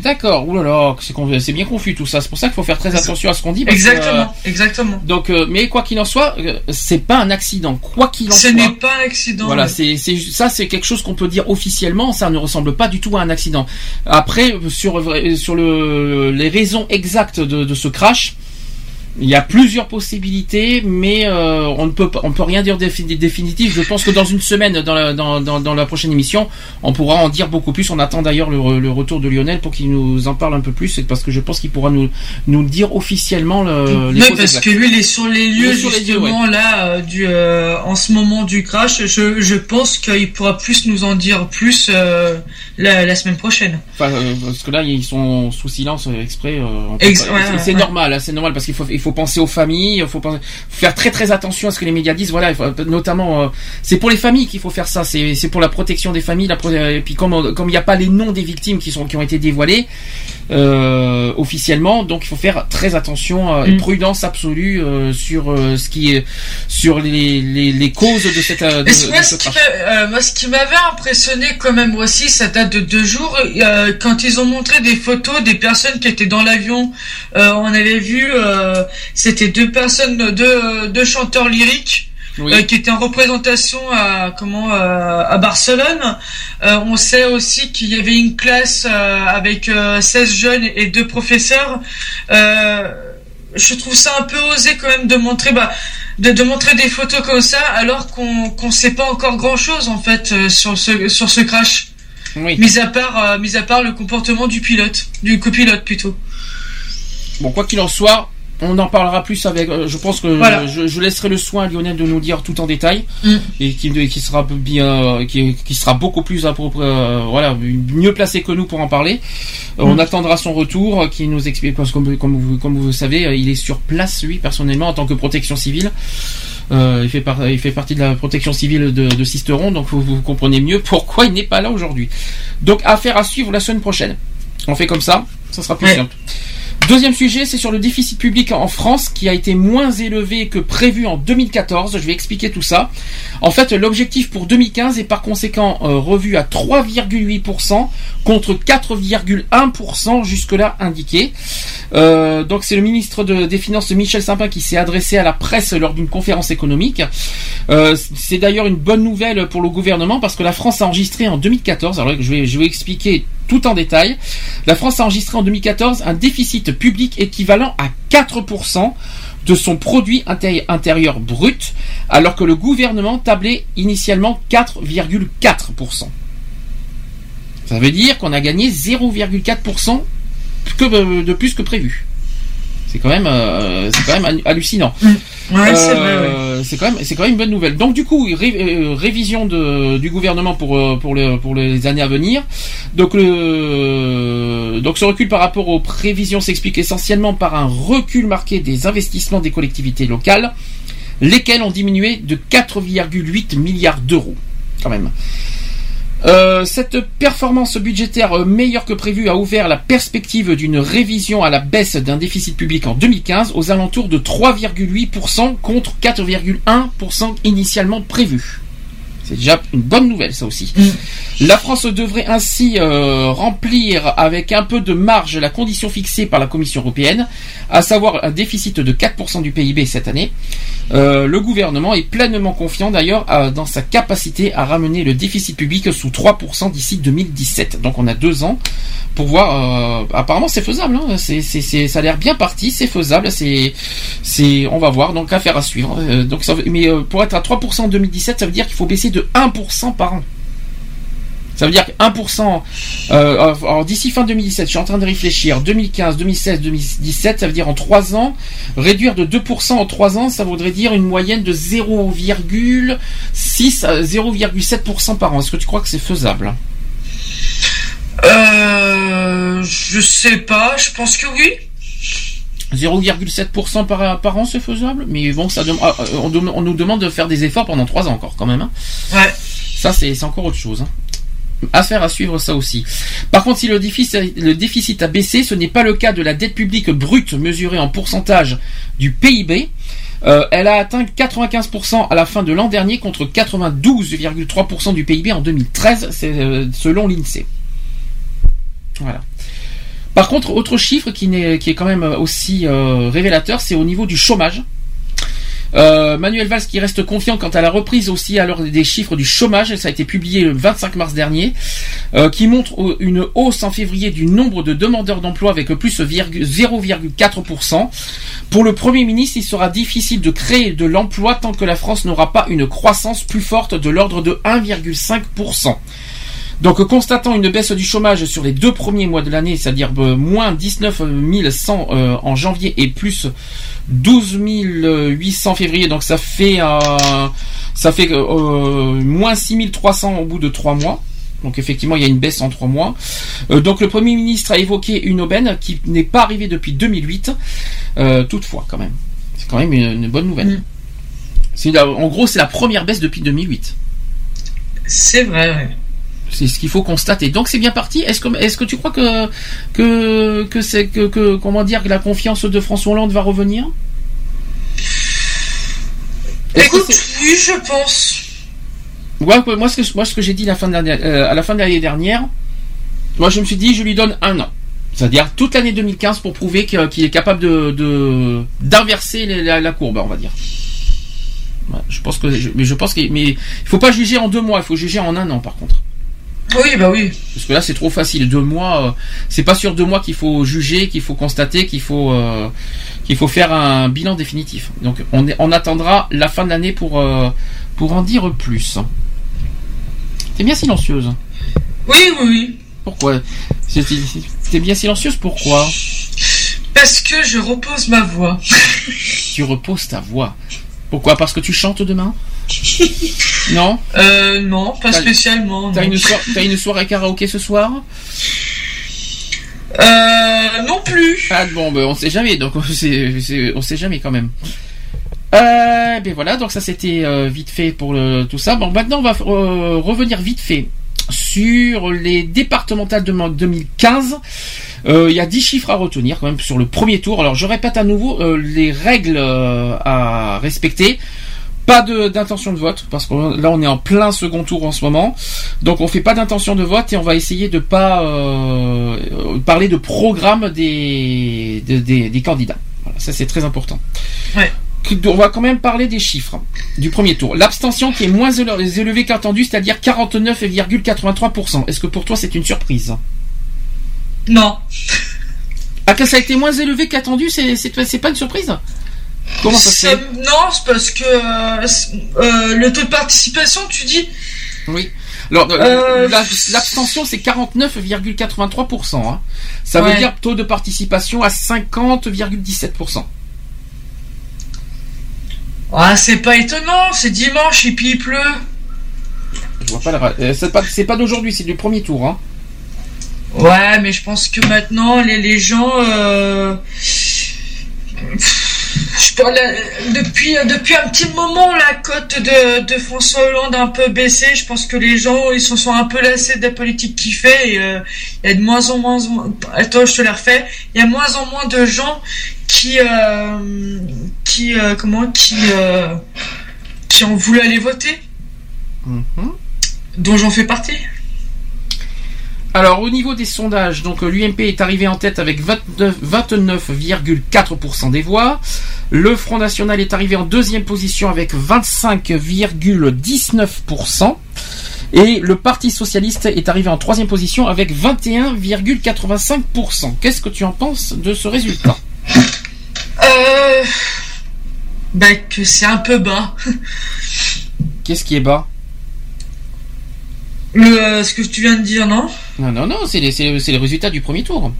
D'accord. Là, c'est bien confus tout ça. C'est pour ça qu'il faut faire très attention à ce qu'on dit. parce que, Exactement, euh, exactement. donc, euh, mais quoi qu'il en soit, euh, c'est pas un accident. Quoi qu'il en Ce soit. n'est pas un accident. Voilà, c'est ça, c'est quelque chose qu'on peut dire officiellement. Ça ne ressemble pas du tout à un accident. Après, sur sur le les raisons exactes de, de ce crash. Il y a plusieurs possibilités, mais euh, on ne peut pas- on peut rien dire défi- définitif. Je pense que dans une semaine, dans la, dans, dans, dans la prochaine émission, on pourra en dire beaucoup plus. On attend d'ailleurs le, re- le retour de Lionel pour qu'il nous en parle un peu plus, parce que je pense qu'il pourra nous nous dire officiellement le, les Oui, causes parce que lui, il est sur les lieux sur les lieux, justement là euh, du euh, en ce moment du crash. Je, je pense qu'il pourra plus nous en dire plus euh, la, la semaine prochaine. Enfin, euh, parce que là, ils sont sous silence euh, exprès. Ex- pas- ouais, c'est- ouais, c'est ouais. normal, hein, c'est normal parce qu'il faut, il faut penser aux familles, il faut, penser- faut faire très très attention à ce que les médias disent. Voilà, il faut- notamment, euh, c'est pour les familles qu'il faut faire ça. C'est, c'est pour la protection des familles. La, pro- et puis comme on- comme il n'y a pas les noms des victimes qui sont qui ont été dévoilés euh, officiellement, donc il faut faire très attention euh, et Mm. prudence absolue euh, sur euh, ce qui est sur les, les, les causes de cette euh, de, de ce qui euh, moi, ce qui m'avait impressionné quand même aussi, ça date de deux jours, euh, quand ils ont montré des photos des personnes qui étaient dans l'avion. Euh, on avait vu, euh, c'était deux personnes, deux, deux chanteurs lyriques. Oui. euh, qui étaient en représentation à comment euh, à Barcelone. Euh, on sait aussi qu'il y avait une classe avec euh, 16 jeunes et deux professeurs. Je trouve ça un peu osé quand même de montrer bah, de, de montrer des photos comme ça alors qu'on qu'on sait pas encore grand chose en fait sur ce sur ce crash. Oui. Mis à part mis à part le comportement du pilote, du copilote plutôt. Bon, quoi qu'il en soit, on en parlera plus avec. euh, je pense que Voilà. je, je laisserai le soin à Lionel de nous dire tout en détail Mm. et qui, qui sera bien, qui, qui sera beaucoup plus approprié, euh, voilà, mieux placé que nous pour en parler. Euh, On Mm. attendra son retour, qui nous explique parce que comme, comme vous, comme vous savez, il est sur place lui personnellement en tant que protection civile. Euh, il, fait par- il fait partie de la protection civile de, de Sisteron, donc vous, vous comprenez mieux pourquoi il n'est pas là aujourd'hui. Donc affaire à suivre la semaine prochaine. On fait comme ça, ça sera plus Ouais. simple. Deuxième sujet, c'est sur le déficit public en France qui a été moins élevé que prévu en 2014. Je vais expliquer tout ça. En fait, l'objectif pour 2015 est par conséquent euh, revu à 3,8% contre 4,1% jusque-là indiqué. Euh, donc c'est le ministre de- des Finances Michel Sapin qui s'est adressé à la presse lors d'une conférence économique. Euh, c'est d'ailleurs une bonne nouvelle pour le gouvernement parce que la France a enregistré en 2014, alors je vais, je vais expliquer tout en détail, la France a enregistré en 2014 un déficit public équivalent à 4% de son produit intérie- intérieur brut, alors que le gouvernement tablait initialement 4,4%. Ça veut dire qu'on a gagné 0,4% que, euh, de plus que prévu. C'est quand même, euh, c'est quand même hallucinant. Ouais, c'est Euh, c'est quand même, c'est quand même une bonne nouvelle. Donc du coup, ré- euh, révision de, du gouvernement pour euh, pour le, pour les années à venir. Donc le donc ce recul par rapport aux prévisions s'explique essentiellement par un recul marqué des investissements des collectivités locales, lesquels ont diminué de 4,8 milliards d'euros, quand même. Euh, cette performance budgétaire euh, meilleure que prévue a ouvert la perspective d'une révision à la baisse d'un déficit public en 2015 aux alentours de 3,8% contre 4,1% initialement prévu. C'est déjà une bonne nouvelle ça aussi. La France devrait ainsi euh, remplir avec un peu de marge la condition fixée par la Commission européenne, à savoir un déficit de 4% du PIB cette année. Euh, le gouvernement est pleinement confiant d'ailleurs dans sa capacité à ramener le déficit public sous 3% d'ici 2017. Donc on a deux ans pour voir. euh, apparemment c'est faisable. Hein. C'est, ça a l'air bien parti, c'est faisable. C'est, c'est, on va voir. Donc affaire à suivre. Euh, donc ça, mais pour être à 3% en 2017, ça veut dire qu'il faut baisser de 1% par an. Ça veut dire que 1%, euh, alors d'ici fin 2017, je suis en train de réfléchir, 2015, 2016, 2017, ça veut dire en 3 ans, réduire de 2% en 3 ans, ça voudrait dire une moyenne de 0,6 à 0,7% par an. Est-ce que tu crois que c'est faisable? Euh, je sais pas, je pense que oui. 0,7% par, par an, c'est faisable, mais bon, ça ah, euh, on, nous demande de faire des efforts pendant trois ans encore, quand même. hein. Ouais. Ça, c'est c'est encore autre chose. hein. Affaire à suivre ça aussi. Par contre, si le déficit, le déficit a baissé, ce n'est pas le cas de la dette publique brute mesurée en pourcentage du PIB. Euh, elle a atteint 95% à la fin de l'an dernier contre 92,3% du PIB en 2013, c'est euh, selon l'INSEE. Voilà. Par contre, autre chiffre qui, est quand même aussi euh, révélateur, c'est au niveau du chômage. Euh, Manuel Valls qui reste confiant quant à la reprise aussi alors des chiffres du chômage, ça a été publié le 25 mars dernier, euh, qui montre une hausse en février du nombre de demandeurs d'emploi avec plus virgu- 0,4%. Pour le Premier ministre, il sera difficile de créer de l'emploi tant que la France n'aura pas une croissance plus forte de l'ordre de 1,5%. Donc, euh, constatant une baisse du chômage sur les deux premiers mois de l'année, c'est-à-dire euh, moins 19 100 euh, en janvier et plus 12 800 février, donc ça fait euh, ça fait euh, moins 6 300 au bout de trois mois. Donc effectivement, il y a une baisse en trois mois. Euh, donc le Premier ministre a évoqué une aubaine qui n'est pas arrivée depuis 2008. Euh, toutefois, quand même, c'est quand même une, une bonne nouvelle. La- en gros, c'est la première baisse depuis 2008. C'est vrai. C'est ce qu'il faut constater. Donc c'est bien parti. Est-ce que, est-ce que tu crois que que que c'est que, que comment dire que la confiance de François Hollande va revenir? Que Écoute, oui, je pense. Ouais, moi ce que moi ce que j'ai dit la fin de l'année- euh, à la fin de l'année dernière, moi je me suis dit je lui donne un an. C'est-à-dire toute l'année 2015 pour prouver que- qu'il est capable de d'inverser la, la courbe, on va dire. Ouais, je pense que je- mais je pense qu'il mais il faut pas juger en deux mois, il faut juger en un an par contre. Oui, bah oui. Parce que là, c'est trop facile. Deux mois, euh, c'est pas sur deux mois qu'il faut juger, qu'il faut constater, qu'il faut euh, qu'il faut faire un bilan définitif. Donc, on, est- on attendra la fin de l'année pour euh, pour en dire plus. T'es bien silencieuse. Oui, oui, oui. Pourquoi? T'es bien silencieuse. Pourquoi? Parce que je repose ma voix. Tu reposes ta voix. Pourquoi? Parce que tu chantes demain? Non Euh, non, pas T'as- spécialement. T'as non. une, soir- t'as une soirée karaoké ce soir? Euh, non plus. Ah bon, ben, on sait jamais, donc on sait, c'est- on sait jamais quand même. Euh, ben voilà, donc ça c'était euh, vite fait pour le- tout ça. Bon, maintenant on va euh, revenir vite fait sur les départementales de 2015. Euh, Il y a 10 chiffres à retenir quand même sur le premier tour. Alors je répète à nouveau les règles à respecter. Pas d'intention de, vote parce que là on est en plein second tour en ce moment, donc on fait pas d'intention de vote et on va essayer de pas euh, parler de programme des des, des- des candidats. Voilà, ça c'est très important. Ouais. On va quand même parler des chiffres du premier tour. L'abstention qui est moins éle- élevée qu'attendu, c'est-à-dire 49,83%. Est-ce que pour toi c'est une surprise? Non. Ah que ça a été moins élevé qu'attendu, c'est pas une surprise? Comment ça se fait Non, c'est parce que euh, euh, le taux de participation, tu dis Oui. Alors, euh, la- l'abstention, c'est 49,83%. Hein. Ça veut dire taux de participation à 50,17%. Ah, c'est pas étonnant, c'est dimanche et puis il pleut. Je vois pas la... C'est pas, d'aujourd'hui, c'est du premier tour. Hein. Ouais, mais je pense que maintenant, les, les gens... euh, Je parle, euh, depuis, depuis un petit moment, la cote de, de François Hollande a un peu baissé. Je pense que les gens, ils se sont un peu lassés de la politique qu'il fait. Et euh, il y a de moins en moins... Attends, je te la refais. Il y a de moins en moins de gens qui... euh, qui... euh, comment Qui... qui ont voulu aller voter. Mhm. Dont j'en fais partie. Alors, au niveau des sondages, donc euh, l'UMP est arrivé en tête avec 29 29,4% des voix. Le Front National est arrivé en deuxième position avec 25,19%. Et le Parti Socialiste est arrivé en troisième position avec 21,85%. Qu'est-ce que tu en penses de ce résultat? Euh... Bah que c'est un peu bas. Qu'est-ce qui est bas? Le, ce que tu viens de dire, non? Non, non, non, c'est les, les- résultats du premier tour.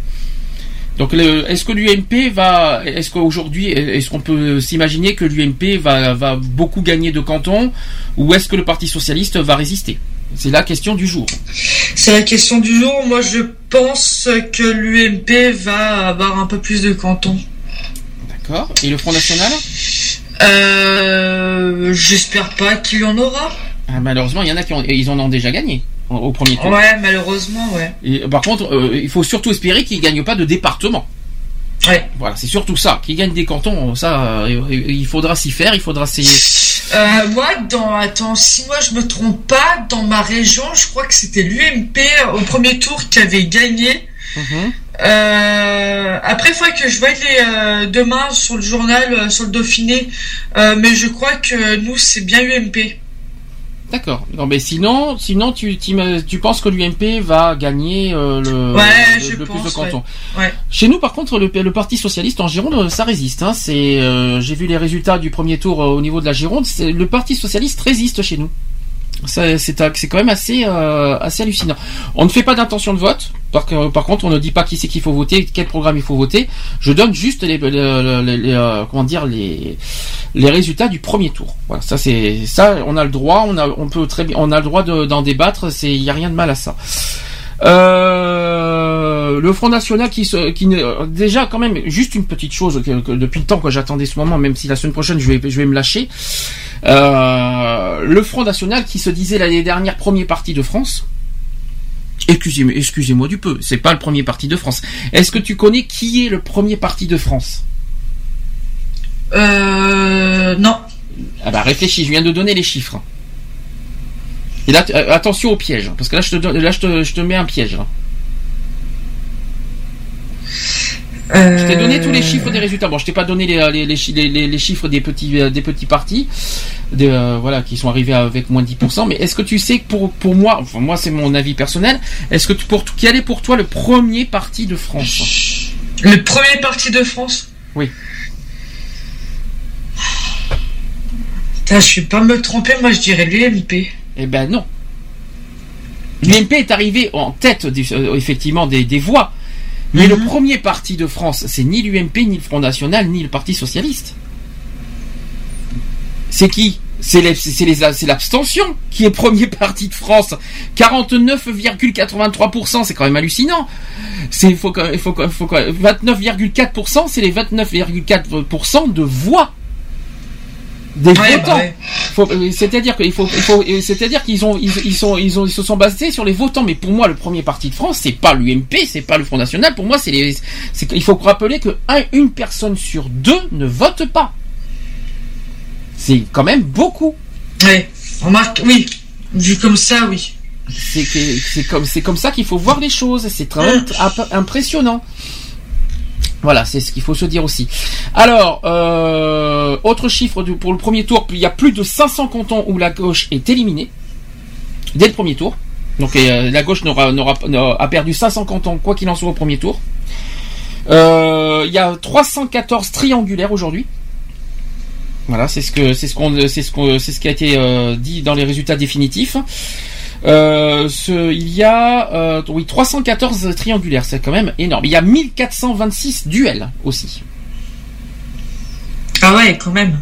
Donc, le- est-ce que l'UMP va, est-ce qu'aujourd'hui, est-ce qu'on peut s'imaginer que l'UMP va, va beaucoup gagner de cantons, ou est-ce que le Parti socialiste va résister? C'est la question du jour. C'est la question du jour. Moi, je pense que l'UMP va avoir un peu plus de cantons. D'accord. Et le Front National? Euh, J'espère pas qu'il y en aura. Ah, Malheureusement, il y en a qui ont, ils en ont déjà gagné au- premier tour. Ouais, malheureusement, ouais. Et, par contre, euh, il faut surtout espérer qu'ils gagnent pas de département. Ouais. Voilà, c'est surtout ça. Qu'ils gagnent des cantons, ça, euh, il faudra s'y faire, il faudra essayer. Euh, moi, dans, attends, si moi je me trompe pas, dans ma région, je crois que c'était l'UMP au premier tour qui avait gagné. Mhm. Euh, après, il faudrait que je voie les euh, demain sur le journal, euh, sur le Dauphiné, Euh, mais je crois que nous c'est bien UMP. D'accord. Non, mais sinon, sinon, tu, t'im- tu penses que l'UMP va gagner euh, le, Ouais, plus de cantons. ouais. Ouais. Chez nous, par contre, le, le Parti socialiste en Gironde, ça résiste. Hein. C'est, euh, j'ai vu les résultats du premier tour euh, au niveau de la Gironde. C'est, le Parti socialiste résiste chez nous. C'est, quand même assez, euh, assez hallucinant. On ne fait pas d'intention de vote. Par, contre, on ne dit pas qui c'est qu'il faut voter, quel programme il faut voter. Je donne juste les, euh, comment dire, les, les résultats du premier tour. Voilà, ça c'est ça, on a le droit, on a, on peut très on a le droit de- d'en débattre. Il y a rien de mal à ça. Euh, le Front National qui se, qui ne, déjà quand même juste une petite chose que, que depuis le temps que j'attendais ce moment, même si la semaine prochaine je vais, je vais me lâcher. Euh, le Front National qui se disait l'année dernière premier parti de France. Excusez-moi, excusez-moi du peu, c'est pas le premier parti de France. Est-ce que tu connais qui est le premier parti de France? Euh, non. Ah bah réfléchis, je viens de donner les chiffres. Et là, euh, attention au piège, hein, parce que là je te, là, je te, je te mets un piège. hein. Je t'ai donné tous les chiffres des résultats. Bon, je t'ai pas donné les, les, les, chi- les- les- les chiffres des petits euh, des petits partis, de, euh, voilà, qui sont arrivés avec moins de 10%. Mais est-ce que tu sais que pour pour moi, enfin moi c'est mon avis personnel, est-ce que tu, pour quel est pour toi le premier parti de France Le premier parti de France? Oui. Putain, je vais pas me tromper, moi je dirais l'UMP. Eh ben non. L'UMP est arrivé en tête euh, effectivement des, des voix. Mais le premier parti de France, c'est ni l'UMP, ni le Front National, ni le Parti Socialiste. C'est qui? C'est l'abstention qui est premier parti de France. 49,83%, c'est quand même hallucinant. C'est faut faut faut quand- 29,4%, c'est les 29,4% de voix des Ouais, votants. bah ouais. Euh, c'est-à-dire qu'il faut, il faut- euh, c'est-à-dire qu'ils ont, ils, ils sont, ils ont, ils se sont basés sur les votants. Mais pour moi, le premier parti de France, c'est pas l'UMP, c'est pas le Front National. Pour moi, c'est les, qu'il faut rappeler que un- une personne sur deux ne vote pas. C'est quand même beaucoup. Ouais. Remarque, oui. Vu comme ça, oui. C'est comme, c'est comme ça qu'il faut voir les choses. C'est même imp- impressionnant. Voilà, c'est ce qu'il faut se dire aussi. Alors, euh, autre chiffre pour le premier tour, il y a plus de 500 cantons où la gauche est éliminée dès le premier tour. Donc euh, la gauche n'aura, n'aura- a perdu 500 cantons quoi qu'il en soit au premier tour. Euh, il y a 314 triangulaires aujourd'hui. Voilà, c'est ce que c'est ce qu'on c'est ce qu'on c'est ce qui a été euh, dit dans les résultats définitifs. Euh, ce, il y a euh, oui 314 triangulaires, c'est quand même énorme. Il y a 1426 duels aussi. Ah ouais, quand même.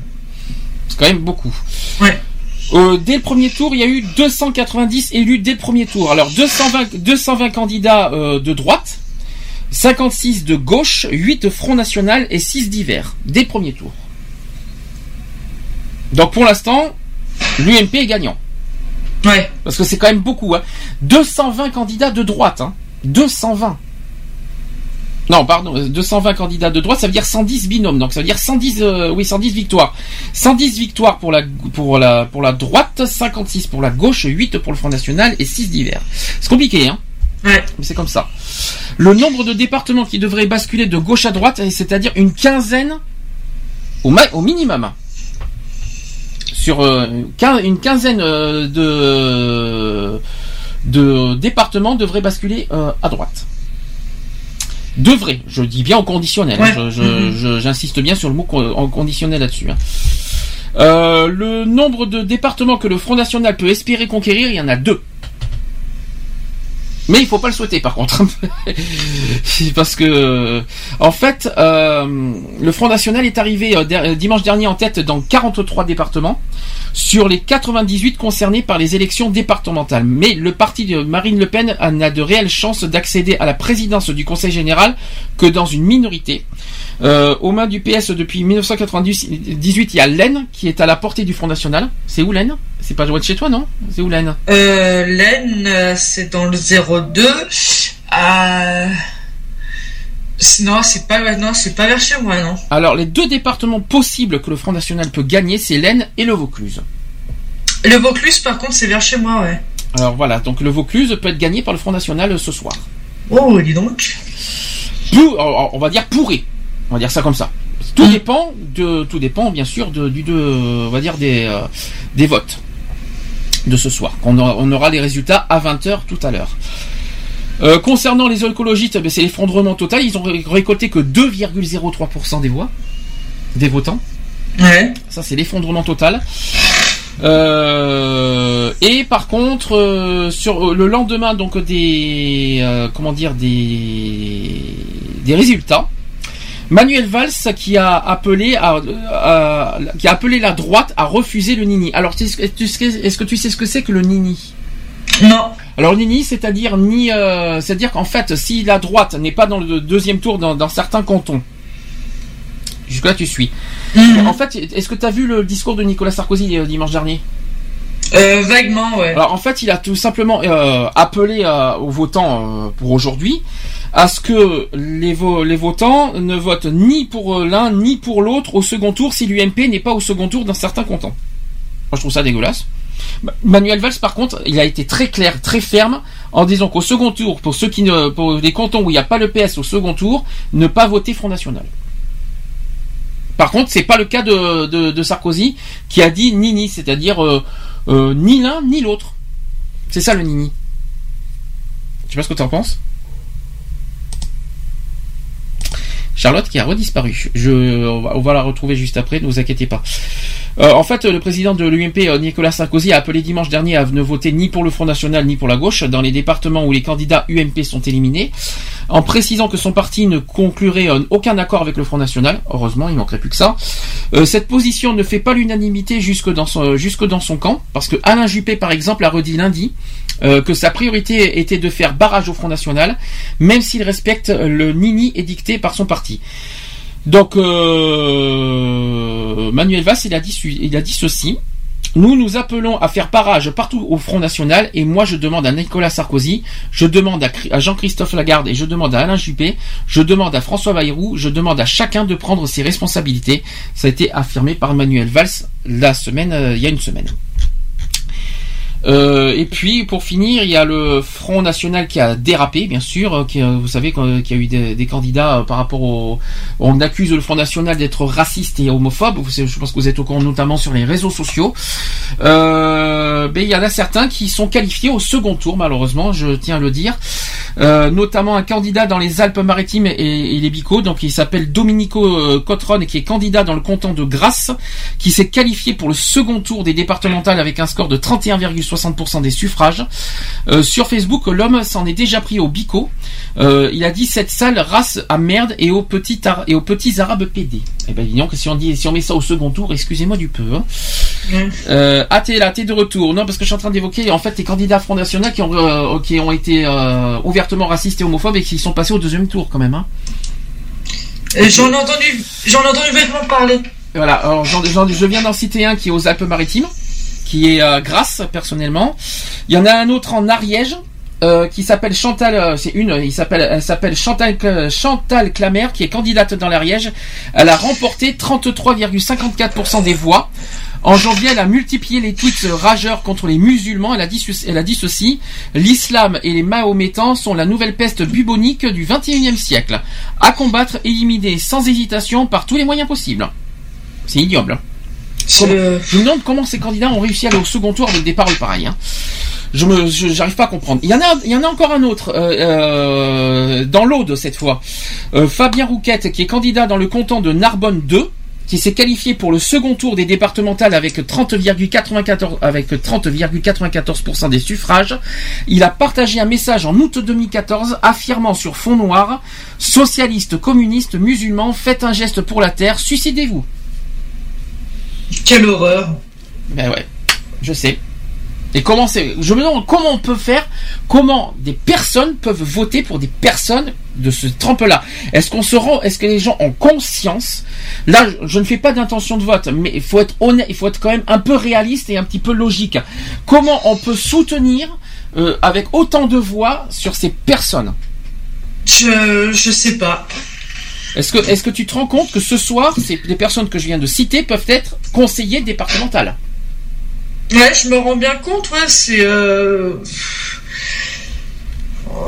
C'est quand même beaucoup. Ouais. Euh, dès le premier tour, il y a eu 290 élus dès le premier tour. Alors 220, 220 candidats de droite, 56 de gauche, 8 de Front National et 6 divers dès le premier tour. Donc pour l'instant, l'UMP est gagnant. Ouais. Parce que c'est quand même beaucoup. Hein. 220 candidats de droite. Hein. 220. Non, pardon, euh, 220 candidats de droite, ça veut dire 110 binômes. Donc ça veut dire 110, euh, oui, 110 victoires. 110 victoires pour la, pour la, pour la droite, 56 pour la gauche, 8 pour le Front National et 6 divers. C'est compliqué, hein Ouais. Mais c'est comme ça. Le nombre de départements qui devraient basculer de gauche à droite, c'est-à-dire une quinzaine au, ma- au minimum. Sur euh, une quinzaine euh, de, de départements devraient basculer euh, à droite. Devrait, je dis bien en conditionnel. hein. Ouais. Mhm. je- J'insiste bien sur le mot en conditionnel là-dessus. hein. Euh, le nombre de départements que le Front National peut espérer conquérir, il y en a deux. Mais il faut pas le souhaiter par contre, parce que en fait, euh, le Front National est arrivé euh, dimanche dernier en tête dans 43 départements sur les 98 concernés par les élections départementales. Mais le parti de Marine Le Pen n'a de réelles chances d'accéder à la présidence du Conseil général que dans une minorité. Euh, aux mains du PS depuis 1998, il y a l'Aisne qui est à la portée du Front National. C'est où l'Aisne C'est pas loin de chez toi, non? C'est où l'Aisne Euh, l'Aisne, c'est dans le 02. Euh... c'est- Non, c'est pas, non, c'est pas vers chez moi, non. Alors, les deux départements possibles que le Front National peut gagner, c'est l'Aisne et le Vaucluse. Le Vaucluse, par contre, c'est vers chez moi, ouais. Alors voilà, donc le Vaucluse peut être gagné par le Front National ce soir. Oh, dis donc. Pour- alors, on va dire pourri. On va dire ça comme ça. Tout dépend de, tout dépend bien sûr de, du, de, on va dire des, euh, des votes de ce soir. On aura, on aura les résultats à 20h tout à l'heure. Euh, concernant les écologistes, ben, c'est l'effondrement total. Ils ont ré- récolté que 2,03% des voix, des votants. Ouais. Ça, c'est l'effondrement total. Euh, et par contre, euh, sur le lendemain donc des comment dire des des résultats, Manuel Valls qui a appelé à, à- qui a appelé la droite à refuser le Nini. Alors, est-ce que tu sais ce que c'est que le Nini? Non. Alors Nini, c'est-à-dire ni, euh, c'est-à-dire qu'en fait, si la droite n'est pas dans le deuxième tour dans, dans certains cantons, jusque là tu suis. En fait, est-ce que tu as vu le discours de Nicolas Sarkozy euh, dimanche dernier? Euh, vaguement, ouais. Alors en fait, il a tout simplement euh, appelé euh, aux votants euh, pour aujourd'hui à ce que les, vo- les votants ne votent ni pour euh, l'un ni pour l'autre au second tour si l'UMP n'est pas au second tour dans certains cantons. Moi, je trouve ça dégueulasse. Ma- Manuel Valls, par contre, il a été très clair, très ferme, en disant qu'au second tour, pour ceux qui ne, pour les cantons où il n'y a pas le PS au second tour, ne pas voter Front National. Par contre, c'est pas le cas de, Sarkozy qui a dit ni ni, c'est-à-dire euh, euh, ni l'un ni l'autre. C'est ça le nini. Je sais pas ce que tu en penses. Charlotte qui a redisparu. Je, on va, la retrouver juste après, ne vous inquiétez pas. Euh, en fait, le président de l'UMP, euh, Nicolas Sarkozy, a appelé dimanche dernier à ne voter ni pour le Front National ni pour la gauche dans les départements où les candidats UMP sont éliminés, en précisant que son parti ne conclurait euh, aucun accord avec le Front National. Heureusement, il manquerait plus que ça. Euh, cette position ne fait pas l'unanimité jusque dans son jusque dans son camp, parce que Alain Juppé, par exemple, a redit lundi euh, que sa priorité était de faire barrage au Front National, même s'il respecte le nini édicté par son parti. Donc euh, Manuel Valls, il a dit ceci. Nous nous appelons à faire barrage partout au Front National et moi je demande à Nicolas Sarkozy, je demande à Jean-Christophe Lagarde et je demande à Alain Juppé, je demande à François Bayrou, je demande à chacun de prendre ses responsabilités. Ça a été affirmé par Manuel Valls la semaine, euh, il y a une semaine. Euh, et puis pour finir, il y a le Front National qui a dérapé, bien sûr. euh, Qui, euh, vous savez qu'il y a eu des, candidats par rapport au. On accuse le Front National d'être raciste et homophobe. Je pense que vous êtes au courant, notamment sur les réseaux sociaux. Ben, il y en a certains qui sont qualifiés au second tour, malheureusement, je tiens à le dire. Notamment un candidat dans les Alpes-Maritimes et, les Bicots, donc il s'appelle Domenico Cotron, qui est candidat dans le canton de Grasse, qui s'est qualifié pour le second tour des départementales avec un score de 31,60% des suffrages. Euh, sur Facebook, l'homme s'en est déjà pris au Bico. Euh, il a dit cette sale race à merde et aux petits et aux petits arabes PD. Eh ben dis donc, si on dit si on met ça au second tour, excusez-moi du peu. Hein. Euh, ah t'es là, t'es de retour. Non parce que je suis en train d'évoquer en fait les candidats Front National qui ont euh, qui ont été euh, ouvertement racistes et homophobes et qui sont passés au deuxième tour quand même. Hein. J'en ai entendu, j'en ai entendu vaguement parler. Voilà, alors je viens d'en citer un qui est aux Alpes-Maritimes, qui est euh, Grasse personnellement. Il y en a un autre en Ariège. euh, qui s'appelle Chantal, euh, c'est une, il s'appelle, elle s'appelle Chantal, Chantal Clamer, qui est candidate dans l'Ariège. Elle a remporté 33,54% des voix. En janvier, elle a multiplié les tweets rageurs contre les musulmans. Elle a dit, elle a dit ceci l'islam et les mahométans sont la nouvelle peste bubonique du 21e siècle, à combattre, éliminer sans hésitation par tous les moyens possibles. C'est ignoble. Je me demande comment ces candidats ont réussi à aller au second tour avec des paroles pareilles. hein. Je me, j'arrive pas à comprendre. Il y en a, il y en a encore un autre euh, euh, dans l'Aude cette fois. Euh, Fabien Rouquette, qui est candidat dans le canton de Narbonne 2. qui s'est qualifié pour le second tour des départementales avec 30,94 avec 30,94% des suffrages. Il a partagé un message en août 2014 affirmant sur fond noir socialiste, communiste, musulman, faites un geste pour la terre, suicidez-vous. Quelle horreur. Ben ouais, je sais. Et comment c'est Je me demande comment on peut faire, comment des personnes peuvent voter pour des personnes de ce trempe-là. Est-ce qu'on se rend, est-ce que les gens ont conscience? Là, je- ne fais pas d'intention de vote, mais il faut être honnête, il faut être quand même un peu réaliste et un petit peu logique. Comment on peut soutenir euh, avec autant de voix sur ces personnes? Je, je sais pas. Est-ce que, est-ce que tu te rends compte que ce soir, ces, les personnes que je viens de citer peuvent être conseillers départementales Ouais, je me rends bien compte, ouais, c'est. Euh...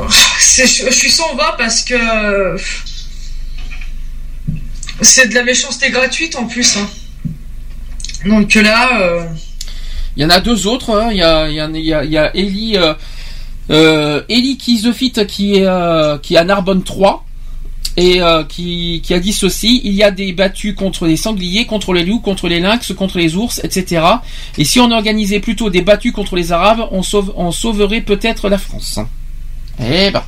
je, je suis sans voix parce que. C'est de la méchanceté gratuite en plus. Hein. Donc là. euh, Il y en a deux autres. hein. Il y a, il y a, il y a, il y a Ellie, euh, euh, Ellie Kizofit qui est, euh, qui est à Narbonne 3 et euh, qui, a dit ceci il y a des battues contre les sangliers, contre les loups, contre les lynx, contre les ours, etc. Et si on organisait plutôt des battues contre les arabes, on sauverait peut-être la France. Eh ben.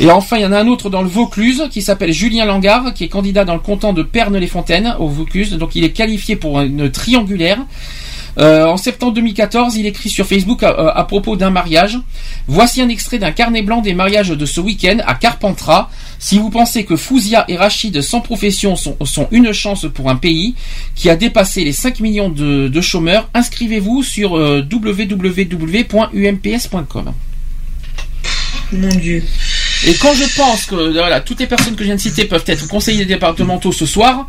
Et enfin, il y en a un autre dans le Vaucluse qui s'appelle Julien Langard, qui est candidat dans le canton de Pernes-les-Fontaines au Vaucluse. Donc, il est qualifié pour une triangulaire. Euh, en septembre 2014, il écrit sur Facebook à, à propos d'un mariage. Voici un extrait d'un carnet blanc des mariages de ce week-end à Carpentras. Si vous pensez que Fouzia et Rachid sans profession sont, sont une chance pour un pays qui a dépassé les 5 millions de, de chômeurs, inscrivez-vous sur euh, www.umps.com. Mon Dieu. Et quand je pense que voilà, toutes les personnes que je viens de citer peuvent être conseillers départementaux ce soir,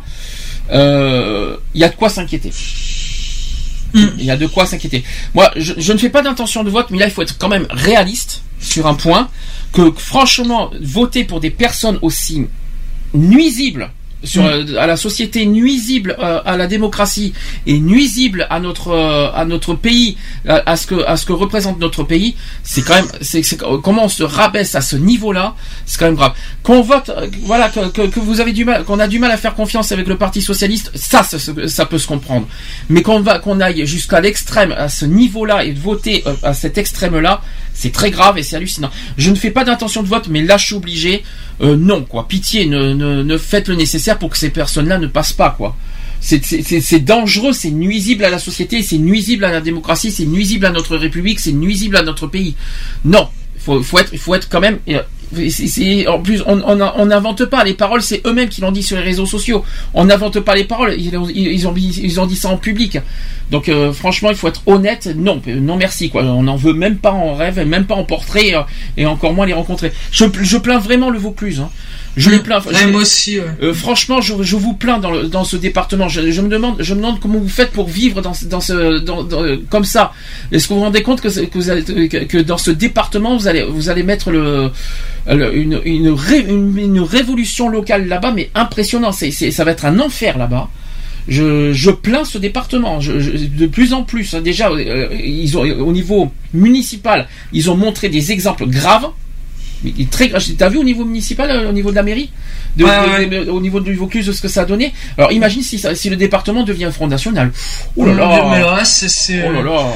euh, il y a de quoi s'inquiéter. Il y a de quoi s'inquiéter. Moi, je, je ne fais pas d'intention de vote, mais là, il faut être quand même réaliste sur un point que, franchement, voter pour des personnes aussi nuisibles sur, euh, à la société, nuisibles euh, à la démocratie et nuisibles à notre euh, à notre pays, à, à ce que à ce que représente notre pays, c'est quand même c'est comment on se rabaisse à ce niveau-là, c'est quand même grave. Qu'on vote, euh, voilà, que, que, que vous avez du mal, qu'on a du mal à faire confiance avec le Parti socialiste, ça, ça, ça- peut se comprendre. Mais qu'on va qu'on aille jusqu'à l'extrême, à ce niveau-là et de voter euh, à cet extrême-là, c'est très grave et c'est hallucinant. Je ne fais pas d'intention de vote, mais là, je suis obligé. Euh, non, quoi. Pitié, ne, faites le nécessaire pour que ces personnes-là ne passent pas, quoi. C'est- dangereux, c'est nuisible à la société, c'est nuisible à la démocratie, c'est nuisible à notre République, c'est nuisible à notre pays. Non, il faut, être, il faut être quand même. C'est- en plus, on n'invente pas les paroles, c'est eux-mêmes qui l'ont dit sur les réseaux sociaux. On n'invente pas les paroles, ils, ont- ils ont ils ont dit ça en public. Donc euh, franchement, il faut être honnête. Non, non merci quoi. On n'en veut même pas en rêve, même pas en portrait, euh, et encore moins les rencontrer. Je, je plains vraiment le Vaucluse. Hein. Je les plains. moi aussi, ouais. euh, franchement, je, je vous plains dans, le- dans ce département. Je, je me demande, je me demande comment vous faites pour vivre dans, ce- dans ce, dans, dans- comme ça. Est-ce que vous vous rendez compte que, que, vous allez- que, que dans ce département, vous allez, vous allez mettre le- une, une, ré- une, une révolution locale là-bas, mais impressionnant. C'est, ça va être un enfer là-bas. Je, je plains ce département je, je- de plus en plus. hein. Déjà, euh, ils ont au niveau municipal, ils ont montré des exemples graves. Mais très. T'as vu au niveau municipal, euh, au niveau de la mairie, de- Ouais, de- de- au niveau du Vaucluse, ce que ça a donné. Alors imagine si, ça- si le département devient un Front National. Oh là Dieu, mais là. là, c'est-. Oh là là.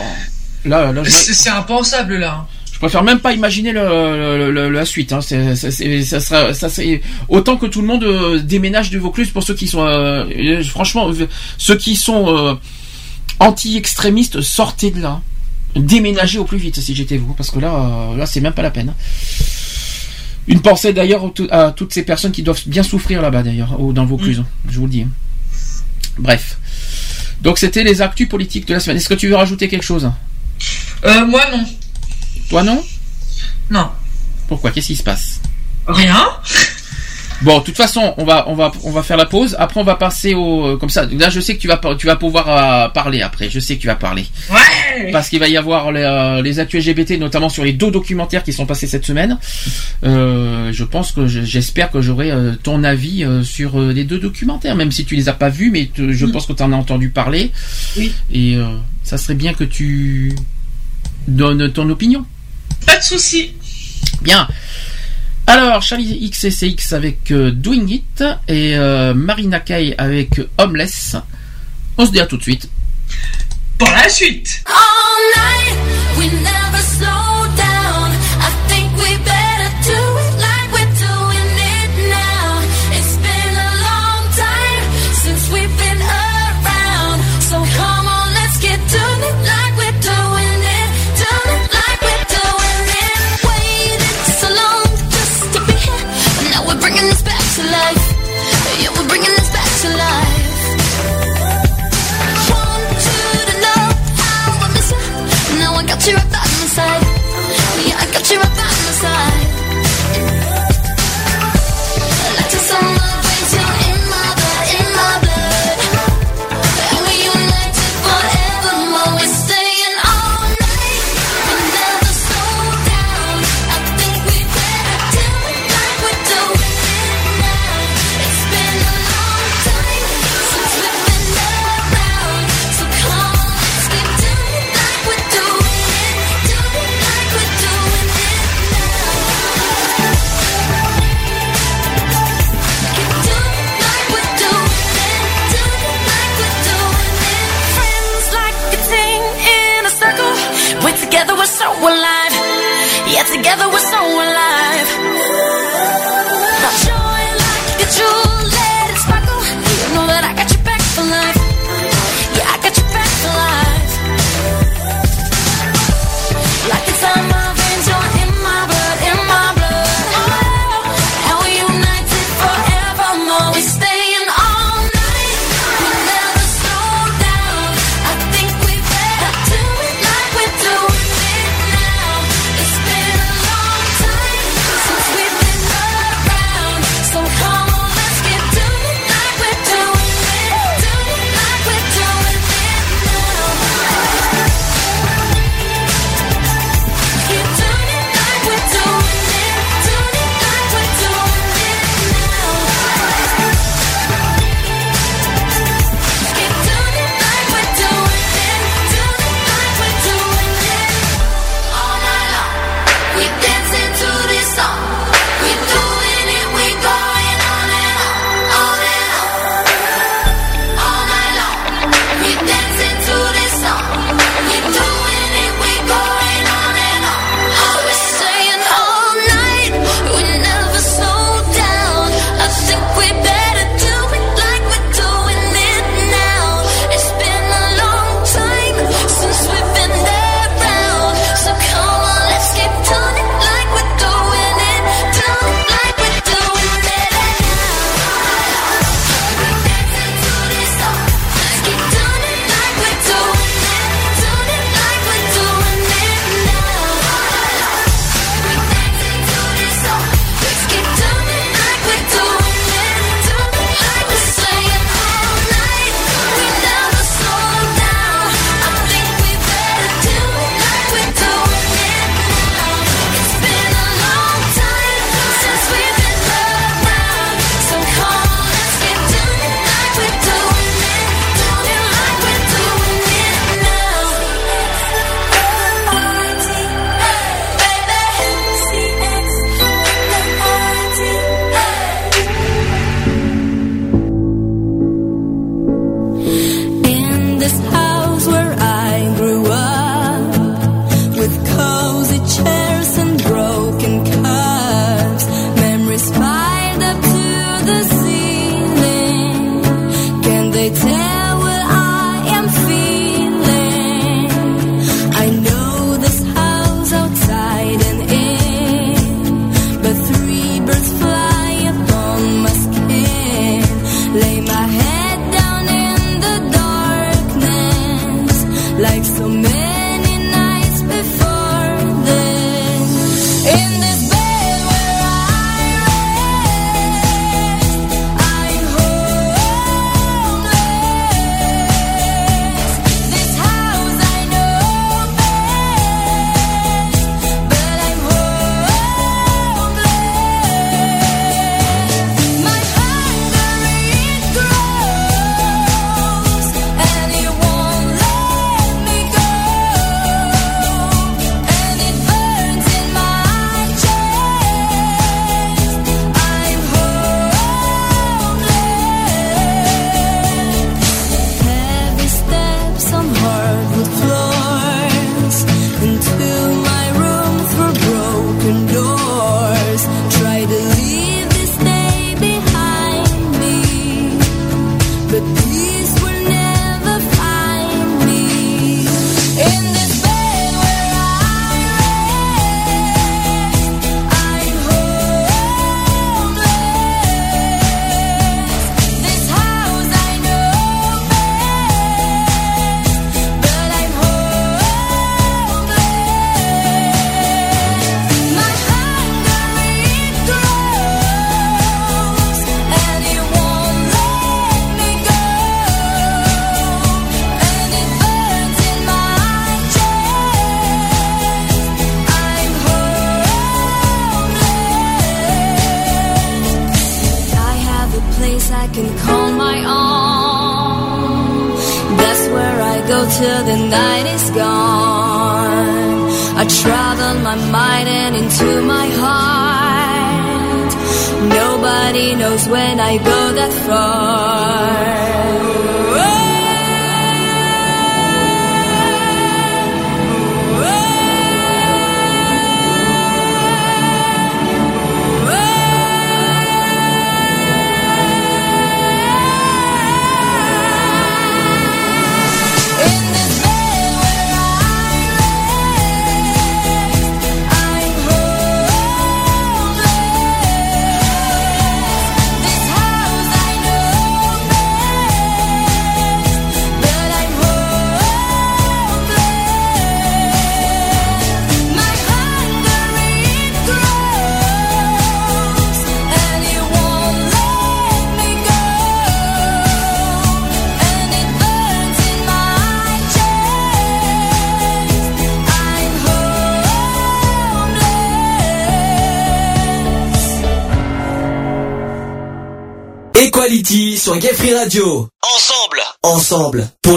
Là, là, c'est impensable là. Je préfère même pas imaginer le, le- le- la suite. Hein. C'est- ça sera, ça autant que tout le monde euh, déménage du Vaucluse pour ceux qui sont, euh, franchement, euh, ceux qui sont anti-extrémistes, sortez de là, déménagez au plus vite si j'étais vous, parce que là, là, c'est même pas la peine. Une pensée d'ailleurs à toutes ces personnes qui doivent bien souffrir là-bas d'ailleurs, dans le Vaucluse. hein. Je vous le dis. hein. Bref. Donc c'était les actus politiques de la semaine. Est-ce que tu veux rajouter quelque chose? Euh, moi non. Toi non Non. Pourquoi? Qu'est-ce qui se passe? Rien. Bon, de toute façon, on va, on va, on va faire la pause. Après, on va passer au, euh, comme ça. Là, je sais que tu vas, tu vas pouvoir euh, parler après. Je sais que tu vas parler. Ouais. Parce qu'il va y avoir les, euh, les actus LGBT, notamment sur les deux documentaires qui sont passés cette semaine. Euh, je pense que je- j'espère que j'aurai ton avis sur les deux documentaires, même si tu les as pas vus, mais te- je pense que tu en as entendu parler. Oui. Et ça serait bien que tu donnes ton opinion. Pas de souci. Bien. Alors, Charlie XCX avec euh, Doing It et euh, Marina Kay avec Homeless. On se dit à tout de suite. Pour la suite.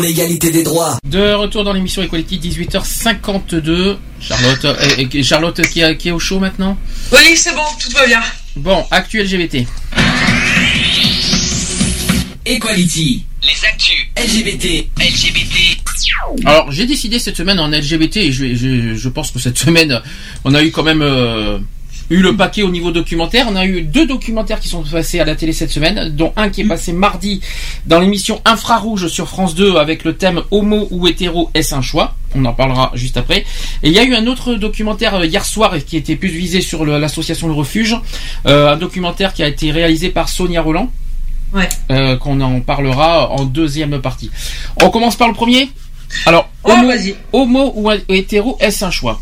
L'égalité des droits. De retour dans l'émission Equality, 18h52. Charlotte, euh, euh, Charlotte qui, est- qui est au show maintenant Oui, c'est bon, tout va bien. Bon, actu LGBT. Equality. Les actus LGBT. LGBT. Alors, j'ai décidé cette semaine en LGBT, et je, je, je pense que cette semaine, on a eu quand même euh, eu le paquet au niveau documentaire. On a eu deux documentaires qui sont passés à la télé cette semaine, dont un qui est passé mardi dans l'émission Infrarouge sur France 2 avec le thème Homo ou hétéro, est-ce un choix? On en parlera juste après. Et il y a eu un autre documentaire euh, hier soir qui était plus visé sur l'association Le Refuge, euh, un documentaire qui a été réalisé par Sonia Roland. Ouais. Euh, qu'on en parlera en deuxième partie. On commence par le premier? Alors, homo, ou hétéro, est-ce un choix?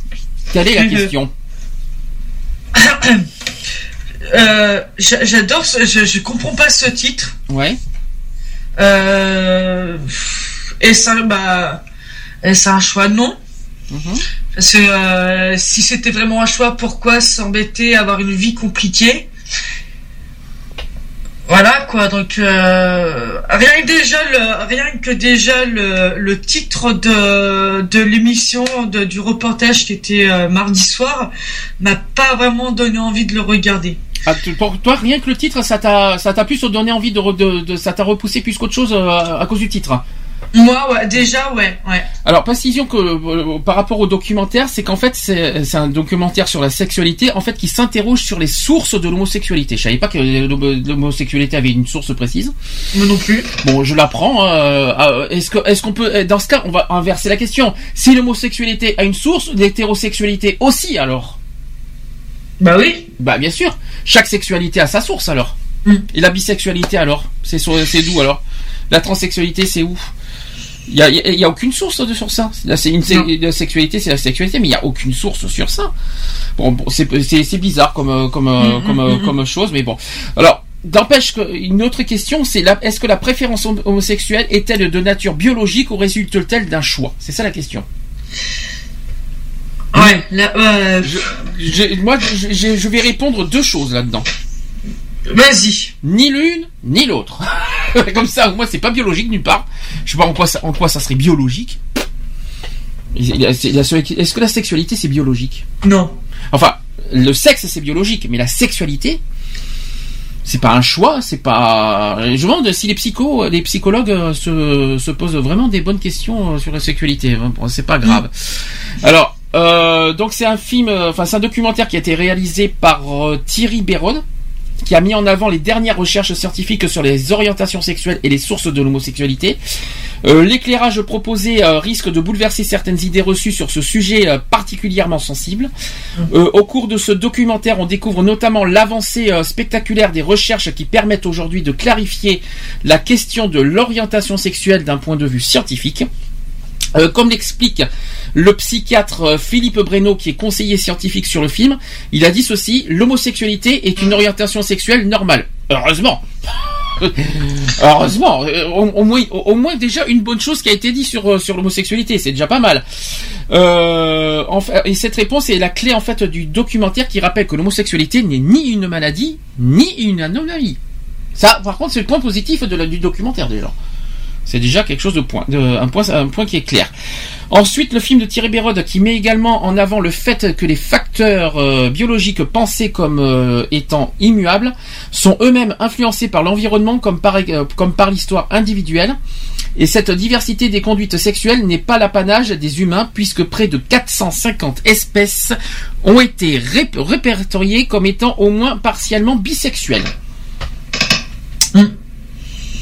Quelle est la question? Euh, j'a- J'adore, je, je comprends pas ce titre. Ouais. Euh, et ça, bah, est-ce un choix Non. Parce que euh, si c'était vraiment un choix, pourquoi s'embêter à avoir une vie compliquée? Voilà quoi, donc euh, rien que déjà le rien que déjà le, le titre de, de l'émission du reportage qui était euh, mardi soir m'a pas vraiment donné envie de le regarder. Ah, tu- Pour toi, rien que le titre, ça t'a, ça t'a plus donné envie de, de, de- ça t'a repoussé plus qu'autre chose euh, à cause du titre? Moi, ouais, déjà, ouais, ouais. Alors, précision que euh, par rapport au documentaire, c'est qu'en fait, c'est c'est un documentaire sur la sexualité, en fait, qui s'interroge sur les sources de l'homosexualité. Je savais pas que l'homo- l'homosexualité avait une source précise. Moi non plus. Bon, je l'apprends. euh, euh, est-ce que, est-ce qu'on peut, dans ce cas, on va inverser la question. Si l'homosexualité a une source, l'hétérosexualité aussi, alors? Bah oui. Bah bien sûr. Chaque sexualité a sa source alors. Hmm. Et la bisexualité alors? C'est d'où alors? La transsexualité c'est où? Il y a, y a- il y a aucune source de, sur ça. Là, une la sexualité, c'est la sexualité, mais il y a aucune source sur ça. Bon, bon, c'est bizarre comme euh, comme euh, Mhm, comme euh, comme chose, mais bon. Alors. D'empêche qu'une autre question, c'est est-ce que la préférence hom- homosexuelle est-elle de nature biologique ou résulte-t-elle d'un choix? C'est ça la question. Ouais, là, euh, Je- moi, je, je- je vais répondre deux choses là-dedans. Vas-y. Ni l'une, ni l'autre. Comme ça, moins, c'est pas biologique nulle part. Je sais pas en quoi ça, en quoi ça serait biologique. La- Est-ce que la sexualité c'est biologique? Non. Enfin, le sexe c'est biologique, mais la sexualité, c'est pas un choix, c'est pas. Je me demande si les psychos, les psychologues euh, se, se posent vraiment des bonnes questions euh, sur la sexualité. Bon, c'est pas grave. Alors, euh, donc c'est un film, euh, enfin c'est un documentaire qui a été réalisé par euh, Thierry Béron qui a mis en avant les dernières recherches scientifiques sur les orientations sexuelles et les sources de l'homosexualité. Euh, L'éclairage proposé risque de bouleverser certaines idées reçues sur ce sujet particulièrement sensible. Euh, au cours de ce documentaire, on découvre notamment l'avancée spectaculaire des recherches qui permettent aujourd'hui de clarifier la question de l'orientation sexuelle d'un point de vue scientifique. Euh, comme l'explique le psychiatre euh, Philippe Breno, qui est conseiller scientifique sur le film, il a dit ceci l'homosexualité est une orientation sexuelle normale. Heureusement. Heureusement, Euh, au, moins, déjà une bonne chose qui a été dit sur l'homosexualité, c'est déjà pas mal. Et cette réponse est la clé en fait du documentaire qui rappelle que l'homosexualité n'est ni une maladie ni une anomalie. Ça, par contre, c'est le point positif du documentaire déjà. C'est déjà quelque chose de point, de, un point, qui est clair. Ensuite, le film de Thierry Bérode qui met également en avant le fait que les facteurs euh, biologiques pensés comme euh, étant immuables sont eux-mêmes influencés par l'environnement comme par, euh, comme par l'histoire individuelle. Et cette diversité des conduites sexuelles n'est pas l'apanage des humains puisque près de 450 espèces ont été ré- répertoriées comme étant au moins partiellement bisexuelles.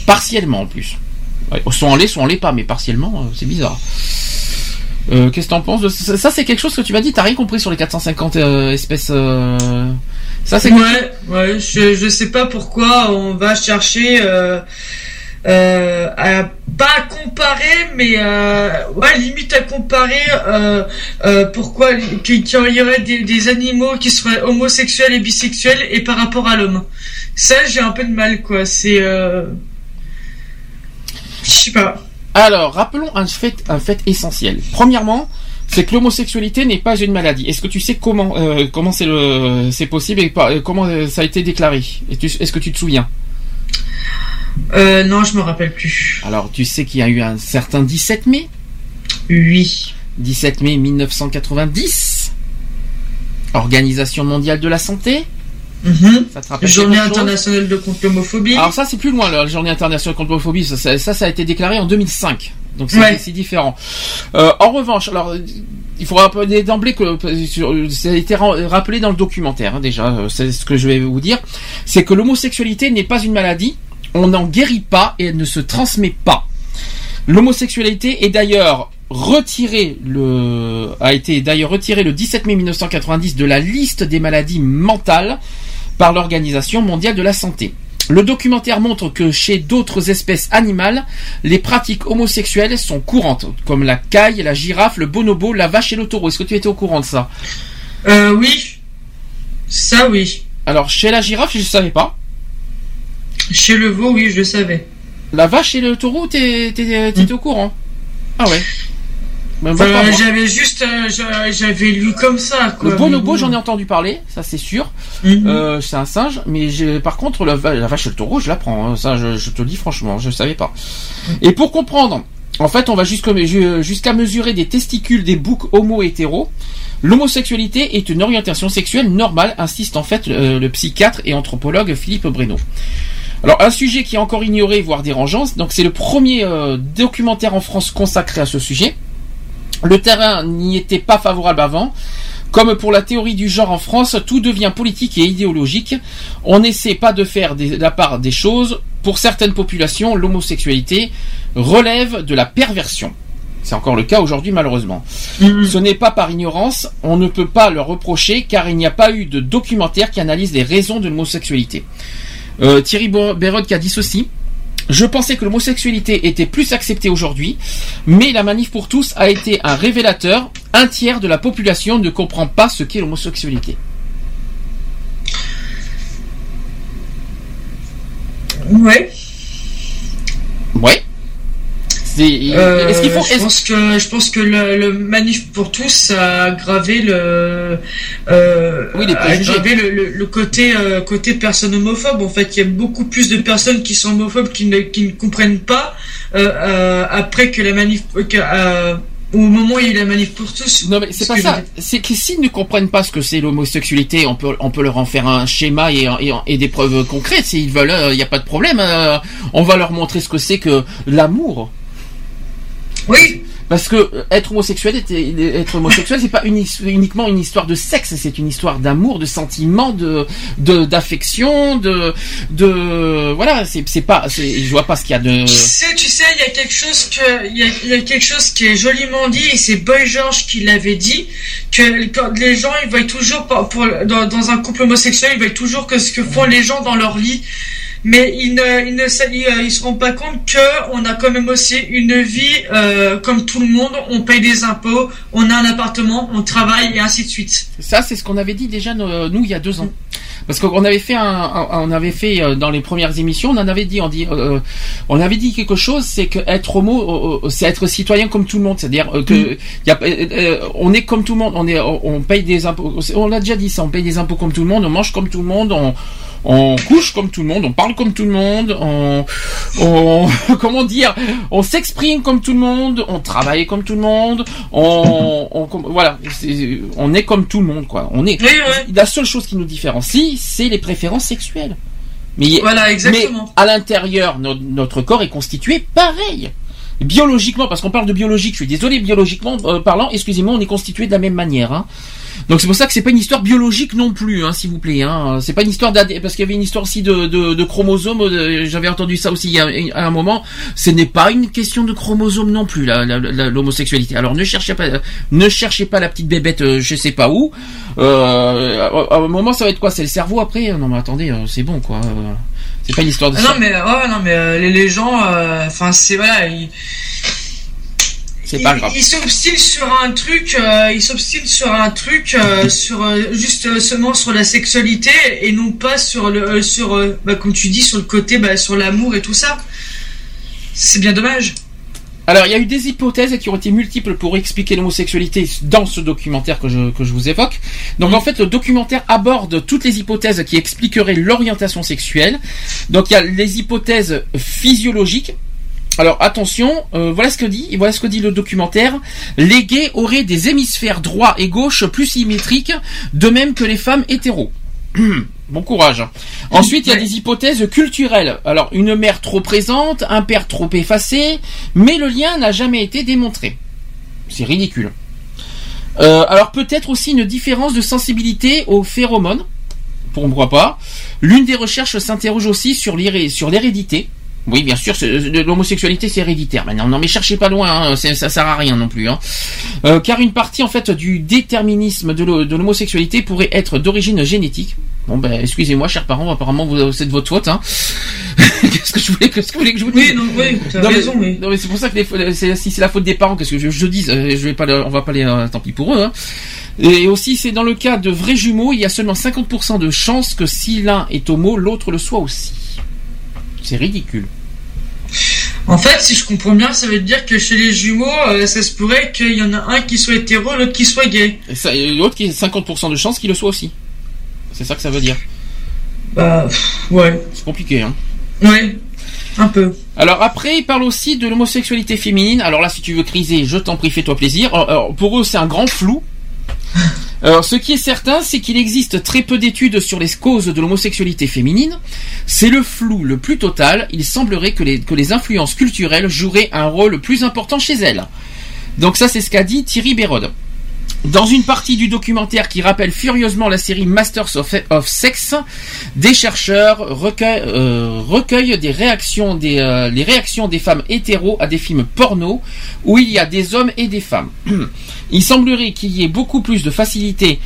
Partiellement en plus. Ouais, soit on l'est, soit on l'est pas, mais partiellement, euh, c'est bizarre. Euh, Qu'est-ce que t'en penses ça c'est quelque chose que tu m'as dit. T'as rien compris sur les 450 euh, espèces. Ça, c'est ouais, ouais, je, je sais pas pourquoi on va chercher à pas à comparer, mais euh, ouais, limite à comparer pourquoi qu'il y aurait des, des animaux qui seraient homosexuels et bisexuels et par rapport à l'homme. Ça, j'ai un peu de mal, quoi. C'est. Je sais pas. Alors, rappelons un fait, un fait essentiel. Premièrement, c'est que l'homosexualité n'est pas une maladie. Est-ce que tu sais comment euh, comment c'est le c'est possible et pas- euh, comment euh, ça a été déclaré? Est-ce que tu te souviens? Euh, non, je me rappelle plus. Alors, tu sais qu'il y a eu un certain 17 mai? Oui. 17 mai 1990. Organisation mondiale de la santé? Rappelle Journée internationale de contre l'homophobie. Alors ça c'est plus loin la journée internationale contre l'homophobie, ça, ça, ça, ça a été déclaré en 2005. Donc c'est Ouais. différent. Euh, en revanche, alors il faut rappeler d'emblée que ça a été ra- rappelé dans le documentaire hein, déjà, euh, c'est ce que je vais vous dire, c'est que l'homosexualité n'est pas une maladie, on n'en guérit pas et elle ne se transmet pas. L'homosexualité est d'ailleurs retirée le a été d'ailleurs retirée le 17 mai 1990 de la liste des maladies mentales par l'Organisation mondiale de la santé. Le documentaire montre que chez d'autres espèces animales, les pratiques homosexuelles sont courantes, comme la caille, la girafe, le bonobo, la vache et le taureau. Est-ce que tu étais au courant de ça? Euh, oui. Ça, oui. Alors, chez la girafe, je ne savais pas. Chez le veau, oui, je le savais. La vache et le taureau, t'étais au courant? Ah ouais. Pas moi. j'avais juste, euh, j'a- j'avais lu comme ça, quoi. Le bonobo, j'en ai entendu parler, ça c'est sûr. Mhm. Euh, c'est un singe, mais par contre la, va- la vache et le taureau, je la prends. hein. Ça, je, je te le dis franchement, je ne savais pas. Et pour comprendre, en fait, on va jusqu'à mesurer des testicules des boucs homo-hétéros. L'homosexualité est une orientation sexuelle normale, insiste en fait euh, le psychiatre et anthropologue Philippe Breno. Alors un sujet qui est encore ignoré, voire dérangeant, donc c'est le premier euh, documentaire en France consacré à ce sujet. Le terrain n'y était pas favorable avant. Comme pour la théorie du genre en France, tout devient politique et idéologique. On n'essaie pas de faire des- la part des choses. Pour certaines populations, l'homosexualité relève de la perversion. C'est encore le cas aujourd'hui malheureusement. Ce n'est pas par ignorance, on ne peut pas leur reprocher car il n'y a pas eu de documentaire qui analyse les raisons de l'homosexualité. Euh, Thierry Bérode qui a dit ceci. Je pensais que l'homosexualité était plus acceptée aujourd'hui, mais la manif pour tous a été un révélateur. Un tiers de la population ne comprend pas ce qu'est l'homosexualité. Ouais. Ouais. Euh, Est-ce qu'il faut je pense que je pense que le, le manif pour tous a aggravé le euh, Oui, les a préjugés. aggravé le, le- le côté euh, côté personne homophobe en fait il y a beaucoup plus de personnes qui sont homophobes qui ne qui ne comprennent pas euh, euh, après que la manif que, au moment où il y a eu la manif pour tous Non mais c'est pas ça. C'est que s'ils ne comprennent pas ce que c'est l'homosexualité, on peut on peut leur en faire un schéma et, et, et des preuves concrètes. S'ils veulent, il n'y a pas de problème. on va leur montrer ce que c'est que l'amour. Oui. Parce que euh, être homosexuel, être, homosexuel, c'est pas uni- uniquement une histoire de sexe, c'est une histoire d'amour, de sentiment, de d'affection, de de voilà. C'est pas, je vois pas ce qu'il y a de. Tu sais, tu sais, il y a quelque chose que, il y a, quelque chose qui est joliment dit, et c'est Boy George qui l'avait dit, que les gens, ils veulent toujours, pour- dans, dans un couple homosexuel, ils veulent toujours que ce que font les gens dans leur lit, mais ils ne, ils ne, ils, euh, ils se rendent pas compte que on a quand même aussi une vie euh, comme tout le monde. On paye des impôts, on a un appartement, on travaille et ainsi de suite. Ça, c'est ce qu'on avait dit déjà euh, nous il y a deux ans. Parce qu'on avait fait un, on avait fait euh, dans les premières émissions, on en avait dit, on dit, euh, on avait dit quelque chose, c'est que être homo, euh, euh, c'est être citoyen comme tout le monde, c'est-à-dire euh, que euh, euh, on est comme tout le monde, on est, on paye des impôts, on l'a déjà dit ça, on paye des impôts comme tout le monde, on mange comme tout le monde, on On couche comme tout le monde, on parle comme tout le monde, on, on comment dire, on s'exprime comme tout le monde, on travaille comme tout le monde, on, on voilà, on est comme tout le monde quoi. On est. La seule chose qui nous différencie, c'est les préférences sexuelles. Mais Voilà, exactement. mais à l'intérieur, no- notre corps est constitué pareil. Biologiquement, parce qu'on parle de biologique, je suis désolé, biologiquement euh, parlant, excusez-moi, on est constitué de la même manière. Hein. Donc c'est pour ça que c'est pas une histoire biologique non plus, hein, s'il vous plaît. Hein. C'est pas une histoire d'AD, parce qu'il y avait une histoire aussi de, de, de chromosomes. euh, J'avais entendu ça aussi a, à un moment. Ce n'est pas une question de chromosomes non plus, l'homosexualité. Alors ne cherchez pas, ne cherchez pas la petite bébête, euh, je sais pas où. Euh, à, à un moment, ça va être quoi? C'est le cerveau après? Non mais attendez, euh, c'est bon quoi. C'est pas une histoire de Ah ça. non mais ouais, non mais euh, les, les gens, euh, enfin c'est voilà, ils, C'est pas grave. ils s'obstinent sur un truc, euh, ils s'obstinent sur un truc, euh, sur juste seulement sur la sexualité et non pas sur le, sur, bah, comme tu dis, sur le côté, bah, sur l'amour et tout ça. C'est bien dommage. Alors, il y a eu des hypothèses qui ont été multiples pour expliquer l'homosexualité dans ce documentaire que je, que je vous évoque. Donc, en fait, le documentaire aborde toutes les hypothèses qui expliqueraient l'orientation sexuelle. Donc, il y a les hypothèses physiologiques. Alors, attention, euh, voilà ce que dit, voilà ce que dit le documentaire. Les gays auraient des hémisphères droit et gauche plus symétriques, de même que les femmes hétéros. Bon courage. Ensuite, il y a des hypothèses culturelles. Alors, une mère trop présente, un père trop effacé, mais le lien n'a jamais été démontré. C'est ridicule. Euh, alors, peut-être aussi une différence de sensibilité aux phéromones. Pourquoi pas L'une des recherches s'interroge aussi sur l'hérédité. Oui, bien sûr, l'homosexualité c'est héréditaire. Maintenant, non, mais cherchez pas loin, hein, ça sert à rien non plus. Hein. Euh, car une partie en fait du déterminisme de l'ho- de l'homosexualité pourrait être d'origine génétique. Bon ben, excusez-moi, chers parents, apparemment vous- c'est de votre faute. Hein. qu'est-ce que je voulais, qu'est-ce que vous voulez que je vous dise? Oui, non, oui, t'as Non, mais- raison, non, mais c'est pour ça que les si c'est la faute des parents, qu'est-ce que je, je dis euh, Je vais pas, on va pas les, euh, tant pis pour eux. Hein. Et aussi, c'est dans le cas de vrais jumeaux, il y a seulement 50% de chances que si l'un est homo, l'autre le soit aussi. C'est ridicule. En fait, si je comprends bien, ça veut dire que chez les jumeaux, euh, ça se pourrait qu'il y en a un qui soit hétéro, l'autre qui soit gay. Et l'autre qui a 50% de chances qu'il le soit aussi. C'est ça que ça veut dire. Bah, ouais. C'est compliqué, hein. Ouais, un peu. Alors après, il parle aussi de l'homosexualité féminine. Alors là, si tu veux criser, je t'en prie, fais-toi plaisir. Alors, alors, pour eux, c'est un grand flou. Alors, ce qui est certain, c'est qu'il existe très peu d'études sur les causes de l'homosexualité féminine. C'est le flou le plus total. Il semblerait que les, influences culturelles joueraient un rôle plus important chez elles. Donc ça, c'est ce qu'a dit Thierry Bérode. Dans une partie du documentaire qui rappelle furieusement la série Masters of, Sex, des chercheurs recueillent, euh, des réactions des, euh, les réactions des femmes hétéros à des films porno où il y a des hommes et des femmes. Il semblerait qu'il y ait beaucoup plus de facilité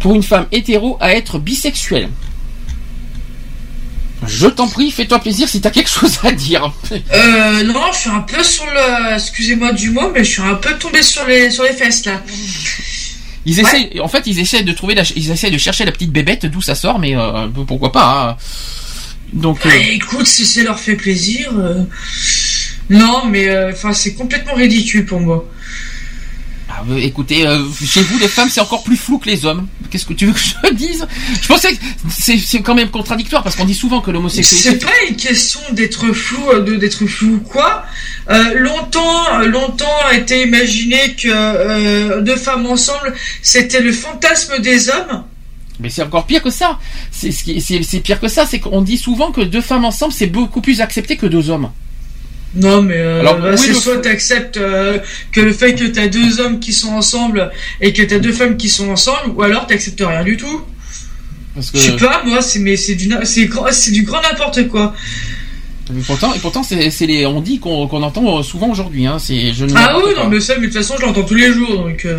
pour une femme hétéro à être bisexuelle. Je t'en prie, fais-toi plaisir si t'as quelque chose à dire. Euh, non, je suis un peu sur le, excusez-moi du mot, mais je suis un peu tombé sur les, sur les fesses, là. Ils essayent, en fait, ils essaient de trouver, la, ils essaient de chercher la petite bébête d'où ça sort, mais euh, pourquoi pas. hein. Donc, euh, écoute, si ça leur fait plaisir, euh, non, mais, enfin, c'est complètement ridicule pour moi. Ah, euh, écoutez, euh, chez vous, les femmes, c'est encore plus flou que les hommes. Qu'est-ce que tu veux que je dise? Je pensais que c'est quand même contradictoire parce qu'on dit souvent que l'homosexualité. C'est pas une question d'être flou, euh, de d'être flou ou quoi. Euh, longtemps, longtemps a été imaginé que deux femmes ensemble, c'était le fantasme des hommes. Mais c'est encore pire que ça. C'est pire que ça. C'est qu'on dit souvent que deux femmes ensemble, c'est beaucoup plus accepté que deux hommes. Non, mais euh, Alors, bah, oui, c'est le- soit t'acceptes euh, que le fait que t'as deux hommes qui sont ensemble et que t'as deux femmes qui sont ensemble, ou alors t'acceptes rien du tout. Parce que. Je sais pas, moi, c'est mais c'est du c'est c'est du grand n'importe quoi. Et pourtant, et pourtant, c'est les, on dit qu'on entend euh, souvent aujourd'hui. Hein. C'est, je ne Ah oui, non, mais ça, mais de toute façon, je l'entends tous les jours, donc. euh,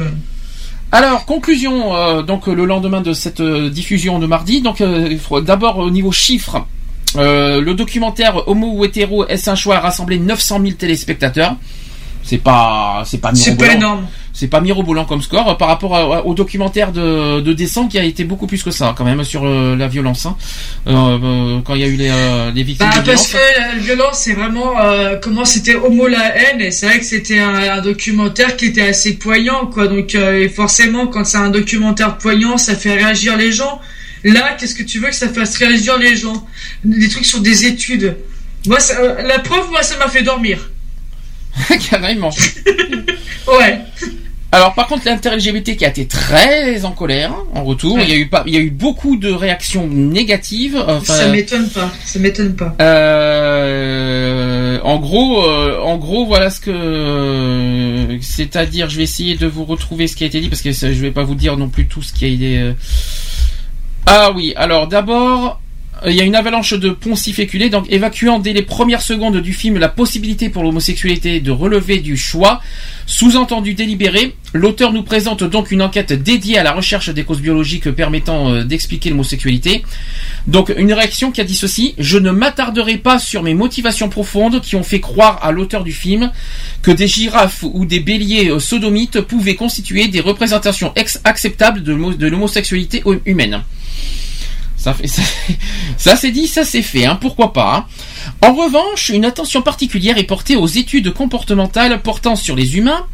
Alors, conclusion, euh, donc le lendemain de cette euh, diffusion de mardi, donc euh, il faut d'abord au niveau chiffres, euh, le documentaire Homo ou hétéro est un choix a rassemblé 900 000 téléspectateurs? C'est pas, c'est pas mirobolant. énorme. C'est pas mirobolant comme score euh, par rapport à- au documentaire de, de décembre qui a été beaucoup plus que ça quand même sur euh, la violence. hein. Euh, quand il y a eu les, les victimes Bah, de parce violence. que la violence, c'est vraiment comment c'était homo la haine, et c'est vrai que c'était un, un documentaire qui était assez poignant, quoi. Donc, et forcément, quand c'est un documentaire poignant, ça fait réagir les gens. Là, qu'est-ce que tu veux que ça fasse? Réagir les gens Des trucs sur des études. Moi, ça- euh, la preuve, moi, ça m'a fait dormir. Carrément. Ouais. Alors par contre l'inter-LGBT qui a été très en colère hein, en retour, il y a eu pas, il y a eu beaucoup de réactions négatives. Enfin, Ça m'étonne pas. Ça m'étonne pas. euh, en gros, euh, en gros, voilà ce que, c'est-à-dire, je vais essayer de vous retrouver ce qui a été dit parce que je vais pas vous dire non plus tout ce qui a été. Ah oui, alors d'abord. Euh, Il y a une avalanche de poncifs féculés, donc évacuant dès les premières secondes du film la possibilité pour l'homosexualité de relever du choix, sous-entendu délibéré. L'auteur nous présente donc une enquête dédiée à la recherche des causes biologiques permettant euh, d'expliquer l'homosexualité. Donc une réaction qui a dit ceci Je ne m'attarderai pas sur mes motivations profondes qui ont fait croire à l'auteur du film que des girafes ou des béliers euh, sodomites pouvaient constituer des représentations acceptables de l'homo- de l'homosexualité hu- humaine. Ça, c'est dit, ça c'est fait, hein, pourquoi pas. hein. En revanche, une attention particulière est portée aux études comportementales portant sur les humains.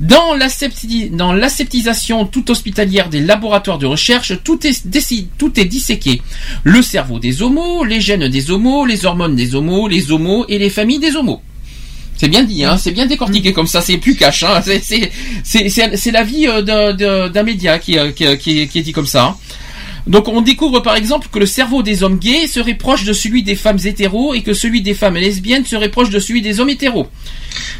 Dans l'asepti- dans l'aseptisation toute hospitalière des laboratoires de recherche, tout est, tout est disséqué. Le cerveau des homos, les gènes des homos, les hormones des homos, les homos et les familles des homos. C'est bien dit, hein, c'est bien décortiqué comme ça, c'est plus cash, hein, c'est, l'avis euh, d'un, média qui, euh, qui, qui, qui est dit comme ça. hein. Donc on découvre par exemple que le cerveau des hommes gays serait proche de celui des femmes hétéros et que celui des femmes lesbiennes serait proche de celui des hommes hétéros.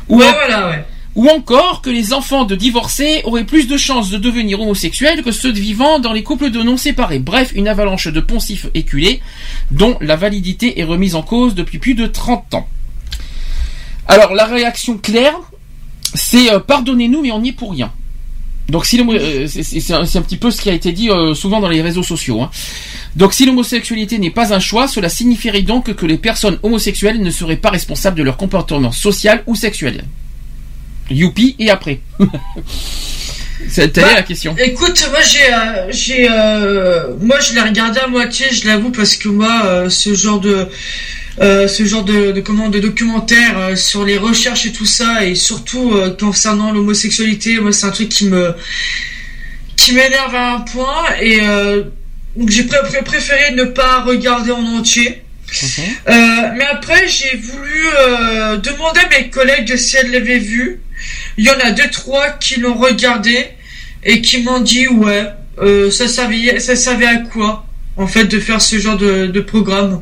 Ou, Ouais, en- voilà, ouais. ou encore que les enfants de divorcés auraient plus de chances de devenir homosexuels que ceux de vivant dans les couples de non séparés. Bref, une avalanche de poncifs éculés dont la validité est remise en cause depuis plus de 30 ans. Alors la réaction claire, c'est euh, pardonnez-nous mais on n'y est pour rien. Donc si euh, c'est un, petit peu ce qui a été dit euh, souvent dans les réseaux sociaux. hein. Donc si l'homosexualité n'est pas un choix, cela signifierait donc que les personnes homosexuelles ne seraient pas responsables de leur comportement social ou sexuel. Youpi et après. C'était Bah, la question. Écoute, moi j'ai, euh, j'ai, euh, moi je l'ai regardé à moitié, je l'avoue, parce que moi, ce genre de, euh, ce genre de, de comment, de documentaire euh, sur les recherches et tout ça, et surtout euh, concernant l'homosexualité, moi c'est un truc qui me, qui m'énerve à un point, et donc j'ai pré- pré- préféré ne pas regarder en entier. Mais après, j'ai voulu demander à mes collègues si elles l'avaient vu. Il y en a deux, trois qui l'ont regardé et qui m'ont dit ouais, ça servait, ça servait à quoi en fait de faire ce genre de, de programme.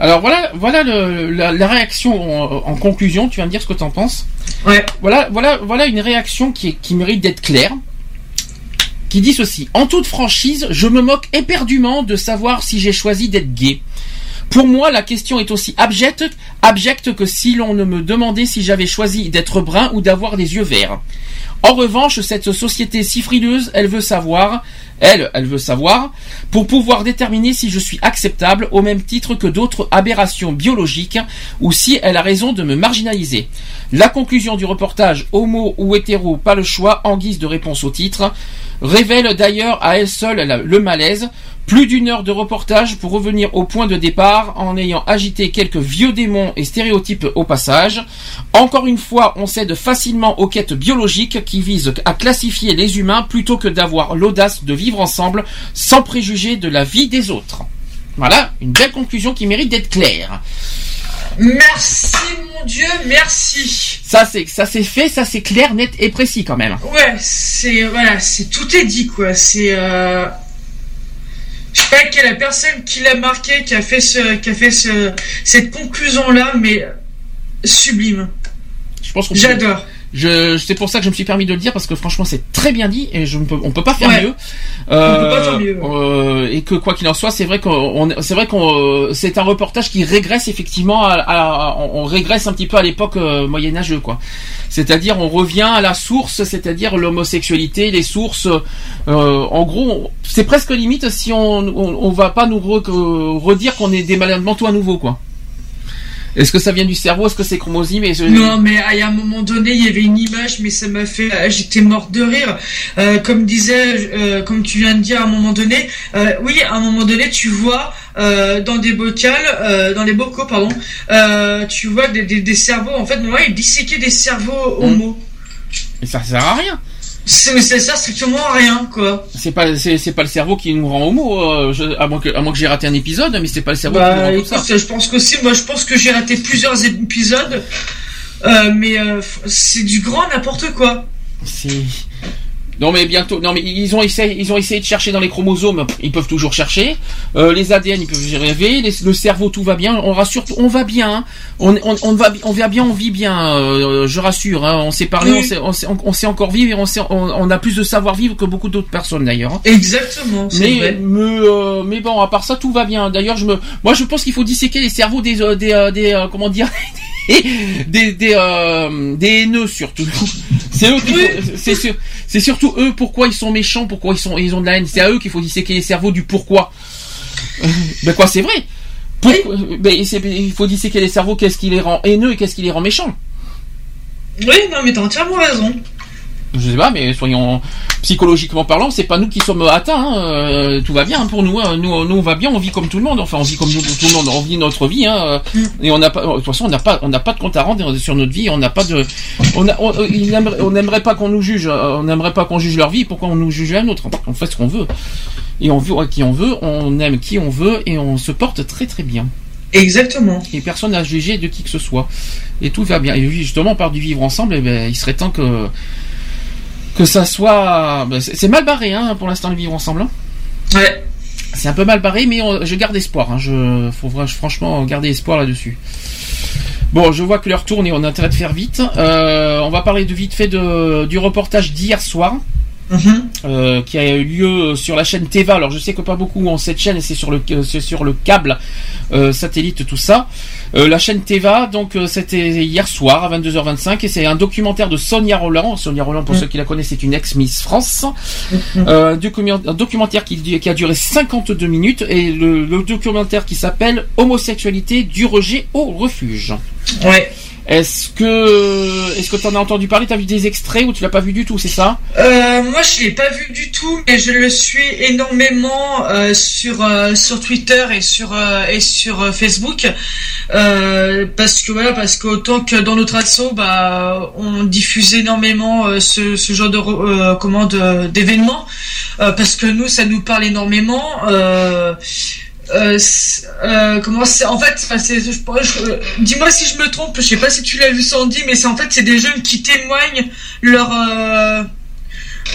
Alors voilà, voilà le- la, la réaction en, en conclusion. Tu vas me dire ce que tu en penses. Ouais. Voilà, voilà, voilà une réaction qui, est- qui mérite d'être claire. Qui dit ceci En toute franchise, je me moque éperdument de savoir si j'ai choisi d'être gay. Pour moi, la question est aussi abjecte, que si l'on ne me demandait si j'avais choisi d'être brun ou d'avoir des yeux verts. En revanche, cette société si frileuse, elle veut savoir, elle, elle veut savoir, pour pouvoir déterminer si je suis acceptable au même titre que d'autres aberrations biologiques ou si elle a raison de me marginaliser. La conclusion du reportage Homo ou hétéro, pas le choix en guise de réponse au titre, révèle d'ailleurs à elle seule le malaise. Plus d'une heure de reportage pour revenir au point de départ en ayant agité quelques vieux démons et stéréotypes au passage. Encore une fois, on cède facilement aux quêtes biologiques qui visent à classifier les humains plutôt que d'avoir l'audace de vivre ensemble sans préjuger de la vie des autres. Voilà, une belle conclusion qui mérite d'être claire. Merci mon Dieu, merci. Ça c'est ça c'est fait, ça c'est clair, net et précis quand même. Ouais, c'est voilà, c'est tout est dit quoi. C'est euh... sais pas quelle est la personne qui l'a marqué, qui a fait ce, qui a fait ce, cette conclusion là, mais sublime? J'adore. Je, c'est pour ça que je me suis permis de le dire parce que franchement c'est très bien dit et je ne peux, on peut pas faire Ouais. mieux. On peut pas faire mieux. euh, et que quoi qu'il en soit, c'est vrai qu'on, c'est vrai qu'on, c'est un reportage qui régresse effectivement, à, à- on régresse un petit peu à l'époque euh, moyenâgeux quoi. C'est-à-dire on revient à la source, c'est-à-dire l'homosexualité, les sources. euh, en gros, c'est presque limite si on, on, on va pas nous re- euh, redire qu'on est des malades mentaux à nouveau quoi. Est-ce que ça vient du cerveau? Est-ce que c'est chromosomes Et je- Non, mais à un moment donné, il y avait une image, mais ça m'a fait, euh, j'étais morte de rire. Euh, comme disait, euh, comme tu viens de dire à un moment donné, euh, oui, à un moment donné, tu vois dans des bocals, dans les bocaux, pardon, tu vois des, des, des cerveaux. En fait, moi, ils disséquaient des cerveaux homo. Mais ça sert à rien. C'est, ça strictement rien, quoi. C'est pas, c'est, c'est pas le cerveau qui nous rend homo, euh, je- à moins que, à moins que j'ai raté un épisode, mais c'est pas le cerveau qui nous Bah, rend comme écoute, ça. je pense qu'aussi, moi, je pense que j'ai raté plusieurs épisodes, euh, mais euh, c'est du grand n'importe quoi. C'est. Non mais bientôt, non mais ils ont essayé, ils ont essayé de chercher dans les chromosomes, ils peuvent toujours chercher. Euh, les ADN, ils peuvent y rêver. Les- le cerveau, tout va bien. On rassure, on va bien. hein. On, on, on va, on va bien, on vit bien. euh, je rassure. hein. On s'est parlé, Oui. on, sait, on, sait, on sait encore vivre et on, sait, on, a plus de savoir vivre que beaucoup d'autres personnes d'ailleurs. hein. Exactement, Mais, vrai. mais, euh, mais bon, à part ça, tout va bien. D'ailleurs, je me, moi, je pense qu'il faut disséquer les cerveaux des, euh, des, euh, des, euh, comment dire, des, des, euh, des haineux surtout. C'est eux qui, faut- c'est sûr- c'est surtout eux pourquoi ils sont méchants, pourquoi ils sont, ils ont de la haine. C'est à eux qu'il faut disséquer les cerveaux du pourquoi. Euh, ben quoi, c'est vrai. Pourquoi- ben, c'est- il faut disséquer les cerveaux. Qu'est-ce qui les rend haineux et qu'est-ce qui les rend méchants? Oui, non, mais t'as entièrement raison. Je sais pas, mais soyons psychologiquement parlant, c'est pas nous qui sommes atteints. hein, euh, tout va bien hein, pour nous, hein. nous. Nous, on va bien, on vit comme tout le monde. Enfin, on vit comme nous, tout le monde. On vit notre vie. Hein, Et on n'a pas. De toute façon, on n'a pas, on n'a pas de compte à rendre sur notre vie. On n'a pas de. On a, on, aimerait- pas qu'on nous juge. euh, On n'aimerait pas qu'on juge leur vie. Pourquoi on nous juge la nôtre On fait ce qu'on veut. Et on veut qui on veut. On aime qui on veut et on se porte très très bien. Exactement. Et personne n'a jugé de qui que ce soit. Et tout va bien. Et justement, on parle du vivre ensemble. eh ben, il serait temps que que ça soit. ben, c'est mal barré hein, pour l'instant le vivre ensemble. hein. Ouais. C'est un peu mal barré, mais on- je garde espoir. Hein. Je faut franchement garder espoir là-dessus. Bon, je vois que l'heure tourne et on a intérêt de faire vite. Euh, on va parler de vite fait de, du reportage d'hier soir. Euh, qui a eu lieu sur la chaîne Teva. Alors je sais que pas beaucoup ont cette chaîne et c'est sur le euh, c'est sur le câble euh, satellite tout ça. Euh, la chaîne Teva donc euh, c'était hier soir à 22h25 et c'est un documentaire de Sonia Roland. Sonia Roland pour Mm. ceux qui la connaissent c'est une ex Miss France. Euh, un document- un documentaire qui, qui a duré 52 minutes et le, le documentaire qui s'appelle Homosexualité du rejet au refuge. Ouais. Est-ce que est-ce que tu en as entendu parler? T'as vu des extraits ou tu l'as pas vu du tout C'est ça? Euh, moi, je l'ai pas vu du tout, mais je le suis énormément euh, sur euh, sur Twitter et sur Facebook, parce que voilà, parce qu'autant que dans notre asso, bah, on diffuse énormément ce, genre de comment d'événements, parce que nous, ça nous parle énormément. Euh, euh, comment c'est en fait euh, dis-moi si je me trompe je sais pas si tu l'as vu Sandy mais c'est en fait c'est des jeunes qui témoignent leur euh,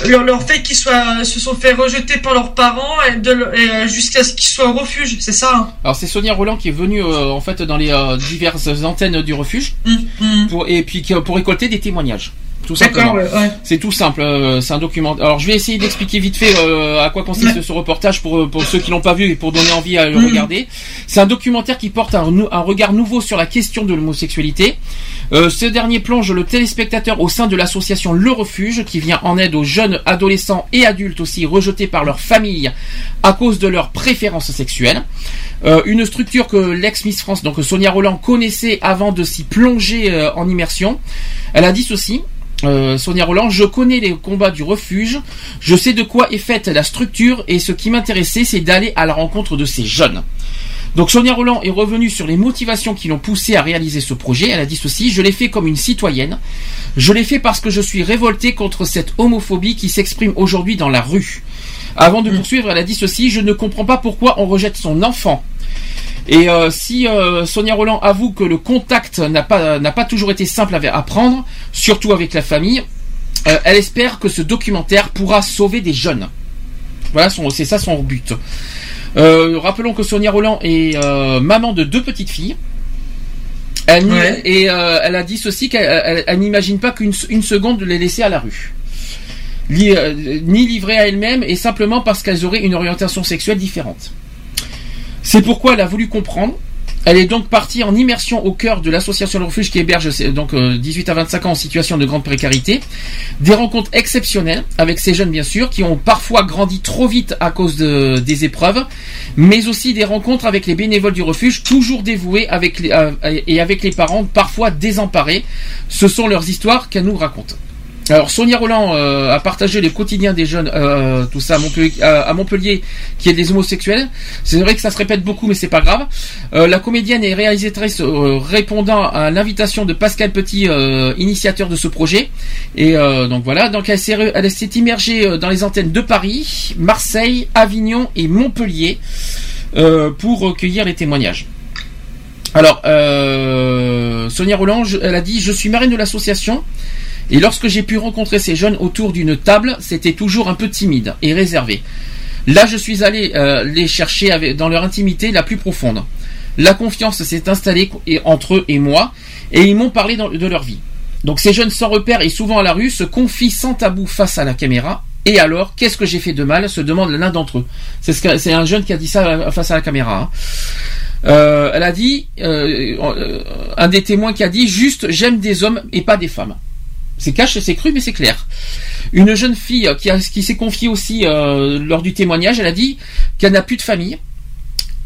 leur, leur fait qu'ils soient se sont fait rejeter par leurs parents et jusqu'à ce qu'ils soient au refuge c'est ça hein Alors c'est Sonia Roland qui est venue en fait dans les diverses antennes du refuge pour, et puis pour récolter des témoignages. Tout simplement. ouais, ouais. C'est tout simple. euh, c'est un document. Alors je vais essayer d'expliquer vite fait euh, à quoi consiste ce reportage pour pour ceux qui l'ont pas vu et pour donner envie à le Mhm. regarder. C'est un documentaire qui porte un, un regard nouveau sur la question de l'homosexualité. Euh, ce dernier plonge le téléspectateur au sein de l'association Le Refuge qui vient en aide aux jeunes adolescents et adultes aussi rejetés par leur famille à cause de leurs préférences sexuelles. Euh, une structure que l'ex-Miss France, donc Sonia Roland, connaissait avant de s'y plonger euh, en immersion. Elle a dit ceci. Euh, Sonia Roland, je connais les combats du refuge, je sais de quoi est faite la structure et ce qui m'intéressait c'est d'aller à la rencontre de ces jeunes. Donc Sonia Roland est revenue sur les motivations qui l'ont poussée à réaliser ce projet. Elle a dit ceci, je l'ai fait comme une citoyenne. Je l'ai fait parce que je suis révoltée contre cette homophobie qui s'exprime aujourd'hui dans la rue. Avant de poursuivre, elle a dit ceci, je ne comprends pas pourquoi on rejette son enfant. Et euh, si euh, Sonia Roland avoue que le contact n'a pas n'a pas toujours été simple à, à prendre, surtout avec la famille, euh, elle espère que ce documentaire pourra sauver des jeunes. Voilà, son- c'est ça son but. Rappelons que Sonia Roland est maman de deux petites filles. Elle, n'y- Ouais. Et elle a dit ceci qu'elle elle- elle n'imagine pas qu'une une seconde de les laisser à la rue. Euh, ni livrées à elles-mêmes et simplement parce qu'elles auraient une orientation sexuelle différente. C'est pourquoi elle a voulu comprendre. Elle est donc partie en immersion au cœur de l'association Le Refuge qui héberge c'est donc euh, 18 à 25 ans en situation de grande précarité. Des rencontres exceptionnelles avec ces jeunes bien sûr qui ont parfois grandi trop vite à cause de- des épreuves, mais aussi des rencontres avec les bénévoles du refuge toujours dévoués euh, et avec les parents parfois désemparés. Ce sont leurs histoires qu'elle nous raconte. Alors Sonia Roland euh, a partagé les quotidiens des jeunes, euh, tout ça à Montpellier, euh, à Montpellier, qui est des homosexuels. C'est vrai que ça se répète beaucoup, mais c'est pas grave. Euh, la comédienne et réalisatrice euh, répondant à l'invitation de Pascal Petit, initiateur de ce projet. Et donc voilà, donc elle s'est, immergée dans les antennes de Paris, Marseille, Avignon et Montpellier pour recueillir les témoignages. Alors, Sonia Roland, elle a dit, je suis marraine de l'association. Et lorsque j'ai pu rencontrer ces jeunes autour d'une table, c'était toujours un peu timide et réservé. Là, je suis allé euh, les chercher avec- dans leur intimité la plus profonde. La confiance s'est installée entre eux et moi, et ils m'ont parlé de leur vie. Donc ces jeunes sans repère et souvent à la rue se confient sans tabou face à la caméra. Et alors, qu'est-ce que j'ai fait de mal se demande l'un d'entre eux. C'est ce un jeune qui a dit ça euh, face à la caméra. hein. Euh, elle a dit, euh, euh, un des témoins qui a dit juste j'aime des hommes et pas des femmes. C'est cash, c'est cru, mais c'est clair. Une jeune fille qui, a- qui s'est confiée aussi euh, lors du témoignage, elle a dit qu'elle n'a plus de famille.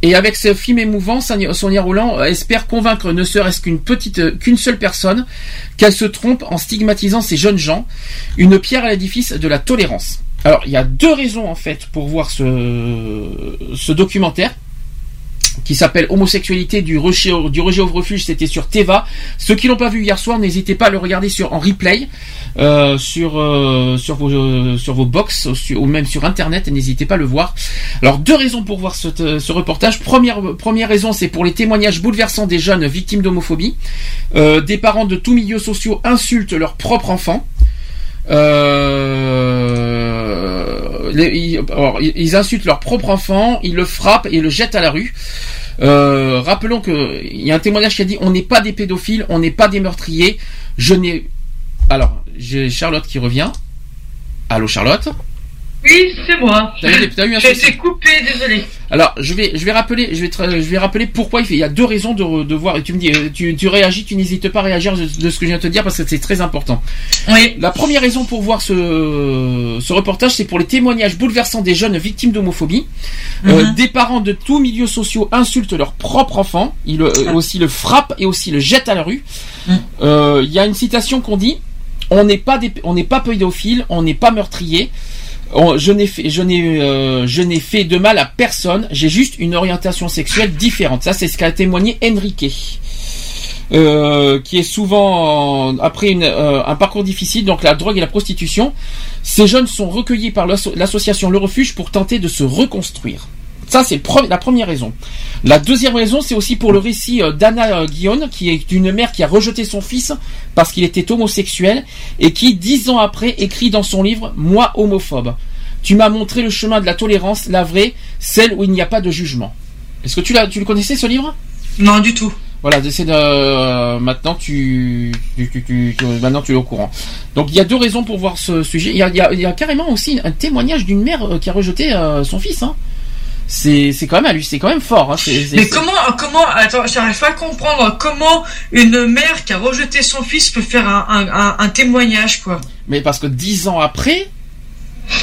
Et avec ce film émouvant, Sonia Roland euh, espère convaincre ne serait-ce qu'une petite, euh, qu'une seule personne qu'elle se trompe en stigmatisant ces jeunes gens. Une pierre à l'édifice de la tolérance. Alors, il y a deux raisons en fait pour voir ce documentaire qui s'appelle Homosexualité du rejet, au- refuge, c'était sur Teva. Ceux qui l'ont pas vu hier soir, n'hésitez pas à le regarder sur en replay euh, sur euh, sur vos euh, sur vos box ou, même sur internet. et N'hésitez pas à le voir. Alors deux raisons pour voir ce, ce reportage. Première première raison, c'est pour les témoignages bouleversants des jeunes victimes d'homophobie. Euh, des parents de tous milieux sociaux insultent leurs propres enfants. Euh, ils insultent leur propre enfant, ils le frappent et le jettent à la rue. Euh, rappelons que il y a un témoignage qui a dit on n'est pas des pédophiles, on n'est pas des meurtriers. Je n'ai alors j'ai Charlotte qui revient. Allô Charlotte? Oui, c'est moi. T'as eu- t'as eu un souci. été coupé, désolé. Alors je vais je vais rappeler je vais je vais rappeler pourquoi il fait il y a deux raisons de, de voir et tu me dis euh, tu, tu réagis tu n'hésites pas à réagir de, de ce que je viens de te dire parce que c'est très important. Oui. La première raison pour voir ce ce reportage c'est pour les témoignages bouleversants des jeunes victimes d'homophobie. Euh, Mhm. des parents de tous milieux sociaux insultent leur propre enfant, ils euh, aussi le frappent et aussi le jettent à la rue. Euh, Il y a une citation qu'on dit on n'est pas des, on n'est pas pédophile, on n'est pas meurtrier. On- je n'ai fait, je n'ai, euh, je n'ai fait de mal à personne. J'ai juste une orientation sexuelle différente. Ça, c'est ce qu'a témoigné Enrique. Euh, qui est souvent après euh, un parcours difficile, donc la drogue et la prostitution. Ces jeunes sont recueillis par l'asso- l'association Le Refuge pour tenter de se reconstruire. Ça, c'est la première raison. La deuxième raison, c'est aussi pour le récit euh, d'Anna euh, Guillaume, qui est une mère qui a rejeté son fils parce qu'il était homosexuel et qui, dix ans après, écrit dans son livre Moi homophobe. Tu m'as montré le chemin de la tolérance, la vraie, celle où il n'y a pas de jugement. Est-ce que tu, tu le connaissais ce livre? Non, du tout. Voilà, c'est euh, maintenant tu, tu, tu, tu- tu- maintenant tu es au courant. Donc il y a deux raisons pour voir ce sujet. Il y a, il y a, il y a carrément aussi un témoignage d'une mère qui a rejeté euh, son fils. Hein. C'est, c'est quand même c'est quand même fort. Hein. Mais comment, comment, attends, j'arrive pas à comprendre comment une mère qui a rejeté son fils peut faire un, un, un- un témoignage, quoi. Mais parce que dix ans après,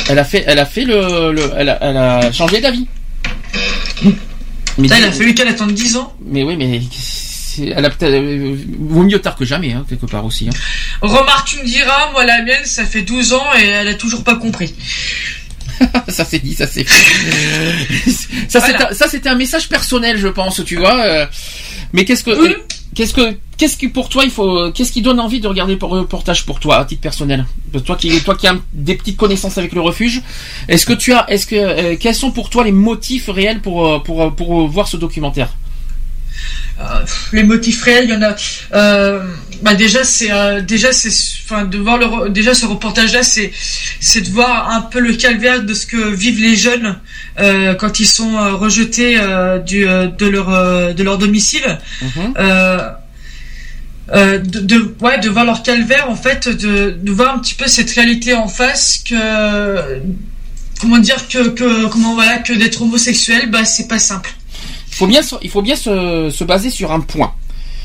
elle a fait, elle a fait le, le elle, a, elle a changé d'avis. Mais Putain, il a dix- fallu qu'elle attende 10 ans. Mais oui, mais elle a peut-être, euh, vaut mieux tard que jamais, hein, quelque part aussi. Hein. Remarque, tu me diras, moi la mienne, ça fait 12 ans et elle a toujours pas compris. ça c'est dit, ça c'est fait. ça c'est un- ça c'était un message personnel, je pense, tu vois. euh, mais qu'est-ce que qu'est-ce que qu'est-ce qui pour toi il faut qu'est-ce qui donne envie de regarder le reportage pour toi à titre personnel? Toi qui toi qui as des petites connaissances avec le refuge, est-ce que tu as est-ce que euh, quels sont pour toi les motifs réels pour euh, pour pour, voir ce documentaire? Euh, les motifs réels, il y en a. Euh, bah déjà, c'est euh, déjà c'est, enfin, de voir le, déjà ce reportage-là, c'est c'est de voir un peu le calvaire de ce que vivent les jeunes euh, quand ils sont euh, rejetés du de leur de leur domicile. Euh, de, de ouais de voir leur calvaire en fait de, de voir un petit peu cette réalité en face que comment dire que, que comment voilà que d'être homosexuel bah c'est pas simple Il faut bien il faut bien se, se baser sur un point.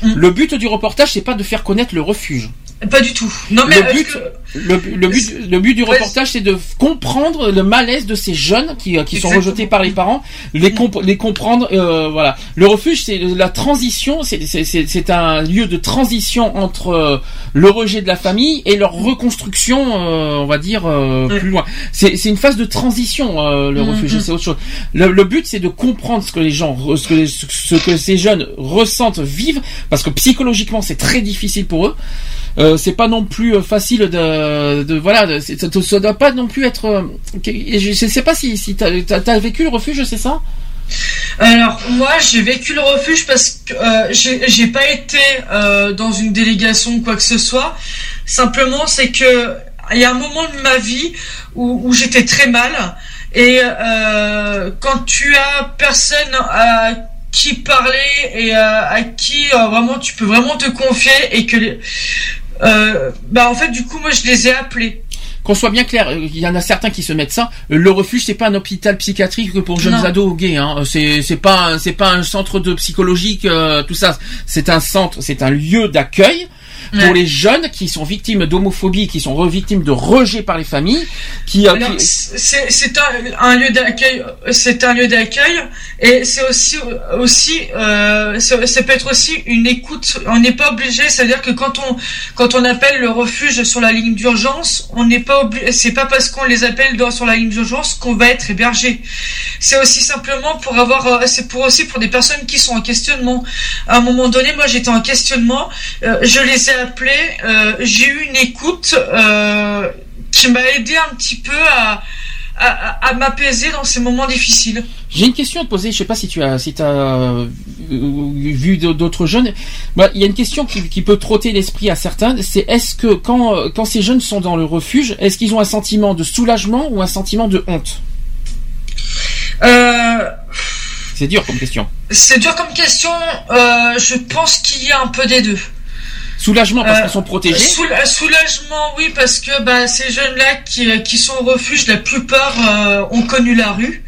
Le but du reportage c'est pas de faire connaître le refuge. Pas du tout. Non mais le but, que- le, le but, le but du reportage, c'est de comprendre le malaise de ces jeunes qui, euh, qui sont rejetés par les parents, les, comp- les comprendre. euh, voilà. Le refuge, c'est la transition. C'est un lieu de transition entre euh, le rejet de la famille et leur reconstruction, euh, on va dire euh, plus loin. C'est une phase de transition. euh, le Mm, refuge, mm. c'est autre chose. Le, le but, c'est de comprendre ce que les gens, ce que, les- ce que ces jeunes ressentent, vivent, parce que psychologiquement, c'est très difficile pour eux. Euh, c'est pas non plus facile de, de voilà, ça, ça doit pas non plus être. euh, je, je sais pas si, si t'as as, vécu le refuge, c'est ça? Alors moi j'ai vécu le refuge parce que euh, j'ai pas été euh, dans une délégation ou quoi que ce soit. Simplement c'est que il y a un moment de ma vie où, j'étais très mal et euh, quand tu as personne à qui parler et euh, à qui euh, vraiment tu peux vraiment te confier et que les- euh, bah en fait du coup moi je les ai appelés. Qu'on soit bien clair, euh, il y en a certains qui se mettent ça. euh, Le refuge, c'est pas un hôpital psychiatrique pour jeunes Non. ados gays. Hein. C'est c'est pas un- c'est pas un centre de psychologique euh, tout ça. C'est un centre, c'est un lieu d'accueil pour les jeunes qui sont victimes d'homophobie, qui sont victimes de rejet par les familles, qui, euh, Alors, qui- c'est un, un lieu d'accueil, c'est un lieu d'accueil, et c'est aussi aussi euh, ça, peut être aussi une écoute. On n'est pas obligé, c'est-à-dire que quand on quand on appelle le refuge sur la ligne d'urgence, on n'est pas obligé. C'est pas parce qu'on les appelle dans, sur la ligne d'urgence qu'on va être hébergé. C'est aussi simplement pour avoir, euh, c'est pour aussi pour des personnes qui sont en questionnement. À un moment donné, moi j'étais en questionnement, euh, je les ai appelés, euh, j'ai eu une écoute euh, qui m'a aidé un petit peu à, à, à- à m'apaiser dans ces moments difficiles. J'ai une question à te poser. Je sais pas si tu as, si as euh, vu d'autres jeunes. Bah, Il y a une question qui, qui peut trotter l'esprit à certains. C'est est-ce que quand, quand ces jeunes sont dans le refuge, est-ce qu'ils ont un sentiment de soulagement ou un sentiment de honte? Euh, C'est dur comme question. c'est dur comme question. euh, je pense qu'il y a un peu des deux. Soulagement parce Euh, qu'ils sont protégés. soula- soulagement, oui, parce que bah, ces jeunes-là qui, qui sont au refuge, la plupart euh, ont connu la rue,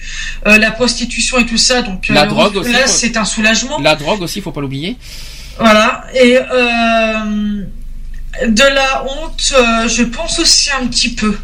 euh, la prostitution et tout ça. Donc euh, La drogue aussi, Là, c'est un soulagement. La drogue aussi, faut pas l'oublier. Voilà. Et euh, de la honte, euh, je pense aussi un petit peu.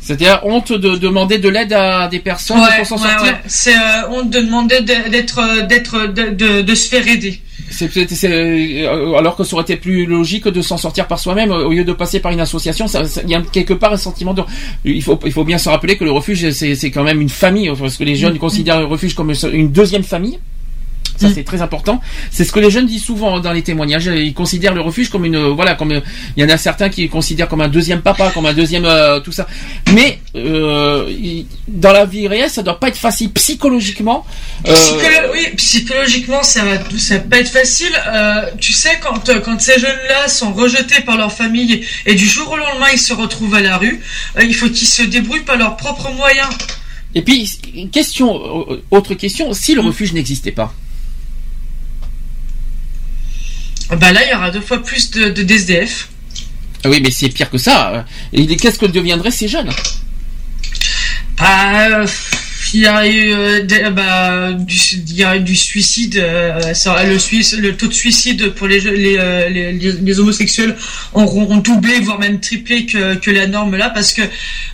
C'est-à-dire honte de demander de l'aide à des personnes Ouais, pour s'en ouais, sortir. ouais. C'est euh, honte de demander de- d'être, euh, d'être, de, de, de se faire aider. C'est peut-être- c'est, euh, alors que ça aurait été plus logique de s'en sortir par soi-même au lieu de passer par une association. Il y a quelque part un sentiment de. Il faut, il faut bien se rappeler que le refuge c'est, c'est quand même une famille parce que les jeunes Mm. considèrent le refuge comme une deuxième famille. Ça c'est très important. C'est ce que les jeunes disent souvent dans les témoignages. Ils considèrent le refuge comme une voilà comme euh, il y en a certains qui le considèrent comme un deuxième papa, comme un deuxième euh, tout ça. Mais euh, dans la vie réelle, ça doit pas être facile psychologiquement. Euh, Psycholo- oui, psychologiquement, ça va, ça va pas être facile. Euh, tu sais, quand, euh, quand ces jeunes-là sont rejetés par leur famille et du jour au lendemain ils se retrouvent à la rue, euh, il faut qu'ils se débrouillent par leurs propres moyens. Et puis, une question, euh, autre question, si Mm. le refuge n'existait pas Bah là, il y aura deux fois plus de, de DSDF. Ah Oui, mais c'est pire que ça. Et qu'est-ce que deviendraient ces jeunes? Bah, euh, il y a eu euh, des- bah, du, il y a eu du suicide. euh, ça, le, le taux de suicide pour les, les, euh, les, les- homosexuels auront ont doublé, voire même triplé que, que la norme là, parce que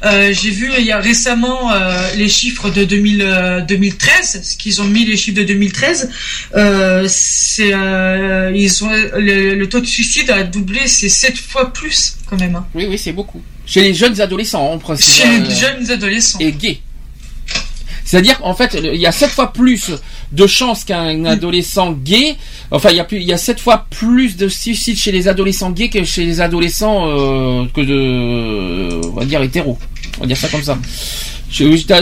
euh, j'ai vu il y a récemment euh, les chiffres de 2000, euh, 2013, ce qu'ils ont mis les chiffres de 2013. Euh, c'est euh, ils ont le, le taux de suicide a doublé, c'est sept fois plus quand même. hein. Oui, oui, c'est beaucoup. Chez les jeunes adolescents, en principe. Chez les euh, jeunes adolescents. Et gays. C'est-à-dire qu'en fait, il y a sept fois plus de chances qu'un adolescent gay. Enfin, il y a plus, il y a sept fois plus de suicides chez les adolescents gays que chez les adolescents euh, que de, on va dire hétéros. On va dire ça comme ça.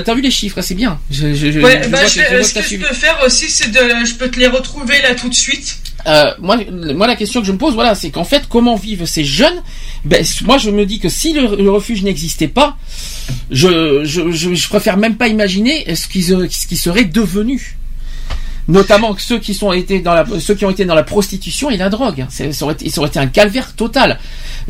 T'as vu les chiffres, c'est bien. Je, je- je- Ouais, je bah, vois je que- vais- je vois ce que que je suivi. peux faire aussi, c'est de, je peux te les retrouver là tout de suite. Euh, moi, moi, la question que je me pose, voilà, c'est qu'en fait, comment vivent ces jeunes? Ben, Moi, je me dis que si le, le refuge n'existait pas, je, je, je, je préfère même pas imaginer ce qu'ils euh, ce qu'ils seraient devenus. Notamment ceux qui sont été dans la, ceux qui ont été dans la prostitution et la drogue. Ça aurait été, ça aurait été un calvaire total.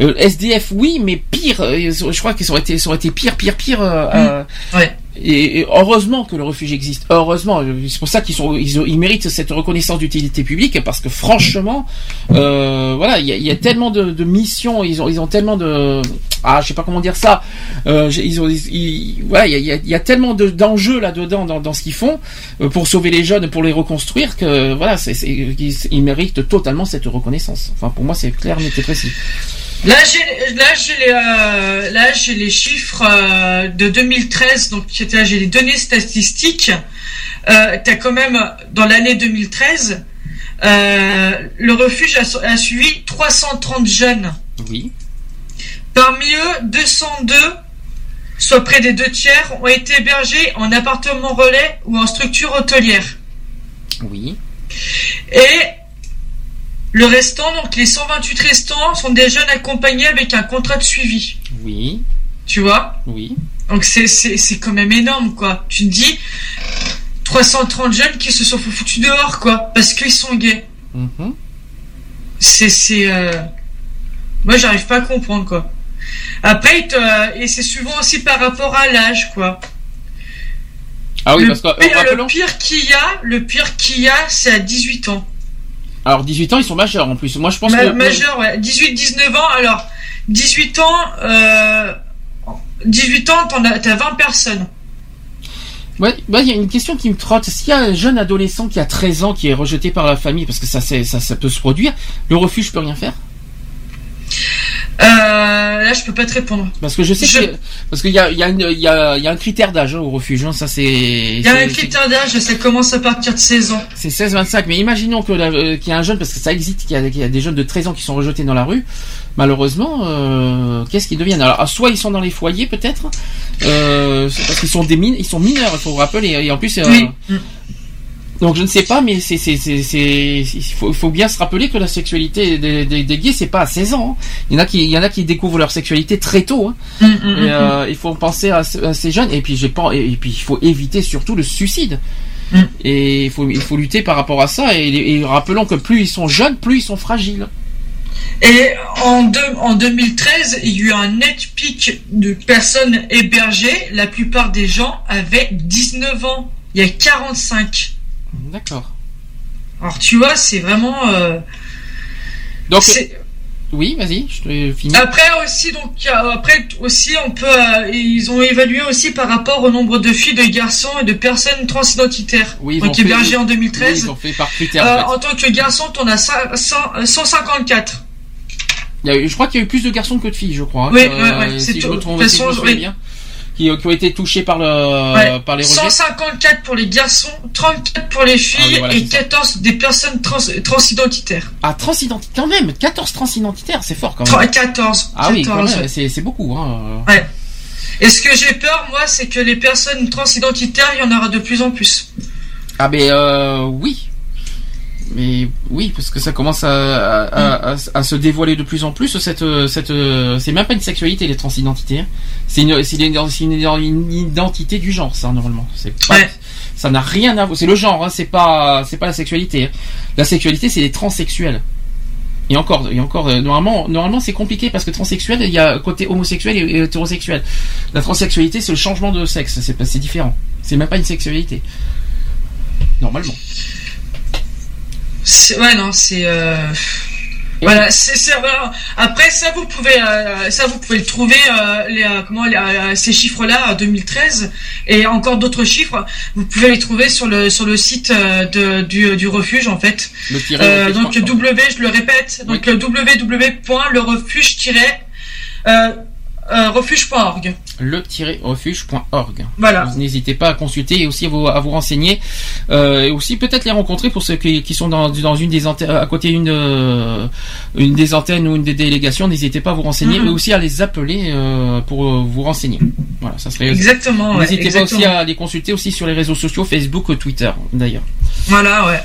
Euh, SDF, oui, mais pire. euh, Je crois qu'ils auraient été, ça aurait été pire, pire, pire. euh, euh, Ouais. Et, heureusement que le refuge existe. Heureusement, c'est pour ça qu'ils sont, ils, ils méritent cette reconnaissance d'utilité publique parce que franchement, euh, voilà, il y y a tellement de, de missions, ils ont, ils ont tellement de, ah, je sais pas comment dire ça. Euh, ils ont, ils- voilà, il y a, y a- tellement de- d'enjeux là-dedans dans, dans ce qu'ils font euh, pour sauver les jeunes, pour les reconstruire que voilà, c'est, c'est- ils, ils méritent totalement cette reconnaissance. Enfin, pour moi, c'est clair, net et précis. Là, j'ai là j'ai les euh, là j'ai les chiffres euh, de 2013 donc j'ai les données statistiques. Euh, T'as quand même dans l'année 2013 euh, le refuge a, a suivi 330 jeunes. Oui. Parmi eux, 202, soit près des deux tiers, ont été hébergés en appartement relais ou en structure hôtelière. Oui. Et le restant, donc les 128 restants, sont des jeunes accompagnés avec un contrat de suivi. Oui. Tu vois? Oui. Donc c'est, c'est, c'est quand même énorme, quoi. Tu te dis, 330 jeunes qui se sont foutus dehors, quoi, parce qu'ils sont gays. Mhm. C'est, c'est, euh, moi j'arrive pas à comprendre, quoi. Après, et c'est souvent aussi par rapport à l'âge, quoi. Ah oui, le, parce que, euh, pire, le pire qu'il y a, le pire qu'il y a, c'est à 18 ans. Alors 18 ans, ils sont majeurs en plus. Moi, je pense Ma- que majeur, ouais. 18-19 ans, alors, 18 ans, euh, 18 ans, t'en as, t'as 20 personnes. Ouais, ouais, il y a une question qui me trotte. S'il y a un jeune adolescent qui a 13 ans qui est rejeté par la famille, parce que ça, c'est- ça, ça peut se produire, le refuge peut rien faire? Euh, là, je peux pas te répondre. Parce que je sais que parce qu'il y a, il y, a une- il y, a, il y a un critère d'âge hein, au refuge. hein, ça c'est. Il y a un critère d'âge, ça commence à partir de 16 ans. C'est 16-25, mais imaginons que euh, qu'il y a un jeune, parce que ça existe, qu'il y, a, qu'il y a des jeunes de 13 ans qui sont rejetés dans la rue. Malheureusement, euh, qu'est-ce qu'ils deviennent? Alors, soit ils sont dans les foyers, peut-être, euh, parce qu'ils sont des mines, ils sont mineurs, il faut vous rappeler. Et en plus, Oui. Donc je ne sais pas, mais c'est, il faut, bien se rappeler que la sexualité des, des, des gays, c'est pas à 16 ans. hein. Il y en a qui, il y en a qui découvrent leur sexualité très tôt. hein. Mm, Et, euh, il faut penser à, ce- à ces jeunes. Et puis j'ai pas, et, et puis il faut éviter surtout le suicide. Mm. Et il faut, il faut lutter par rapport à ça. Et, et rappelons que plus ils sont jeunes, plus ils sont fragiles. Et en, deux- en 2013, il y a eu un net pic de personnes hébergées. La plupart des gens avaient 19 ans. Il y a 45. D'accord. Alors tu vois, c'est vraiment. euh, Donc, c'est- oui, vas-y, je te finis. Après aussi, donc euh, après aussi, on peut, euh, ils ont évalué aussi par rapport au nombre de filles, de garçons et de personnes transidentitaires Oui, ils donc ont fait- hébergés en oui, 2013. ils ont fait par critère. Euh, en fait. en tant que garçon, cent- euh, 154. Il y a eu- je crois qu'il y a eu plus de garçons que de filles, je crois. hein, Oui, que, ouais, ouais, c'est si je me trompe, si me oui. bien, qui, qui ont été touchés par le, Ouais. par les rejets. 154 pour les garçons, 34 pour les filles Ah oui, voilà, et c'est ça. 14 des personnes trans, transidentitaires. Ah, transidentitaires, quand même, 14 transidentitaires, c'est fort quand même. 14. Ah oui, quand 14, même, ouais. c'est c'est beaucoup. Hein. Ouais. Et ce que j'ai peur, moi, c'est que les personnes transidentitaires, il y en aura de plus en plus. Ah, mais euh, oui. Mais oui, parce que ça commence à, à, à- à se dévoiler de plus en plus. Cette, cette, c'est même pas une sexualité les transidentités. hein. C'est une, c'est une, c'est une- une identité du genre, ça normalement. C'est pas, ça n'a rien à voir. C'est le genre, hein, c'est pas, c'est pas la sexualité. hein. La sexualité, c'est les transsexuels. Et encore, et encore, euh, normalement, normalement, c'est compliqué parce que transsexuel, il y a côté homosexuel et, et hétérosexuel. La transsexualité, c'est le changement de sexe. C'est pas, c'est différent. C'est même pas une sexualité. Normalement. Ouais, non, c'est. euh, Voilà, c'est voilà. Après ça vous pouvez euh, ça vous pouvez le trouver euh, les euh, comment les, euh, ces chiffres là 2013 et encore d'autres chiffres vous pouvez les trouver sur le sur le site euh, de, du, du refuge en fait Le Euh, donc. W je le répète donc www.lerefuge euh, refuge.org le-refuge.org. Voilà. N'hésitez pas à consulter et aussi à vous, à vous renseigner euh, et aussi peut-être les rencontrer pour ceux qui, qui sont dans, dans une des antennes, à côté d'une euh, une des antennes ou une des délégations. N'hésitez pas à vous renseigner, Mhm. mais aussi à les appeler pour vous renseigner. Voilà, ça serait Exactement, ouais, N'hésitez pas aussi à les consulter aussi sur les réseaux sociaux, Facebook, Twitter d'ailleurs. voilà ouais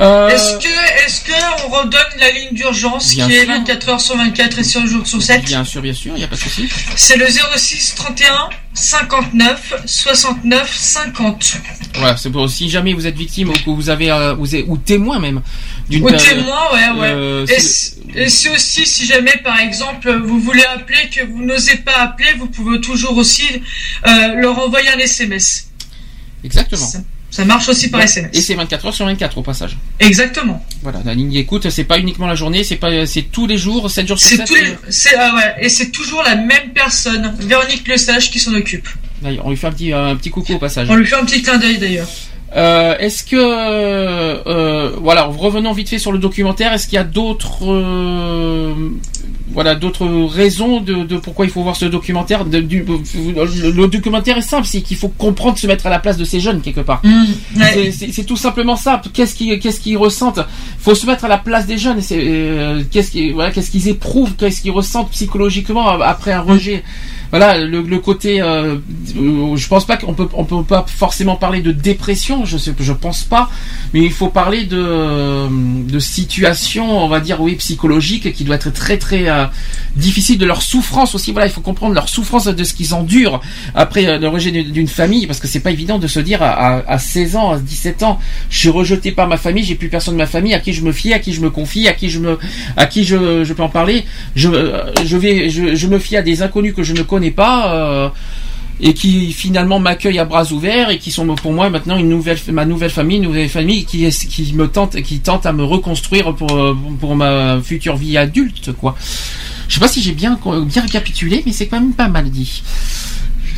Euh, Est-ce que, est-ce que on redonne la ligne d'urgence qui est sûr. 24 heures sur 24 et 7 jours sur 7 Bien sûr, bien sûr, il n'y a pas de souci. C'est le 06 31 59 69 50. Voilà, c'est pour si jamais vous êtes victime ou que vous avez, euh, vous êtes- ou témoin même d'une Ou témoin, ouais, ouais. euh, et c'est- aussi, si jamais, par exemple, vous voulez appeler, que vous n'osez pas appeler, vous pouvez toujours aussi leur envoyer un SMS. Exactement. Ça, marche aussi par SMS. Et c'est 24 heures sur 24 au passage. Exactement. Voilà, la ligne d'écoute, c'est pas uniquement la journée, c'est pas, c'est tous les jours, 7 jours sur C'est 7. tous les- c'est- ah ouais, et c'est toujours la même personne, Véronique Lesage, qui s'en occupe. D'ailleurs, on lui fait un petit, un petit coucou au passage. On lui fait un petit clin d'œil d'ailleurs. Euh, est-ce que euh, voilà, revenons vite fait sur le documentaire. Est-ce qu'il y a d'autres euh, voilà d'autres raisons de, de pourquoi il faut voir ce documentaire de- du, le, le documentaire est simple, c'est qu'il faut comprendre se mettre à la place de ces jeunes quelque part. C'est- C'est c'est tout simplement ça. Qu'est-ce qu'ils qu'est-ce qu'ils ressentent? Faut se mettre à la place des jeunes. euh, Qu'est-ce qu'ils voilà, qu'est-ce qu'ils éprouvent Qu'est-ce qu'ils ressentent psychologiquement après un rejet voilà le, côté euh, je pense pas qu'on peut on peut pas forcément parler de dépression je sais je pense pas mais il faut parler de de situation on va dire oui psychologique qui doit être très très euh, difficile de leur souffrance aussi. Voilà il faut comprendre leur souffrance de ce qu'ils endurent après euh, le rejet d'une famille parce que c'est pas évident de se dire à, à, à 16 ans à 17 ans je suis rejeté par ma famille j'ai plus personne de ma famille à qui je me fie à qui je me confie à qui je me à qui je, je peux en parler. Je euh, je vais je, je me fie à des inconnus que je ne connais pas euh, et qui finalement m'accueillent à bras ouverts et qui sont pour moi maintenant une nouvelle ma nouvelle famille une nouvelle famille qui est- qui me tente qui tente à me reconstruire pour euh, pour ma future vie adulte quoi je sais pas si j'ai bien bien récapitulé mais c'est quand même pas mal dit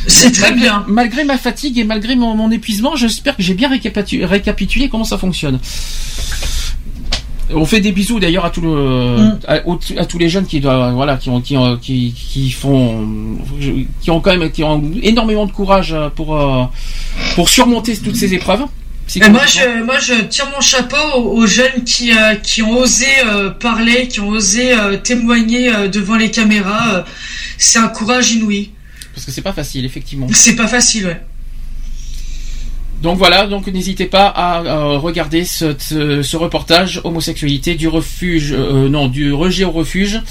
C'est très Malgré- bien. Malgré ma fatigue et malgré mon, mon épuisement, j'espère que j'ai bien récapitu- récapitulé comment ça fonctionne. On fait des bisous d'ailleurs à, tout le- Mm. à, au- à tous les jeunes qui doivent, voilà, qui ont, qui, ont- qui, qui font, qui ont quand même, qui ont énormément de courage pour, euh, pour surmonter toutes ces épreuves. Et moi, je, moi, je tire mon chapeau aux, aux jeunes qui, euh, qui ont osé euh, parler, qui ont osé euh, témoigner euh, devant les caméras. euh, c'est un courage inouï. Parce que c'est pas facile, effectivement. C'est pas facile, ouais. Donc voilà, donc n'hésitez pas à euh, regarder ce, ce, ce reportage homosexualité du refuge, euh, non, du rejet au refuge.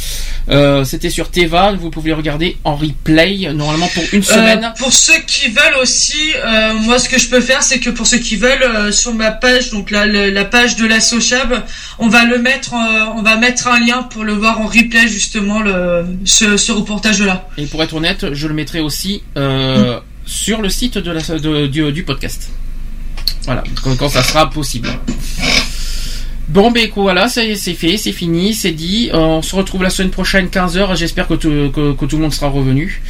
Euh, C'était sur Teva, vous pouvez le regarder en replay normalement pour une semaine. Euh, pour ceux qui veulent aussi, euh, moi ce que je peux faire, c'est que pour ceux qui veulent, euh, sur ma page, donc la, la, la page de la Sochab, on va le mettre, euh, on va mettre un lien pour le voir en replay justement le, ce, ce reportage-là. Et pour être honnête, je le mettrai aussi euh, sur le site de la, de- du, podcast. Voilà, quand, ça sera possible. Bon, ben voilà, c'est fait, c'est fini, c'est dit. On se retrouve la semaine prochaine, 15h. J'espère que, que tout le monde sera revenu.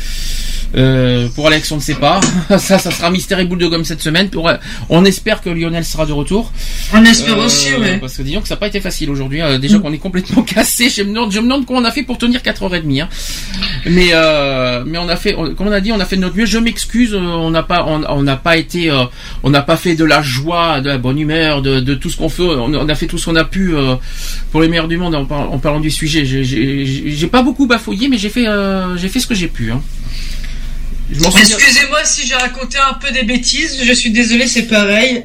Euh, pour Alex, on ne sait pas. ça, ça sera mystère et boule de gomme cette semaine. Pour, on espère que Lionel sera de retour. On espère aussi, ouais. Parce que disons que ça n'a pas été facile aujourd'hui. Euh, déjà qu'on est complètement cassé. Je me demande, je me demande comment on a fait pour tenir 4h30. Hein. Mais, euh, mais on a fait, on- comme on a dit, on a fait de notre mieux. Je m'excuse, euh, on n'a pas, on n'a pas été, euh, on n'a pas fait de la joie, de la bonne humeur, de, de tout ce qu'on fait. On, on a fait tout ce qu'on a pu euh, pour les meilleurs du monde en, par- en parlant du sujet. J'ai- pas beaucoup bafouillé, mais j'ai fait, euh, j'ai fait ce que j'ai pu. Hein. Excusez-moi si j'ai raconté un peu des bêtises, je suis désolé, c'est pareil.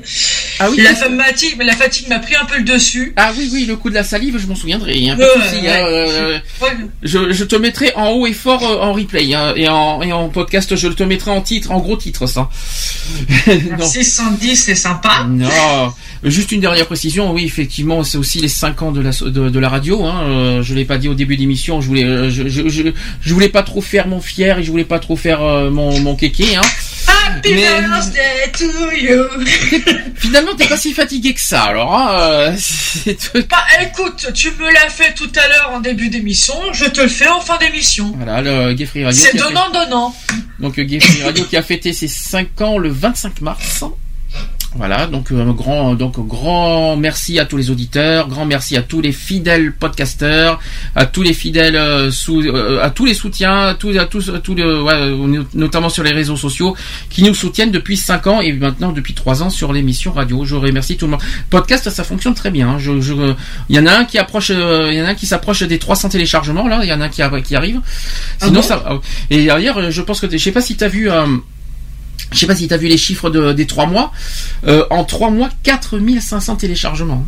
Ah oui, la, fatigue, la fatigue m'a pris un peu le dessus. Ah oui, oui, le coup de la salive, je m'en souviendrai. Ouais, souci, ouais. hein, Ouais. je, je te mettrai en haut et fort euh, en replay hein, et, en, et en podcast. Je te mettrai en titre, en gros titre, ça. non. Merci Sandy, c'est sympa. Non, juste une dernière précision. Oui, effectivement, c'est aussi les 5 ans de la de, de la radio. Hein. Euh, je l'ai pas dit au début d'émission. Je voulais, euh, je, je, je, je voulais pas trop faire mon fier et je voulais pas trop faire euh, mon mon kéké. Hein. Happy Mais- birthday to you. Finalement, t'es pas si fatigué que ça. Alors, hein, euh, Bah écoute, tu me l'as fait tout à l'heure en début d'émission, je te le fais en fin d'émission. voilà, le Gay Free Radio. C'est fait- donnant donnant. Donc euh, Free Radio qui a fêté ses 5 ans le 25 mars. Voilà, donc euh, grand, donc grand merci à tous les auditeurs, grand merci à tous les fidèles podcasteurs, à tous les fidèles euh, sous, euh, à tous les soutiens, à tous, à tous, à tous les, ouais, euh, notamment sur les réseaux sociaux, qui nous soutiennent depuis 5 ans et maintenant depuis 3 ans sur l'émission radio. Je remercie tout le monde. Podcast, ça fonctionne très bien. hein. Je, je, il y en a un qui approche, euh, il y en a un qui s'approche des 300 téléchargements là, il y en a un qui, arrive. Sinon bon? ça. Et d'ailleurs, je pense que je sais pas si tu as vu. Je sais pas si tu as vu les chiffres de, des trois mois. Euh, en trois mois, 4500 téléchargements.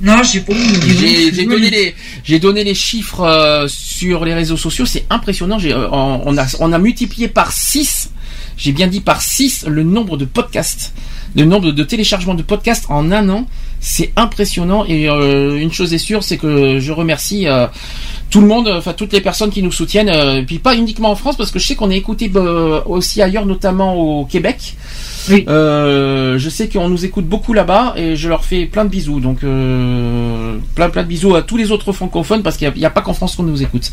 Non, j'ai pas. J'ai j'ai donné les j'ai donné les chiffres euh, sur les réseaux sociaux, c'est impressionnant. Euh, on on a on a multiplié par 6, j'ai bien dit par 6 le nombre de podcasts, le nombre de téléchargements de podcasts en un an. C'est impressionnant et euh, une chose est sûre, c'est que je remercie euh, tout le monde, enfin toutes les personnes qui nous soutiennent, euh, et puis pas uniquement en France parce que je sais qu'on est écouté euh, aussi ailleurs, notamment au Québec. Je sais qu'on nous écoute beaucoup là-bas et je leur fais plein de bisous. Donc plein plein de bisous à tous les autres francophones parce qu'il n'y a, pas qu'en France qu'on nous écoute.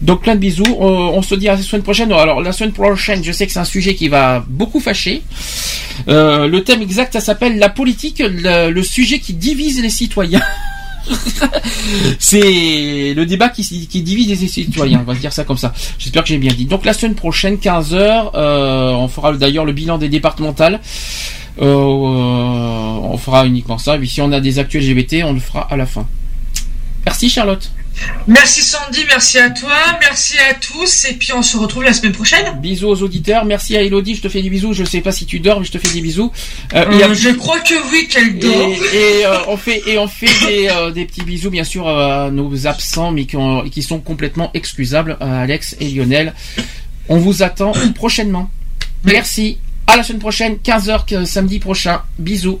Donc plein de bisous. On, se dit à la semaine prochaine. Alors la semaine prochaine, je sais que c'est un sujet qui va beaucoup fâcher. Le thème exact, ça s'appelle la politique, le, le sujet qui divise les citoyens. c'est le débat qui, divise les citoyens, on va dire ça comme ça. J'espère que j'ai bien dit. Donc la semaine prochaine, 15h, euh, on fera d'ailleurs le bilan des départementales. Euh, on fera uniquement ça. Et si on a des actuels LGBT, on le fera à la fin. Merci Charlotte. Merci Sandy, merci à toi, merci à tous, et puis on se retrouve la semaine prochaine. Bisous aux auditeurs. Merci à Elodie, je te fais des bisous. Je sais pas si tu dors, mais je te fais des bisous. Euh, a- je crois que oui, qu'elle dort. Et, et, euh, on fait et on fait des, euh, des petits bisous bien sûr à nos absents, mais qui, ont- qui sont complètement excusables, à Alex et Lionel. On vous attend prochainement. Merci. À la semaine prochaine, 15h que- samedi prochain. Bisous.